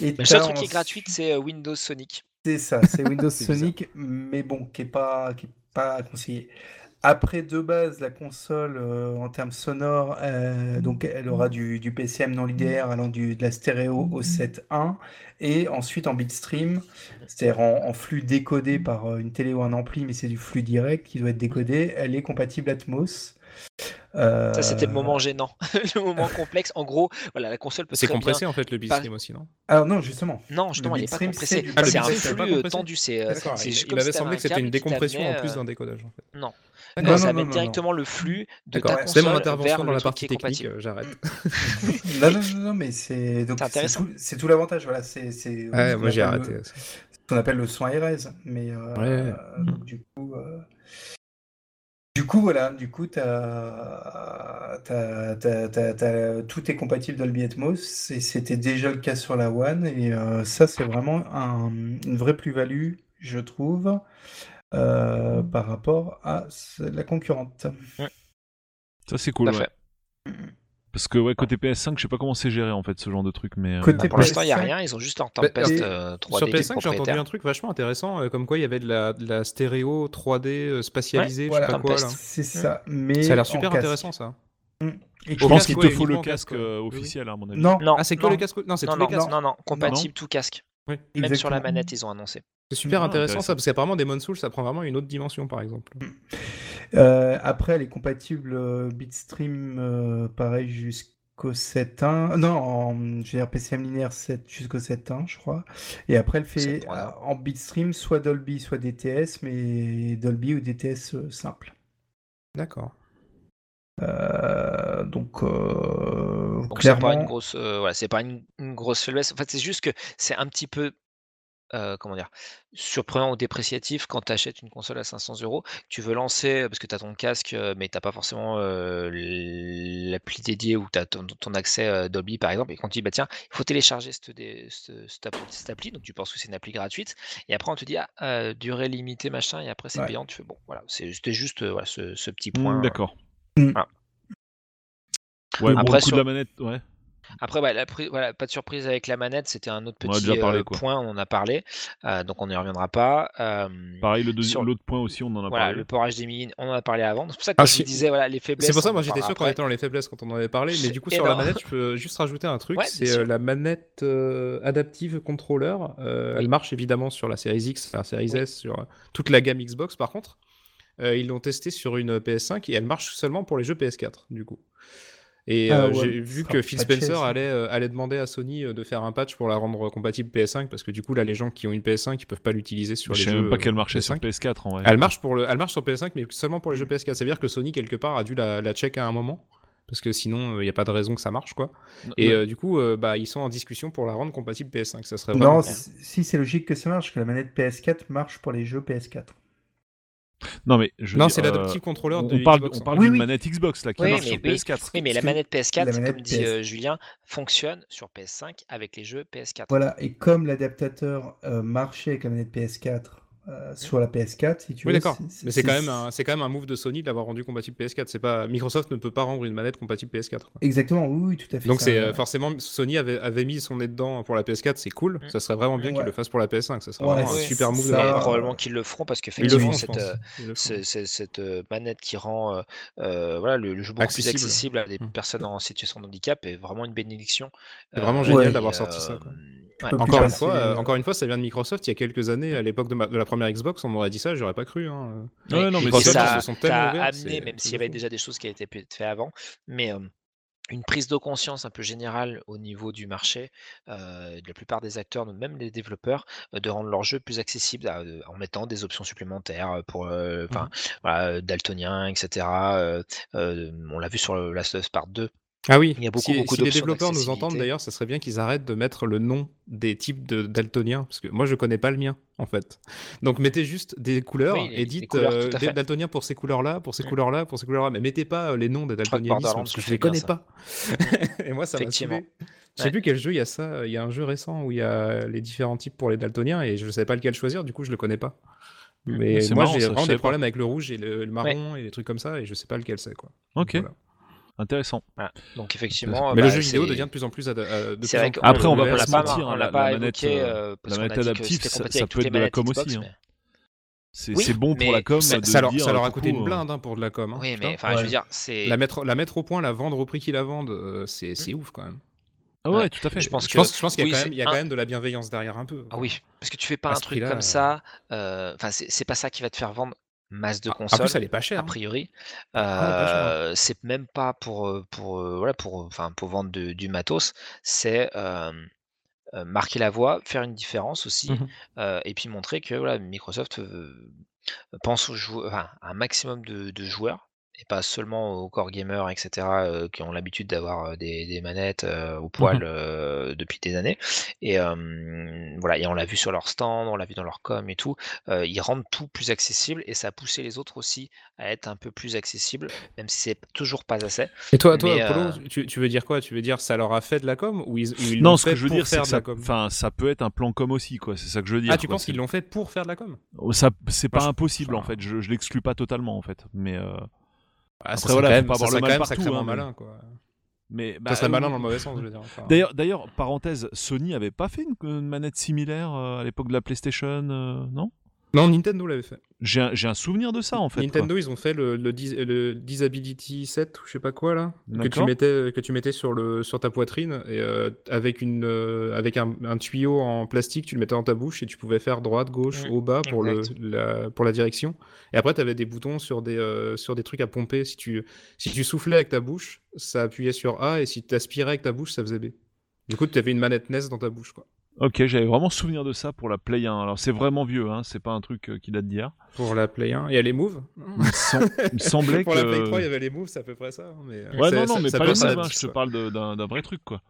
Et Le seul t'as truc qui est gratuit, c'est euh, Windows Sonic. C'est ça, c'est Windows. Sonic, mais bon, qui est pas, qui est pas conseillé. Après, de base, la console, euh, en termes sonores, euh, donc elle aura du, du PCM non linéaire allant du, de la stéréo au 7.1, et ensuite en bitstream, c'est-à-dire en, en flux décodé par une télé ou un ampli, mais c'est du flux direct qui doit être décodé, elle est compatible Atmos. Euh, Ça, c'était le moment gênant, le moment complexe. En gros, voilà, la console peut C'est bien- compressé en fait le bitstream aussi, non? Alors non, justement. Non, justement, Le il n'est pas compressé. Ah, le c'est un bitstream, c'est pas flux euh, tendu. C'est euh, il, il t'avais semblé que c'était une décompression en plus d'un décodage en fait. Non, Non, ça non, met non, directement le flux de ta. C'est mon console intervention vers dans la partie technique, euh, j'arrête. Non, non, non, non, mais c'est tout, l'avantage. Voilà, c'est c'est Ouais, ce moi j'ai arrêté. le- aussi. qu'on appelle le son RS. Mais euh, Ouais. donc, du coup, euh, coup voilà, du coup t'as, t'as- t'as- t'as- t'as- tout est compatible Dolby Atmos c'était déjà le cas sur la One et euh, ça c'est vraiment un- une vraie plus-value, je trouve, euh, par rapport à la concurrente. Ça, c'est cool. ouais. Parce que ouais, côté PS5, je sais pas comment c'est géré en fait ce genre de truc, mais. euh, Côté Bah, pour l'instant, il n'y a PS5. rien. Ils ont juste leur Bah, Tempest et- euh, 3D Sur qui est PS5, j'ai entendu un truc vachement intéressant, euh, comme quoi il y avait de la, de la stéréo 3D euh, spatialisée, je voilà, sais pas quoi. C'est ça, mais Ça a l'air super casque. intéressant ça. Et Je pense qu'il ouais, te faut le casque casque, ouais. euh, Oui, oui. officiel, à mon avis. Non, Non, Ah, c'est que non, le casque Non, c'est non, tous les casques. non, non, compatible tout casque. Oui. Même sur la manette, ils ont annoncé. C'est super Ah, intéressant intéressant. ça, parce qu'apparemment Demon's Souls ça prend vraiment une autre dimension par exemple. Euh, après, elle est compatible euh, Bitstream, euh, pareil, jusqu'au 7.1. Non, en, je veux dire PCM linéaire 7 jusqu'au 7.1, je crois. Et après, elle fait 7.1. euh, en Bitstream soit Dolby, soit DTS, mais Dolby ou DTS euh, simple. D'accord. Euh, donc, euh, Donc c'est pas clairement, une grosse, euh, voilà, c'est pas une, une grosse faiblesse. En fait, c'est juste que c'est un petit peu, euh, comment dire, surprenant ou dépréciatif quand tu achètes une console à 500 euros. Tu veux lancer parce que tu as ton casque, mais t'as pas forcément l'appli dédiée ou tu as ton, ton accès Dolby par exemple. Et quand tu dis bah tiens, il faut télécharger cette, cette appli, cette appli, donc tu penses que c'est une appli gratuite. Et après on te dit ah, durée limitée machin. Et après c'est Ouais. payant. Tu fais bon, voilà, c'était juste voilà, ce, ce petit Hmm, point. D'accord. Mm. Voilà. Ouais, bon, Après, le coup sur- de la manette, ouais. Après, ouais, la pri- voilà, pas de surprise avec la manette, c'était un autre petit parlé, euh, point, on en a parlé, euh, donc on n'y reviendra pas. Euh, Pareil, le deuxi- Sur- l'autre point aussi, on en a voilà, parlé. le port HDMI, on en a parlé avant. C'est pour ça que Ah, je si- disais, voilà, les faiblesses. C'est pour ça, moi j'étais sûr qu'on était dans les faiblesses quand on en avait parlé, mais du coup sur la manette, je peux juste rajouter un truc, Ouais, c'est euh, la manette euh, adaptive controller. euh, elle marche évidemment sur la série X, la série Oui. S, sur euh, toute la gamme Xbox par contre. Euh, ils l'ont testé sur une PS5 et elle marche seulement pour les jeux PS4 du coup. Et Ah euh, ouais, j'ai vu que Phil patché, Spencer allait, euh, allait demander à Sony euh, de faire un patch pour la rendre compatible PS5 parce que du coup là les gens qui ont une PS5 ils peuvent pas l'utiliser sur Je les sais jeux même pas euh, qu'elle marchait sur PS5. PS4 en vrai. Elle marche, pour le, elle marche sur PS5, mais seulement pour les jeux PS4. Ça veut dire que Sony, quelque part, a dû la, la check à un moment. Parce que sinon, il n'y a pas de raison que ça marche, quoi. Et euh, du coup, euh, bah, ils sont en discussion pour la rendre compatible PS5. Ça serait vraiment non, si, c'est logique que ça marche, que la manette PS4 marche pour les jeux PS4. Non, mais je Non, c'est euh, l'adaptive controller on, de on parle, Xbox, on hein. parle Oui, d'une oui. manette Xbox là qui Oui, marche mais sur oui. PS4. Oui, mais la manette PS4, la manette comme dit euh, Julien, fonctionne sur PS5 avec les jeux PS4. Voilà, et comme l'adaptateur euh, marchait avec la manette PS4 euh, sur la PS4, si tu Oui, veux. d'accord. Mais c'est quand, même un- c'est quand même un move de Sony de l'avoir rendu compatible PS4. C'est pas... Microsoft ne peut pas rendre une manette compatible PS4. quoi. Exactement, oui, oui, tout à fait. Donc c'est euh, forcément Sony avait, avait mis son nez dedans pour la PS4, c'est cool. Mm. Ça serait vraiment bien qu'ils le fassent pour la PS5. Ça serait Ouais, vraiment un oui, super move. ça- part. probablement qu'ils le feront parce qu'effectivement, cette, euh, cette euh, manette qui rend voilà, le, le jeu beaucoup Accessible. plus accessible à des Mm. personnes en situation de handicap est vraiment une bénédiction. C'est vraiment génial d'avoir sorti ça, quoi. Ouais. Encore une, fois, euh, encore une fois, ça vient de Microsoft il y a quelques années, à l'époque de, ma- de la première Xbox, on m'aurait dit ça, j'aurais pas cru. Hein. Ouais, non, mais ça, se sont tellement ça ouverts, amené, même s'il y avait déjà des choses qui avaient été faites avant, mais euh, une prise de conscience un peu générale au niveau du marché, euh, de la plupart des acteurs, même les développeurs, euh, de rendre leur jeu plus accessible à- euh, en mettant des options supplémentaires pour, voilà, euh, daltonien, etc. euh, euh, on l'a vu sur le Last of Us Part 2. Ah oui, Il y a beaucoup, si, beaucoup si les développeurs nous entendent d'ailleurs, ça serait bien qu'ils arrêtent de mettre le nom des types de daltoniens, parce que moi je connais pas le mien en fait. Donc mettez juste des couleurs Oui, et dites couleurs, euh, des daltoniens pour ces couleurs-là, pour ces Mm. couleurs-là, pour ces couleurs-là, mais mettez pas euh, les noms des Borderlands parce que je les connais ça. pas. et moi ça m'a. Je sais plus quel jeu il y a ça, il y a un jeu récent où il y a les différents types pour les daltoniens et je ne savais pas lequel choisir, du coup je le connais pas. Mais moi j'ai vraiment des problèmes avec le rouge et le, le marron et les trucs comme ça et je sais pas lequel c'est quoi. Ok, Voilà. Intéressant. Voilà. Donc effectivement, Mais bah, le jeu vidéo c'est- devient de plus en plus ad- euh, de plus vrai en Après, on va l'a pas se mentir, on hein, l'a la- pas la manette, évoqué euh, euh, adaptive, ça- peut être de la com Xbox, aussi, hein. C'est Oui, c'est bon pour la com Ça, de ça leur, dire, ça leur a coûté une euh, blinde hein, pour de la com. hein, Oui, mais enfin, je veux dire, c'est. La mettre, la mettre au point, la vendre au prix qu'ils la vendent, euh, c'est c'est ouf quand même. Ah ouais, Ouais. tout à fait. Je pense qu'il y a, oui, quand c'est même, il y a un- quand même de la bienveillance derrière un peu. Ah oui, parce que tu fais pas À un truc comme euh. ça. euh, Enfin, c'est c'est pas ça qui va te faire vendre masse de Ah, En consoles. plus, elle est pas chère. a hein. priori. hein. Euh, c'est même pas pour, euh, pour, euh, voilà, pour, enfin, pour vendre de- du matos, c'est euh, marquer la voie, faire une différence aussi, euh, et puis montrer que voilà, Microsoft pense aux enfin, un maximum de, de joueurs et pas seulement aux core gamers, etc., euh, qui ont l'habitude d'avoir euh, des, des manettes euh, au poil Mhm. euh, depuis des années. Et euh, voilà, et on l'a vu sur leur stand, on l'a vu dans leur com et tout. euh, ils rendent tout plus accessible et ça a poussé les autres aussi à être un peu plus accessible, même si c'est toujours pas assez. Et toi, toi Mais, euh, tu, tu veux dire quoi? Tu veux dire ça leur a fait de la com ou ils, ou ils Non, ce que je veux dire, c'est que ça, com? enfin, ça peut être un plan com aussi, quoi. C'est ça que je veux dire. Ah, tu quoi. penses qu'ils l'ont fait pour faire de la com? Ça, c'est pas Moi, je- impossible en fait. Je, je l'exclus pas totalement en fait, mais quand faut même, pas avoir le mal partout, sacrément hein, malin, quoi. mais bah, ça serait malin euh, dans le mauvais sens, je veux dire. enfin. D'ailleurs, d'ailleurs, parenthèse, Sony avait pas fait une, une manette similaire euh, à l'époque de la PlayStation, euh, non? Non, Nintendo l'avait fait. J'ai un, souvenir de ça en fait. Nintendo, ils ont fait le, le, dis- le Disability 7 ou je sais pas quoi là, que tu mettais, que tu mettais sur, le, sur ta poitrine et euh, avec, une, euh, avec un, un tuyau en plastique, tu le mettais dans ta bouche et tu pouvais faire droite, gauche, haut, bas pour, le, la, pour la direction. Et après, tu avais des boutons sur des, euh, sur des trucs à pomper. Si tu, si tu soufflais avec ta bouche, ça appuyait sur A et si tu aspirais avec ta bouche, ça faisait B. Du coup, tu avais une manette NES dans ta bouche. Quoi. Ok, j'avais vraiment souvenir de ça pour la Play 1. Alors c'est vraiment vieux, hein, c'est pas un truc euh, qui date d'hier. Pour la Play 1. Il y a les Moves. Il, me sem- il me semblait pour que. la Play 3, il y avait les Moves, c'est à peu près ça. hein, Mais, euh, Ouais, non, non, ça- mais ça pas les mêmes, hein, je te parle de- d'un vrai truc quoi.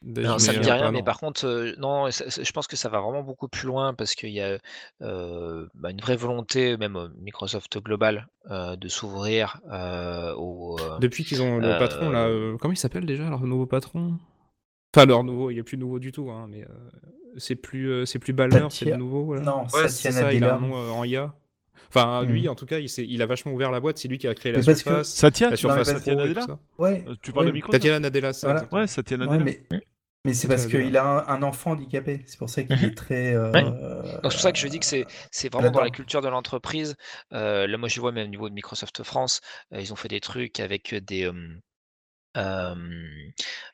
Déjà, Non, ça me dit euh, rien, mais par contre, euh, non, ça- je pense que ça va vraiment beaucoup plus loin parce qu'il y a euh, bah, une vraie volonté, même Microsoft Global, euh, de s'ouvrir euh, au. euh, Depuis qu'ils ont le Euh, patron là, euh, comment il s'appelle déjà leur nouveau patron? Enfin leur nouveau, il est plus nouveau du tout, hein, mais euh, c'est plus euh, c'est plus Balmer, c'est le Satya- nouveau. Voilà. Non, ouais, c'est ça, il a un Nadella. nom euh, en IA. Enfin lui, Mhm. en tout cas, il, il a vachement ouvert la boîte. C'est lui qui a créé la surface, Satya la surface Satya Nadella ça. Ouais. Euh, Tu parles Ouais, de Microsoft Satya Nadella, ça. Voilà. Ouais, Satya Ouais, Nadella. mais, mais c'est parce qu'il a un, enfant handicapé. C'est pour ça qu'il est très. euh, Ouais. C'est pour ça que je dis que c'est c'est vraiment dans la culture de l'entreprise. Euh, là, moi, je vois même au niveau de Microsoft France, euh, ils ont fait des trucs avec des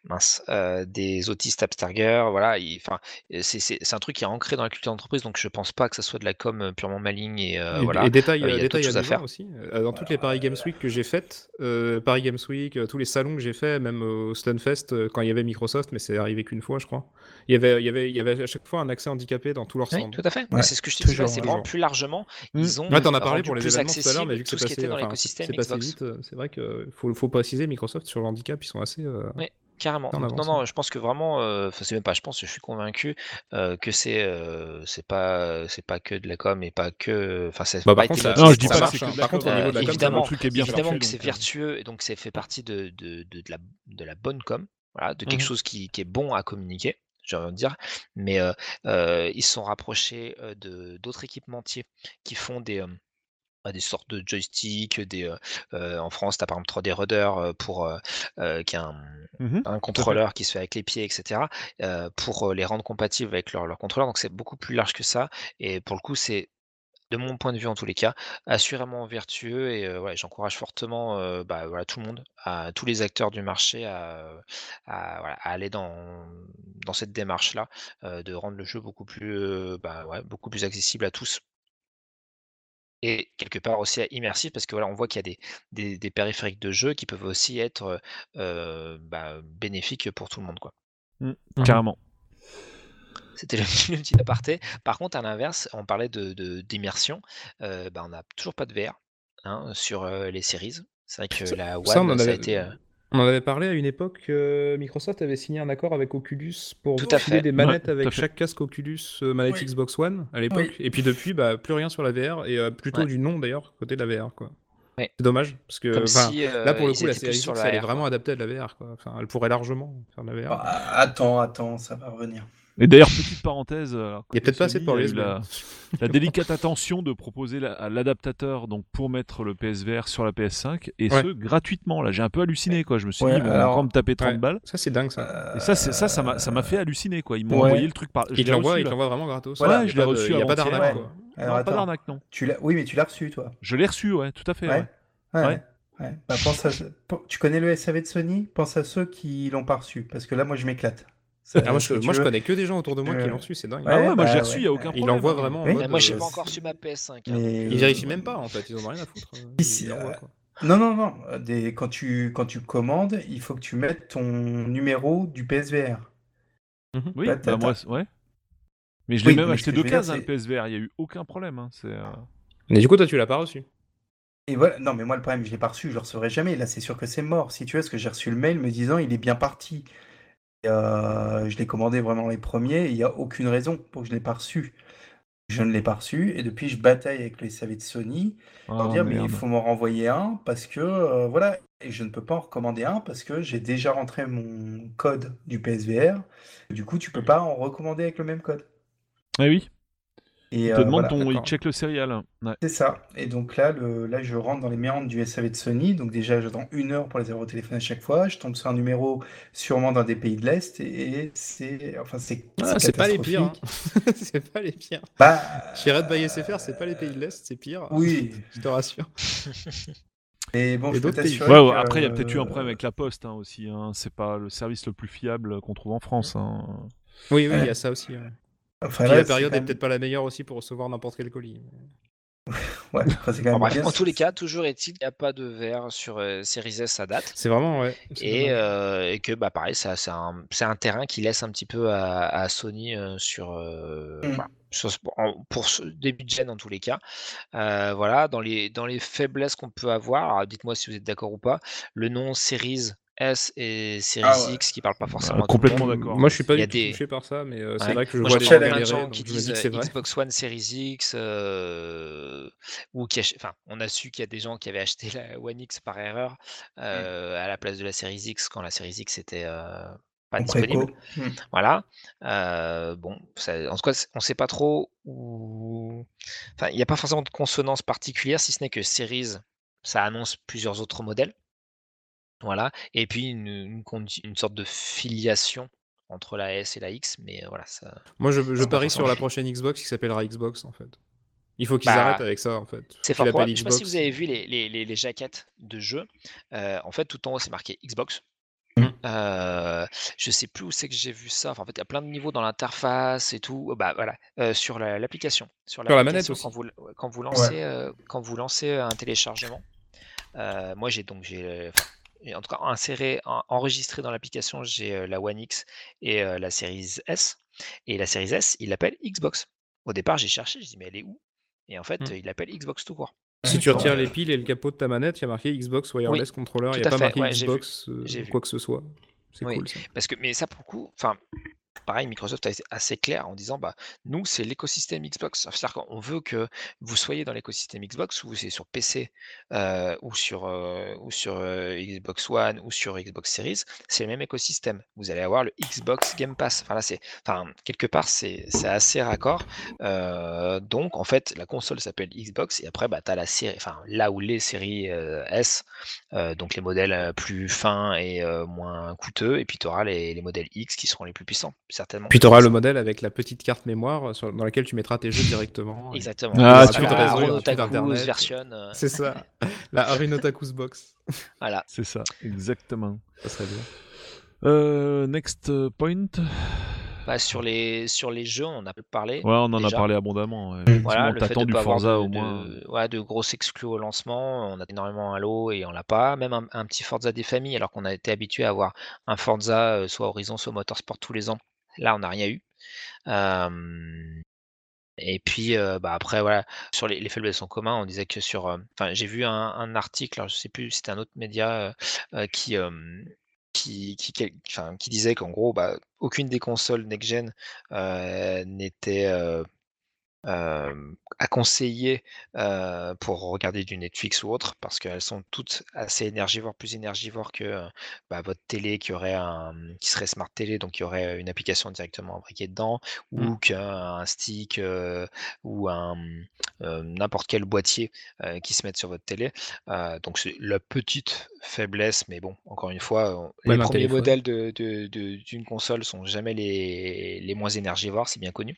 mince, euh, des autistes Asperger. Voilà, enfin, c'est un truc qui est ancré dans la culture d'entreprise. Donc je pense pas que ça soit de la com purement maligne et euh, et, voilà. et détail, Euh, il y a détail à amusant faire. aussi. Dans toutes les Paris Games Week que j'ai faites, euh, Paris Games Week, tous les salons que j'ai fait, même au Stunfest, quand il y avait Microsoft, mais c'est arrivé qu'une fois, je crois. Il y avait, il y avait, il y avait à chaque fois un accès handicapé dans tous leurs Oui, stands. tout à fait. Ouais, c'est ce que je te dis. toujours, C'est vraiment plus largement. Mm. Ils ont Ouais, t'en as parlé pour les plus événements tout à l'heure, mais vu que tout c'est ce qui passé, était dans enfin, euh, c'est vrai qu'il faut, faut préciser, Microsoft sur le handicap, ils sont assez. euh, Ouais. Carrément. avance, non, hein. non, je pense que vraiment, euh, enfin, c'est même pas, je pense, je suis convaincu euh, que c'est, euh, c'est pas, c'est pas que de la com et pas que, enfin, ça Bah, pas par contre, été ça- motivé Non, je dis pas que marche. c'est que de la Par contre, au com. niveau de la Euh, com, évidemment, le truc est bien évidemment que c'est euh, vertueux et donc ça fait partie de, de, de, de la, de la bonne com, voilà, de quelque Mhm. chose qui, qui est bon à communiquer, j'ai envie de dire. Mais euh, euh, ils se sont rapprochés euh, de d'autres équipementiers qui font des des sortes de joysticks, des euh, en France, tu as par exemple 3D Rudder pour euh, qui est un, un contrôleur qui se fait avec les pieds, etc. euh, pour les rendre compatibles avec leur, leur contrôleur. Donc c'est beaucoup plus large que ça. Et pour le coup, c'est de mon point de vue en tous les cas, assurément vertueux et euh, ouais, j'encourage fortement euh, bah, voilà, tout le monde, à tous les acteurs du marché à, à, voilà, à aller dans, dans cette démarche-là, euh, de rendre le jeu beaucoup plus, bah, ouais, beaucoup plus accessible à tous. Et quelque part aussi immersif parce que voilà, on voit qu'il y a des, des, des périphériques de jeu qui peuvent aussi être euh, bah, bénéfiques pour tout le monde. Quoi. Mhm. Carrément. C'était le, petit- le petit aparté. Par contre, à l'inverse, on parlait de, de- d'immersion. euh, bah, on n'a toujours pas de VR hein, sur euh, les séries. C'est vrai que Ça- la One, ça, on en ça a avait- été. On en avait parlé à une époque, euh, Microsoft avait signé un accord avec Oculus pour Tout filer des manettes Ouais, avec chaque casque Oculus euh, manette Oui. Xbox One à l'époque. Oui. Et puis depuis, bah, plus rien sur la VR et euh, plutôt Ouais. du non d'ailleurs côté de la VR. Quoi. Ouais. C'est dommage parce que si euh, là pour le coup la série sur la elle est vraiment adaptée à de la VR. Quoi. Enfin, elle pourrait largement faire de la VR. Bah, attends, attends, ça va revenir. Et d'ailleurs, petite parenthèse, euh, Il y a peut-être pas assez de port la, la délicate attention de proposer la- à l'adaptateur donc pour mettre le PSVR sur la PS5 et Ouais. ce gratuitement. Là, j'ai un peu halluciné quoi. Je me suis Ouais, dit, ils vont alors- encore me taper 30 Ouais. balles. Ça c'est dingue ça. Et ça, c'est ça, ça m'a, ça m'a fait halluciner quoi. Ils m'ont Ouais. envoyé le truc par. je l'envoie, reçu, il là. l'envoie vraiment gratos. Voilà, Il y a je l'ai reçu Il n'y a pas d'arnaque. Ouais. quoi. Alors, Non, attends, pas d'arnaque non. tu l'as... Oui, mais tu l'as reçu, toi. Je l'ai reçu, ouais, tout à fait. Ouais. ouais. Ouais. Ouais. ouais. Bah, pense à... Tu connais le SAV de Sony? Pense à ceux qui l'ont pas reçu. Parce que là, moi, je m'éclate. Ah, moi, je, moi connais que des gens autour de moi qui Euh, l'ont reçu, c'est dingue. ouais, Ah ouais, moi bah, j'ai ouais. reçu, il n'y a aucun Il problème. envoie hein. vraiment en Oui. mode, Mais moi, j'ai euh, pas encore reçu ma PS5. hein. Mais- Ils vérifient même pas en fait, ils en ont rien à foutre. euh, Ici, Ils euh, quoi. Non, non, non. Des... Quand, tu... quand tu commandes, il faut que tu mettes ton numéro du PSVR. Oui, Là, bah moi, ouais. Mais je Oui, l'ai même acheté ce que de je veux dire, case, hein, le PSVR. Il n'y a eu aucun problème. hein, euh, Mais du coup, toi tu l'as pas reçu. Et voilà, non, mais moi, le problème, je l'ai pas reçu, je le recevrai jamais. Là, c'est sûr que c'est mort. Si tu veux, parce que j'ai reçu le mail me disant il est bien parti. Euh, je l'ai commandé vraiment les premiers, il n'y a aucune raison pour que je ne l'ai pas reçu. Je ne l'ai pas reçu, et depuis, je bataille avec les SAV de Sony pour Ah, dire mais il faut m'en renvoyer un parce que euh, voilà, et je ne peux pas en recommander un parce que j'ai déjà rentré mon code du PSVR. Du coup, tu peux pas en recommander avec le même code. Eh oui, Et il te euh, demande voilà. ton. Il check le serial. Ouais. C'est ça. Et donc là, le, là, je rentre dans les méandres du SAV de Sony. Donc déjà, j'attends une heure pour les avoir au téléphone à chaque fois. Je tombe sur un numéro sûrement dans des pays de l'Est. Et, et c'est... Enfin, c'est... Ah, c'est pas les pires. hein. c'est pas les pires. Bah, Chez Red by SFR, c'est pas les pays de l'Est, c'est pire. Oui. Je te rassure. Et bon, Et je pays. t'assurer Ouais, ouais, après, il y a peut-être eu un euh, problème avec la poste hein, aussi. Hein. C'est pas le service le plus fiable qu'on trouve en France. hein. Oui, oui, il Ouais. y a ça aussi. Enfin, là, la période quand est même- peut-être pas la meilleure aussi pour recevoir n'importe quel colis. Ouais, enfin, c'est quand Bon, même bref, bien. en tous les cas, toujours est-il qu'il n'y a pas de verre sur euh, Series S à date. C'est vraiment, ouais. Et, euh, et que bah pareil, ça, c'est un, c'est un terrain qui laisse un petit peu à, à Sony euh, sur, euh, Mm. sur en- pour ce début de gen dans tous les cas. Euh, voilà, dans les, dans les faiblesses qu'on peut avoir, dites-moi si vous êtes d'accord ou pas, le nom Series S et Series Ah ouais. X qui parlent pas forcément Bah, tout le complètement d'accord. Moi, je suis pas du tout des- touché par ça, mais euh, c'est Ouais. vrai que je Moi, vois je gens plein de gens donc qui disent que c'est vrai. Xbox One Series X, euh, ou qui ach- enfin, on a su qu'il y a des gens qui avaient acheté la One X par erreur euh, à la place de la Series X quand la Series X était euh, pas En disponible. préco. Mm. Voilà. Euh, bon, ça- en tout cas, on ne sait pas trop où. Enfin, il n'y a pas forcément de consonance particulière, si ce n'est que Series, ça annonce plusieurs autres modèles. Voilà. Et puis une, une condi- une sorte de filiation entre la S et la X, mais voilà, ça. Moi, je, parie sur la prochaine Xbox qui s'appellera Xbox, en fait. Il faut qu'ils Bah, arrêtent avec ça, en fait. C'est fort. Je sais pas si vous avez vu les, les, les- les jaquettes de jeu. Euh, en fait, tout en haut, c'est marqué Xbox. Mm. Euh, je sais plus où c'est que j'ai vu ça. Enfin, en fait, il y a plein de niveaux dans l'interface et tout. Bah voilà, euh, sur la- l'application. Sur Sur la manette quand aussi. vous, quand vous lancez, quand vous lancez un téléchargement. moi, j'ai donc j'ai enfin, et en tout cas inséré, en- enregistré dans l'application, j'ai euh, la One X et euh, la Series S. Et la Series S, il l'appelle Xbox. Au départ, j'ai cherché, je dis mais elle est où? Et en fait, Mm. il l'appelle Xbox tout court. Si tu retires euh, les piles et le capot de ta manette, il y a marqué Xbox Wireless Controller. Il n'y a pas fait, marqué ouais, j'ai vu, Xbox euh, vu. quoi que ce soit. C'est Oui. cool ça. Parce que, mais ça, pour le coup, enfin, pareil, Microsoft a été assez clair en disant, bah, nous, c'est l'écosystème Xbox. C'est-à-dire qu'on veut que vous soyez dans l'écosystème Xbox, ou c'est sur PC, euh, ou sur, euh, ou sur euh, Xbox One, ou sur Xbox Series, c'est le même écosystème. Vous allez avoir le Xbox Game Pass. Enfin, là, c'est, enfin, quelque part, c'est, assez raccord. Donc, en fait, la console s'appelle Xbox, et après, bah, tu as la série, enfin, là où les séries S, donc les modèles plus fins et moins coûteux, et puis tu auras les, les modèles X qui seront les plus puissants, certainement. Puis tu auras le modèle avec la petite carte mémoire sur- dans laquelle tu mettras tes jeux directement. Exactement. Ah, tu Otaku's Internet. version. euh, C'est ça. La Arinotakus Box. voilà. C'est ça, exactement. Ça serait bien. Euh, next point. Bah, sur, les, sur les jeux, on en a parlé. Ouais, on en déjà. a parlé abondamment. ouais. Voilà, le fait t'attends de du pas avoir Forza de, au moins. de, ouais, de grosses exclus au lancement, on a énormément Halo et on l'a pas. Même un, un petit Forza des familles, alors qu'on a été habitué à avoir un Forza, euh, soit Horizon, soit Motorsport tous les ans. Là, on n'a rien eu. Et puis bah, après, voilà, sur les, les faiblesses en commun, on disait que sur. Enfin, j'ai vu un, article, alors je sais plus, c'était un autre média qui. qui, qui, qui disait qu'en gros, bah, aucune des consoles next-gen euh, n'était à conseiller euh, pour regarder du Netflix ou autre, parce qu'elles sont toutes assez énergivores, plus énergivores que euh, bah, votre télé qui aurait un, qui serait smart télé, donc il y aurait une application directement imbriquée dedans, ou qu'un stick euh, ou un euh, n'importe quel boîtier euh, qui se mette sur votre télé. Euh, donc c'est la petite faiblesse, mais bon, encore une fois, les premiers téléphone. modèles de- de- de- d'une console sont jamais les, les moins énergivores, c'est bien connu.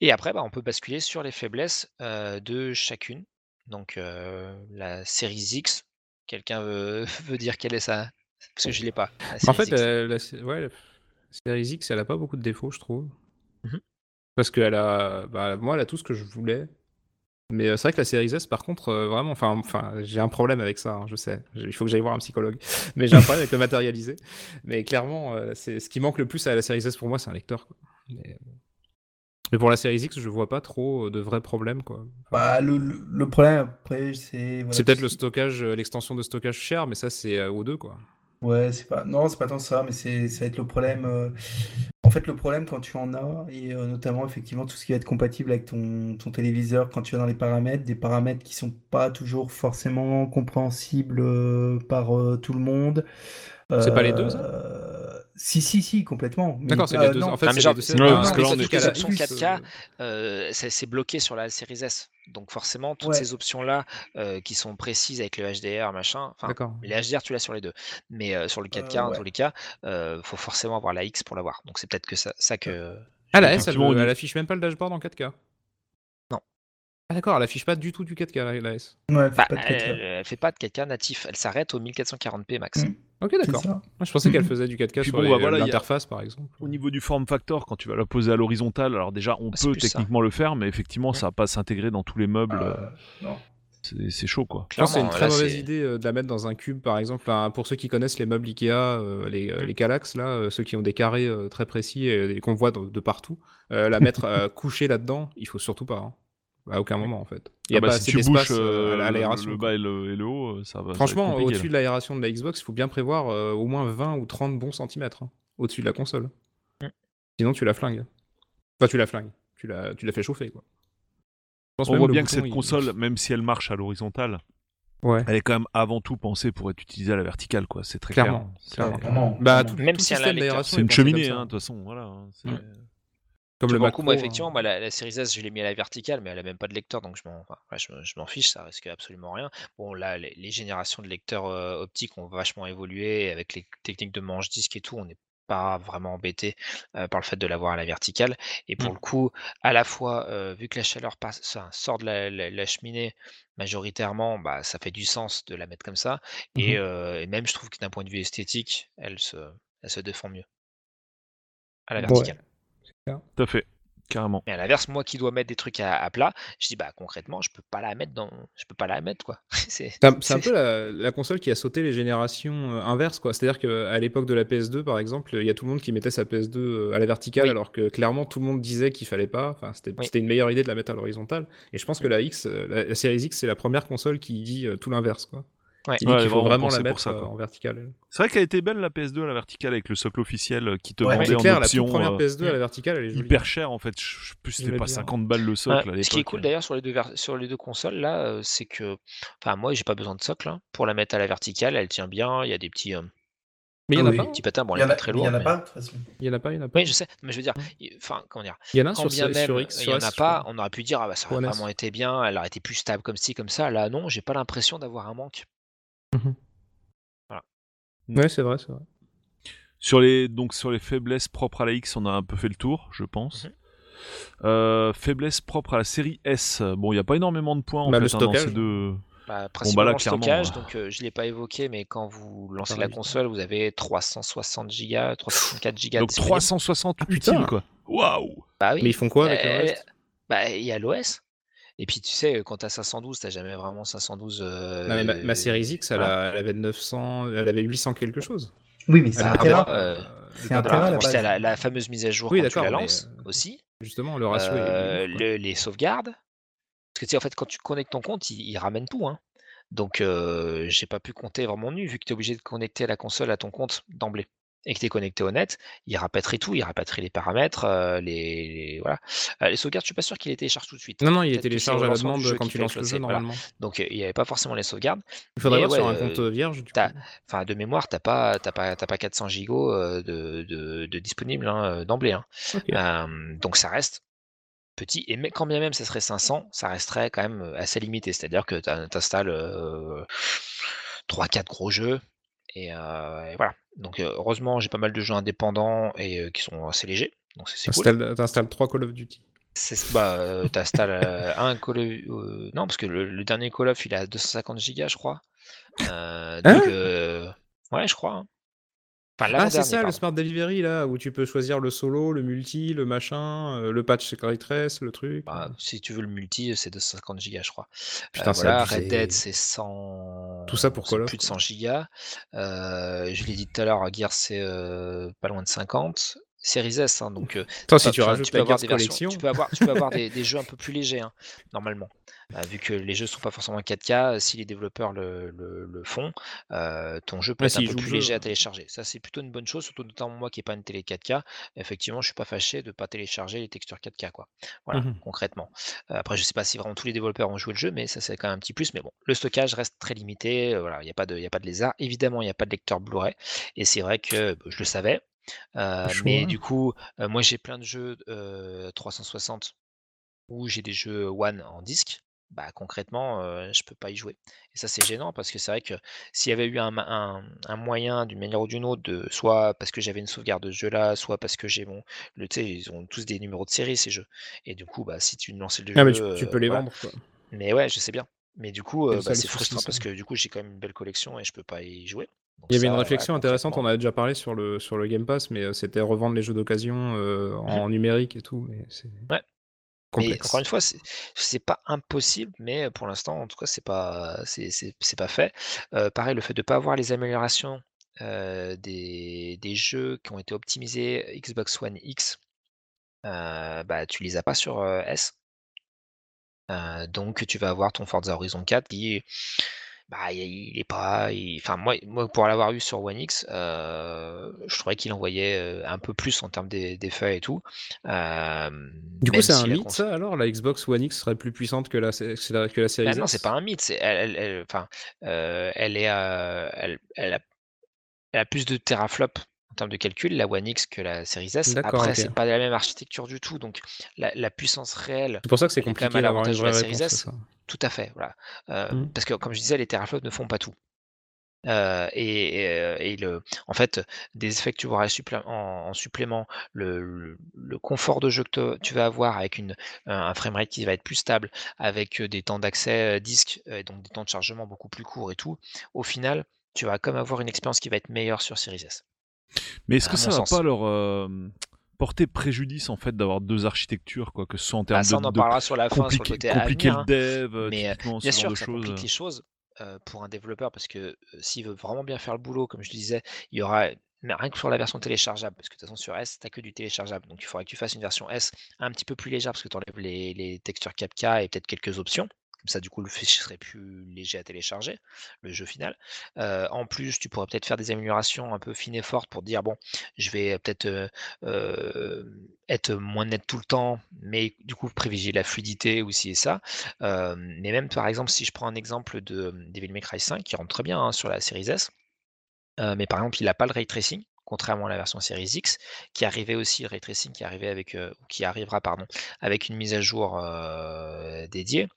Et après, bah, on peut basculer sur les faiblesses euh, de chacune. Donc euh, la série X, quelqu'un veut, veut dire quelle est ça Parce que je ne l'ai pas. En Series fait, X. euh, la, sé- ouais, la Series X, elle a pas beaucoup de défauts, je trouve. Mhm. Parce qu'elle a, bah, moi, elle a tout ce que je voulais. Mais euh, c'est vrai que la Series S, par contre, euh, vraiment, enfin, enfin, j'ai un problème avec ça, hein, je sais. Il faut que j'aille voir un psychologue. Mais j'ai un problème avec le matérialisé. Mais clairement, euh, c'est ce qui manque le plus à la Series S pour moi, c'est un lecteur. quoi. Mais, Mais pour la série X, je vois pas trop euh, de vrais problèmes, quoi. Bah, le, problème après, c'est. voilà, C'est peut-être le stockage, euh, l'extension de stockage cher, mais ça, c'est euh, O2, quoi. Ouais, c'est pas. Non, c'est pas tant ça, mais c'est ça va être le problème. euh, En fait, le problème quand tu en as, et euh, notamment effectivement tout ce qui va être compatible avec ton, ton téléviseur, quand tu vas dans les paramètres, des paramètres qui sont pas toujours forcément compréhensibles euh, par euh, tout le monde. C'est pas les deux, ça? Euh, Si, si, si, complètement. D'accord, c'est euh, les deux. non. En fait, Ah, genre, les deux. c'est- parce que les options plus, 4K, euh, c'est bloqué sur la Series S. Donc forcément, toutes Ouais. ces options-là euh, qui sont précises avec le HDR, machin, les HDR, tu l'as sur les deux. Mais euh, sur le 4K, Euh, en ouais. tous les cas, euh, faut forcément avoir la X pour l'avoir. Donc c'est peut-être que ça, ça que. Ah, la S, elle, y- elle affiche même pas le dashboard en 4K. Ah, d'accord, elle affiche pas du tout du 4K, la, S. Ouais, elle fait Bah, pas de elle, 4K. elle fait pas de 4K natif. Elle s'arrête au 1440p max. Mm. Ok, d'accord. je pensais qu'elle Mhm. faisait du 4K Puis sur bon, bah voilà, a- l'interface, par exemple. Au niveau du form factor, quand tu vas la poser à l'horizontale, alors déjà on Ah, peut ça. techniquement le faire, mais effectivement ça va pas s'intégrer dans tous les meubles. Euh, euh, non. c'est chaud quoi. C'est une très là, mauvaise idée euh, de la mettre dans un cube, par exemple. Enfin, pour ceux qui connaissent les meubles Ikea, euh, les, euh, les Kallax, là, euh, ceux qui ont des carrés euh, très précis et, et qu'on voit de, de partout, euh, la mettre euh, couchée là-dedans, il faut surtout pas. hein. À aucun moment, en fait. Il y a Ah bah, pas si assez tu d'espace bouches euh, euh, à le, l'aération. le bas et le, et le haut, euh, ça va. Franchement, au-dessus de l'aération de la Xbox, il faut bien prévoir euh, au moins 20 ou 30 bons centimètres hein, au-dessus de la console. Mm. Sinon, tu la flingues. Enfin, tu la flingues. Tu la, tu la fais chauffer, quoi. Je pense On voit bien que cette il- console, même si elle marche à l'horizontale, Ouais. elle est quand même avant tout pensée pour être utilisée à la verticale, quoi. C'est très Clairement, clair. Clairement. Bah, tout, Même tout si elle a d'aération C'est est une cheminée, hein, de toute façon. Voilà. Hein, Mm. Comme le macro, beaucoup, moi, hein. effectivement, moi, la, la Series S, je l'ai mis à la verticale, mais elle a même pas de lecteur, donc je m'en enfin, je, je m'en fiche, ça risque absolument rien. Bon, là, les, les générations de lecteurs euh, optiques ont vachement évolué, avec les techniques de manche disque et tout, on n'est pas vraiment embêté euh, par le fait de l'avoir à la verticale. Et pour Mm. le coup, à la fois, euh, vu que la chaleur passe, enfin, sort de la, la- la cheminée, majoritairement, bah, ça fait du sens de la mettre comme ça. Et, Mhm. euh, et même, je trouve que d'un point de vue esthétique, elle se, elle se défend mieux à la Ouais. Verticale. Tout à fait, carrément. Mais à l'inverse, moi qui dois mettre des trucs à, à plat, je dis bah concrètement, je peux pas la mettre dans, je peux pas la mettre quoi. c'est un, peu la, la console qui a sauté les générations euh, inverses, quoi. C'est-à-dire qu'à l'époque de la PS2, par exemple, il y a tout le monde qui mettait sa PS2 euh, à la verticale, Oui. alors que clairement tout le monde disait qu'il fallait pas. Enfin, c'était Oui. une meilleure idée de la mettre à l'horizontale. Et je pense que la X, euh, la, la Series X, c'est la première console qui dit tout l'inverse, quoi. Ouais. Dit Ouais, faut vraiment la mettre ça, euh, en verticale. C'est vrai qu'elle était belle la PS2 à la verticale avec le socle officiel euh, qui te Ouais, vendait en clair, la option toute première euh, PS2 à la verticale, elle est jolie. hyper cher en fait. Je plus si c'était pas bien. 50 balles le socle à ce qui est cool d'ailleurs sur les deux sur les deux consoles là, euh, c'est que, enfin moi j'ai pas besoin de socle hein, pour la mettre à la verticale, elle tient bien. Il y a des petits, euh, Mais il y en a oui. pas. petits patins, bon Il elle y est en pas a, très mais il y lourde. en a mais- pas. Il y en a pas, il y en a pas. Oui, je sais, mais je veux dire, il- enfin comment dire, Il y en a sur, même sur X, il y sur en a pas, on aurait pu dire ah bah ça aurait vraiment été bien, elle aurait été plus stable comme ci comme ça. Là non, j'ai pas l'impression d'avoir un manque. Ouais, c'est vrai, c'est vrai. Sur les donc sur les faiblesses propres à la X, on a un peu fait le tour, je pense. Mhm. Euh, faiblesse propre à la série S. Bon, il n'y a pas énormément de points en Bah, fait le hein, dans stockage. ces deux. Bah, là, principalement le clairement, stockage, donc euh, je l'ai pas évoqué, mais quand vous lancez la console, vous avez 360 gigas, 364 gigas Donc disponibles. 360 Ah, putain. utiles quoi. Waouh. Bah oui. Mais ils font quoi avec le Euh, reste? Bah, il y a l'OS. Et puis, tu sais, quand t'as 512, t'as jamais vraiment 512. euh, Non, mais ma, ma Series X, elle, voilà. a- elle avait 900, elle avait 800 quelque chose. Oui, mais c'est un a- Tera. euh, c'est un Tera, la fameuse mise à jour Oui, quand tu la d'accord, mais, lances euh, aussi. Justement, le ratio Euh, est. le- les sauvegardes. Parce que tu sais, en fait, quand tu connectes ton compte, il, il ramène tout. Hein. Donc, euh, j'ai pas pu compter vraiment nu, vu que tu es obligé de connecter la console à ton compte d'emblée. Et que tu es connecté au net, il rapatrie tout, il rapatrie les paramètres, euh, les, les- voilà. Euh, les sauvegardes, je suis pas sûr qu'il les télécharge tout de suite. Non, non, il c'est télécharge à la demande quand tu lances le jeu, voilà. normalement. Donc, euh, il n'y avait pas forcément les sauvegardes. Il faudrait voir sur un compte vierge. Enfin, de mémoire, t'as pas, pas, pas 400 gigots de, de, de disponibles hein, d'emblée. hein. Donc ça reste petit. Et quand bien même ça serait 500, ça resterait quand même assez limité. C'est-à-dire que tu installes 3-4 gros jeux. Et, euh, et voilà. Donc heureusement, j'ai pas mal de jeux indépendants et euh, qui sont assez légers. Donc c'est cool. T'installes t'installes trois Call of Duty. C'est- Bah, euh, t'installes un Call of... non, parce que le, le dernier Call of, il a 250 gigas, je crois. Hein? donc, euh, ouais, je crois. hein. Enfin, Ah, c'est ça, le. Smart Delivery, là, où tu peux choisir le solo, le multi, le machin, euh, le patch Trace, le truc. Bah, si tu veux le multi, c'est 250 gigas, je crois. Putain, Euh, voilà. Red Dead, c'est 100. Tout ça pour c'est Call Plus de quoi. 100 gigas. Euh, je l'ai dit tout à l'heure, Gears, c'est euh, pas loin de 50. Series S, hein, donc euh, Toi, tu si peux- tu avoir des versions- tu peux avoir, tu peux avoir des, des jeux un peu plus légers, hein, normalement. Euh, vu que les jeux sont pas forcément 4K, si les développeurs le, le- le font, euh, ton jeu peut Ouais, être un peu plus jeu, léger à télécharger. Ça, c'est plutôt une bonne chose, surtout notamment moi qui n'ai pas une télé 4K. Effectivement, je suis pas fâché de pas télécharger les textures 4K, quoi. Voilà, Mhm. concrètement. Après, je sais pas si vraiment tous les développeurs ont joué le jeu, mais ça, c'est quand même un petit plus. Mais bon, le stockage reste très limité. voilà, il n'y a pas de, il y a pas de lézard. Évidemment, il n'y a pas de lecteur Blu-ray. Et c'est vrai que bah, je le savais. Euh, mais choix. du coup, euh, moi j'ai plein de jeux euh, 360 où j'ai des jeux One en disque. Bah concrètement, euh, je peux pas y jouer. Et ça c'est gênant parce que c'est vrai que s'il y avait eu un, ma- un- un moyen d'une manière ou d'une autre de soit parce que j'avais une sauvegarde de ce jeu-là, soit parce que j'ai mon, le, tu sais, ils ont tous des numéros de série ces jeux. Et du coup, bah si tu lançais le Ah, jeu, mais tu, tu euh, peux les voilà. vendre, quoi. Mais ouais, je sais bien. Mais du coup, C'est euh, bah, c'est frustrant parce que du coup j'ai quand même une belle collection et je peux pas y jouer. Donc Il y avait une réflexion intéressante, on a déjà parlé sur le, sur le Game Pass, mais euh, c'était revendre les jeux d'occasion euh, en numérique et tout. Mais c'est Ouais. Mais complexe. encore une fois, c'est pas impossible, mais pour l'instant, en tout cas, c'est pas c'est pas fait. Pareil, le fait de pas avoir les améliorations, des des jeux qui ont été optimisés Xbox One X, bah, tu les as pas sur, S. Donc tu vas avoir ton Forza Horizon 4 qui, bah, il est pas il enfin moi moi pour l'avoir eu sur One X, heu, je trouvais qu'il envoyait, heu, un peu plus en termes d'e d'effets et tout. Hem, Du coup, c'est si un mythe, cons ça alors La Xbox One X serait plus puissante que la, que la, que la Series Bah non, c'est pas un mythe, elle elle elle enfin, heu, elle est, elle a elle a plus de teraflops en termes de calcul, la One X, que la Series S. Après, ok. c'est pas la même architecture du tout, donc la la puissance réelle, C'est pour ça que c'est compliqué à d'avoir une l'avantage de la Series S. Tout à fait, voilà. Heu, Mm. parce que comme je disais, les teraflops ne font pas tout. Heu, et et le en fait, des effets que tu auras en en supplément, le le le confort de jeu que te tu vas avoir avec une un framerate qui va être plus stable, avec, des temps d'accès, disque, et donc des temps de chargement beaucoup plus courts et tout. Au final, tu vas quand même avoir une expérience qui va être meilleure sur Series S. Mais est-ce que ça va sens. pas leur euh, porter préjudice en fait d'avoir deux architectures, quoi, que ce soit en termes Bah, ça, de, on en de parlera sur la fin, sur le côté compliquer le dev, euh, Mais, typiquement bien sûr ça complique les choses, pour un développeur parce que, s'il veut vraiment bien faire le boulot, comme je disais, il y aura mais rien que sur la version téléchargeable, parce que de toute façon sur S, tu que du téléchargeable. Donc il faudrait que tu fasses une version S un petit peu plus légère parce que tu enlèves les les textures 4K et peut-être quelques options. Comme ça, du coup, le fichier serait plus léger à télécharger, le jeu final. En plus, tu pourrais peut-être faire des améliorations un peu fines et fortes pour dire: «Bon, je vais peut-être, être moins net tout le temps, mais du coup privilégier la fluidité ci et ça». Mais même par exemple, si je prends un exemple de, Devil May Cry 5 qui rentre très bien, hein, sur la Series S, mais par exemple, il a pas le ray tracing, contrairement à la version Series X, qui arrivait aussi le ray tracing qui arrivait avec, ou qui arrivera pardon, avec une mise à jour, heu, dédiée.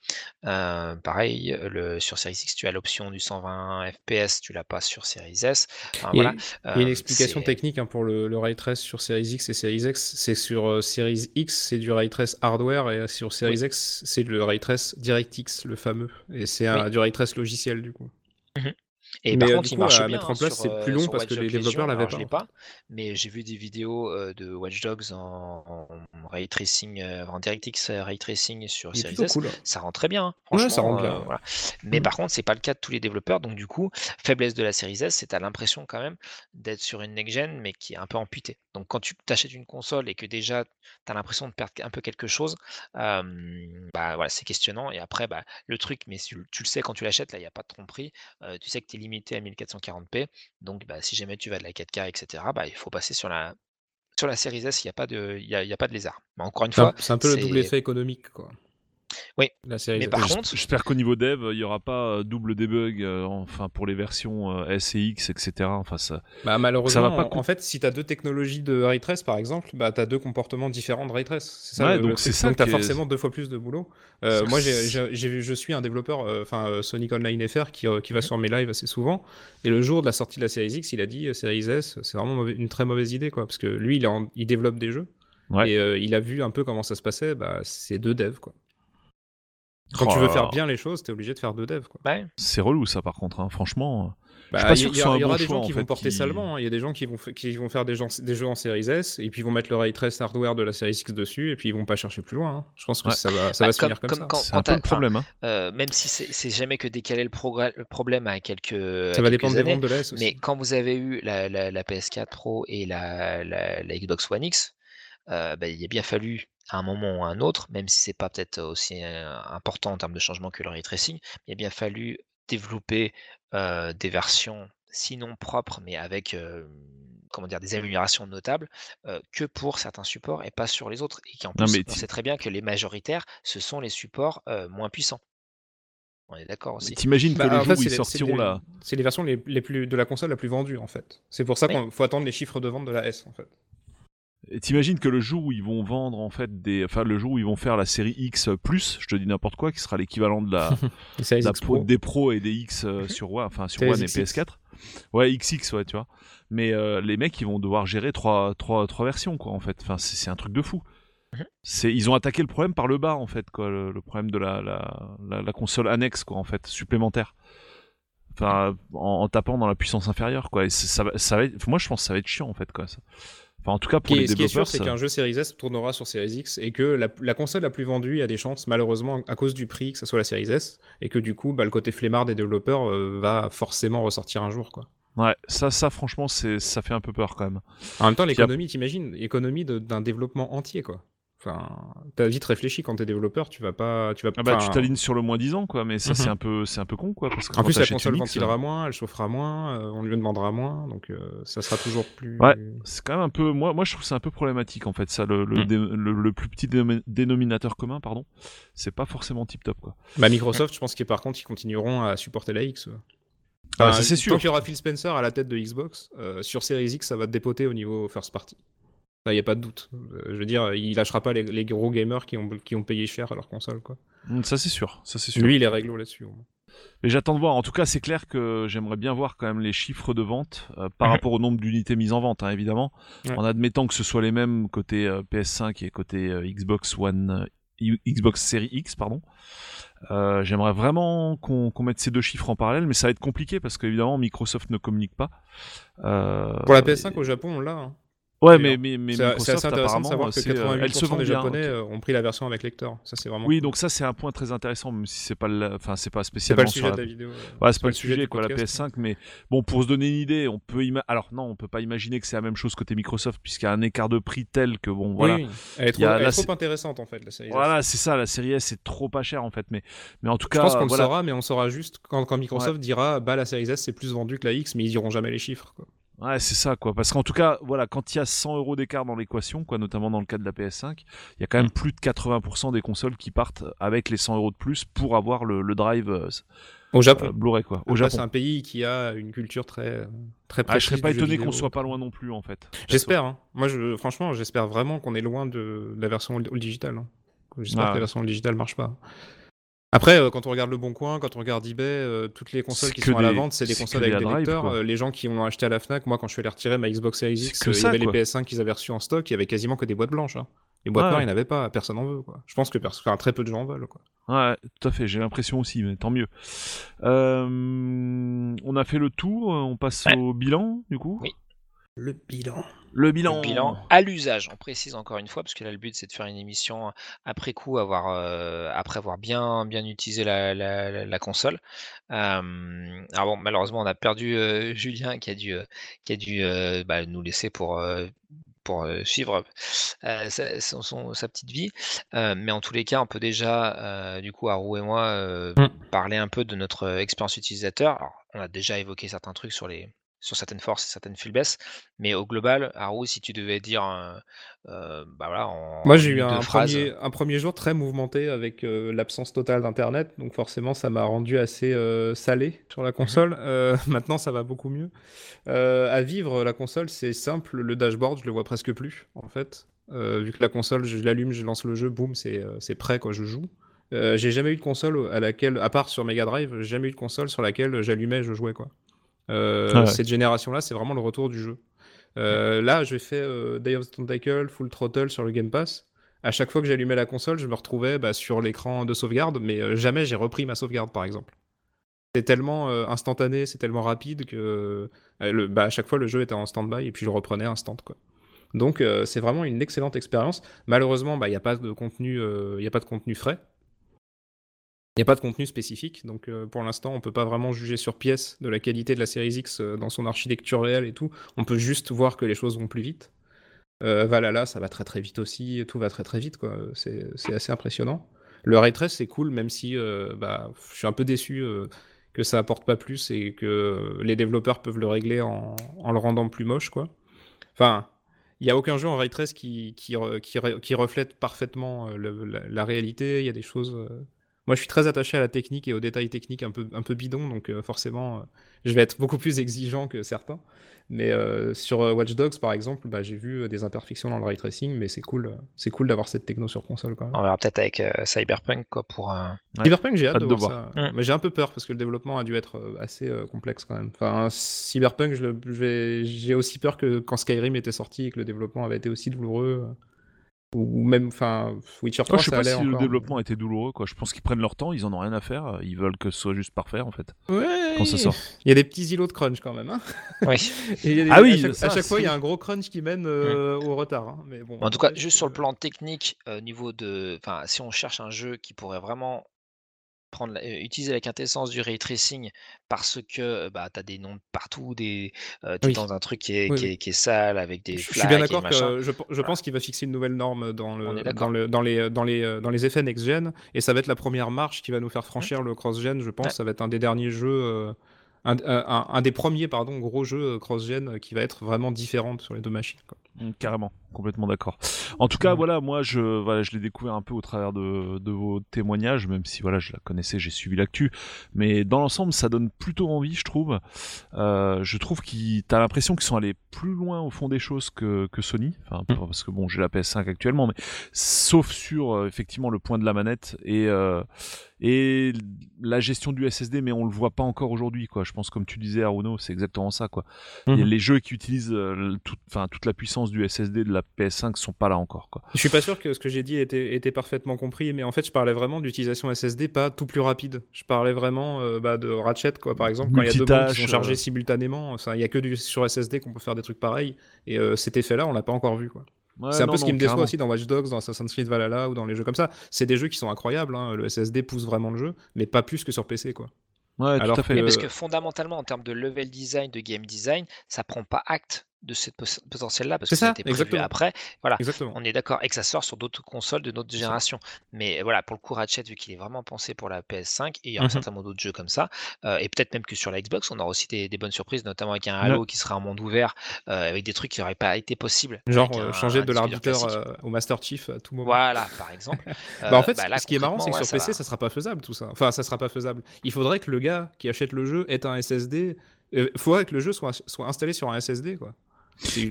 Heu, pareil, le sur Series X, tu as l'option du 120 FPS, tu l'as pas sur Series S. Enfin voilà, une explication technique hein, pour le, le ray trace sur Series X et Series X. C'est sur euh, Series X, c'est du ray trace hardware et sur Series Oui. X, c'est le ray trace DirectX, le fameux. Et c'est Oui. du ray trace logiciel du coup. Mmh Et Mais par euh, contre, du il coup, marche à bien, mettre hein, en place, c'est plus heu, long parce que les développeurs l'avaient pas. mais j'ai vu des vidéos, heu, de Watch Dogs en en ray tracing, en DirectX, ray tracing sur Series S. cool. Ça rend très bien, hein, Ouais, ça franchement, rend bien. voilà. Mais Mm. par contre, c'est pas le cas de tous les développeurs, donc du coup, faiblesse de la Series S, c'est tu as l'impression quand même d'être sur une next gen, mais qui est un peu amputée. Donc quand tu t'achètes une console et que déjà tu as l'impression de perdre un peu quelque chose, bah, voilà, c'est questionnant et après, bah, le truc, mais tu tu le sais quand tu l'achètes, là, il y a pas de tromperie, tu sais que tu es limité à 1440p, donc bah, si jamais tu vas de la 4K et cetera, bah, il faut passer sur la sur la Series S, il y a pas de y a il y a pas de lézard. Mais encore une fois, c'est un peu le double effet économique, quoi. Oui, La Series mais par contre J'espère qu'au niveau dev, il y aura pas euh, double debug, euh, enfin pour les versions euh, S et X, etc. Enfin ça, Bah, malheureusement, ça va pas en, fait, si tu as deux technologies de ray trace, par exemple, bah, tu as deux comportements différents de ray trace. C'est ça Ouais, le, donc c'est ça Donc, tu as forcément deux fois plus de boulot. Euh, moi, j'ai- c'est- j'ai- j'ai- je suis un développeur, enfin euh, Sonic Online FR, qui, euh, qui Mhm. va sur mes lives assez souvent. Et le jour de la sortie de la Series X, il a dit euh, Series S, c'est vraiment mauvais- une très mauvaise idée, quoi. Parce que lui, il, en- il développe des jeux. Ouais. Et euh, il a vu un peu comment ça se passait. Bah, c'est deux devs, quoi. Quand Oh tu veux faire là. bien les choses, t'es obligé de faire deux devs. Quoi. Ouais. C'est relou ça par contre, hein, franchement. Bah, suis pas il y, que soit aura un des gens en qui fait, vont porter qui- salement. hein. Il y a des gens qui vont, fa- qui vont faire des, gens, des jeux en Series S et puis ils vont mettre le ray trace hardware de la Series X dessus et puis ils vont pas chercher plus loin. hein. Je pense que Ouais. ça va, ça Bah, va se finir comme, comme- ça. quand- C'est un peu t'as- le problème. hein. Euh, même si c'est jamais que décaler le, progrès- le problème à quelques, à Ça va quelques dépendre des ventes de la S aussi. Mais quand vous avez eu la, la- la PS4 Pro et la, la- la Xbox One X, euh, bah, il a bien fallu à un moment ou à un autre, même si c'est pas peut-être aussi important en termes de changement que le ray tracing, il a bien fallu développer euh, des versions sinon propres, mais avec euh, comment dire des améliorations notables, euh, que pour certains supports et pas sur les autres. Et qu'en Non, plus, mais on sait très bien que les majoritaires, ce sont les supports euh, moins puissants. On est d'accord aussi. T'imagines que Bah, le en jour fait, où ils c'est les- sortiront les- là. C'est les versions les, les plus de la console la plus vendue en fait. C'est pour ça Oui. qu'il faut attendre les chiffres de vente de la S en fait. T'imagines que le jour où ils vont vendre en fait des, enfin le jour où ils vont faire la série X plus, je te dis n'importe quoi, qui sera l'équivalent de la, pro- des pros et des X euh, sur One, enfin sur One et XX. PS4. Ouais, XX, ouais, tu vois. Mais euh, les mecs, ils vont devoir gérer trois, trois, trois versions, quoi, en fait. Enfin, c'est un truc de fou. Mhm. C'est, ils ont attaqué le problème par le bas, en fait, quoi. Le, le problème de la, la, la, la console annexe, quoi, en fait, supplémentaire. Enfin, en, en tapant dans la puissance inférieure, quoi. Et c'est- ça, va- ça va être- moi, je pense que ça va être chiant, en fait, quoi. Ça. Enfin, en tout cas, pour Qui est- les ce qui est sûr, développeurs, c'est qu'un jeu Series S tournera sur Series X et que la, la console la plus vendue a des chances, malheureusement, à cause du prix, que ce soit la Series S, et que du coup, bah, le côté flemmard des développeurs euh, va forcément ressortir un jour. Quoi. ouais, ça, ça, franchement, c'est, ça fait un peu peur, quand même. En même temps, l'économie, t'imagines, l'économie d'un développement entier, quoi. Enfin, t'as vite réfléchi quand t'es développeur, tu vas pas, tu vas Ah bah, tu t'alignes sur le moins 10 ans, quoi, mais ça, Mhm. c'est un peu, c'est un peu con, quoi. Parce que En plus, la console ventilera euh, moins, elle chauffera moins, euh, on lui demandera moins, donc euh, ça sera toujours plus. Ouais. C'est quand même un peu, moi, moi je trouve c'est un peu problématique en fait, ça, le, le, Mm. dé- le- le plus petit dénomi- dénominateur commun, pardon, c'est pas forcément tip top quoi. Bah, Microsoft, je pense qu'ils par contre, ils continueront à supporter la X. eux. Ah, Enfin, ça, c'est sûr. Tant qu'il y aura Phil Spencer à la tête de Xbox, euh, sur Series X, ça va dépoter au niveau first party. Il n'y a pas de doute. Euh, je veux dire, il lâchera pas les, les gros gamers qui ont, qui ont payé cher à leur console. Quoi. Mm, Ça c'est sûr, ça c'est sûr. Lui, il est réglo là-dessus. Mais j'attends de voir. En tout cas, c'est clair que j'aimerais bien voir quand même les chiffres de vente euh, par Mhm. rapport au nombre d'unités mises en vente, hein, évidemment. Ouais. En admettant que ce soit les mêmes côté euh, PS5 et côté euh, Xbox One, Xbox Series X, pardon. J'aimerais vraiment qu'on mette ces deux chiffres en parallèle, mais ça va être compliqué parce qu'évidemment Microsoft ne communique pas. Pour la PS5 au Japon, on l'a. hein. Ouais, mais, mais, mais C'est assez intéressant de apparemment, savoir que c'est, euh, elle se 88% vend des bien. Japonais euh, ont pris la version avec lecteur. Ça, c'est vraiment. Oui, donc ça c'est un point très intéressant, même si c'est pas, enfin c'est pas c'est pas spécialement le sujet la... de la vidéo. euh, Ouais, c'est pas le sujet, quoi, la podcast. PS5, mais bon, pour se donner une idée, on peut ima- alors non, on peut pas imaginer que c'est la même chose côté Microsoft, puisqu'il y a un écart de prix tel que bon, voilà. Oui, oui. Elle est trop, a- elle est intéressante en fait, la série. S. Voilà, c'est ça, la série S c'est trop pas cher en fait, mais, mais en tout Je cas, pense qu'on le saura, mais on saura juste quand, Microsoft dira bah la Series S c'est plus vendu que la X, mais ils diront jamais les chiffres. Ouais, c'est ça, quoi. Parce qu'en tout cas, voilà, quand il y a 100 euros d'écart dans l'équation, quoi, notamment dans le cas de la PS5, il y a quand Mm. même plus de 80% des consoles qui partent avec les 100 euros de plus pour avoir le, le drive euh, Au Japon. euh, Blu-ray, quoi. Au Japon. C'est un pays qui a une culture très très Ah, je serais précise pas étonné qu'on soit pas loin non plus, en fait. J'espère. hein. Moi, je, franchement, j'espère vraiment qu'on est loin de, la version all digital. hein. J'espère Ah que la version all digital marche pas. Après, euh, quand on regarde Le Bon Coin, quand on regarde eBay, euh, toutes les consoles qui sont à la vente, c'est des consoles avec des lecteurs. Euh, les gens qui ont acheté à la Fnac, moi, quand je suis allé retirer ma Xbox Series X, que euh, il y avait quoi. les PS5 qu'ils avaient reçus en stock, il y avait quasiment que des boîtes blanches. hein. Les boîtes noires, il n'y en avait pas, personne en veut. Quoi. Je pense que pers- enfin, très peu de gens en veulent. Quoi. Ouais, tout à fait, j'ai l'impression aussi, mais tant mieux. Euh, on a fait le tour, on passe Ouais. au bilan, du coup? Oui. Le bilan. Le bilan. Le bilan à l'usage, on précise encore une fois, parce que là le but c'est de faire une émission après coup, avoir, euh, après avoir bien, bien utilisé la, la- la- la console. Euh, alors bon, malheureusement on a perdu euh, Julien qui a dû, euh, qui a dû euh, bah, nous laisser pour, euh, pour suivre euh, sa, son- son- sa petite vie. Euh, mais en tous les cas, on peut déjà, euh, du coup, Haru et moi, euh, Mm. parler un peu de notre expérience utilisateur. Alors, on a déjà évoqué certains trucs sur les sur certaines forces et certaines faiblesses, mais au global, Haru, si tu devais dire, euh, euh, bah voilà, en Moi, j'ai eu un phrases, premier, un premier jour très mouvementé avec euh, l'absence totale d'Internet. Donc, forcément, ça m'a rendu assez euh, salé sur la console. Euh, maintenant, ça va beaucoup mieux. À vivre, la console, c'est simple. Le dashboard, je le vois presque plus, en fait. Vu que la console, je l'allume, je lance le jeu, boum, c'est c'est prêt, quoi, je joue. J'ai jamais eu de console à laquelle, à part sur Mega Drive, j'ai jamais eu de console sur laquelle j'allumais je jouais, quoi. Euh, Ah ouais. Cette génération-là, c'est vraiment le retour du jeu. Euh, là, j'ai fait euh, Day of the Tentacle, Full Throttle sur le Game Pass. à chaque fois que j'allumais la console, je me retrouvais bah, sur l'écran de sauvegarde, mais jamais j'ai repris ma sauvegarde, par exemple. C'est tellement euh, instantané, c'est tellement rapide que euh, le, bah, à chaque fois le jeu était en stand-by et puis je le reprenais instant. Quoi. Donc euh, c'est vraiment une excellente expérience. Malheureusement, bah, il n'y a pas de contenu, il y a pas de contenu frais. Il n'y a pas de contenu spécifique, donc euh, pour l'instant, on peut pas vraiment juger sur pièce de la qualité de la Series X euh, dans son architecture réelle et tout. On peut juste voir que les choses vont plus vite. Euh, Valhalla, ça va très très vite aussi, tout va très très vite, quoi. C'est c'est assez impressionnant. Le ray trace, c'est cool, même si euh, bah, je suis un peu déçu que ça apporte pas plus et que les développeurs peuvent le régler en, en le rendant plus moche, quoi. Enfin, il n'y a aucun jeu en ray trace qui, qui, qui, re- qui reflète parfaitement la réalité. Il y a des choses. Moi, je suis très attaché à la technique et aux détails techniques un peu, un peu bidons, donc euh, forcément, euh, je vais être beaucoup plus exigeant que certains. Mais euh, sur euh, Watch Dogs, par exemple, bah, j'ai vu euh, des imperfections dans le ray tracing, mais c'est cool, euh, c'est cool d'avoir cette techno sur console quand même. On verra peut-être avec euh, Cyberpunk quoi pour un. Ouais. Cyberpunk, j'ai hâte, de de voir, ça. Mm. Mais j'ai un peu peur parce que le développement a dû être assez euh, complexe quand même. Enfin, Cyberpunk, j'ai aussi peur que quand Skyrim était sorti et que le développement avait été aussi douloureux. Ou même, enfin, Witcher 3, Moi, je sais ça pas si le développement était douloureux. Quoi. Je pense qu'ils prennent leur temps, ils en ont rien à faire. Ils veulent que ce soit juste parfait en fait. Ouais, Quand ça sort. Il y a des petits îlots de crunch quand même. hein. Oui. Et il y a des- Ah oui, à chaque, ça, à chaque fois, il y a un gros crunch qui mène euh, au retard. hein. Mais bon, En tout cas, juste sur le plan technique, euh, au niveau de, enfin, si on cherche un jeu qui pourrait vraiment prendre, euh, utiliser la quintessence du ray tracing parce que euh, bah t'as des noms partout, des, euh, t'es Oui. dans un truc qui est, Oui, qui est, qui est sale avec des Je je suis bien d'accord que je, je pense qu'il va fixer une nouvelle norme dans, le, dans, le, dans, les, dans, les, dans les effets next-gen, et ça va être la première marche qui va nous faire franchir le cross-gen, je pense. Ouais. Ça va être un des derniers jeux, un, un- un des premiers pardon, gros jeux cross-gen qui va être vraiment différent sur les deux machines. quoi. Mm, Carrément, complètement d'accord. En tout cas, voilà, moi, je, voilà, je l'ai découvert un peu au travers de, de vos témoignages, même si voilà, je la connaissais, j'ai suivi l'actu. Mais dans l'ensemble, ça donne plutôt envie, je trouve. Euh, je trouve qu'ils, t'as l'impression qu'ils sont allés plus loin au fond des choses que, que Sony. Enfin, Mhm. parce que bon, j'ai la PS5 actuellement, mais sauf sur euh, effectivement le point de la manette et euh, et la gestion du SSD, mais on le voit pas encore aujourd'hui, quoi. Je pense, comme tu disais, Aruno, c'est exactement ça, quoi. Mhm. Et les jeux qui utilisent enfin, toute la puissance du SSD de la PS5 sont pas là encore. Quoi. Je suis pas sûr que ce que j'ai dit était, était parfaitement compris, mais en fait, je parlais vraiment d'utilisation SSD, pas tout plus rapide. Je parlais vraiment euh, bah, de Ratchet, quoi, par exemple, quand il y a deux bandes qui sont chargées euh. simultanément. Il y a que du, sur SSD qu'on peut faire des trucs pareils, et euh, cet effet-là, on l'a pas encore vu. Quoi. Ouais, c'est un non, peu ce qui non, me déçoit aussi dans Watch Dogs, dans Assassin's Creed Valhalla ou dans les jeux comme ça. C'est des jeux qui sont incroyables, hein. le SSD pousse vraiment le jeu, mais pas plus que sur PC. Quoi. Ouais, Alors tout à fait. Que- parce que fondamentalement, en termes de level design, de game design, ça prend pas acte de cette potentiel-là parce que ça a ça, été prévu exactement. après. Voilà. Exactement. On est d'accord et que ça sort sur d'autres consoles de notre génération. Mais voilà, pour le coup, Ratchet, vu qu'il est vraiment pensé pour la PS5, et il y aura Mhm. certainement d'autres jeux comme ça, euh, et peut-être même que sur la Xbox, on aura aussi des, des bonnes surprises, notamment avec un Halo qui sera un monde ouvert, euh, avec des trucs qui n'auraient pas été possibles. Genre euh, un- changer un de l'arbitre euh, au Master Chief à tout moment. Voilà, par exemple. Bah en fait, bah là, ce qui est marrant, c'est que sur PC, va. ça sera pas faisable tout ça. Enfin, ça sera pas faisable. Il faudrait que le gars qui achète le jeu ait un SSD. Il faudrait que le jeu soit, soit installé sur un SSD, quoi.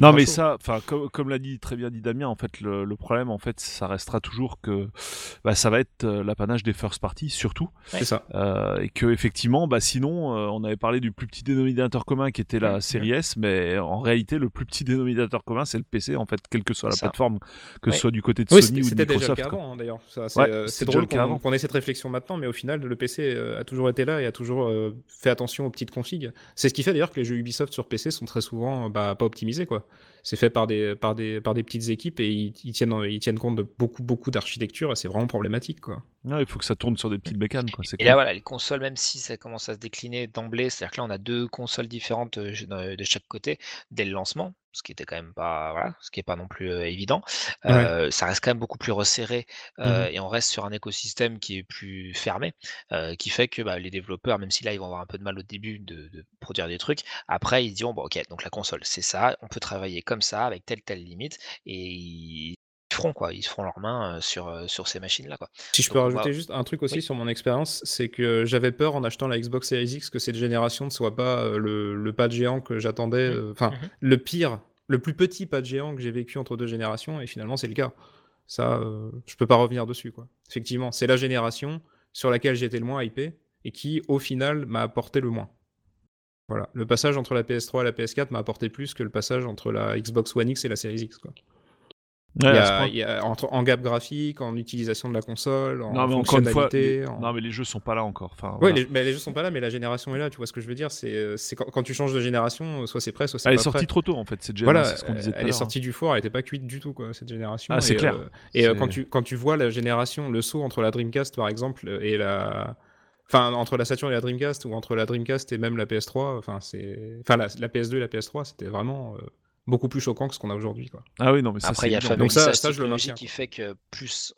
Non mais chaud. ça, enfin comme, comme l'a dit très bien dit Damien, en fait le, le problème en fait ça restera toujours que bah, ça va être euh, l'apanage des first parties surtout c'est ça. euh, et que effectivement bah sinon euh, on avait parlé du plus petit dénominateur commun qui était la Ouais, série S mais en réalité le plus petit dénominateur commun c'est le PC en fait quelle que soit la Ça. plateforme que ce soit du côté de Oui, Sony ou de déjà Microsoft. avant, hein, d'ailleurs. C'est euh, drôle qu'on qu'on ait cette réflexion maintenant, mais au final, le PC euh, a toujours été là et a toujours euh, fait attention aux petites configs. C'est ce qui fait d'ailleurs que les jeux Ubisoft sur PC sont très souvent bah, pas optimisés, quoi. C'est fait par des, par, des, par des petites équipes et ils, ils tiennent, ils tiennent compte de beaucoup, beaucoup d'architecture et c'est vraiment problématique, quoi. Ouais, il faut que ça tourne sur des petites bécanes quoi. c'est Et là, voilà, les consoles, même si ça commence à se décliner d'emblée, c'est-à-dire que là, on a deux consoles différentes euh, de de chaque côté dès le lancement, ce qui était quand même pas, voilà, ce qui est pas non plus euh, évident. Euh, Ça reste quand même beaucoup plus resserré euh, et on reste sur un écosystème qui est plus fermé, euh, qui fait que bah, les développeurs, même si là ils vont avoir un peu de mal au début de, de produire des trucs, après ils diront bon ok, donc la console c'est ça, on peut travailler comme ça avec telle telle limite et ils feront quoi, ils feront leurs mains sur sur ces machines là quoi. Si je peux rajouter va- juste un truc aussi Oui. sur mon expérience, c'est que j'avais peur en achetant la Xbox Series X que cette génération ne soit pas le, le pas de géant que j'attendais. Euh, Enfin, Mhm. le pire, le plus petit pas de géant que j'ai vécu entre deux générations, et finalement c'est le cas. Ça, euh, je peux pas revenir dessus, quoi. Effectivement, c'est la génération sur laquelle j'étais le moins hypé et qui, au final, m'a apporté le moins. Voilà, le passage entre la PS3 et la PS4 m'a apporté plus que le passage entre la Xbox One X et la Series X, quoi. Ouais, Il y à ce a, point. il y a- entre, en gap graphique, en utilisation de la console, en Non, mais fois, fonctionnalité. les- en- non, mais les jeux sont pas là encore. Enfin, Ouais, voilà. les, mais les jeux sont pas là, mais la génération est là. Tu vois ce que je veux dire C'est euh, quand, quand tu changes de génération, soit c'est prêt, soit c'est Elle est pas sortie trop tôt en fait, cette Voilà, génération. c'est ce qu'on disait à elle est hein. sortie du four, elle était pas cuite du tout quoi cette génération. Ah, c'est clair. euh, et euh, quand tu quand tu vois la génération, le saut entre la Dreamcast par exemple et la, enfin entre la Saturn et la Dreamcast ou entre la Dreamcast et même la PS3, enfin c'est, enfin la, la PS2 et la PS3, c'était vraiment euh, beaucoup plus choquant que ce qu'on a aujourd'hui quoi. Ah oui, non, mais ça Après, il y a. Donc ça- ça, je le maintiens, qui fait que plus.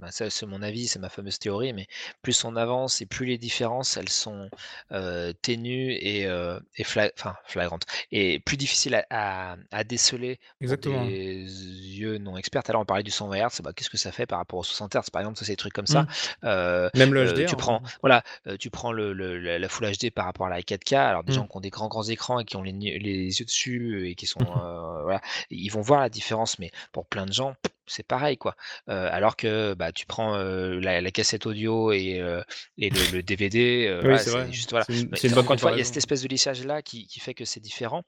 Bah, ça, c'est mon avis, c'est ma fameuse théorie, mais plus on avance et plus les différences, elles sont euh, ténues et, euh, et fla- enfin, flagrantes. Et plus difficiles à, à- à déceler pour Exactement. des yeux non experts. Alors, on parlait du 120 Hz, bah, qu'est-ce que ça fait par rapport aux 60 Hz, par exemple, ça, c'est des trucs comme ça. Mm. Euh, Même le HDR. tu prends, voilà, tu prends le, le- la la Full HD par rapport à la 4K. Alors des Mm. gens qui ont des grands grands écrans et qui ont les, les yeux dessus et qui sont, voilà, ils vont voir la différence. Mais pour plein de gens, c'est pareil quoi. Euh, alors que bah tu prends euh, la, la cassette audio et, euh, et le, le DVD, Oui, voilà, c'est juste voilà. C'est une, Mais c'est une bonne encore une fois, il y a cette espèce de lissage là qui, qui fait que c'est différent.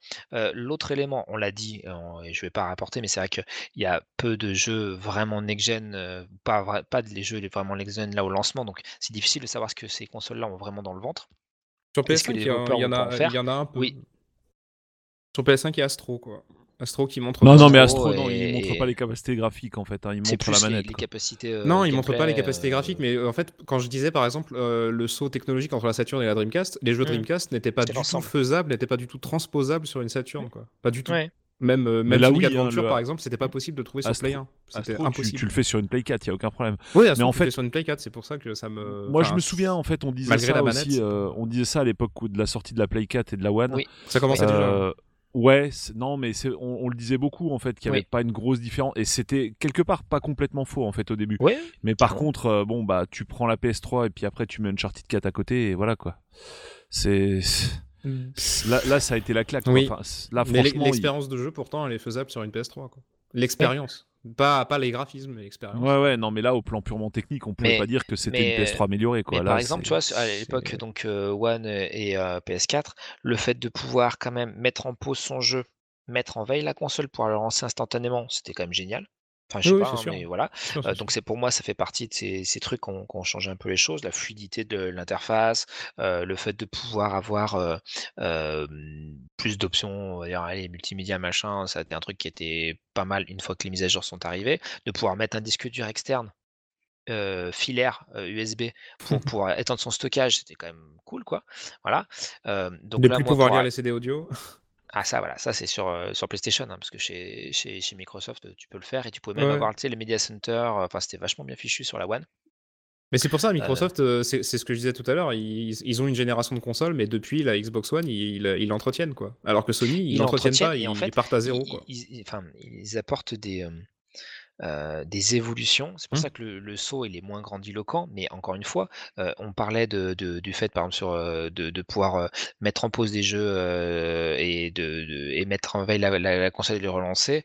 L'autre élément, on l'a dit, et je vais pas rapporter, mais c'est vrai qu'il y a peu de jeux vraiment next-gen, pas, pas les jeux vraiment next-gen là au lancement, donc c'est difficile de savoir ce que ces consoles-là ont vraiment dans le ventre. Sur Est-ce que PS5, les il y, a- développeurs il y en vont pas a, en faire? il y en a un peu. Oui. Sur PS5, il y a Astro quoi. Astro qui montre. Non, non, mais Astro Astro, non, il et- montre pas les capacités graphiques en fait. hein, Il montre plus la manette. les capacités. euh, Non, il montre pas les gameplay, capacités euh, graphiques, mais euh, en fait, quand je disais par exemple euh, le saut technologique entre la Saturn et la Dreamcast, les jeux Mm. Dreamcast n'étaient pas du tout faisables, n'étaient pas du tout transposables sur une Saturn, quoi. Pas du tout. Ouais. Même, euh, même là, hein, Adventure, le- par exemple, c'était pas possible de trouver sur Astro- Play 1. C'était Astro, tu, impossible. tu le fais sur une Play 4, il y a aucun problème. Oui, Astro, Mais en tu le fais fait- sur une Play 4, c'est pour ça que ça me. Moi, je me souviens en fait, on disait malgré ça la aussi. euh, on disait ça à l'époque de la sortie de la Play 4 et de la One. Oui. Ça commençait déjà. Ouais, non, mais c'est- on, on le disait beaucoup en fait qu'il n'y avait Oui. pas une grosse différence et c'était quelque part pas complètement faux en fait au début. Mais par contre, euh, bon bah tu prends la PS3 et puis après tu mets Uncharted 4 à côté et voilà quoi. C'est c'est- là, là ça a été la claque. quoi. Oui. Enfin, là franchement, il- l'expérience de jeu, pourtant, elle est faisable sur une PS3. quoi. L'expérience. Pas, pas les graphismes, mais l'expérience. ouais ouais non mais là au plan purement technique on pouvait Mais- pas dire que c'était une PS3 améliorée quoi. Mais Là, par exemple, tu vois, à l'époque donc euh, One et euh, PS4, le fait de pouvoir quand même mettre en pause son jeu, mettre en veille la console pour la lancer instantanément, c'était quand même génial. Enfin, je sais Oui, oui, pas, c'est hein, sûr. mais voilà. C'est sûr, Euh, donc c'est pour moi, ça fait partie de ces, ces trucs qui ont, qui ont changé un peu les choses, la fluidité de l'interface, euh, le fait de pouvoir avoir euh, plus d'options, on va dire, allez, multimédia, machin, ça a été un truc qui était pas mal une fois que les mises à jour sont arrivées, de pouvoir mettre un disque dur externe filaire USB pour pouvoir étendre son stockage, c'était quand même cool, quoi. Voilà. Donc de là, plus moi, pouvoir pour- lire les CD audio. ah ça voilà, ça c'est sur, euh, sur PlayStation, hein, parce que chez, chez, chez Microsoft, euh, tu peux le faire et tu pouvais même Ouais. avoir tu sais, les Media Center, enfin c'était vachement bien fichu sur la One. Mais c'est pour ça, Microsoft, euh, c'est c'est ce que je disais tout à l'heure, ils, ils ont une génération de consoles, mais depuis la Xbox One, ils ils l'entretiennent, quoi. Alors que Sony, ils Ils l'entretiennent pas, l'entretiennent et ils, fait, partent à zéro, Ils, quoi. ils- enfin, ils apportent des, euh, des évolutions. C'est pour Mmh. ça que le, le saut il est moins grandiloquent, mais encore une fois, on parlait de, de- du fait, par exemple, sur, de, de pouvoir mettre en pause des jeux et, de, de- et mettre en veille la, la- la console et les relancer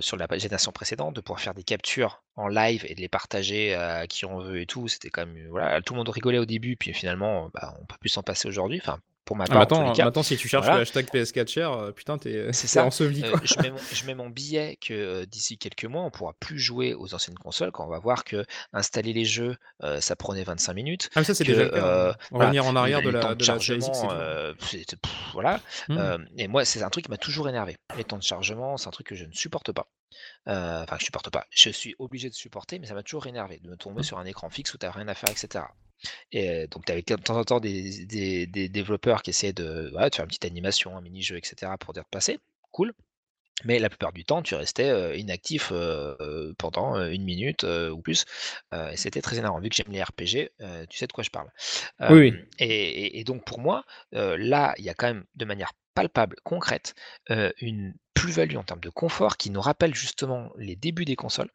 sur la génération précédente, de pouvoir faire des captures en live et de les partager à qui on veut et tout. C'était quand même, voilà, tout le monde rigolait au début, puis finalement, bah, on peut plus s'en passer aujourd'hui. Enfin, pour ma Ah, part, maintenant, si tu cherches Voilà. le hashtag PS4 share, euh, putain, t'es enseveli, Euh, je, mets mon, je mets mon billet que euh, d'ici quelques mois, on pourra plus jouer aux anciennes consoles quand on va voir que installer les jeux, euh, ça prenait 25 minutes. Ah, mais ça, c'est déjà euh, hein. voilà, Revenir en arrière de la, de chargement, pff, voilà. Hmm. Et moi, c'est un truc qui m'a toujours énervé. Les temps de chargement, c'est un truc que je ne supporte pas. Enfin, je supporte pas. Je suis obligé de supporter, mais ça m'a toujours énervé de me tomber Hmm. sur un écran fixe où tu n'as rien à faire, etc. Et donc, tu avais de temps en temps des, des- des développeurs qui essayaient de, voilà, de faire une petite animation, un mini-jeu, etc. pour dire de passer. Cool. Mais la plupart du temps, tu restais euh, inactif euh, pendant euh, une minute euh, ou plus. Et c'était très énervant. Vu que j'aime les RPG, tu sais de quoi je parle. Oui, Et, donc, pour moi, là, il y a quand même de manière palpable, concrète, une plus-value en termes de confort qui nous rappelle justement les débuts des consoles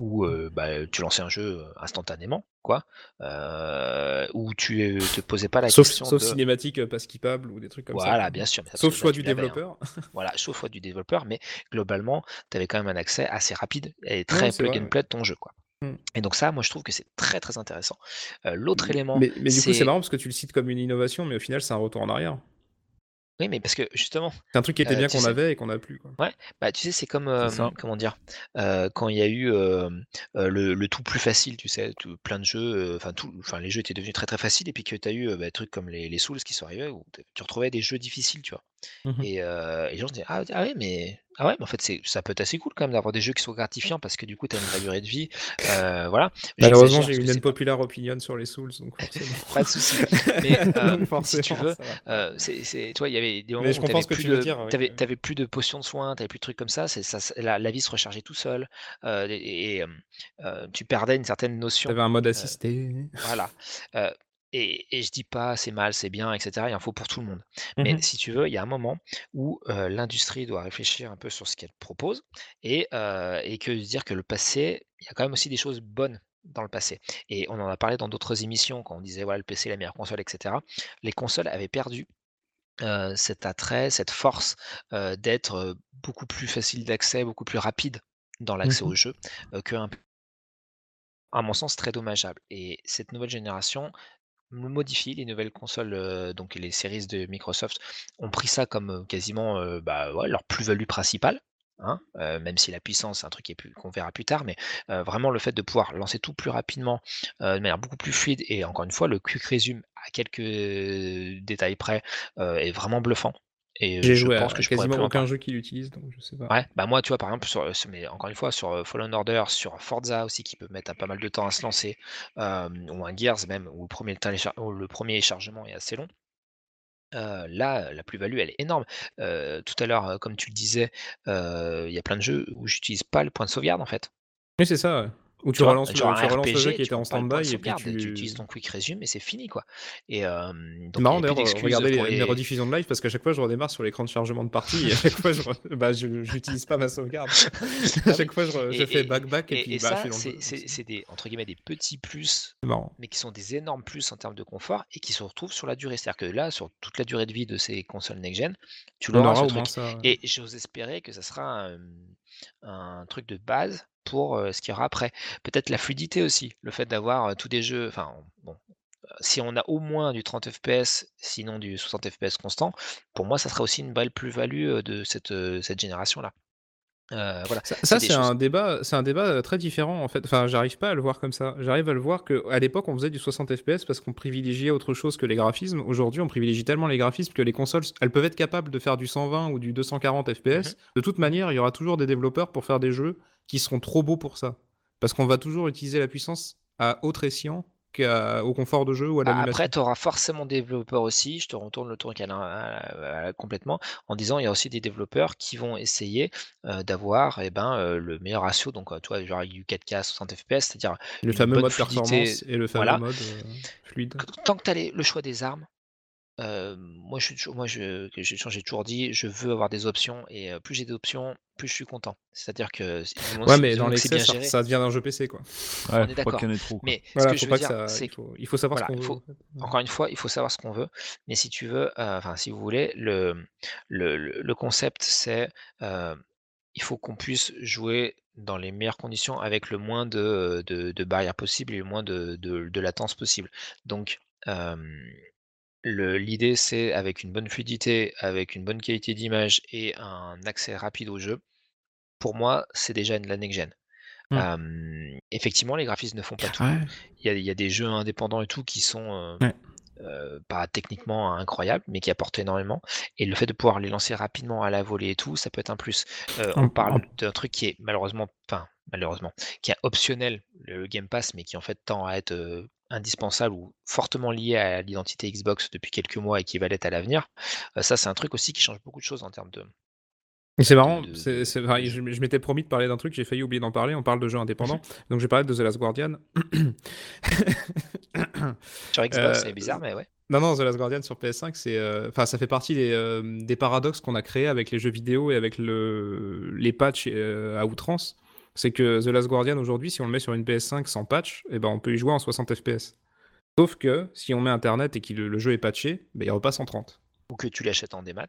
où bah, tu lançais un jeu instantanément, quoi, euh, où tu euh, te posais pas la Sauf, question sauf de... cinématique pas skippable ou des trucs comme ça. Voilà, bien sûr. mais ça, parce Sauf que là, choix tu du l'avais, hein. développeur. Voilà, sauf choix du développeur, mais globalement, tu avais quand même un accès assez rapide et Ouais, très c'est plug vrai, and ouais. play de ton jeu, quoi. Mm. Et donc ça, moi, je trouve que c'est très très intéressant. L'autre élément, Mais, mais du coup, c'est c'est marrant parce que tu le cites comme une innovation, mais au final, c'est un retour en arrière. Oui, mais parce que justement, C'est un truc qui était Euh, bien qu'on sais- avait et qu'on n'a plus. Quoi. bah, tu sais, c'est comme, euh, comment dire, euh, quand il y a eu le, le tout plus facile, tu sais, tout- plein de jeux, enfin, tout, enfin, les jeux étaient devenus très très faciles, et puis que tu as eu euh, bah, des trucs comme les, les Souls qui sont arrivés, où tu retrouvais des jeux difficiles, tu vois. Mhm. Et, euh, et les gens se disaient, ah, ah ouais, mais, ah ouais, mais en fait, c'est, ça peut être assez cool quand même d'avoir des jeux qui sont gratifiants, parce que du coup, tu as une vraie durée de vie. euh, voilà. Malheureusement, j'ai une c'est pas- opinion sur les Souls, donc forcément. Pas de souci. Mais, euh, Donc si tu veux, euh, c'est, c'est- tu vois, il y avait des moments Mais où ce que plus tu de, dire, oui. t'avais, t'avais plus de potions de soins, t'avais plus de trucs comme ça, c'est, ça, la, la vie se rechargeait tout seul, euh, et, et, euh, euh, tu perdais une certaine notion. T'avais un mode assisté. voilà. Et, et je dis pas c'est mal, c'est bien, etc. Il y en faut pour tout le monde. Mais Mhm. si tu veux, il y a un moment où euh, l'industrie doit réfléchir un peu sur ce qu'elle propose et, euh, et que dire que le passé, il y a quand même aussi des choses bonnes dans le passé. Et on en a parlé dans d'autres émissions quand on disait voilà le PC est la meilleure console, etc. Les consoles avaient perdu euh, cet attrait, cette force d'être beaucoup plus facile d'accès, beaucoup plus rapide dans l'accès Mhm. au jeu euh, que un à mon sens très dommageable. Et cette nouvelle génération modifie les nouvelles consoles, donc les séries de Microsoft ont pris ça comme quasiment bah, leur plus-value principale. hein, même si la puissance, c'est un truc qu'on verra plus tard, mais vraiment le fait de pouvoir lancer tout plus rapidement, de manière beaucoup plus fluide, et encore une fois, le quick resume à quelques détails près est vraiment bluffant. Et J'ai je joué pense à que je quasiment aucun jeu qui l'utilise, donc je sais pas. Ouais, bah moi, tu vois, par exemple, sur, euh, mais encore une fois, sur euh, Fallen Order, sur Forza aussi, qui peut mettre pas mal de temps à se lancer, euh, ou un Gears même, où le premier, téléchar- où le premier chargement est assez long. euh, là, la plus-value, elle est énorme. Euh, tout à l'heure, euh, comme tu le disais, euh, il y a plein de jeux où j'utilise pas le point de sauvegarde en fait. Oui, c'est ça. Où tu, Tu relances, le, tu relances le jeu RPG, qui était en stand-by et puis tu. tu utilises ton quick resume et c'est fini quoi. Et euh, donc marrant d'ailleurs, regarder les, les les. rediffusions de live parce qu'à chaque fois je redémarre sur l'écran de chargement de partie et à chaque fois je, re- bah, j'utilise pas ma sauvegarde. à chaque fois je, re- je Et- fais et- back back et, Et, puis et bah, je ça, suis dans le c'est des entre guillemets des petits plus mais qui sont des énormes plus en termes de confort et qui se retrouvent sur la durée. C'est-à-dire que là, sur toute la durée de vie de ces consoles next-gen, tu l'auras. Et j'ose espérer que ça sera un, un truc de base pour euh, ce qu'il y aura après. Peut-être la fluidité aussi, le fait d'avoir euh, tous des jeux. Enfin, bon, si on a au moins du 30 FPS, sinon du 60 FPS constant, pour moi, ça serait aussi une belle plus-value de cette, cette génération-là. Euh, voilà. Ça, c'est ça, un débat, c'est un débat très différent en fait. Enfin, j'arrive pas à le voir comme ça. J'arrive à le voir que à l'époque on faisait du 60 FPS parce qu'on privilégiait autre chose que les graphismes. Aujourd'hui, on privilégie tellement les graphismes que les consoles, elles peuvent être capables de faire du 120 ou du 240 FPS. De toute manière, il y aura toujours des développeurs pour faire des jeux qui seront trop beaux pour ça, parce qu'on va toujours utiliser la puissance à autre escient qu'au confort de jeu ou à Bah, l'animation. Après, tu auras forcément des développeurs aussi, je te retourne le à- complètement, en disant il y a aussi des développeurs qui vont essayer euh, d'avoir eh ben, euh, le meilleur ratio, donc euh, tu vois, genre du 4K 60 FPS, c'est-à-dire le fameux mode fluidité, performance et le fameux voilà. mode euh, fluide. tant que tu as le choix des armes, euh, moi, je, suis toujours- moi je, que j'ai j'ai toujours dit, je veux avoir des options, et euh, plus j'ai d'options, plus je suis content. C'est-à-dire que si- du moment Ouais, si- mais du dans moment que c'est l'excès, bien ça, géré, ça devient un jeu PC quoi. Ouais, est faut pas d'accord. qu'il y en ait trop. quoi. mais Voilà, ce que faut je pas veux que dire, ça. c'est Il que faut, il faut savoir voilà, ce qu'on faut- veut. en fait. Encore une fois, il faut savoir ce qu'on veut, mais si tu veux, euh, enfin si vous voulez, le, le, le- le concept c'est euh, il faut qu'on puisse jouer dans les meilleures conditions avec le moins de, de, de barrières possibles et le moins de, de, de latence possible. Donc euh, l'idée c'est avec une bonne fluidité, avec une bonne qualité d'image et un accès rapide au jeu, pour moi c'est déjà de la next-gen. Euh, effectivement, les graphismes ne font pas tout. Ouais. Il y a, il y a des jeux indépendants et tout qui sont euh, Ouais. euh, pas techniquement incroyables, mais qui apportent énormément. Et le fait de pouvoir les lancer rapidement à la volée et tout, ça peut être un plus. Euh, on parle d'un truc qui est malheureusement, enfin malheureusement, qui est optionnel, le Game Pass, mais qui en fait tend à être indispensable ou fortement lié à l'identité Xbox depuis quelques mois et qui va l'être à l'avenir. Euh, ça, c'est un truc aussi qui change beaucoup de choses en termes de. C'est marrant, de- c'est- de- c'est- de enfin, jeu. je, je m'étais promis de parler d'un truc, j'ai failli oublier d'en parler. On parle de jeux indépendants, donc j'ai parlé de The Last Guardian. Sur Xbox, Euh, c'est bizarre, mais ouais. Non, non, The Last Guardian sur PS5, c'est, euh, ça fait partie des, euh, des paradoxes qu'on a créés avec les jeux vidéo et avec le, les patchs euh, à outrance. C'est que The Last Guardian aujourd'hui, si on le met sur une PS5 sans patch, eh ben, on peut y jouer en 60 FPS. Sauf que si on met Internet et que le, jeu est patché, ben, il repasse en 30. Ou que tu l'achètes en démat.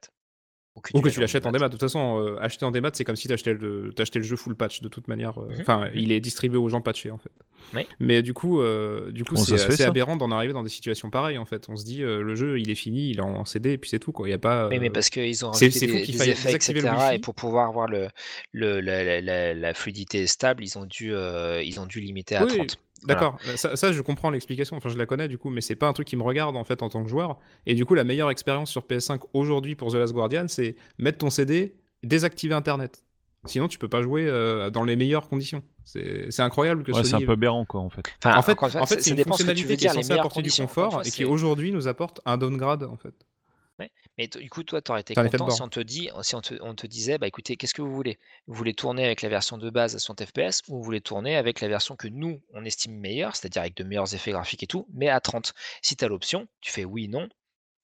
Ou que tu l'achètes en démat. De toute façon, euh, acheter en démat, c'est comme si tu achetais le, t'achetais le jeu full patch. De toute manière, euh, Mhm. enfin, il est distribué aux gens patchés en fait. Oui. Mais du coup, euh, du coup, c'est aberrant d'en arriver dans des situations pareilles. En fait, on se dit euh, le jeu, il est fini, il est en CD et puis c'est tout. Quoi. Il y a pas. Oui, mais parce qu'ils ont c'est- rajouté des, des effets, etc. Et pour pouvoir voir le, le, la, la- la- la fluidité stable, ils ont dû, euh, ils ont dû limiter à Oui, 30. Voilà. D'accord, ça, ça, je comprends l'explication, enfin je la connais du coup, mais c'est pas un truc qui me regarde en fait en tant que joueur. Et du coup, la meilleure expérience sur PS5 aujourd'hui pour The Last Guardian, c'est mettre ton CD, désactiver Internet. Sinon, tu peux pas jouer euh, dans les meilleures conditions. C'est incroyable que Ouais, c'est un Sony. peu aberrant, quoi, en fait. Enfin, En fait, en fait, c'est une fonctionnalité qui est censée apporter du confort et qui aujourd'hui nous apporte un downgrade en fait. Mais du coup, toi, tu aurais été content si on te dit, si on te, on te disait, bah écoutez, qu'est-ce que vous voulez? Vous voulez tourner avec la version de base à 60 FPS ou vous voulez tourner avec la version que nous, on estime meilleure, c'est-à-dire avec de meilleurs effets graphiques et tout, mais à 30. Si tu as l'option, tu fais oui, non,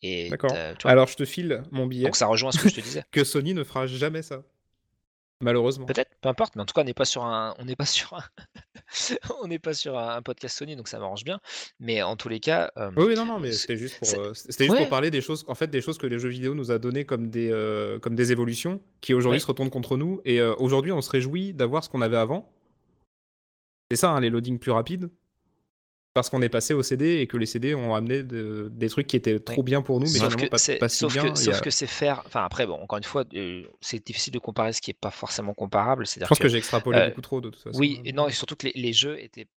et D'accord. Alors je te file mon billet Donc ça rejoint ce que je te disais. que Sony ne fera jamais ça. Malheureusement. Peut-être, peu importe, mais en tout cas, on n'est pas sur un, on n'est pas sur un, on n'est pas sur un, podcast Sony, donc ça m'arrange bien. Mais en tous les cas, euh, Oui, non, non, mais c'était juste pour, euh, c'était juste Ouais. pour parler des choses, en fait, des choses que les jeux vidéo nous a donné comme des, euh, comme des évolutions, qui aujourd'hui Ouais. se retournent contre nous. Et aujourd'hui, on se réjouit d'avoir ce qu'on avait avant. C'est ça, hein, les loadings plus rapides. Parce qu'on est passé au CD et que les CD ont amené de- des trucs qui étaient trop Oui. bien pour nous, mais sauf que pas, c'est, pas si sauf bien. que, Il y sauf a- que c'est faire. Enfin après, bon, encore une fois, euh, c'est difficile de comparer ce qui est pas forcément comparable. Je pense que, que j'ai extrapolé euh, beaucoup trop de toute façon. oui, et non, et surtout que les, les jeux étaient,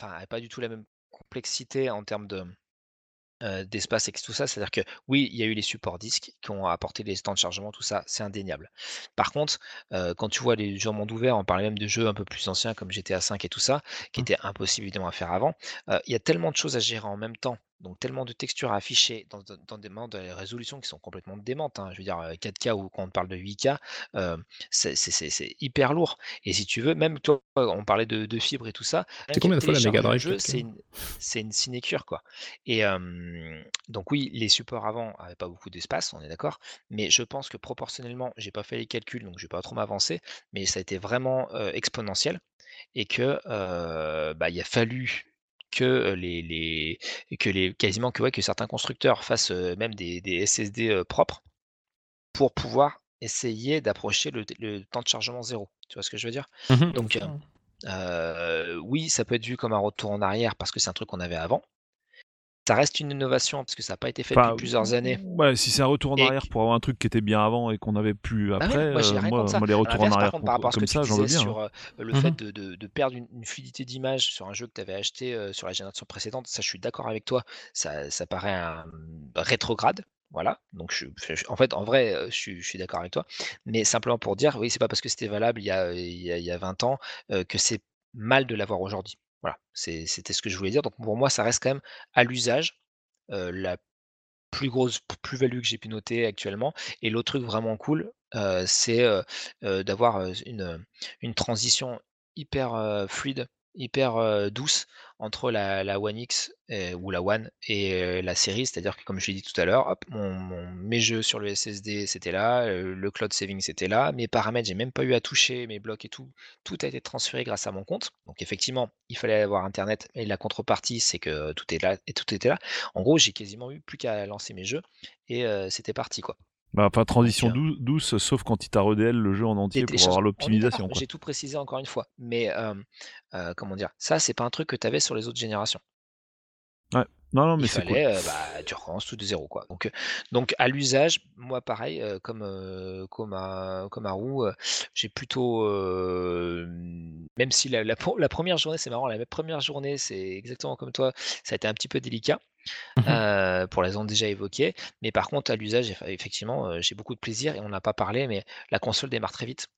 enfin, pas du tout la même complexité en termes de euh, d'espace et tout ça. C'est-à-dire que oui, il y a eu les supports disques qui ont apporté les temps de chargement, tout ça, c'est indéniable. Par contre, euh, quand tu vois les jeux en monde ouvert, on parlait même de jeux un peu plus anciens comme GTA V et tout ça, qui Mmh. étaient impossibles évidemment à faire avant. euh, Il y a tellement de choses à gérer en même temps. Donc tellement de textures à afficher dans, dans- dans des, dans des résolutions qui sont complètement démentes. hein. Je veux dire, euh, 4K ou quand on parle de 8K, euh, c'est hyper lourd. Et si tu veux, même toi, on parlait de, de fibres et tout ça. C'est combien de fois la Mega Drive jeu, 4K? C'est une, une sinécure, quoi. Et euh, donc oui, les supports avant n'avaient pas beaucoup d'espace, on est d'accord. Mais je pense que proportionnellement, j'ai pas fait les calculs, donc je vais pas trop m'avancer, mais ça a été vraiment euh, exponentiel et que euh, bah, il a fallu que les, les que les quasiment que ouais, que certains constructeurs fassent même des, des SSD propres pour pouvoir essayer d'approcher le, le temps de chargement zéro. Tu vois ce que je veux dire? Mhm, Donc euh, oui, ça peut être vu comme un retour en arrière parce que c'est un truc qu'on avait avant. Ça reste une innovation parce que ça n'a pas été fait Enfin, depuis plusieurs années. Ouais, si c'est un retour en Et arrière pour avoir un truc qui était bien avant et qu'on n'avait plus Bah ouais, après, moi euh, moi, contre ça. moi, les retours en par arrière contre, par rapport à ce comme que ça, tu j'en veux disais bien. sur hein. euh, le fait de, de- de perdre une, une fluidité d'image sur un jeu que tu avais acheté euh, sur la génération précédente, ça je suis d'accord avec toi, ça, ça paraît un rétrograde. Voilà, donc je, je- en fait, en vrai, je, suis- je suis d'accord avec toi, mais simplement pour dire, oui, c'est pas parce que c'était valable il y a, il y a, il y a 20 ans que c'est mal de l'avoir aujourd'hui. Voilà, c'était ce que je voulais dire. Donc pour moi, ça reste quand même à l'usage la plus grosse plus-value que j'ai pu noter actuellement. Et l'autre truc vraiment cool, c'est d'avoir une, transition hyper fluide, hyper douce entre la, One X ou la One et la série. C'est-à-dire que, comme je l'ai dit tout à l'heure, mes jeux sur le SSD c'était là, le cloud saving c'était là, mes paramètres, j'ai même pas eu à toucher mes blocs et tout. Tout a été transféré grâce à mon compte. Donc effectivement, il fallait avoir Internet, et la contrepartie, c'est que tout est là et tout était là. En gros, j'ai quasiment eu plus qu'à lancer mes jeux et c'était parti quoi. Bah, enfin, transition douce, sauf quand il t'a redl le jeu en entier pour avoir l'optimisation. J'ai tout précisé encore une fois, mais euh, euh, comment dire, ça c'est pas un truc que tu avais sur les autres générations. Non, non, mais Il cool. fallait, euh, bah, tu recommences tout de zéro quoi. Donc, euh, donc à l'usage, moi pareil, euh, comme euh, comme à comme à Roux, j'ai plutôt, même si la, la, première journée, c'est marrant, la première journée, c'est exactement comme toi, ça a été un petit peu délicat. Euh, pour les raisons déjà évoquées, mais par contre à l'usage, eff- effectivement, euh, j'ai beaucoup de plaisir et on n'a pas parlé, mais la console démarre très vite.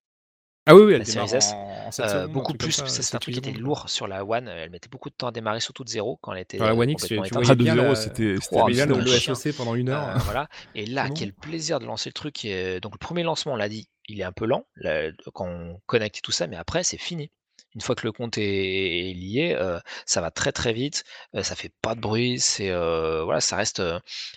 Ah oui, oui, elle La Series S, en, en 7 Euh, secondes, beaucoup plus, ça, parce que c'est 7, un truc qui 8 était lourd sur la One. Elle mettait beaucoup de temps à démarrer, surtout de zéro, quand elle était Sur la euh, One X, complètement tu bien zéro, la- c'était hallucinant. le, chien. HOC pendant une heure. Euh, voilà. Et là, quel plaisir de lancer le truc. donc le premier lancement, on l'a dit, il est un peu lent là, quand on connecte tout ça, mais après, c'est fini. Une fois que le compte est, est lié, euh, ça va très très vite. euh, ça fait pas de bruit. C'est euh, voilà, ça reste,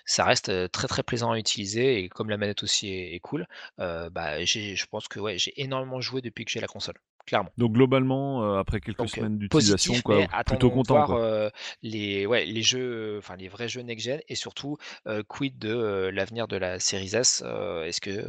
ça reste très très plaisant à utiliser. Et comme la manette aussi est, est cool, bah, je pense que ouais, j'ai énormément joué depuis que j'ai la console, clairement. Donc globalement, après quelques Donc, semaines d'utilisation, quoi, plutôt content. voir Quoi. les, ouais, les jeux, enfin les vrais jeux next-gen et surtout quid de l'avenir de la Series S. Est-ce que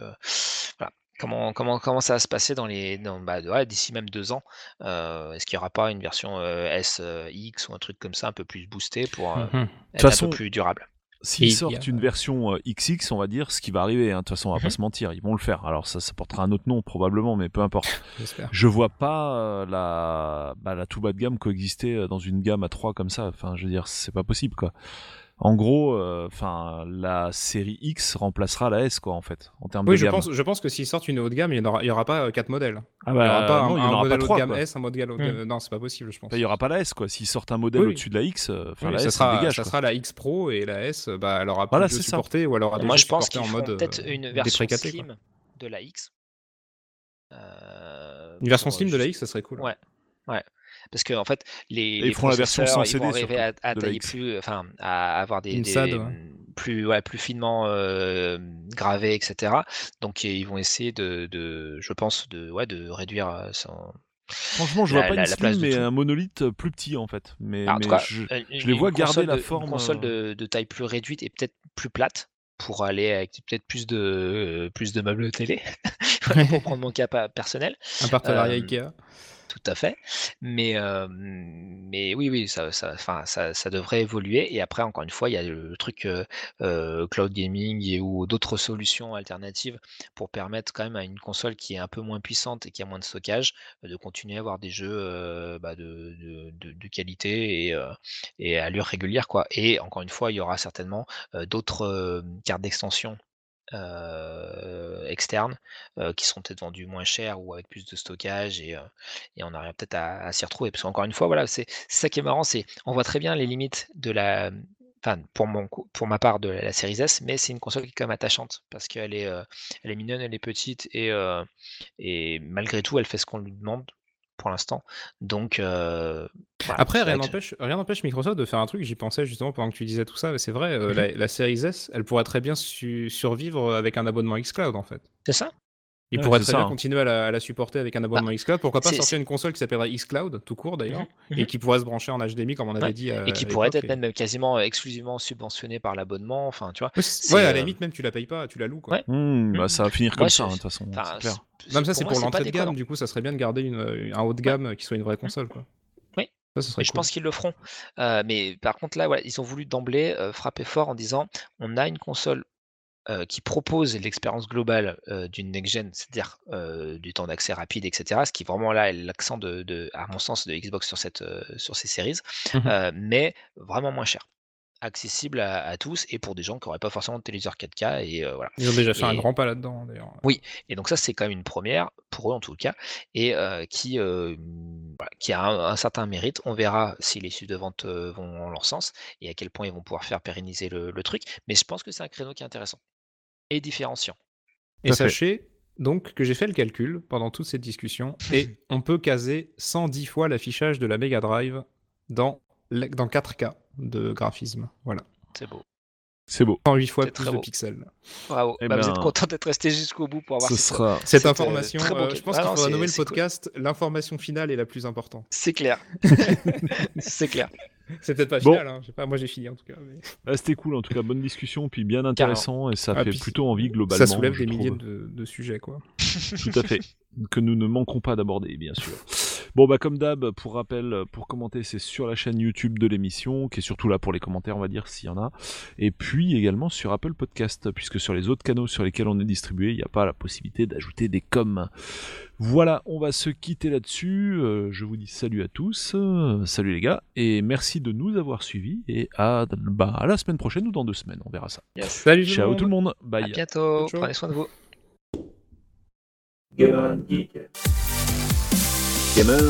voilà, comment, comment, comment ça va se passer dans les, dans, bah, ouais, d'ici même deux ans euh, Est-ce qu'il n'y aura pas une version euh, SX ou un truc comme ça un peu plus boosté pour euh, Mhm. être façon, un peu plus durable? S'ils Et il y sortent a- une version euh, XX, on va dire, ce qui va arriver, hein, de toute façon, on va pas Mhm. se mentir, ils vont le faire. Alors ça, ça portera un autre nom probablement, mais peu importe. J'espère. Je vois pas euh, la, bah, la tout bas de gamme coexister euh, dans une gamme à 3 comme ça. Enfin, je veux dire, c'est pas possible, quoi. En gros, euh, enfin, la série X remplacera la S, quoi, en fait, en termes Oui, de je gamme. pense, je pense que s'ils sortent une haut de gamme, il n'y aura, il y aura pas euh, quatre modèles. Ah il n'y aura bah, pas non, un, il y en un aura modèle pas haut de gamme quoi. S, un modèle haut de gamme. Non, c'est pas possible, je pense. Enfin, il y aura pas la S, quoi. S'ils sortent un modèle Oui, au-dessus de la X, enfin, Oui, la ça S, sera, ça dégage, ça quoi. sera la X Pro et la S, bah, elle aura plus Voilà, de c'est ça. supportés ou elle aura des Moi, je pense qu'ils en feront mode peut-être une version slim de la X. Une version slim de la X, ça serait cool. Ouais. Ouais. Parce que en fait, les, ils les la version sans ils vont CD arriver à, à tailler plus, enfin, à avoir des, des, ouais. plus, ouais, plus finement euh, gravés, etc. Donc ils vont essayer de, de je pense, de, ouais, de réduire euh, son, Franchement, je la- vois pas la- une slim, mais un monolithe plus petit, en fait. Mais, Ah, en mais tout cas, je, euh, je les vois garder la forme. Une console de, de taille plus réduite et peut-être plus plate pour aller avec peut-être plus de, euh, plus de meubles télé, pour prendre mon cas personnel. Un partenariat Euh, Ikea. Tout à fait. Mais, euh, mais oui, oui, ça, ça, ça, devrait évoluer. Et après, encore une fois, il y a le truc euh, euh, cloud gaming ou d'autres solutions alternatives pour permettre quand même à une console qui est un peu moins puissante et qui a moins de stockage de continuer à avoir des jeux bah, de, qualité et, à allure régulière. Quoi. Et encore une fois, il y aura certainement d'autres cartes d'extension euh, externes euh, qui seront peut-être vendus moins cher ou avec plus de stockage et, euh, et on arrive peut-être à, s'y retrouver. Parce qu'encore une fois, voilà, c'est ça qui est marrant, c'est on voit très bien les limites de la. Enfin, pour, mon, pour ma part de la, la Series S, mais c'est une console qui est quand même attachante parce qu'elle est, elle est mignonne, elle est petite et, et malgré tout, elle fait ce qu'on lui demande pour l'instant. Donc, euh, voilà, Après, rien n'empêche, rien n'empêche Microsoft de faire un truc. J'y pensais justement pendant que tu disais tout ça. mais C'est vrai, euh, Mhm. la, la Series S, elle pourrait très bien su- survivre avec un abonnement xCloud en fait. C'est ça? Il Ouais, pourrait très ça, bien hein. continuer à la, à la supporter avec un abonnement xCloud. Pourquoi pas sortir une console qui s'appellerait xCloud, tout court d'ailleurs, Mhm, et mhm. qui pourrait se brancher en HDMI comme on avait Ouais, dit. euh, Et qui pourrait être et- même quasiment euh, exclusivement subventionné par l'abonnement. Enfin, tu vois. Ouais, à euh, la limite, même tu la payes pas, tu la loues quoi. Ouais. hmm, bah, ça va finir Moi, comme ça, hein, de toute façon, Même ça, c'est pour l'entrée de gamme, du coup, ça serait bien de garder une- un haut de gamme qui soit une vraie console quoi. Oui. Ça, ce serait Et je cool. pense qu'ils le feront. Euh, mais par contre, là, voilà, ils ont voulu d'emblée euh, frapper fort en disant on a une console euh, qui propose l'expérience globale euh, d'une next-gen, c'est-à-dire euh, du temps d'accès rapide, etc. Ce qui vraiment là est l'accent, de, de- à mon sens, de Xbox sur, cette, sur ces séries, euh, mais vraiment moins cher. Accessible à, à tous et pour des gens qui n'auraient pas forcément de téléviseur 4K. Et euh, voilà. Ils ont déjà fait un grand pas là-dedans d'ailleurs. Et donc ça, c'est quand même une première, pour eux en tout cas, et euh, qui, euh, voilà, qui a un, un certain mérite. On verra si les chiffres de vente vont en leur sens et à quel point ils vont pouvoir faire pérenniser le, le truc. Mais je pense que c'est un créneau qui est intéressant et différenciant. Et sachez donc que j'ai fait le calcul pendant toute cette discussion et on peut caser 110 fois l'affichage de la Mega Drive dans, le- dans 4K de graphisme. Voilà. C'est beau. C'est beau. 108 fois plus de beau. pixels. Bravo. Eh Bah, Vous ben, êtes content d'être resté jusqu'au bout pour avoir Ce cette- sera. Cette C'est, information, euh, je pense Ah qu'il faudra nommer le cool. podcast L'information finale est la plus importante. C'est clair. c'est clair. C'est peut-être pas Bon. final, hein, je sais pas, moi j'ai fini en tout cas. mais Ah, C'était cool, en tout cas, bonne discussion, puis bien intéressant, et ça Ah, fait plutôt envie globalement. Ça soulève des milliers de, de sujets quoi. Tout à fait. Que nous ne manquons pas d'aborder, bien sûr. Bon, bah, comme d'hab, pour rappel, pour commenter, c'est sur la chaîne YouTube de l'émission, qui est surtout là pour les commentaires, on va dire, s'il y en a. Et puis également sur Apple Podcast, puisque sur les autres canaux sur lesquels on est distribué, il n'y a pas la possibilité d'ajouter des coms. Voilà, on va se quitter là-dessus. Euh, je vous dis salut à tous. euh, salut les gars. Et merci de nous avoir suivis. Et à, bah, à la semaine prochaine ou dans deux semaines, on verra ça. Yes. Salut Ciao tout le monde. À Bye. bientôt. Ciao. Prenez soin de vous. Gamer